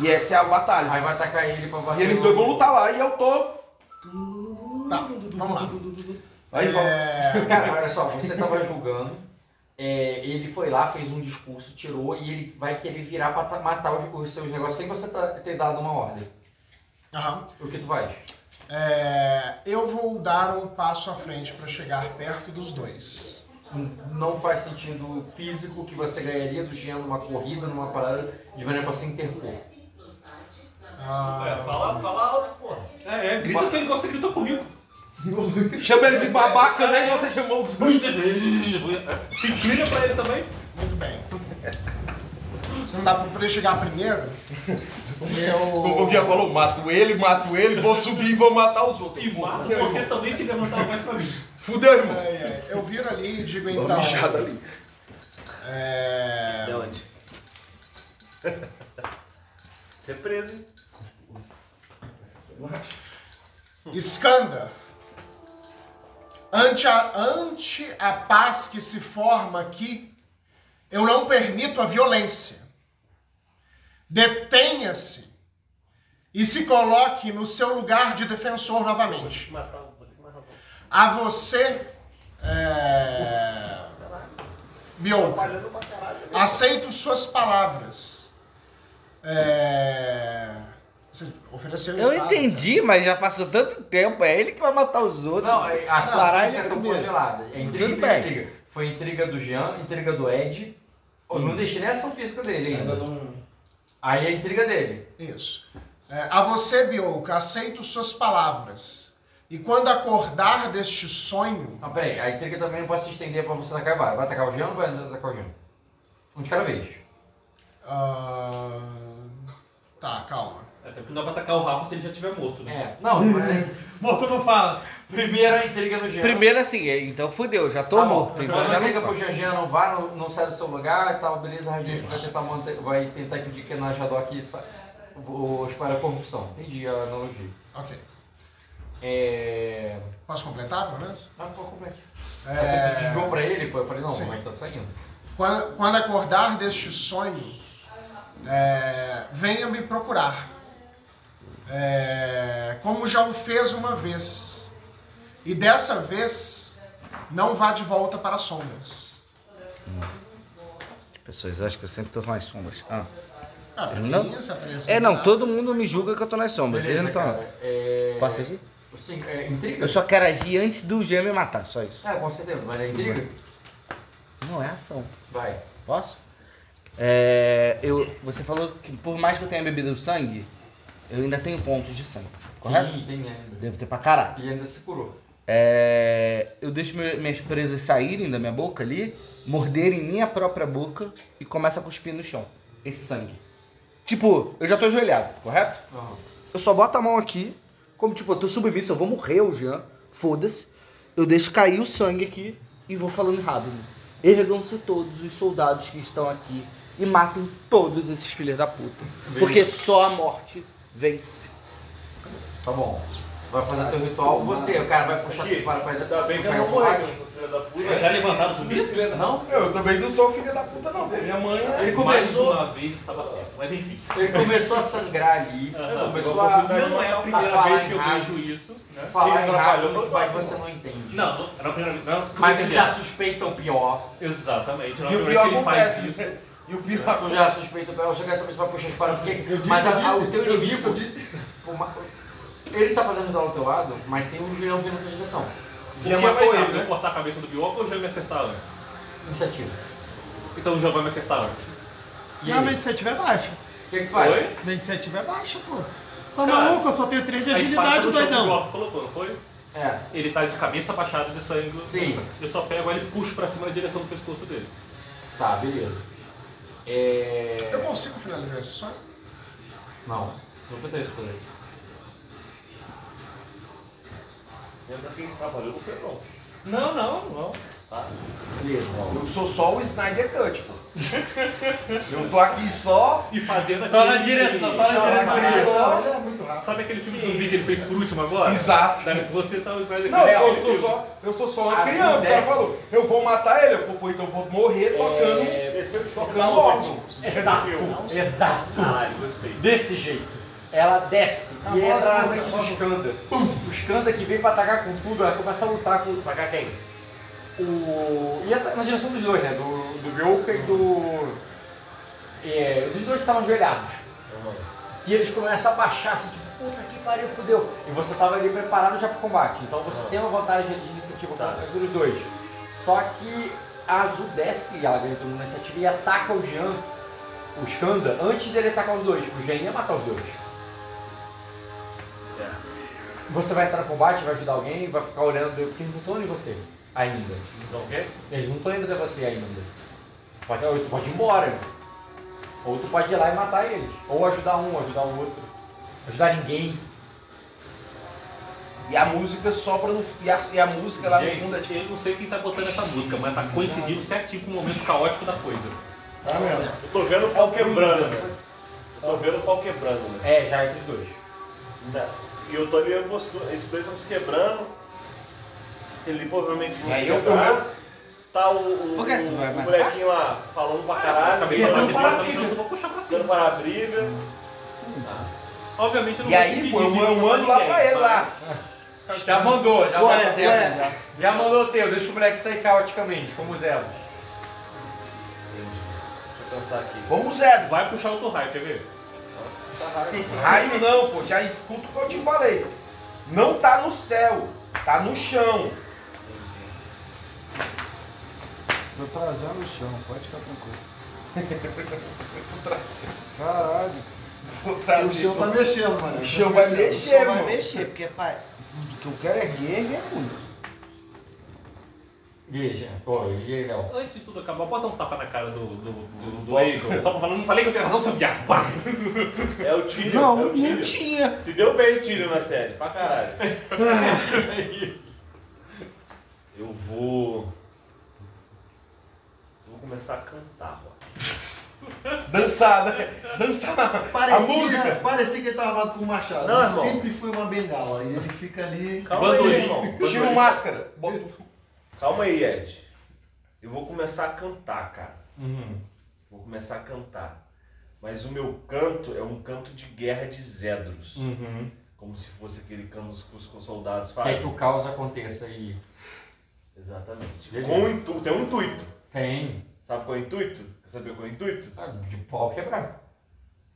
E essa é a batalha. Aí vai atacar ele pra bater E eles dois vão lutar lá e eu tô. Tá, vamos lá. Aí. É, Cara, olha só, você tava julgando, é, ele foi lá, fez um discurso, tirou e ele vai querer virar pra ta- matar os, os seus negócios sem você tá- ter dado uma ordem. aham. O que tu faz? É, eu vou dar um passo à frente para chegar perto dos dois. Não faz sentido físico que você ganharia do Jean numa corrida, numa parada, de maneira pra se interpor. Ah, É, fala, fala alto, porra. É, é, grita que ele gosta, gritou comigo. Chama ele de babaca, né? E você chamou os dois. Se inclina pra ele também. muito bem. Se não dá pra poder chegar primeiro, Como o eu. Guia falou, mato ele, mato ele, vou subir e vou matar os outros. E mata você também se levantar mais pra mim. Fudeu, irmão. Ai, ai, eu viro ali e digo uma então. mijada ali. É, De onde? Ser preso, hein? Skanda, ante a, ante a paz que se forma aqui, eu não permito a violência. Detenha-se e se coloque no seu lugar de defensor novamente. Matar, vou ter que matar. A você, é... Aceito suas palavras. É... Você ofereceu Eu entendi, mas já passou tanto tempo. É ele que vai matar os outros. Não, é- a física é congelada. É intriga, Tudo intriga, bem. intriga. Foi intriga do Jean, intriga do Ed. Eu não deixei nem ação física dele Ainda ainda. não. Aí é a intriga dele. Isso. É, a você, Bioka, aceito suas palavras. E quando acordar deste sonho, Não, peraí, a intriga também não pode se estender pra você atacar vários. Vai atacar o Jean ou vai atacar o Jean? Um de cada vez. ah, tá, calma. Até porque não dá pra atacar o Rafa se ele já estiver morto, né? É. Não, mas Morto não fala. primeiro a intriga do Jean. Primeiro assim, então fudeu, já tô Tá morto. Então Então já não pro. Jean, Jean não vai, não, não sai do seu lugar e tal, beleza, a gente vai tentar manter, vai tentar impedir que na Jadok sa- o espalhe a corrupção. Entendi a analogia. Ok. É. Posso completar, pelo menos? Ah, pô, completo. É... É, Tu desviou pra ele, pô, eu falei, não, Sim. mas tá saindo. quando, quando acordar deste sonho, é, venha me procurar. É, como já o fez uma vez. E dessa vez, não vá de volta para as sombras. Pessoas acham que eu sempre tô nas sombras. Ah. Ah, Não. É, não, todo mundo me julga que eu tô nas sombras. Não Beleza, estão. cara. É... Posso agir? Sim, é intriga? Eu só quero agir antes do Jean me matar, só isso. Ah, com certeza, mas é intriga? Não é ação. Vai. Posso? É, eu, você falou que por mais que eu tenha bebido o sangue, eu ainda tenho pontos de sangue, correto? Sim, tem ainda. Devo ter pra caralho. E ainda se curou. É, eu deixo minhas presas saírem da minha boca ali, morderem minha própria boca e começo a cuspir no chão. Esse sangue. Tipo, eu já tô ajoelhado, correto? Eu só boto a mão aqui, como tipo, eu tô submisso, eu vou morrer o Jean, foda-se. Eu deixo cair o sangue aqui e vou falando rápido. Ergam-se todos os soldados que estão aqui e matem todos esses filhos da puta. Porque só a morte vence. Tá bom. Vai fazer teu ritual, você, o cara vai puxar Aqui, tu para pra Ainda bem que eu vai não morri, eu sou filho da puta. Já levantaram o zumbi? Não? Eu também não sou filho da puta, não. Minha mãe é. Ele Mais começou, uma vez estava certo. Mas enfim. ele começou a sangrar ali, começou a, Não é a primeira vez que eu vejo isso. Né? falar em rápido, mas você não entende. Não, não, era a primeira vez. Não, Mas tu não já suspeita o pior. Exatamente, não é E a o primeira pior vez que ele faz isso. E o pior Tu já suspeita o pior. Eu cheguei saber se vai puxar. Eu disse, Mas o teu eu inimigo. Ele tá fazendo ritual ao teu lado, mas tem um Julião vindo na tua direção. O que Já é matou mais ele, rápido, né? eu cortar a cabeça do Bioco ou o Jean me acertar antes? Iniciativa. Então o Jean vai me acertar antes. E Não, aí? minha iniciativa é baixa. O que, que tu faz? Foi? Minha iniciativa é baixa, pô. Tá Cara, maluco? Eu só tenho 3 de A espada agilidade, no chão que o doidão. Bioco colocou, não foi? É. Ele tá de cabeça baixada de sangue. Sim. Eu só pego ele e puxo pra cima na direção do pescoço dele. Tá, beleza. É. Eu consigo finalizar esse sonho? Não, não foi isso por aí. Lembra quem trabalhou não foi não. Não, não, não. Beleza. Eu sou só o Snyder Cut, pô. Eu tô aqui só. E fazendo Só na direção, só na direção. É muito rápido. Sabe aquele filme zumbi que ele fez por último agora? Exato. Você tá usando Não, Real, eu sou só, eu sou só uma criança. O cara falou, eu vou matar ele, eu vou, então eu vou morrer tocando, É... Esse é o tocando órgão. Exato, exato. Caralho, gostei. Desse jeito. Ela desce A e bola entra na frente do Skanda. O Skanda que vem pra atacar com tudo, ela começa a lutar com Pagar quem? o. E ata- na direção dos dois, né? Do, do Bioka e do. É, dos dois que estavam ajoelhados. E eles começam a baixar assim, tipo, puta que pariu, fudeu. E você tava ali preparado já pro combate. Então você tem uma vantagem ali de iniciativa Tá. contra os dois. Só que a Azul desce, ela ganha turno na iniciativa e ataca o Jean, o Skanda, antes dele atacar os dois. O Jean ia matar os dois. Você vai entrar no combate, vai ajudar alguém, vai ficar olhando, porque eles não estão em você ainda. Então o quê? Eles não estão indo até você ainda. Pode, ou tu pode ir embora. Ou tu pode ir lá e matar eles. Ou ajudar um, ajudar o outro. Ajudar ninguém. E a música sopra no. E a, e a música lá no Gente, fundo é tipo. eu não sei quem tá botando essa música, mas tá coincidindo certinho com o momento caótico da coisa. Tá vendo? Eu tô vendo o pau quebrando, né? Eu tô vendo o pau quebrando, né? É, já entre os dois. E eu tô ali a postura. Esses dois vão se quebrando. Ele provavelmente aí se quebrar. Tá o, o, Por quê? Tu vai o, o matar? molequinho lá falando pra A caralho. de tá no chão, briga, eu vou puxar pra cima. parar a briga. Obviamente eu não E vou aí, pô, eu, mando lá ninguém, pra ele mas- lá. Já mandou, já Ué, vai certo. ué. Já. já mandou o teu, deixa o moleque sair caoticamente, como os elos. Deixa eu pensar aqui. Vamos, Zé. Vai puxar outro raio, quer ver? Raio não, pô. Já escuta o que eu te falei. Não tá no céu, tá no chão. Tô trazendo o chão, pode ficar tranquilo. Caralho. Vou trazer. O chão tá mexendo, mano. O chão vai mexer, Só vai mano. mexer, porque pai, o que eu quero é guerra, é. Gueja, pô, e aí, Léo? Antes de tudo acabar, posso dar um tapa na cara do, do, do, do Eagle? Só pra falar, não falei que eu tinha razão, seu viado. Pá! É o Tyrion. Não, é o não Tyrion. tinha. Se deu bem o Tyrion na série, pra caralho. Eu vou. Vou começar a cantar, ó. Dançar, né? Dançar. A Parecia, música. parecia que ele tava armado com um machado. Não, mas irmão. sempre foi uma bengala. E ele fica ali. Calma aí, Bandolim. irmão. Tira máscara. Bota- Calma aí, Ed. Eu vou começar a cantar, cara. Uhum. Vou começar a cantar. Mas o meu canto é um canto de guerra de Zedros. Uhum. Como se fosse aquele cano que os, soldados Quer fazem. que o caos aconteça aí. Exatamente. Beleza. Com intu... Tem um intuito. Tem. Sabe qual é o intuito? Quer saber qual é o intuito? Ah, De pau quebrar.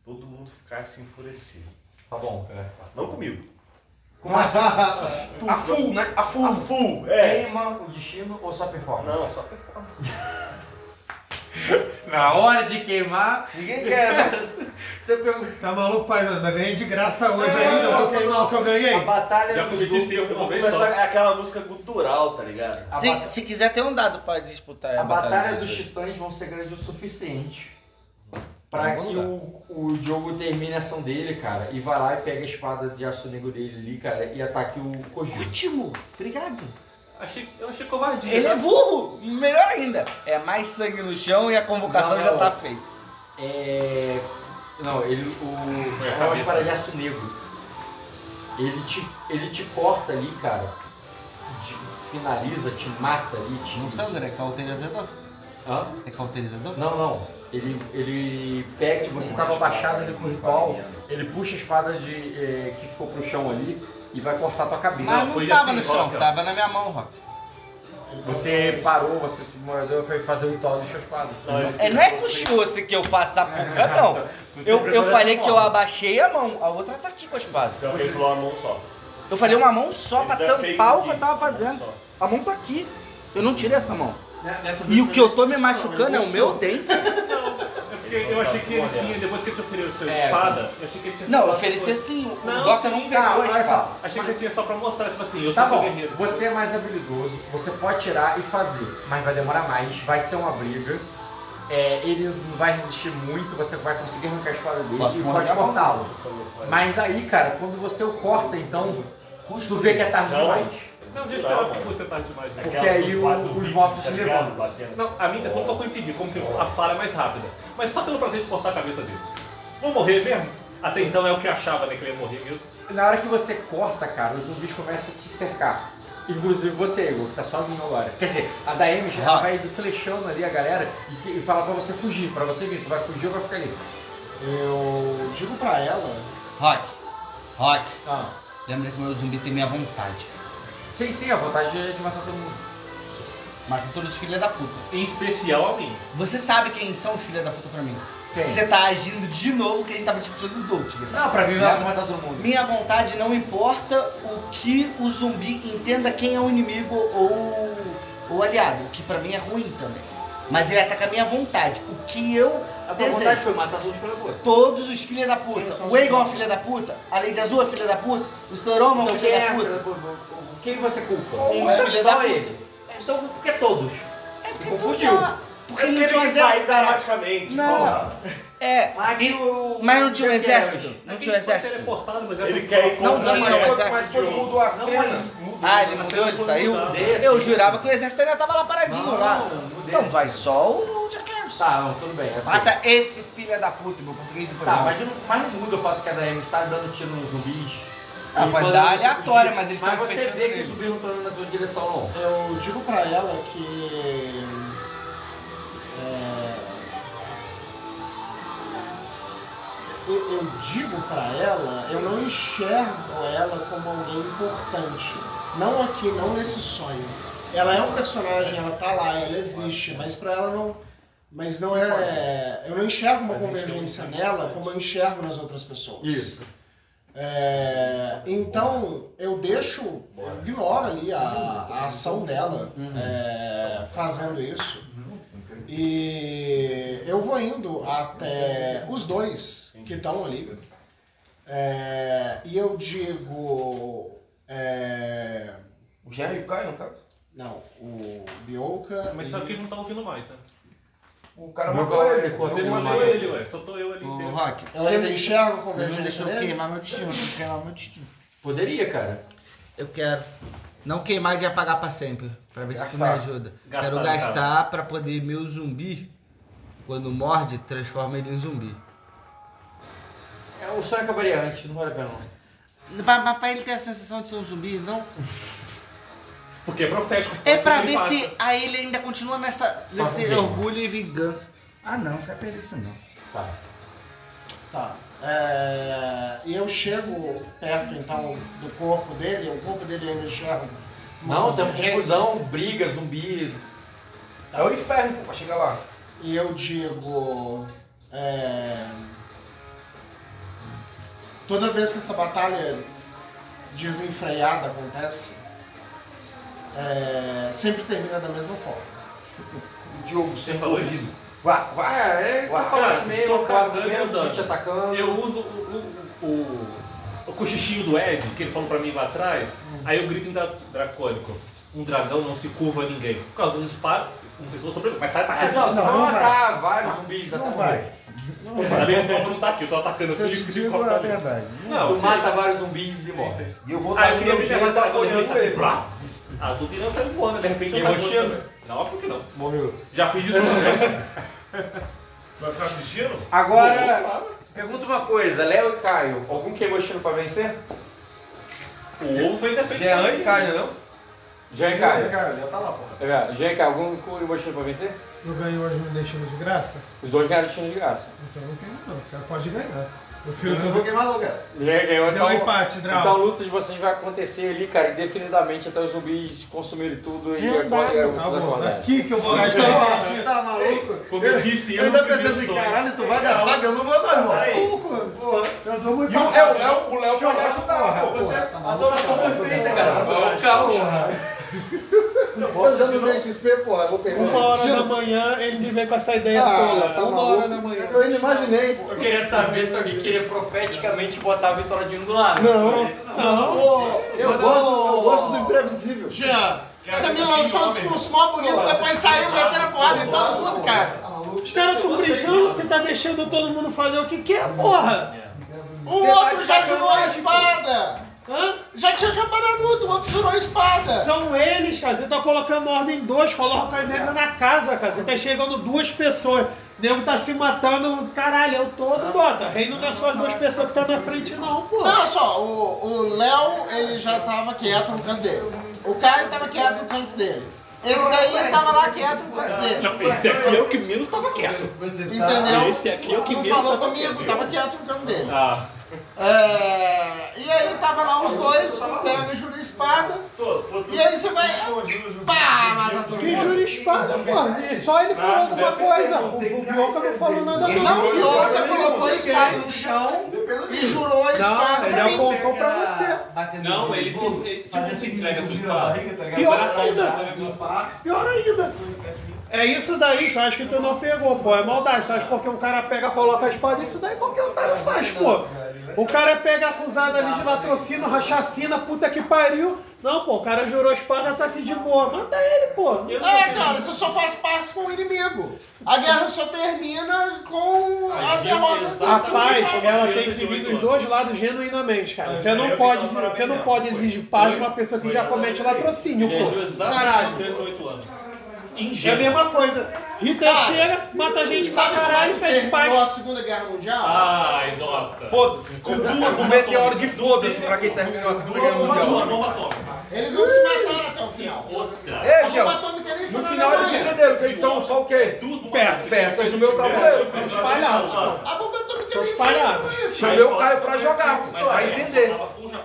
Todo mundo ficar se enfurecido. Tá bom. Não comigo. A full, né? A full. A full, é. Queima o destino ou só performance? Não, só performance. Na hora de queimar, Ninguém quer, né? você pergunta. Tá maluco, pai? Eu ganhei de graça hoje ainda, eu vou queimar o que eu ganhei. A batalha Já cometi esse erro uma vez começar é aquela música cultural, tá ligado? A Se, se quiser, tem um dado pra disputar. A batalha dos dos titãs vão ser grande o suficiente algum que o, o jogo termine a ação dele, cara, e vai lá e pega a espada de aço negro dele ali, cara, e ataque o Kojiro. Ótimo, obrigado. Achei, eu achei covardia. Ele é sabe? burro, melhor ainda. É mais sangue no chão e a convocação Não, já não. tá feita. É. Não, ele. O. É É uma espada de aço negro. Ele te, ele te corta ali, cara. Te finaliza, te mata ali, te. Não sei, André, é cauterizador? Hã? É cauterizador? Não, não. Ele, ele pega, tipo, você tava abaixado ali pro ritual, ele puxa a espada de, eh, que ficou pro chão ali e vai cortar tua cabeça. Mas não foi tava assim, no chão, Rock, ó. tava na minha mão, Rock. Você parou, você e foi fazer o ritual de sua espada. É, não é com chioce que eu faço essa porra, não. Eu, eu falei que eu abaixei a mão, a outra tá aqui com a espada. Que ele falou a mão só. Eu falei uma mão só pra Ele tá tampar o aqui, que eu tava uma mão fazendo. só. A mão tá aqui. Eu não tirei essa mão. Dessa E o que eu tô me machucando é o meu dente. Eu achei que ele tinha, depois que ele te ofereceu a É, espada, eu achei que ele tinha Não, oferecer sim. O Dota sim, não pegou a espada. Achei que você tinha só pra mostrar, tipo assim, eu Tá sou seu bom, guerreiro. você é mais habilidoso, você pode tirar e fazer, mas vai demorar mais, vai ser uma briga. É, ele não vai resistir muito, você vai conseguir arrancar a espada dele Posso e pode cortá-lo. Mas aí, cara, quando você o corta, então, tu vê que é tarde demais. Não, já esperava que fosse tarde demais. né? Porque aí o- os motos se levantam. Não, a minha intenção nunca foi impedir, como se a fala é mais rápida. Mas só pelo prazer de cortar a cabeça dele. Vou morrer mesmo? Atenção é o que eu achava, né, que ele ia morrer mesmo. Na hora que você corta, cara, os zumbis começam a te cercar. Inclusive você, Igor, que tá sozinho agora. Quer dizer, a Daemis, ela Ah. vai flechando ali a galera e, e fala pra você fugir, pra você vir. Tu vai fugir ou vai ficar ali? Eu digo pra ela. Rock, Rock, Ah. lembra que o meu zumbi tem minha vontade. Sim, sim, a vontade é de matar todo mundo. Mata todos os filhos da puta. Em especial a mim. Você sabe quem são os filhos da puta pra mim. Quem? Você tá agindo de novo que a gente tava discutindo do Dolt. Não, pra mim vai matar todo mundo. Minha vontade não importa o que o zumbi entenda quem é o inimigo ou o aliado, o que pra mim é ruim também. Mas ele ataca a minha vontade. O que eu A tua desejo. vontade foi matar todos os filhos da puta. Todos os filhos da puta. O Egon é filho da puta. A Lady Azul é filha da puta. O Soroma é filho quem da é puta. Da? Quem você culpa? Um Só filho da puta. ele. Então por que todos? É porque Confundiu. Porque ele não tinha um exército, dramaticamente, Não. É, e- o- mas não tinha um o exército. Não tinha um exército. Ele quer ir Não tinha um exército. Mas mudou a cena. Ah, ele mudou, ele saiu? Eu jurava que o exército ainda tava lá paradinho lá. Então vai só o Jack. Tá, não, tudo bem. assim. Mata esse filho da puta, meu português do Tá, programa. mas não, mas não muda o fato que a Daemis tá dando tiro nos zumbis. Ah, pode quando dar você fugir- mas eles Mas estão você fechando vê que não estão indo na sua direção, não. Eu digo pra ela que. é, eu, eu digo pra ela, eu não enxergo ela como alguém importante. Não aqui, não nesse sonho. Ela é um personagem, ela tá lá, ela existe, mas pra ela não. Mas não é. Eu não enxergo uma convergência nela como eu enxergo nas outras pessoas. Isso. É, então eu deixo, eu ignoro ali a, a ação dela é, fazendo isso. E eu vou indo até os dois que estão ali. É, e eu digo. é, O Jerry e o Caio, no caso. não, o Bioka. Mas e- só que ele não tá ouvindo mais, né? O cara Meu matou ele. ele cortou ele meio. Ele, ué, só tô eu ali Ô, inteiro. Rock, Ela ainda enxerga a você não convergência deixou queimar meu destino, eu tenho que queimar meu destino. Poderia, cara. Eu quero não queimar e apagar pra sempre, pra ver se tu me Gastar. ajuda. Gastar, quero no gastar pra poder meu zumbi, quando morde, transforma ele em zumbi. É, o sonho acabaria antes, não vale a pena não. Pra, pra- pra ele ter a sensação de ser um zumbi, não? Porque é profético. É pra ver se a ele ainda continua nessa, Só nesse orgulho e vingança. Ah não, não quero perder isso não. Tá. Tá. É, E eu chego perto então do corpo dele, o corpo dele enxergo. uma Não, tem uma confusão, briga, zumbi. É o inferno, pô, pra chegar lá. E eu digo. é, Toda vez que essa batalha desenfreada acontece, é, sempre termina da mesma forma. O Diogo Você sempre falou isso? Vá, vá. É, é, tô Uau. falando andando. zumbi te atacando. Eu uso o, o, o, o cochichinho do Ed, que ele falou pra mim lá atrás, aí eu grito em dra- dracônico. Um dragão não se curva a ninguém. Por causa dos disparos, não sei se vou sobreviver, mas sai É, atacando. não, Não, vai não matar vários zumbis. Não até vai. morrer. Ali o copo não tá aqui, eu tô atacando assim o digo tá a verdade. Não, sei. mata vários zumbis e morre. E eu vou Ah, dar eu queria me levar dragão e assim, ele. Ah, virando sai voando, de repente Que eu saio. Não, óbvio que não. Morreu. Já fiz isso uma vez. Tu vai ficar assistindo? Agora, pergunta uma coisa, Léo e Caio, algum Kemoshino pra vencer? O ovo foi ainda feito. Jean e Caio, não? Jean e Caio. Cara, já tá lá, porra. É, Jean e Caio, algum Kemoshino pra vencer? Eu ganho hoje me deixando de graça? Os dois ganharam destino de graça. Então não tem não, o cara pode ganhar. Eu Eu filho não vou queimar não, cara. Jean ganhou, Deu um então, empate, Drauzio. então a luta de vocês vai acontecer ali, cara, indefinidamente até os zumbis consumirem tudo e Não dá, agora não. vocês Tá bom, acordarem. aqui que eu vou gastar energia. Tá maluco? Como eu disse, Eu eu ainda pensei assim, sonho. caralho, tu vai gastar, eu não vou não, irmão. Maluco, Porra. Eu dou muito E o Léo, o Léo, o Léo pode ajudar, pô. Você, a donação foi feita, cara. É o caos. Eu já não ganhei XP, porra, eu vou perder. Uma hora da manhã ele me vem com essa ideia Ah, tola. tá Uma hora da manhã. Eu ainda imaginei. Eu queria saber se alguém queria profeticamente botar a Vitória Dino do lado. Não. Não, Eu gosto, eu gosto do imprevisível. Jean, você me lançou um discurso mó bonito, depois saiu metendo porrada em todo mundo, cara. Os caras estão brincando, você tá deixando todo mundo fazer o que quer, porra. O outro já jurou a espada. Hã? Já tinha acabado a luta, o outro jurou a espada. São eles, cara. Você tá colocando ordem em dois, coloca a merda na casa, cara. Você tá chegando duas pessoas. O nego tá se matando, caralho, eu todo bota. Reino não é só as duas pessoas que tá na frente, não, pô. Olha só, o o Léo, ele já tava quieto no canto dele. O Caio tava quieto no canto dele. Esse daí tava lá quieto no canto dele. Não, esse aqui é o que menos tava quieto. Entendeu? Esse aqui é o que Não menos falou tava comigo, tava quieto no canto dele. Ah, É, E aí tava lá os dois, pega, jura a espada. E aí você vai. Pá, mata todo Que jura espada, pô. Só ele falou alguma coisa. O, Bioca não falou nada, não. Não, o Yoga colocou a espada no chão e jurou a espada Ele pra mim. apontou pra você. não, ele se. ele- Tipo, você entrega a sua espada. Pior ainda. Pior ainda. É isso daí que eu acho que tu não pegou, pô. É maldade, tu acha porque o cara pega, coloca a espada, isso daí qualquer otário faz, pô. O cara pega acusado ali de latrocínio, rachacina, puta que pariu. Não, pô, o cara jurou a espada, tá aqui de boa. Mata ele, pô. É, cara, você só faz paz com o inimigo. A guerra só termina com a derrota. Rapaz, ela tem que vir dos dois lados genuinamente, cara. Você não pode, você não pode exigir paz de uma pessoa que já comete latrocínio, pô. Caralho. com 18 anos. É a mesma coisa. Hitler chega, mata a gente pra é caralho, pede terminou a paz. Segunda Guerra Mundial? Ai, Dota. Foda-se. Com duas, um meteoro de foda-se pra quem terminou a Segunda Guerra Mundial. bomba atômica. Eles não se mataram até o final. Outra. Bomba Gel, no na final eles entenderam que eles são só o quê? Duas bombas Peças, peças do meu tabuleiro. São os palhaços. A bomba atômica São os palhaços. Chamei o Caio pra jogar, Mas pra guerra entender.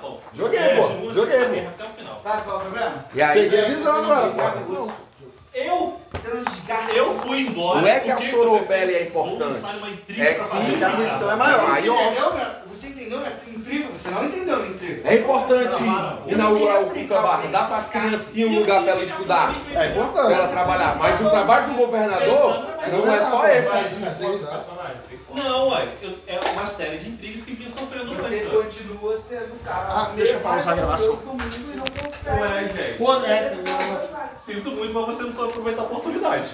com. Joguei, É, pô. continua Joguei, sendo pô. guerra Até o final. Sabe qual é o problema? E aí? Peguei a visão pô. Eu, Você não desgarra. eu fui embora. Não é que a Sorobelli é importante. É que a missão é maior. Aí, ó? Você entendeu, né? Intriga, você não entendeu a intriga. é importante inaugurar o Cuca Barra. Dá pras criancinhas um lugar pra ela estudar, É importante. ela trabalhar. Mas o trabalho do governador não é só esse. Não, ué, eu- é uma série de intrigas que vinha sofrendo Você antes. continua sendo o cara. Ah, deixa eu pausar a gravação. Não consegue. Ué, gente. Pô, né? Sinto muito, mas você não soube aproveitar a oportunidade.